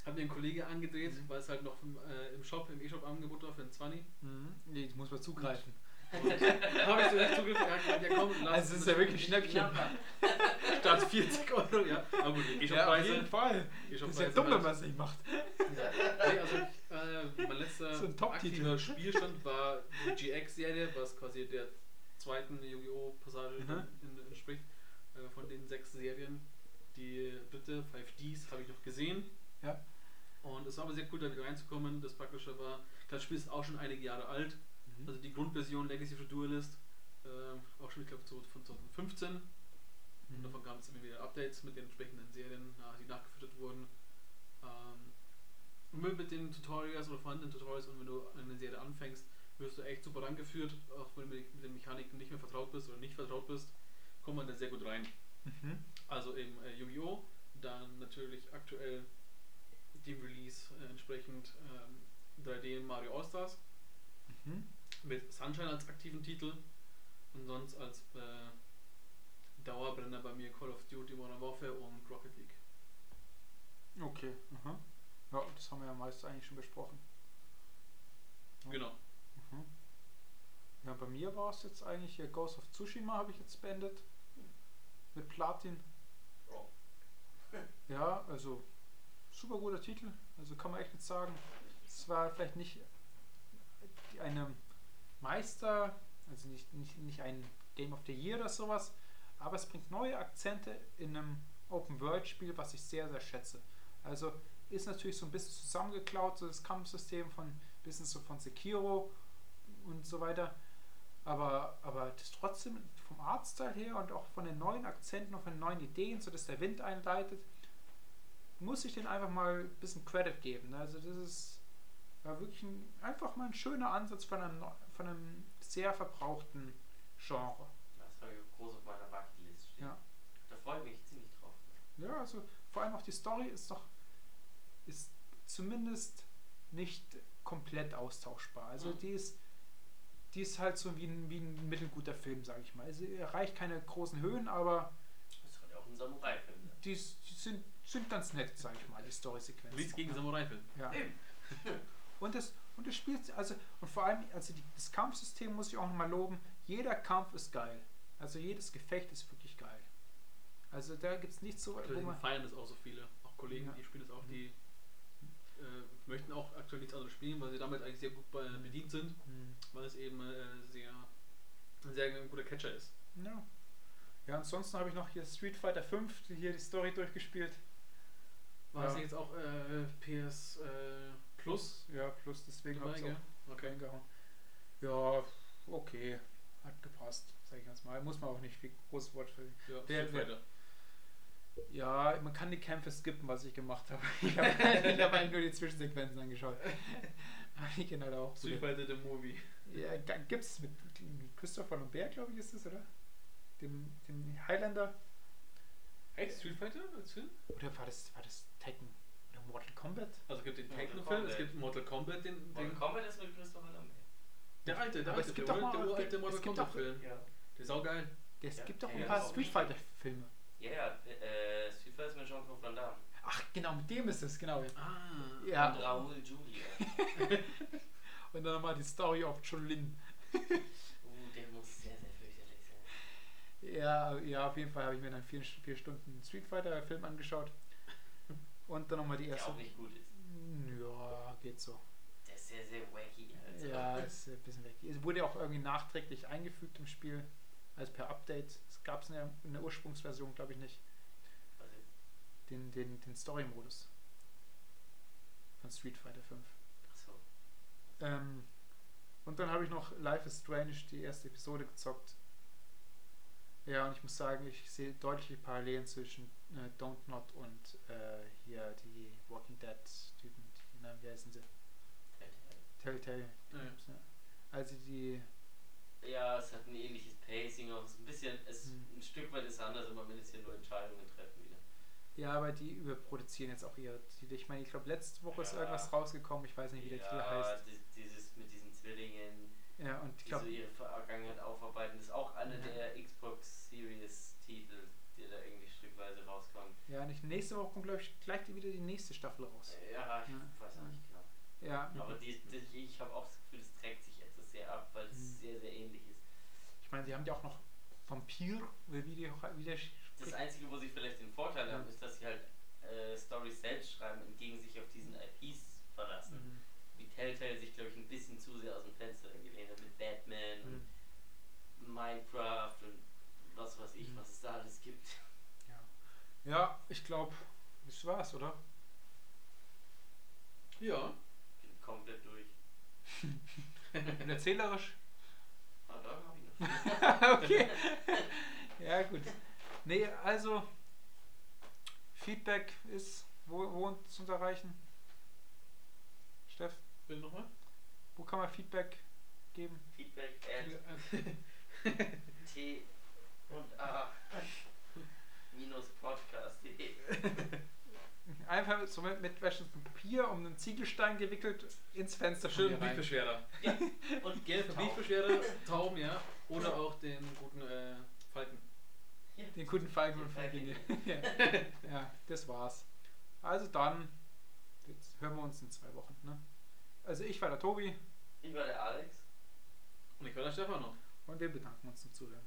Speaker 3: hat mir ein Kollege angedreht,
Speaker 2: Mhm.
Speaker 3: weil es halt noch im, äh, im Shop, im E-Shop Angebot war für ein 20.
Speaker 2: Mhm. Nee, jetzt muss man zugreifen.
Speaker 3: Habe ich so echt zugriffen, ja, ja komm, lass
Speaker 2: Also es ist ja wirklich Schnäppchen.
Speaker 3: Statt 40 Euro, ja. Aber gut, die
Speaker 2: Ja, auf jeden Fall. Das ist ja dumm, wenn man es nicht macht.
Speaker 3: Nee, also äh, mein letzter
Speaker 2: So ein
Speaker 3: aktiver Spielstand war die GX-Serie, was quasi der zweiten Yu-Gi-Oh! Passage
Speaker 2: Mhm.
Speaker 3: Äh, von den sechs Serien. Die dritte, 5Ds, habe ich noch gesehen.
Speaker 2: Ja.
Speaker 3: Und es war aber sehr cool, da wieder reinzukommen. Das Praktische war, das Spiel ist auch schon einige Jahre alt.
Speaker 2: Mhm.
Speaker 3: Also die Grundversion Legacy of the Duelist, äh, auch schon, ich glaube, von 2015. Und
Speaker 2: Mhm.
Speaker 3: davon gab es immer wieder Updates mit den entsprechenden Serien, nach, die nachgefüttert wurden. Ähm, und mit, den Tutorials oder vorhandenen Tutorials und wenn du eine Serie anfängst, wirst du echt super rangeführt, auch wenn du mit den Mechaniken nicht mehr vertraut bist oder nicht vertraut bist, kommt man da sehr gut rein.
Speaker 2: Mhm.
Speaker 3: Also eben äh, Yu-Gi-Oh! Dann natürlich aktuell dem Release äh, entsprechend ähm, 3D Mario All-Stars
Speaker 2: Mhm.
Speaker 3: mit Sunshine als aktiven Titel und sonst als äh, Dauerbrenner bei mir Call of Duty Modern Warfare und Rocket League.
Speaker 2: Okay. Aha. Ja, das haben wir ja meist eigentlich schon besprochen. Ja.
Speaker 3: Genau.
Speaker 2: Mhm. Ja, bei mir war es jetzt eigentlich hier Ghost of Tsushima habe ich jetzt beendet. Mit Platin. Ja, also super guter Titel. Also kann man echt nicht sagen. Es war vielleicht nicht die- eine Meister, also nicht, nicht, nicht ein Game of the Year oder sowas, aber es bringt neue Akzente in einem Open-World-Spiel, was ich sehr, sehr schätze. Also ist natürlich so ein bisschen zusammengeklaut, so das Kampfsystem von bisschen so von Sekiro und so weiter. Aber, aber das trotzdem vom Artstyle her und auch von den neuen Akzenten und von den neuen Ideen, so dass der Wind einleitet, muss ich den einfach mal ein bisschen Credit geben. Also das ist war wirklich ein, einfach mal ein schöner Ansatz von einem, von einem sehr verbrauchten Genre.
Speaker 1: Das habe ich groß auf meiner Bucketlist stehen.
Speaker 2: Ja.
Speaker 1: Da freue ich mich ziemlich drauf.
Speaker 2: Ja, also vor allem auch die Story ist doch ist zumindest nicht komplett austauschbar. Also
Speaker 1: Mhm.
Speaker 2: die ist die ist halt so wie ein, wie ein mittelguter Film, sage ich mal. Also er erreicht keine großen Höhen, aber
Speaker 1: Das soll ja auch ein Samurai-Film sein.
Speaker 2: die, ist- die sind, sind ganz nett, sage ich mal, die Story-Sequenzen.
Speaker 3: Nichts gegen. Samurai-Film.
Speaker 2: Ja.
Speaker 1: Eben.
Speaker 2: Und das, und das spielt, also, und vor allem, also die, das Kampfsystem muss ich auch nochmal loben. Jeder Kampf ist geil. Also jedes Gefecht ist wirklich geil. Also da gibt es nichts so, man.
Speaker 3: feiern das auch so viele. Auch Kollegen,
Speaker 2: Ja.
Speaker 3: die spielen das auch,
Speaker 2: Mhm.
Speaker 3: die äh, möchten auch aktuell nichts anderes spielen, weil sie damit eigentlich sehr gut bei, bedient sind,
Speaker 2: Hm.
Speaker 3: weil es eben äh, sehr, ein sehr guter Catcher ist.
Speaker 2: Ja. Ja, ansonsten habe ich noch hier Street Fighter 5, die hier die Story durchgespielt.
Speaker 3: War
Speaker 2: Ja.
Speaker 3: das jetzt auch äh, PS äh, Plus?
Speaker 2: Ja, plus deswegen habe ich
Speaker 3: gell?
Speaker 2: auch
Speaker 3: Okay.
Speaker 2: reingehauen. Ja, okay. Hat gepasst, sag ich ganz mal. Muss man auch nicht viel großes Wort für.
Speaker 3: Ja,
Speaker 2: Wer-
Speaker 3: Street
Speaker 2: wer-. Ja, man kann die Kämpfe skippen, was ich gemacht habe. Ich habe eigentlich nur die Zwischensequenzen angeschaut. Aber die halt auch.
Speaker 3: Street. Fighter the Movie.
Speaker 2: Ja, gibt es mit Christopher Lambert, glaube ich, ist das, oder? Dem, dem Highlander.
Speaker 3: Echt? Street Fighter als Film?
Speaker 2: Oder war das, war das Tekken? Oder Mortal Kombat?
Speaker 3: Also es gibt den Tekken-Film, es gibt Mortal Kombat, den,
Speaker 1: Mortal
Speaker 3: den
Speaker 1: Kombat ist mit Christopher Lambert.
Speaker 3: der alte, der
Speaker 2: Aber
Speaker 3: alte,
Speaker 2: es gibt
Speaker 3: der,
Speaker 2: doch
Speaker 3: ur-
Speaker 2: mal-
Speaker 3: der
Speaker 2: es
Speaker 3: uralte
Speaker 2: gibt-
Speaker 3: Mortal
Speaker 2: es
Speaker 3: Kombat-Film.
Speaker 1: Ja.
Speaker 3: Der ist saugeil.
Speaker 2: Es
Speaker 1: Ja,
Speaker 2: gibt doch
Speaker 1: ja,
Speaker 2: ein paar
Speaker 1: auch
Speaker 2: Street. Fighter-Filme.
Speaker 1: Ja, ja, äh, Street Fighter ist mit Jean-Claude Van Damme.
Speaker 2: Ach, genau, mit dem ist es, genau.
Speaker 3: Ah.
Speaker 2: Ja.
Speaker 1: Und Raoul Julia.
Speaker 2: Und dann nochmal die Story of Chun-Lin.
Speaker 1: Uh, der muss sehr, sehr fürchterlich sein.
Speaker 2: Ja, ja, auf jeden Fall habe ich mir dann vier, vier Stunden Street Fighter-Film angeschaut. Und dann nochmal die
Speaker 1: Der
Speaker 2: erste.
Speaker 1: auch nicht gut ist.
Speaker 2: Ja, geht so.
Speaker 1: Der ist sehr, sehr wacky. Also.
Speaker 2: Ja, ist ein bisschen weg. Es wurde auch irgendwie nachträglich eingefügt im Spiel, also per Update. Es gab es in, der- in der Ursprungsversion, glaube ich, nicht. Den, den, den Story-Modus von Street Fighter 5.
Speaker 1: Achso.
Speaker 2: Ähm, und dann habe ich noch Life is Strange, die erste Episode gezockt. Ja, und ich muss sagen, ich sehe deutliche Parallelen zwischen äh, Don't Not und äh, hier die Walking Dead Typen. Die, na, wie heißen sie? Telltale.
Speaker 3: Ja. Ja.
Speaker 2: Also die.
Speaker 1: Ja, es hat ein ähnliches Pacing, auch ein bisschen, es
Speaker 2: Hm.
Speaker 1: ein Stück weit ist anders, aber man ist hier nur Entscheidungen treffen wieder.
Speaker 2: Ja, aber die überproduzieren jetzt auch ihre Titel. Ich meine, ich glaube, letzte Woche ist
Speaker 1: Ja.
Speaker 2: irgendwas rausgekommen. Ich weiß nicht, wie der Titel
Speaker 1: ja,
Speaker 2: heißt.
Speaker 1: di- dieses mit diesen Zwillingen,
Speaker 2: Ja, und ich
Speaker 1: die
Speaker 2: glaube,
Speaker 1: so ihre Vergangenheit aufarbeiten, ist auch einer
Speaker 2: Ja.
Speaker 1: der Xbox Series Titel, der da irgendwie stückweise rauskommt.
Speaker 2: ja, nicht nächste Woche kommt, glaube ich, gleich wieder die nächste Staffel raus.
Speaker 1: Ja, ich
Speaker 2: Ja.
Speaker 1: weiß auch nicht genau.
Speaker 2: Ja,
Speaker 1: Aber die, die, ich habe auch das Gefühl, es trägt sich sehr ab, weil es
Speaker 2: Mhm.
Speaker 1: sehr, sehr ähnlich ist.
Speaker 2: ich meine, sie haben ja auch noch Vampir, oder wie die wie der
Speaker 1: Das. Einzige, wo sie vielleicht den Vorteil
Speaker 2: Ja.
Speaker 1: haben, ist, dass sie halt äh, Storys selbst schreiben und gegen sich auf diesen IPs verlassen.
Speaker 2: Mhm.
Speaker 1: Wie Telltale sich, glaube ich, ein bisschen zu sehr aus dem Fenster gelehnt hat mit Batman
Speaker 2: Mhm.
Speaker 1: und Minecraft und was weiß ich,
Speaker 2: Mhm.
Speaker 1: was es da alles gibt.
Speaker 2: Ja. ja, ich glaube, das war's, oder?
Speaker 3: Ja.
Speaker 1: Bin komplett durch.
Speaker 2: Und erzählerisch?
Speaker 1: Ah, da habe ich noch.
Speaker 2: okay. ja, gut. Nee, also, Feedback ist, wo, wo uns zu erreichen? Steff,
Speaker 3: Will nochmal?
Speaker 2: wo kann man Feedback geben?
Speaker 1: Feedback at t und a minus podcast.de.
Speaker 2: Einfach so mit, mit Papier um einen Ziegelstein gewickelt ins Fenster
Speaker 3: Schön. Briefbeschwerer.
Speaker 1: Und
Speaker 3: Gelb
Speaker 1: Tauben.
Speaker 3: Briefbeschwerer, Tauben, ja. Oder auch den guten äh, Falken.
Speaker 2: Den guten Falken und
Speaker 1: Falken.
Speaker 2: Falken. ja. ja, das war's. Also dann, jetzt hören wir uns in zwei Wochen. Ne? Also ich war der Tobi
Speaker 1: Ich war der Alex.
Speaker 3: Und ich war der Stefan noch.
Speaker 2: und wir bedanken uns zum Zuhören.